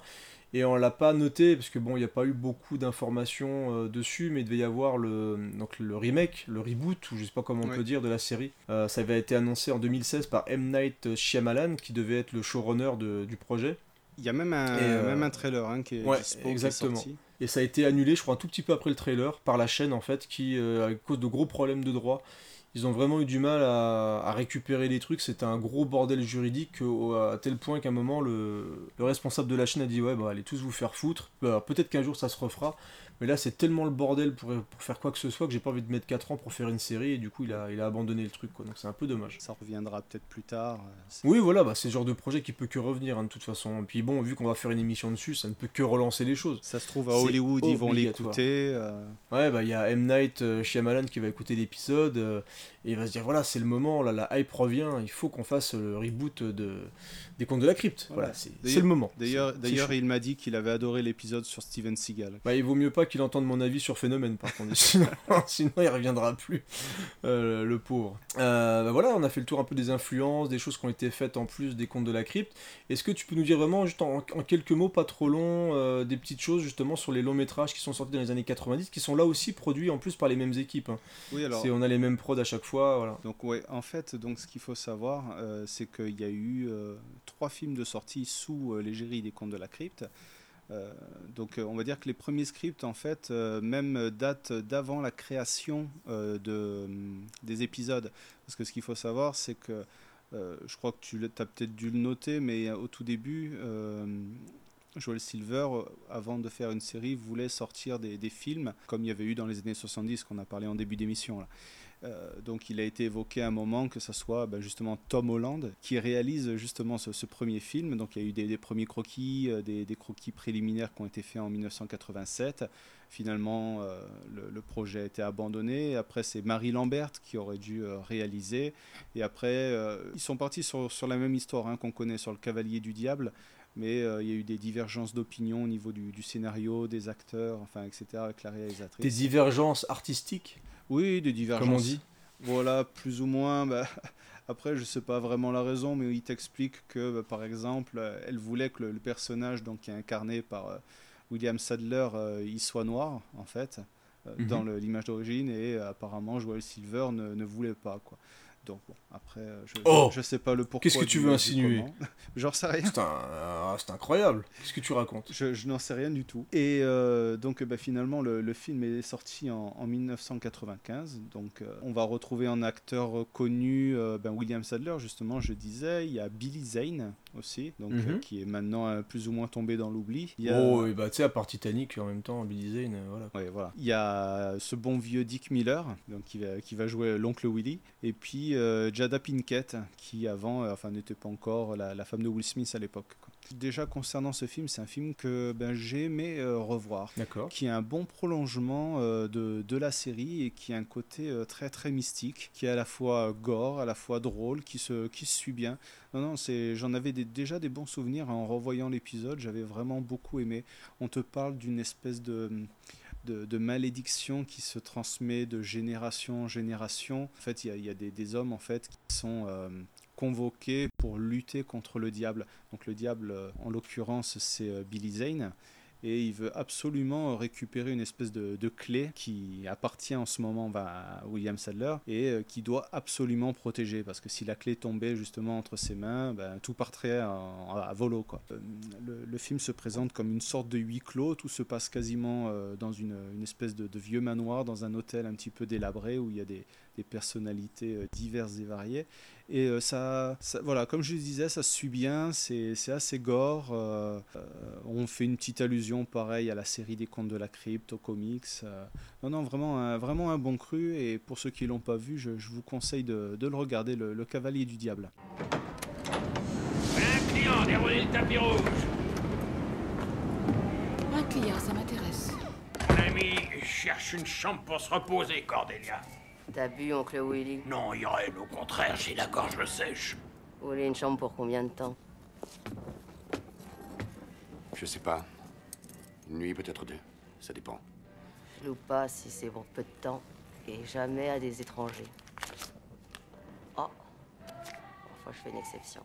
Et on l'a pas noté, parce que bon, il n'y a pas eu beaucoup d'informations euh, dessus, mais il devait y avoir le, donc, le remake, le reboot, ou je sais pas comment on Ouais. peut dire, de la série. Ça avait été annoncé en 2016 par M. Night Shyamalan, qui devait être le showrunner de- du projet. Il y a même un, Et, même un trailer hein, qui est Ouais, qui est sorti. Et ça a été annulé, je crois, un tout petit peu après le trailer, par la chaîne, en fait, qui, euh, à cause de gros problèmes de droit, ils ont vraiment eu du mal à, récupérer les trucs. C'était un gros bordel juridique, au- à tel point qu'à un moment, le, le responsable de la chaîne a dit Ouais, bah, allez tous vous faire foutre. Bah, Peut-être qu'un jour ça se refera. Mais là, c'est tellement le bordel pour, pour faire quoi que ce soit que j'ai pas envie de mettre 4 ans pour faire une série. Et du coup, il a, il a abandonné le truc, quoi. Donc c'est un peu dommage. Ça reviendra peut-être plus tard. euh, Oui, voilà, bah, c'est le genre de projet qui peut que revenir, hein, de toute façon. Et puis bon, vu qu'on va faire une émission dessus, ça ne peut que relancer les choses. Ça se trouve à Hollywood, ils vont l'écouter. euh, Ouais, bah il y a M. Night euh, Shyamalan qui va écouter l'épisode euh, et il va se dire voilà, c'est le moment, là, la hype revient, il faut qu'on fasse le reboot de, des contes de la crypte. Voilà, c'est c'est le moment. D'ailleurs, il m'a dit qu'il avait adoré l'épisode sur Steven Seagal. Bah, il vaut mieux pas qu'il entende mon avis sur Phénomène, par contre. sinon, sinon, il reviendra plus, euh, le pauvre. Euh, bah, voilà, on a fait le tour un peu des influences, des choses qui ont été faites en plus des contes de la crypte. Est-ce que tu peux nous dire vraiment, juste en, en quelques mots, pas trop long, euh, des petites choses justement sur les longs métrages qui sont sortis dans les années 90, qui sont là aussi produits en plus par les mêmes équipes hein. Oui, alors- On a les mêmes prods à chaque fois, voilà. Donc ouais, en fait, donc ce qu'il faut savoir, c'est qu'il y a eu trois films de sortie sous l'égérie des Contes de la Crypte. Euh, donc euh, on va dire que les premiers scripts, en fait, euh, même datent d'avant la création de, hum, des épisodes. Parce que ce qu'il faut savoir, c'est que, je crois que tu as peut-être dû le noter, mais au tout début, Joel Silver, avant de faire une série, voulait sortir des, films, comme il y avait eu dans les années 70, qu'on a parlé en début d'émission. Euh, donc il a été évoqué à un moment que ce soit ben, justement Tom Holland qui réalise justement ce, premier film. Donc il y a eu des, premiers croquis, euh, des, croquis préliminaires qui ont été faits en 1987. Finalement, euh, le, projet a été abandonné. Après, c'est Marie Lambert qui aurait dû réaliser. Et après, ils sont partis sur, la même histoire hein, qu'on connaît sur le Cavalier du Diable. Mais il y a eu des divergences d'opinion au niveau du, du scénario, des acteurs, enfin, etc., avec la réalisatrice. Des divergences artistiques? Oui, des divergences. Comme on dit. Voilà, plus ou moins. bah, après, je sais pas vraiment la raison, mais il t'explique que, bah, par exemple, euh, elle voulait que le, le personnage, donc, qui est incarné par euh, William Sadler, euh, il soit noir, en fait, euh, Mhm. dans l'image d'origine, et apparemment, Joel Silver ne, ne voulait pas, quoi. Donc, bon, après, euh, je, Oh je sais pas le pourquoi. Qu'est-ce que tu veux insinuer. J'en sais rien. C'est un- ah, c'est incroyable. Qu'est-ce que tu racontes Je, je n'en sais rien du tout. Et euh, donc bah, finalement, le, le film est sorti en, en 1995. Donc euh, on va retrouver en acteur connu euh, ben, William Sadler, justement, je disais. Il y a Billy Zane aussi, donc, Mhm. euh, qui est maintenant euh, plus ou moins tombé dans l'oubli. A... Oh, et bah tu sais, à part Titanic en même temps, Billy Zane, euh, voilà. Ouais, voilà. Il y a ce bon vieux Dick Miller, donc qui va, qui va jouer l'oncle Willy, et puis Jada Pinkett, qui avant, enfin, n'était pas encore la, la femme de Will Smith à l'époque. Déjà concernant ce film, c'est un film que ben, j'ai aimé euh, revoir, D'accord. qui a un bon prolongement euh, de, de la série et qui a un côté euh, très très mystique, qui est à la fois gore, à la fois drôle, qui se, qui se suit bien. Non, non, c'est, j'en avais des- déjà des bons souvenirs en revoyant l'épisode, j'avais vraiment beaucoup aimé. On te parle d'une espèce de, de, de malédiction qui se transmet de génération en génération. En fait, il y a, il y a des, des hommes en fait qui sont euh, convoqués pour lutter contre le diable. Donc le diable, euh, en l'occurrence, c'est euh, Billy Zane. Et il veut absolument récupérer une espèce de, clé qui appartient en ce moment bah, à William Sadler et euh, qui doit absolument protéger. Parce que si la clé tombait justement entre ses mains, ben, tout partirait à volo. Quoi. Euh, Le, film se présente comme une sorte de huis clos. Tout se passe quasiment euh, dans une, espèce de, vieux manoir, dans un hôtel un petit peu délabré où il y a des, personnalités euh, diverses et variées. Et euh, ça, ça- voilà, comme je le disais, ça se suit bien, c'est assez gore. euh, euh, on fait une petite allusion pareil à la série des contes de la crypte, aux comics. euh. non, non, vraiment un, vraiment un bon cru. Et pour ceux qui l'ont pas vu, je, je vous conseille de, de le regarder, le, le Cavalier du Diable. Un client, déroulez le tapis rouge. Un client, ça m'intéresse. Mon ami cherche une chambre pour se reposer, Cordelia. T'as bu, oncle Willy Non, Irène, au contraire, j'ai la gorge sèche. Vous voulez une chambre pour combien de temps Je sais pas. Une nuit, peut-être deux. Ça dépend. Je loue pas si c'est pour peu de temps et jamais à des étrangers. Oh Parfois, je fais une exception.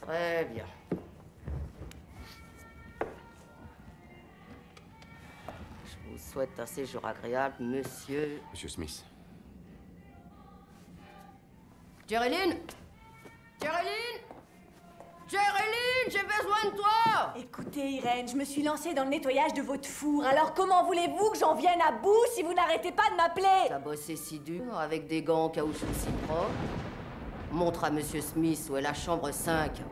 Très bien. Souhaite un séjour agréable, monsieur. Monsieur Smith. Géréline Géréline Géréline, j'ai besoin de toi Écoutez, Irène, je me suis lancée dans le nettoyage de votre four. Alors comment voulez-vous que j'en vienne à bout si vous n'arrêtez pas de m'appeler? T'as bossé si dur, avec des gants en caoutchouc si propres. Montre à Monsieur Smith où est la chambre 5.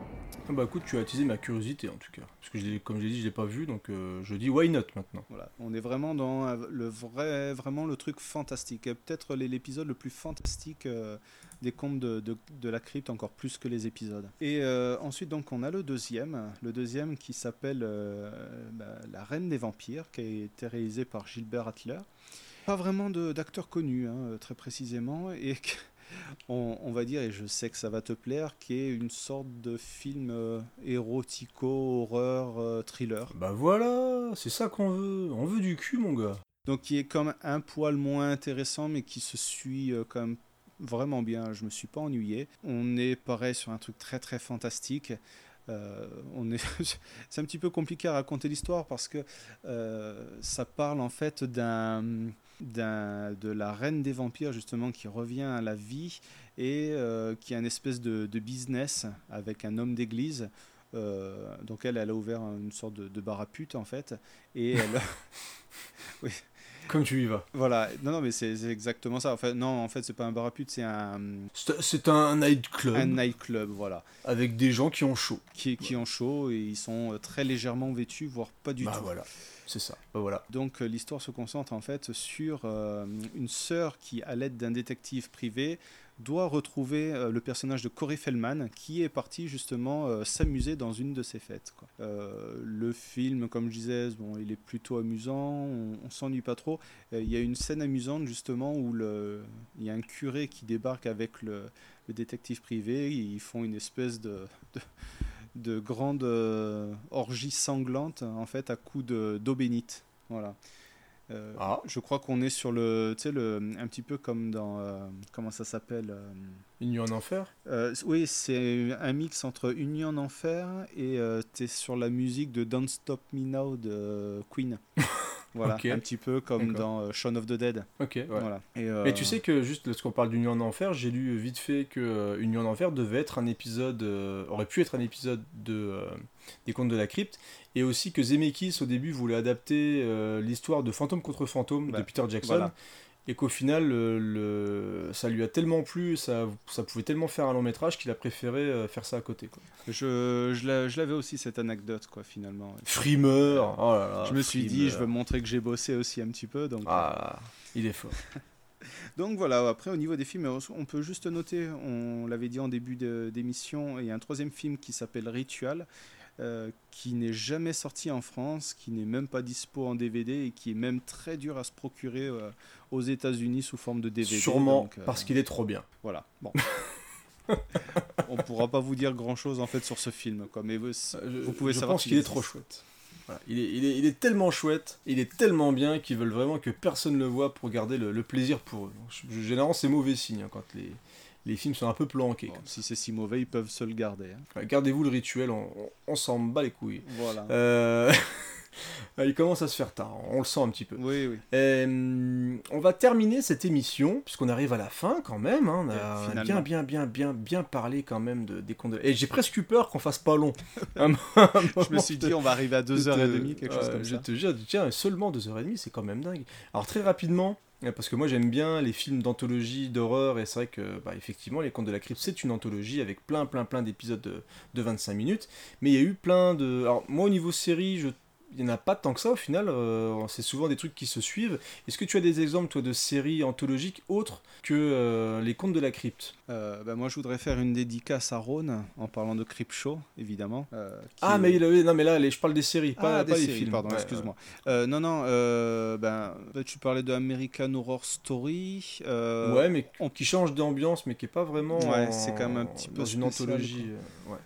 Ah Bah écoute, tu as attisé ma curiosité en tout cas. Parce que comme je l'ai dit, je l'ai pas vu, donc euh, je dis why not maintenant? Voilà, on est vraiment dans euh, le vrai, vraiment le truc fantastique. Peut-être l'épisode le plus fantastique euh, des contes de, de- la crypte, encore plus que les épisodes. Et ensuite, donc, on a le deuxième, le deuxième qui s'appelle bah, La Reine des Vampires, qui a été réalisé par Gilbert Atler. Pas vraiment d'acteur connu, hein, très précisément, et on, on va dire, et je sais que ça va te plaire, qui est une sorte de film euh, érotico, horreur, euh, thriller. Bah voilà, c'est ça qu'on veut. On veut du cul, mon gars. Donc qui est comme un poil moins intéressant, mais qui se suit euh, quand même vraiment bien. Je me suis pas ennuyé. On est pareil sur un truc très très fantastique. Euh, on est, c'est un petit peu compliqué à raconter l'histoire parce que euh, ça parle en fait d'un, d'un, de la reine des vampires justement qui revient à la vie et euh, qui a une espèce de, de business avec un homme d'église. Euh, donc elle, elle a ouvert une sorte de, de bar à pute en fait et elle, oui. Comme tu y vas. Voilà, non, non, mais c'est exactement ça. Enfin, non, en fait, c'est pas un bar à pute, c'est un. C'est c'est un nightclub. Un nightclub, voilà. Avec des gens qui ont chaud. Qui, qui ont chaud et ils sont euh, très légèrement vêtus, voire pas du Bah tout. voilà, c'est ça. Bah. Donc euh, l'histoire se concentre en fait sur euh, une sœur qui, à l'aide d'un détective privé, doit retrouver euh, le personnage de Corey Feldman qui est parti justement s'amuser dans une de ses fêtes. le film, comme je disais, bon, il est plutôt amusant, on, on s'ennuie pas trop. Il y a une scène amusante justement où le, il y a un curé qui débarque avec le, détective privé, ils font une espèce de, de grande euh, orgie sanglante en fait à coups de- d'eau bénite. Voilà. Euh, Je crois qu'on est sur le, tu sais, le, un petit peu comme dans, euh, comment ça s'appelle Une nuit en enfer? Oui, c'est un mix entre Une nuit en enfer et tu es sur la musique de Don't Stop Me Now de Queen. voilà, un petit peu comme dans euh, Shaun of the Dead. Ok, ouais. Voilà. Et, euh, Mais tu sais que juste lorsqu'on parle d'Union en enfer, j'ai lu vite fait que euh, nuit en enfer devait être un épisode, euh, aurait pu être un épisode de euh, des Contes de la Crypte, et aussi que Zemeckis au début voulait adapter l'histoire de Fantôme contre Fantôme de Peter Jackson. voilà. Et qu'au final, le, le- ça lui a tellement plu, ça, ça pouvait tellement faire un long métrage qu'il a préféré euh, faire ça à côté. Quoi. Je, je l'a- je l'avais aussi cette anecdote, quoi, finalement. Frimeur, oh là là, Je me suis dit, je veux montrer que j'ai bossé aussi un petit peu. Donc, Ah, il est fort. donc voilà, après au niveau des films, on peut juste noter, on l'avait dit en début d'émission, il y a un troisième film qui s'appelle Ritual, euh, qui n'est jamais sorti en France, qui n'est même pas dispo en DVD et qui est même très dur à se procurer euh, aux États-Unis sous forme de DVD. Sûrement donc, euh, parce qu'il est trop bien. Voilà, bon. on pourra pas vous dire grand chose en fait sur ce film, quoi, mais vous, vous pouvez je savoir pense qu'il est trop chouette. Voilà, Il, est, il, est, il est tellement chouette, il est tellement bien qu'ils veulent vraiment que personne le voit pour garder le, le plaisir pour eux. Généralement, c'est mauvais signe hein, quand les, les films sont un peu planqués. Si c'est si mauvais, ils peuvent se le garder. hein. Gardez-vous le rituel, on, on- on s'en bat les couilles. Voilà. Euh, Il commence à se faire tard, on le sent un petit peu. Oui, oui. Euh, on va terminer cette émission, puisqu'on arrive à la fin quand même. hein, on a, finalement. bien, bien, bien, bien, bien parlé quand même de, des contes de- Et j'ai presque eu peur qu'on fasse pas long. Je me suis dit, on va arriver à deux heures et demie, quelque chose comme je ça. te jure, tiens, seulement 2h30, c'est quand même dingue. Alors très rapidement, euh, parce que moi j'aime bien les films d'anthologie, d'horreur, et c'est vrai que, bah, effectivement, Les Contes de la Crypte, c'est une anthologie avec plein, plein, plein d'épisodes de, de 25 minutes. Mais il y a eu plein de... Alors moi, au niveau série, je... il n'y en a pas tant que ça au final, euh, c'est souvent des trucs qui se suivent. Est-ce que tu as des exemples, toi, de séries anthologiques autres que euh, Les Contes de la Crypte? Euh, bah, moi, je voudrais faire une dédicace à Rhône en parlant de Crip Show, évidemment. euh, Ah, est- mais, il avait- non, mais là, les- je parle des séries, pas, Ah, pas des les films. pardon, Ouais, excuse-moi. Non, non, ben, tu parlais de American Horror Story. ouais, mais qui change d'ambiance, mais qui est pas vraiment. Ouais, en- c'est quand même un petit peu dans une anthologie. Ouais.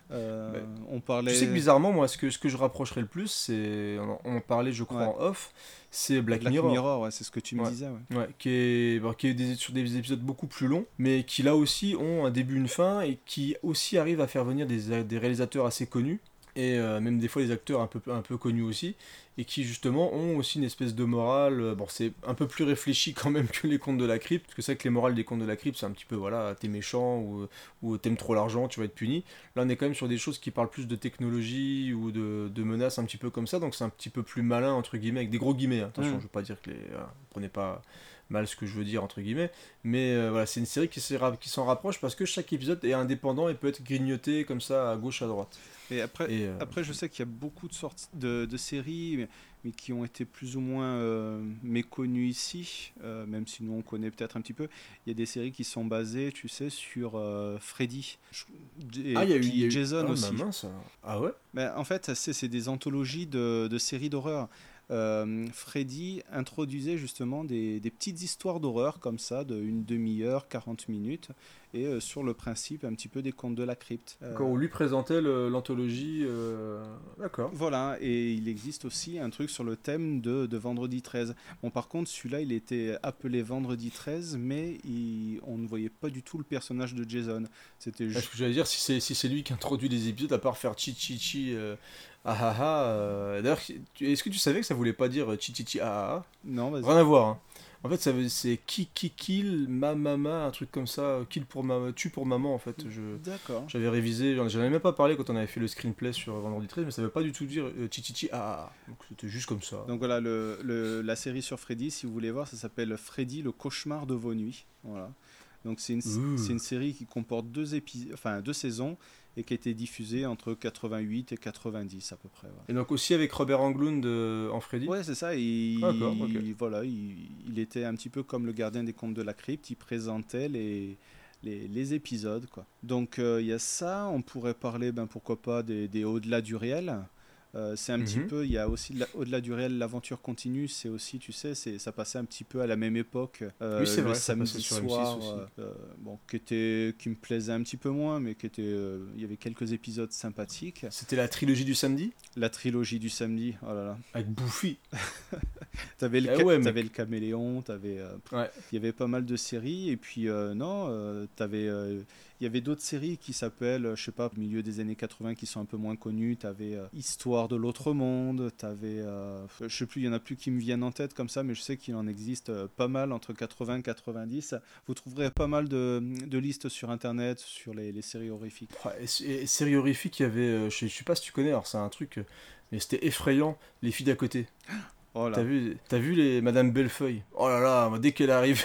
on parlait. Tu sais que bizarrement, moi, ce que, ce que je rapprocherais le plus, c'est. On, parlait, je crois, Ouais. en off, c'est Black, Black Mirror. Mirror, ouais, c'est ce que tu me Ouais. disais, ouais. Qui est, bon, qui est des, sur des épisodes beaucoup plus longs, mais qui là aussi ont un début, une fin, et qui aussi arrivent à faire venir des, des réalisateurs assez connus, et euh, même des fois des acteurs un peu, un peu connus aussi, et qui justement ont aussi une espèce de morale. euh, Bon, c'est un peu plus réfléchi quand même que les contes de la crypte, parce que c'est vrai que les morales des contes de la crypte, c'est un petit peu voilà, t'es méchant ou, ou t'aimes trop l'argent, tu vas être puni. Là, on est quand même sur des choses qui parlent plus de technologie ou de, de menaces un petit peu comme ça, donc c'est un petit peu plus malin, entre guillemets, avec des gros guillemets. hein. Attention, Mm. je veux pas dire que les. voilà, prenez pas mal ce que je veux dire entre guillemets mais euh, voilà c'est une série qui s'en rapproche parce que chaque épisode est indépendant et peut être grignoté comme ça à gauche à droite Et après, Et, euh, après je sais qu'il y a beaucoup de sortes de, de séries, mais, mais qui ont été plus ou moins euh, méconnues ici, euh, même si nous on connaît peut-être un petit peu. Il y a des séries qui sont basées, tu sais, sur Freddy. Et Ah, y a eu- puis il y a eu- Jason ah, aussi. bah mince. Ah ouais? Ben, En fait, c'est c'est des anthologies de, de séries d'horreur. Euh, Freddy introduisait justement des, des petites histoires d'horreur comme ça, de une demi-heure, 40 minutes, et euh, sur le principe un petit peu des contes de la crypte. Euh, quand on lui présentait l'anthologie euh, d'accord voilà, et il existe aussi un truc sur le thème de, de Vendredi 13. Bon, par contre, celui-là, il était appelé Vendredi 13, mais il- on ne voyait pas du tout le personnage de Jason. C'était Est-ce juste. que j'allais dire si c'est si lui qui introduit les épisodes à part faire chi chi chi ah ah ah euh, d'ailleurs est-ce que tu savais que ça voulait pas dire chi chi chi ah ah ah? Non, vas-y. rien à voir hein. En fait, ça veut- c'est qui qui kill ma mama, un truc comme ça, kill pour ma tue pour maman en fait. Je D'accord. j'avais révisé, j'en avais même pas parlé quand on avait fait le screenplay sur Vendredi 13, mais ça veut pas du tout dire euh, chichichi ah. Donc c'était juste comme ça. Donc voilà, le, le- la série sur Freddy, si vous voulez voir, ça s'appelle Freddy, le cauchemar de vos nuits. Voilà. Donc c'est une, c'est une série qui comporte deux, épis- enfin, deux saisons et qui a été diffusée entre 88 et 90 à peu près. Et donc aussi avec Robert Englund euh, en Freddy. Ouais, c'est ça. Il, voilà, il, il était un petit peu comme le gardien des contes de la crypte. Il présentait les, les, les épisodes. Quoi. Donc euh, il y a ça. On pourrait parler, ben, pourquoi pas, des, des au-delà du réel. Euh, c'est un petit Mhm. peu, il y a aussi au-delà du réel, l'aventure continue. C'est aussi, tu sais, c'est, ça passait un petit peu à la même époque. euh, Oui, c'est le vrai, samedi passait sur M6 soir, euh, euh, bon, qui était, qui me plaisait un petit peu moins, mais qui était, il y avait quelques épisodes sympathiques. C'était la trilogie du samedi? La trilogie du samedi, oh là là. Avec Buffy. T'avais le, ouais, t'avais le caméléon, t'avais, Ouais. il y avait pas mal de séries et puis non, t'avais, il y avait d'autres séries qui s'appellent, je sais pas, au milieu des années 80 qui sont un peu moins connues. T'avais euh, Histoire de l'autre monde, t'avais, euh, je sais plus, il y en a plus qui me viennent en tête comme ça, mais je sais qu'il en existe euh, pas mal entre 80 et 90. Vous trouverez pas mal de, de listes sur internet sur les, les séries horrifiques. Ouais, Et, et série horrifique, il y avait, euh, je, sais- je sais pas si tu connais, alors c'est un truc, euh, mais c'était effrayant, les filles d'à côté. Oh. T'as vu, t'as vu les Madame Bellefeuille? Oh là là, dès qu'elle arrive.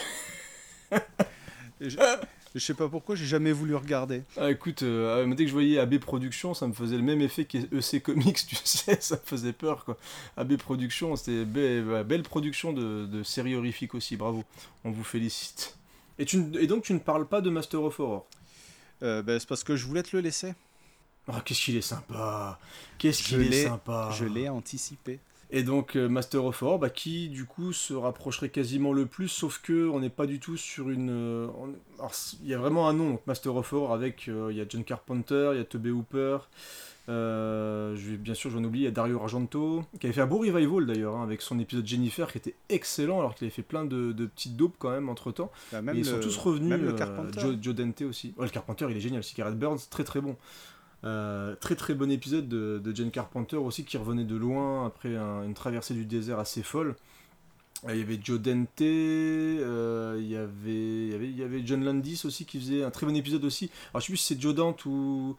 Je, je sais pas pourquoi, j'ai jamais voulu regarder. Ah, écoute, euh, ah, dès que je voyais AB Productions, ça me faisait le même effet qu'EC Comics, tu sais, ça me faisait peur quoi. AB Productions, c'était be- ouais, belle production de, de série horrifique aussi, bravo, on vous félicite. Et, tu, ne- et donc tu ne parles pas de Master of Horror? Euh, ben, c'est parce que je voulais te le laisser. Ah, qu'est-ce qu'il est sympa Qu'est-ce qu'il est sympa Je l'ai anticipé. Et donc euh, Master of Horror, bah, qui du coup se rapprocherait quasiment le plus, sauf que on n'est pas du tout sur une. euh, on- alors, il y a vraiment un nom, donc Master of Horror avec euh, il y a John Carpenter, il y a Tobe Hooper, euh, je vais bien sûr j'en oublie, il y a Dario Argento, qui avait fait un beau revival d'ailleurs hein, avec son épisode Jennifer qui était excellent, alors qu'il avait fait plein de, de petites dopes quand même entre temps. Bah, même ils sont le- tous revenus. même le Carpenter. Joe, Joe Dante aussi. Ouais, le Carpenter, il est génial. C'est Gareth Burns, très très bon. Euh, très très bon épisode de, de John Carpenter aussi qui revenait de loin après un- une traversée du désert assez folle. Euh, Il y avait Joe Dante, euh, il, y avait, il, y avait, il y avait John Landis aussi qui faisait un très bon épisode aussi. Alors je sais plus si c'est Joe Dante ou,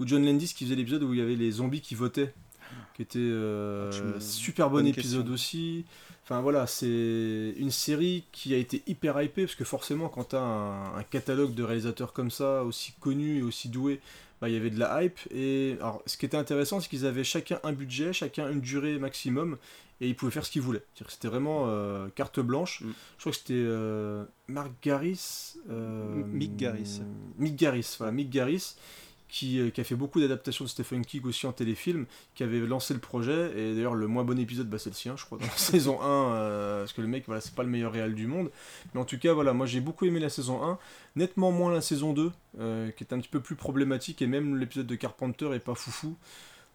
ou John Landis qui faisait l'épisode où il y avait les zombies qui votaient. Qui était euh, me- super bon épisode question. aussi. Enfin voilà, c'est une série qui a été hyper hypée parce que forcément quand tu as un, un catalogue de réalisateurs comme ça, aussi connus et aussi doués, bah, il y avait de la hype. Et alors, ce qui était intéressant, c'est qu'ils avaient chacun un budget, chacun une durée maximum, et ils pouvaient faire ce qu'ils voulaient. C'était vraiment euh, carte blanche. Mm. Je crois que c'était euh, Mark Garris. euh, Mick Garris. Mick Garris, voilà, Mick Garris. Qui, euh, qui a fait beaucoup d'adaptations de Stephen King aussi en téléfilm, qui avait lancé le projet, et d'ailleurs le moins bon épisode, bah, c'est le sien, je crois, dans la saison 1, euh, parce que le mec, voilà, c'est pas le meilleur réel du monde, mais en tout cas, voilà, moi j'ai beaucoup aimé la saison 1, nettement moins la saison 2, euh, qui est un petit peu plus problématique, et même l'épisode de Carpenter est pas foufou.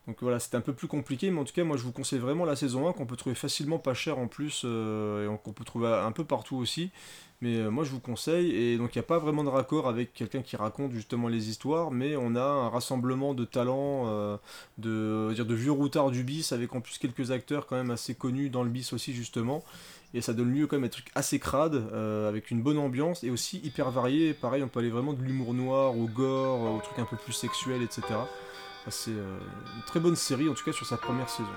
Donc voilà, c'était un peu plus compliqué, mais en tout cas, moi je vous conseille vraiment la saison 1 qu'on peut trouver facilement pas cher en plus, euh, et qu'on peut trouver un peu partout aussi. Mais euh, moi je vous conseille, et donc il n'y a pas vraiment de raccord avec quelqu'un qui raconte justement les histoires, mais on a un rassemblement de talents, euh, de, de vieux routards du bis, avec en plus quelques acteurs quand même assez connus dans le bis aussi justement. Et ça donne lieu quand même à des trucs assez crades, avec une bonne ambiance et aussi hyper varié. Pareil, on peut aller vraiment de l'humour noir au gore, au truc un peu plus sexuel, etc. C'est euh, une très bonne série, en tout cas sur sa première saison.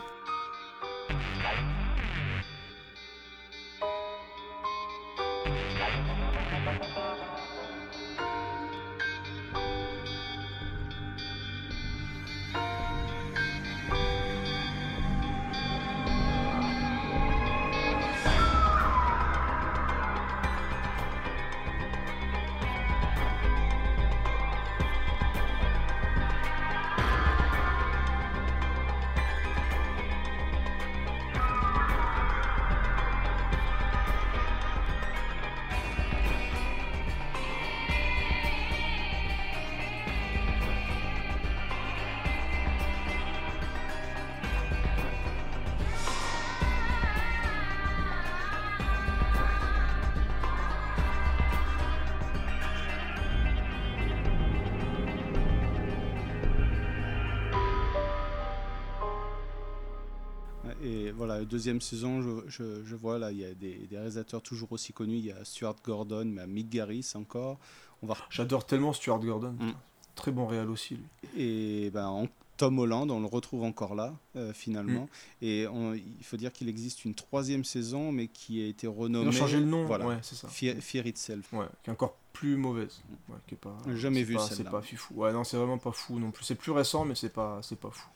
Deuxième saison, je, je- je vois là, il y a des, des réalisateurs toujours aussi connus. Il y a Stuart Gordon, mais Mick Garris encore. On va... J'adore tellement Stuart Gordon. Mm. Très bon réal aussi, lui. Et ben, en- Tom Holland, on le retrouve encore là, euh, finalement. Mm. Et on- il faut dire qu'il existe une troisième saison, mais qui a été renommée. Ils ont changé le nom, Voilà, ouais, c'est ça. Fear, Fear Itself. Ouais, qui est encore plus mauvaise. Ouais, qui est pas, Jamais vu celle-là. C'est pas fifou. Ouais, non, c'est vraiment pas fou non plus. C'est plus récent, mais c'est pas, c'est pas fou.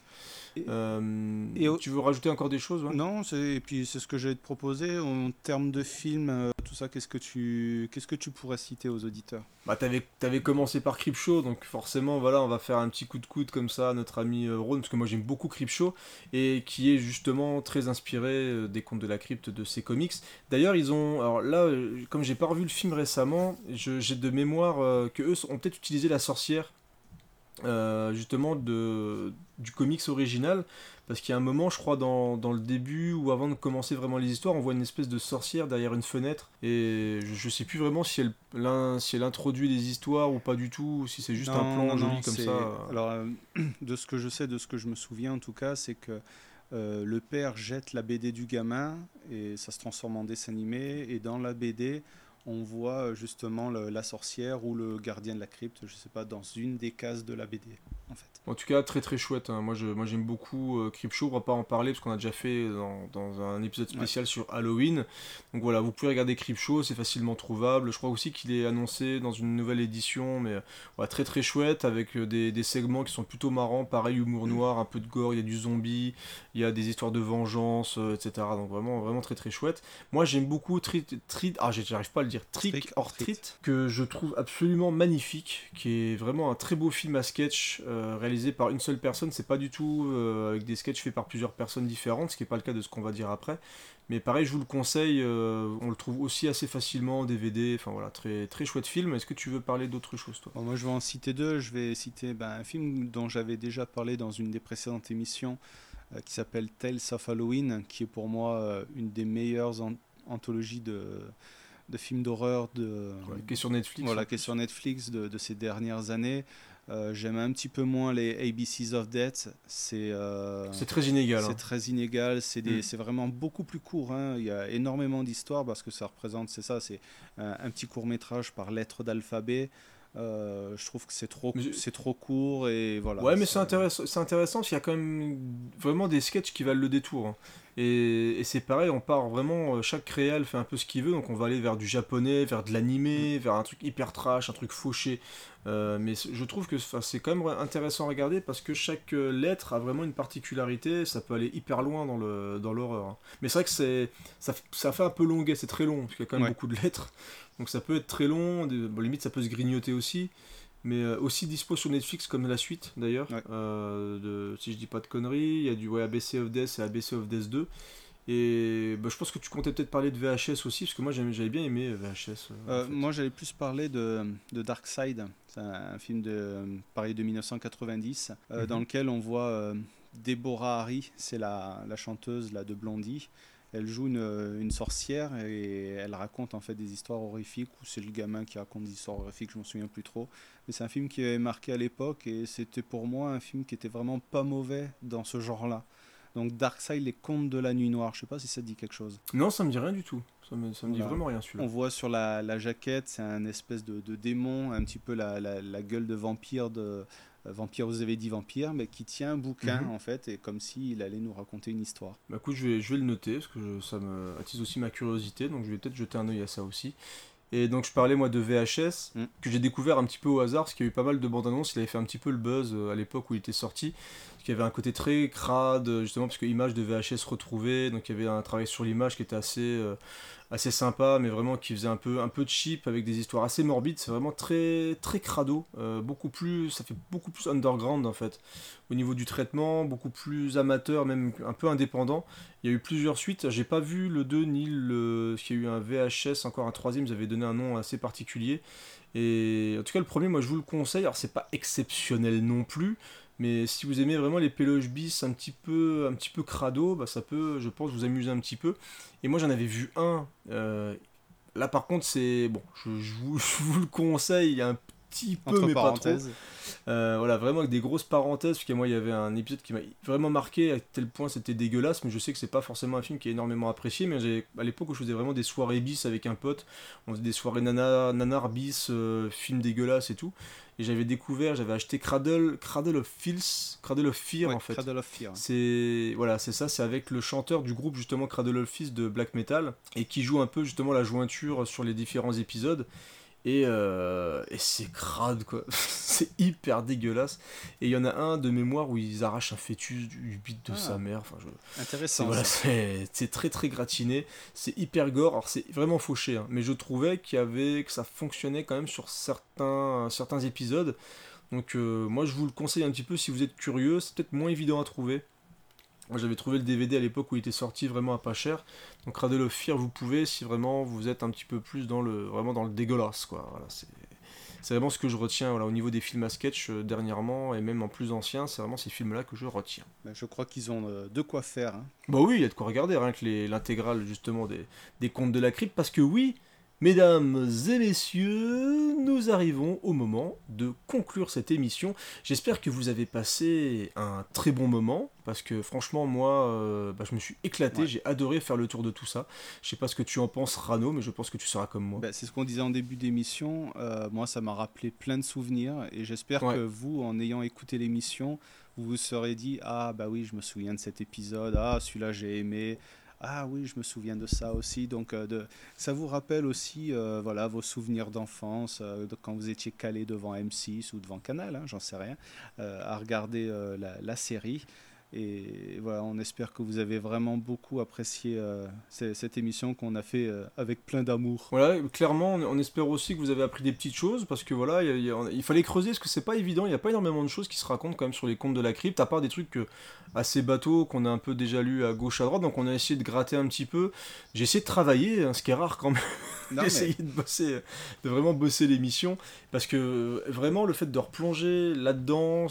Euh, et au- Tu veux rajouter encore des choses ouais? Non, c'est- et puis c'est ce que j'allais te proposer. En termes de films, euh, tout ça, qu'est-ce que tu, qu'est-ce que tu pourrais citer aux auditeurs? Bah, t'avais, t'avais commencé par Creepshow, donc forcément, voilà, on va faire un petit coup de coude comme ça à notre ami euh, Ron, parce que moi j'aime beaucoup Creepshow, et qui est justement très inspiré euh, des contes de la crypte de ces comics. D'ailleurs, ils ont. Alors là, euh, comme j'ai pas revu le film récemment, je- j'ai de mémoire euh, que eux ont peut-être utilisé la sorcière. Euh, justement de, du comics original parce qu'il y a un moment je crois dans, dans le début ou avant de commencer vraiment les histoires on voit une espèce de sorcière derrière une fenêtre et je, je sais plus vraiment si elle, si elle introduit des histoires ou pas du tout ou si c'est juste un plan non, joli non, comme ça Alors, euh, de ce que je sais, de ce que je me souviens en tout cas, c'est que euh, le père jette la BD du gamin et ça se transforme en dessin animé. Et dans la BD, on voit euh, justement le- la sorcière ou le gardien de la crypte, je sais pas, dans une des cases de la BD, en fait. En tout cas, très très chouette. hein. Moi, je, moi, j'aime beaucoup euh, Creepshow. On va pas en parler parce qu'on a déjà fait dans, dans un épisode spécial sur Halloween. Donc voilà, vous pouvez regarder Creepshow, c'est facilement trouvable. Je crois aussi qu'il est annoncé dans une nouvelle édition, mais voilà, très très chouette avec euh, des, des segments qui sont plutôt marrants. Pareil, humour noir, un peu de gore, il y a du zombie, il y a des histoires de vengeance, euh, etc. Donc vraiment, vraiment très très chouette. Moi, j'aime beaucoup Treat, Treat- ah, j'arrive pas à le dire, Trick or Treat, que je trouve absolument magnifique, qui est vraiment un très beau film à sketch euh, réalisé par une seule personne. C'est pas du tout euh, avec des sketchs faits par plusieurs personnes différentes, ce qui est pas le cas de ce qu'on va dire après. Mais pareil, je vous le conseille, euh, on le trouve aussi assez facilement en DVD. Enfin voilà, très très chouette film. Est-ce que tu veux parler d'autre chose, toi? Bon, moi, je vais en citer deux. Je vais citer ben, un film dont j'avais déjà parlé dans une des précédentes émissions, euh, qui s'appelle Tales of Halloween, qui est pour moi euh, une des meilleures an- anthologies de, de films d'horreur de qui est sur Netflix, Voilà, en qui est sur Netflix de, de ces dernières années. Euh, J'aime un petit peu moins les ABCs of Death. C'est euh, C'est très inégal, C'est hein. très inégal. C'est des- Mm. c'est vraiment beaucoup plus court. hein. Il y a énormément d'histoires parce que ça représente, c'est ça, c'est un, un petit court métrage par lettre d'alphabet. Euh, je trouve que c'est trop, c'est trop court et voilà. Ouais, mais c'est intéressant, c'est intéressant parce qu'il y a quand même vraiment des sketchs qui valent le détour. hein. Et, et c'est pareil, on part vraiment, euh, chaque réal fait un peu ce qu'il veut, donc on va aller vers du japonais, vers de l'animé, vers un truc hyper trash, un truc fauché. Euh, mais je trouve que c'est quand même intéressant à regarder parce que chaque euh, lettre a vraiment une particularité, ça peut aller hyper loin dans le dans l'horreur. hein. Mais c'est vrai que c'est ça, ça fait un peu longuet, c'est très long parce qu'il y a quand même Ouais. beaucoup de lettres, donc ça peut être très long. des- bon, limite ça peut se grignoter aussi. Mais euh, aussi dispo sur Netflix comme la suite d'ailleurs. Euh, de, si je dis pas de conneries, il y a du ouais, ABC of Death et ABC of Death 2. Et bah, je pense que tu comptais peut-être parler de VHS aussi, parce que moi j'avais bien aimé VHS. euh, Euh, moi, j'allais plus parler de, de Dark Side. C'est un, film de pareil de 1990 euh, Mhm. dans lequel on voit euh, Deborah Harry, c'est la, la chanteuse là de Blondie. Elle joue une, une sorcière et elle raconte en fait des histoires horrifiques ou c'est le gamin qui raconte des histoires horrifiques, je m'en souviens plus trop. Mais c'est un film qui avait marqué à l'époque et c'était pour moi un film qui était vraiment pas mauvais dans ce genre-là. Donc Dark Side, les contes de la nuit noire, je sais pas si ça te dit quelque chose. Non, ça me dit rien du tout. Ça me, ça me dit Voilà. vraiment rien celui-là. On voit sur la, la jaquette, c'est un espèce de, de démon, un petit peu la, la- la gueule de vampire de euh, Vampire, vous avez dit vampire, mais qui tient un bouquin Mhm. en fait, et comme s'il allait nous raconter une histoire. Bah écoute, je vais, je vais le noter parce que je- ça me attise aussi ma curiosité, donc je vais peut-être jeter un œil à ça aussi. Et donc je parlais moi de VHS, Mm. que j'ai découvert un petit peu au hasard, parce qu'il y a eu pas mal de bandes annonces, il avait fait un petit peu le buzz euh, à l'époque où il était sorti, parce qu'il y avait un côté très crade, euh, justement parce que image de VHS retrouvée, donc il y avait un travail sur l'image qui était assez, euh, assez sympa, mais vraiment qui faisait un peu, un peu cheap, avec des histoires assez morbides, c'est vraiment très, très crado, euh, beaucoup plus, ça fait beaucoup plus underground en fait, au niveau du traitement, beaucoup plus amateur, même un peu indépendant. Il y a eu plusieurs suites, j'ai pas vu le 2 ni le. Parce qu'il y a eu un VHS, encore un troisième, ils avaient donné un nom assez particulier. Et en tout cas, le premier, moi je vous le conseille. Alors, c'est pas exceptionnel non plus, mais si vous aimez vraiment les péloges bis un petit peu, un petit peu crado, bah, ça peut, je pense, vous amuser un petit peu. Et moi, j'en avais vu un. euh, là, par contre, c'est. Bon, je, je vous, je vous le conseille, il y a un petit peu, Entre mais pas trop. parenthèses. Euh, voilà, vraiment avec des grosses parenthèses, parce que moi, il y avait un épisode qui m'a vraiment marqué, à tel point c'était dégueulasse, mais je sais que c'est pas forcément un film qui est énormément apprécié, mais à l'époque où je faisais vraiment des soirées bis avec un pote, on faisait des soirées nana, nanar bis, euh, film dégueulasse et tout, et j'avais découvert, j'avais acheté Cradle, Cradle of Filth, Cradle of Fear Ouais, en fait. Cradle of Fear. C'est voilà, c'est ça, c'est avec le chanteur du groupe justement Cradle of Filth de black metal et qui joue un peu justement la jointure sur les différents épisodes. Et, euh, et c'est crade quoi, c'est hyper dégueulasse. Et il y en a un de mémoire où ils arrachent un fœtus du bit de Ah. sa mère. Enfin, je... Intéressant, c'est- Voilà, c'est c'est très très gratiné, c'est hyper gore. Alors c'est vraiment fauché, hein, mais je trouvais qu'il y avait que ça fonctionnait quand même sur certains certains épisodes. Donc euh, moi je vous le conseille un petit peu si vous êtes curieux, c'est peut-être moins évident à trouver. Moi j'avais trouvé le DVD à l'époque où il était sorti vraiment à pas cher. Donc Cradle of Fear vous pouvez si vraiment vous êtes un petit peu plus dans le vraiment dans le dégueulasse quoi. Voilà, c'est c'est vraiment ce que je retiens voilà, au niveau des films à sketch euh, dernièrement et même en plus anciens, c'est vraiment ces films-là que je retiens. Ben, je crois qu'ils ont euh, de quoi faire. hein. Bah oui, il y a de quoi regarder, rien que les- l'intégrale justement des, des contes de la crypte, parce que oui, mesdames et messieurs, nous arrivons au moment de conclure cette émission. J'espère que vous avez passé un très bon moment, parce que franchement, moi, euh, bah, je me suis éclaté, Ouais. j'ai adoré faire le tour de tout ça. Je sais pas ce que tu en penses, Rano, mais je pense que tu seras comme moi. Ben, c'est ce qu'on disait en début d'émission. euh, moi, ça m'a rappelé plein de souvenirs et j'espère Ouais. que vous, en ayant écouté l'émission, vous vous serez dit Ah, bah oui, je me souviens de cet épisode. Ah, celui-là, j'ai aimé. Ah oui, je me souviens de ça aussi. Donc, euh, de... ça vous rappelle aussi euh, voilà, vos souvenirs d'enfance, euh, quand vous étiez calé devant M6 ou devant Canal, hein, j'en sais rien, à regarder la série. Et voilà, on espère que vous avez vraiment beaucoup apprécié euh, cette émission qu'on a fait euh, avec plein d'amour. Voilà, clairement, on, on espère aussi que vous avez appris des petites choses parce que voilà, il y a- il y a- il fallait creuser parce que c'est pas évident. Il n'y a pas énormément de choses qui se racontent quand même sur les contes de la crypte, à part des trucs que- assez bateaux qu'on a un peu déjà lus à gauche à droite. Donc on a essayé de gratter un petit peu. J'ai essayé de travailler, hein, ce qui est rare quand même. J'ai essayé mais- de bosser, de vraiment bosser l'émission parce que euh, vraiment le fait de replonger là-dedans,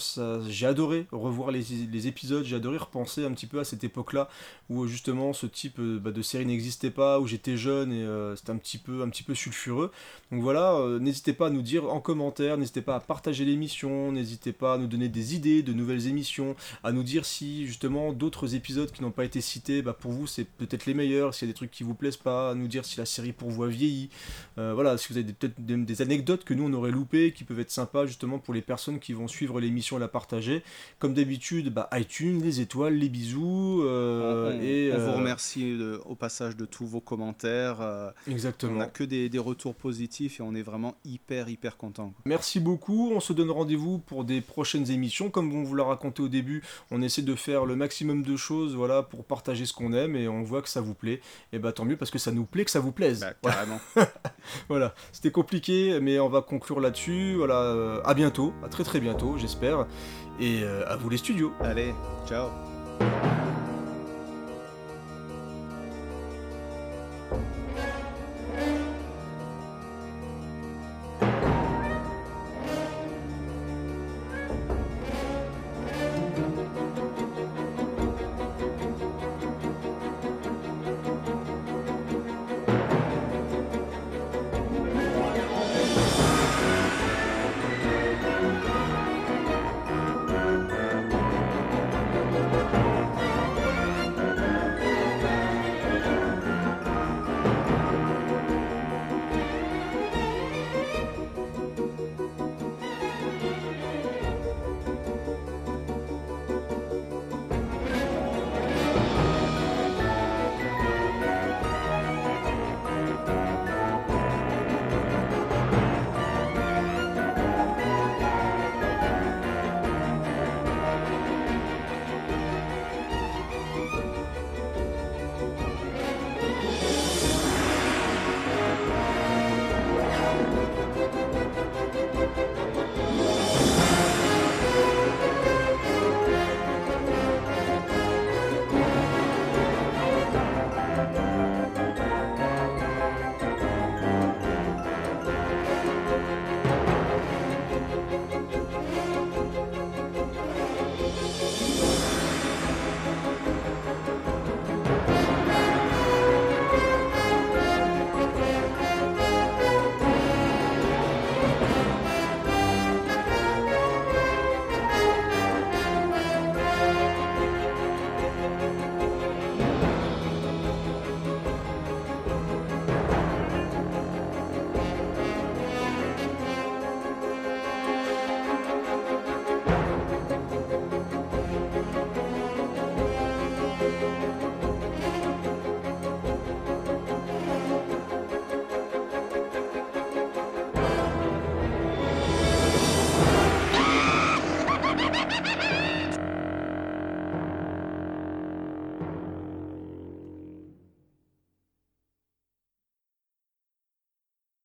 j'ai adoré revoir les, les épisodes, j'ai adoré repenser un petit peu à cette époque-là où euh, justement ce type euh, bah, de série n'existait pas, où j'étais jeune et euh, c'était un petit peu un petit peu sulfureux. Donc voilà, n'hésitez pas à nous dire en commentaire, n'hésitez pas à partager l'émission, n'hésitez pas à nous donner des idées de nouvelles émissions, à nous dire si justement d'autres épisodes qui n'ont pas été cités, bah, pour vous c'est peut-être les meilleurs, s'il y a des trucs qui vous plaisent pas, à nous dire si la série pour vous a vieilli. Voilà, si vous avez peut-être des, des anecdotes que nous on aurait loupées, qui peuvent être sympas justement pour les personnes qui vont suivre l'émission et la partager. Comme d'habitude, bah, iTunes, les étoiles, les bisous. euh, on, et, on vous euh, remercie de- au passage de tous vos commentaires. euh, Exactement. On n'a que des, des retours positifs et on est vraiment hyper, hyper content. Merci beaucoup, on se donne rendez-vous pour des prochaines émissions. Comme on vous l'a raconté au début, on essaie de faire le maximum de choses voilà, pour partager ce qu'on aime et on voit que ça vous plaît. Et bah tant mieux parce que ça nous plaît que ça vous plaise. Voilà. carrément. voilà, c'était compliqué, mais on va conclure là-dessus. Voilà, euh, à bientôt, à très très bientôt, j'espère. Et euh, à vous les studios. Allez, ciao.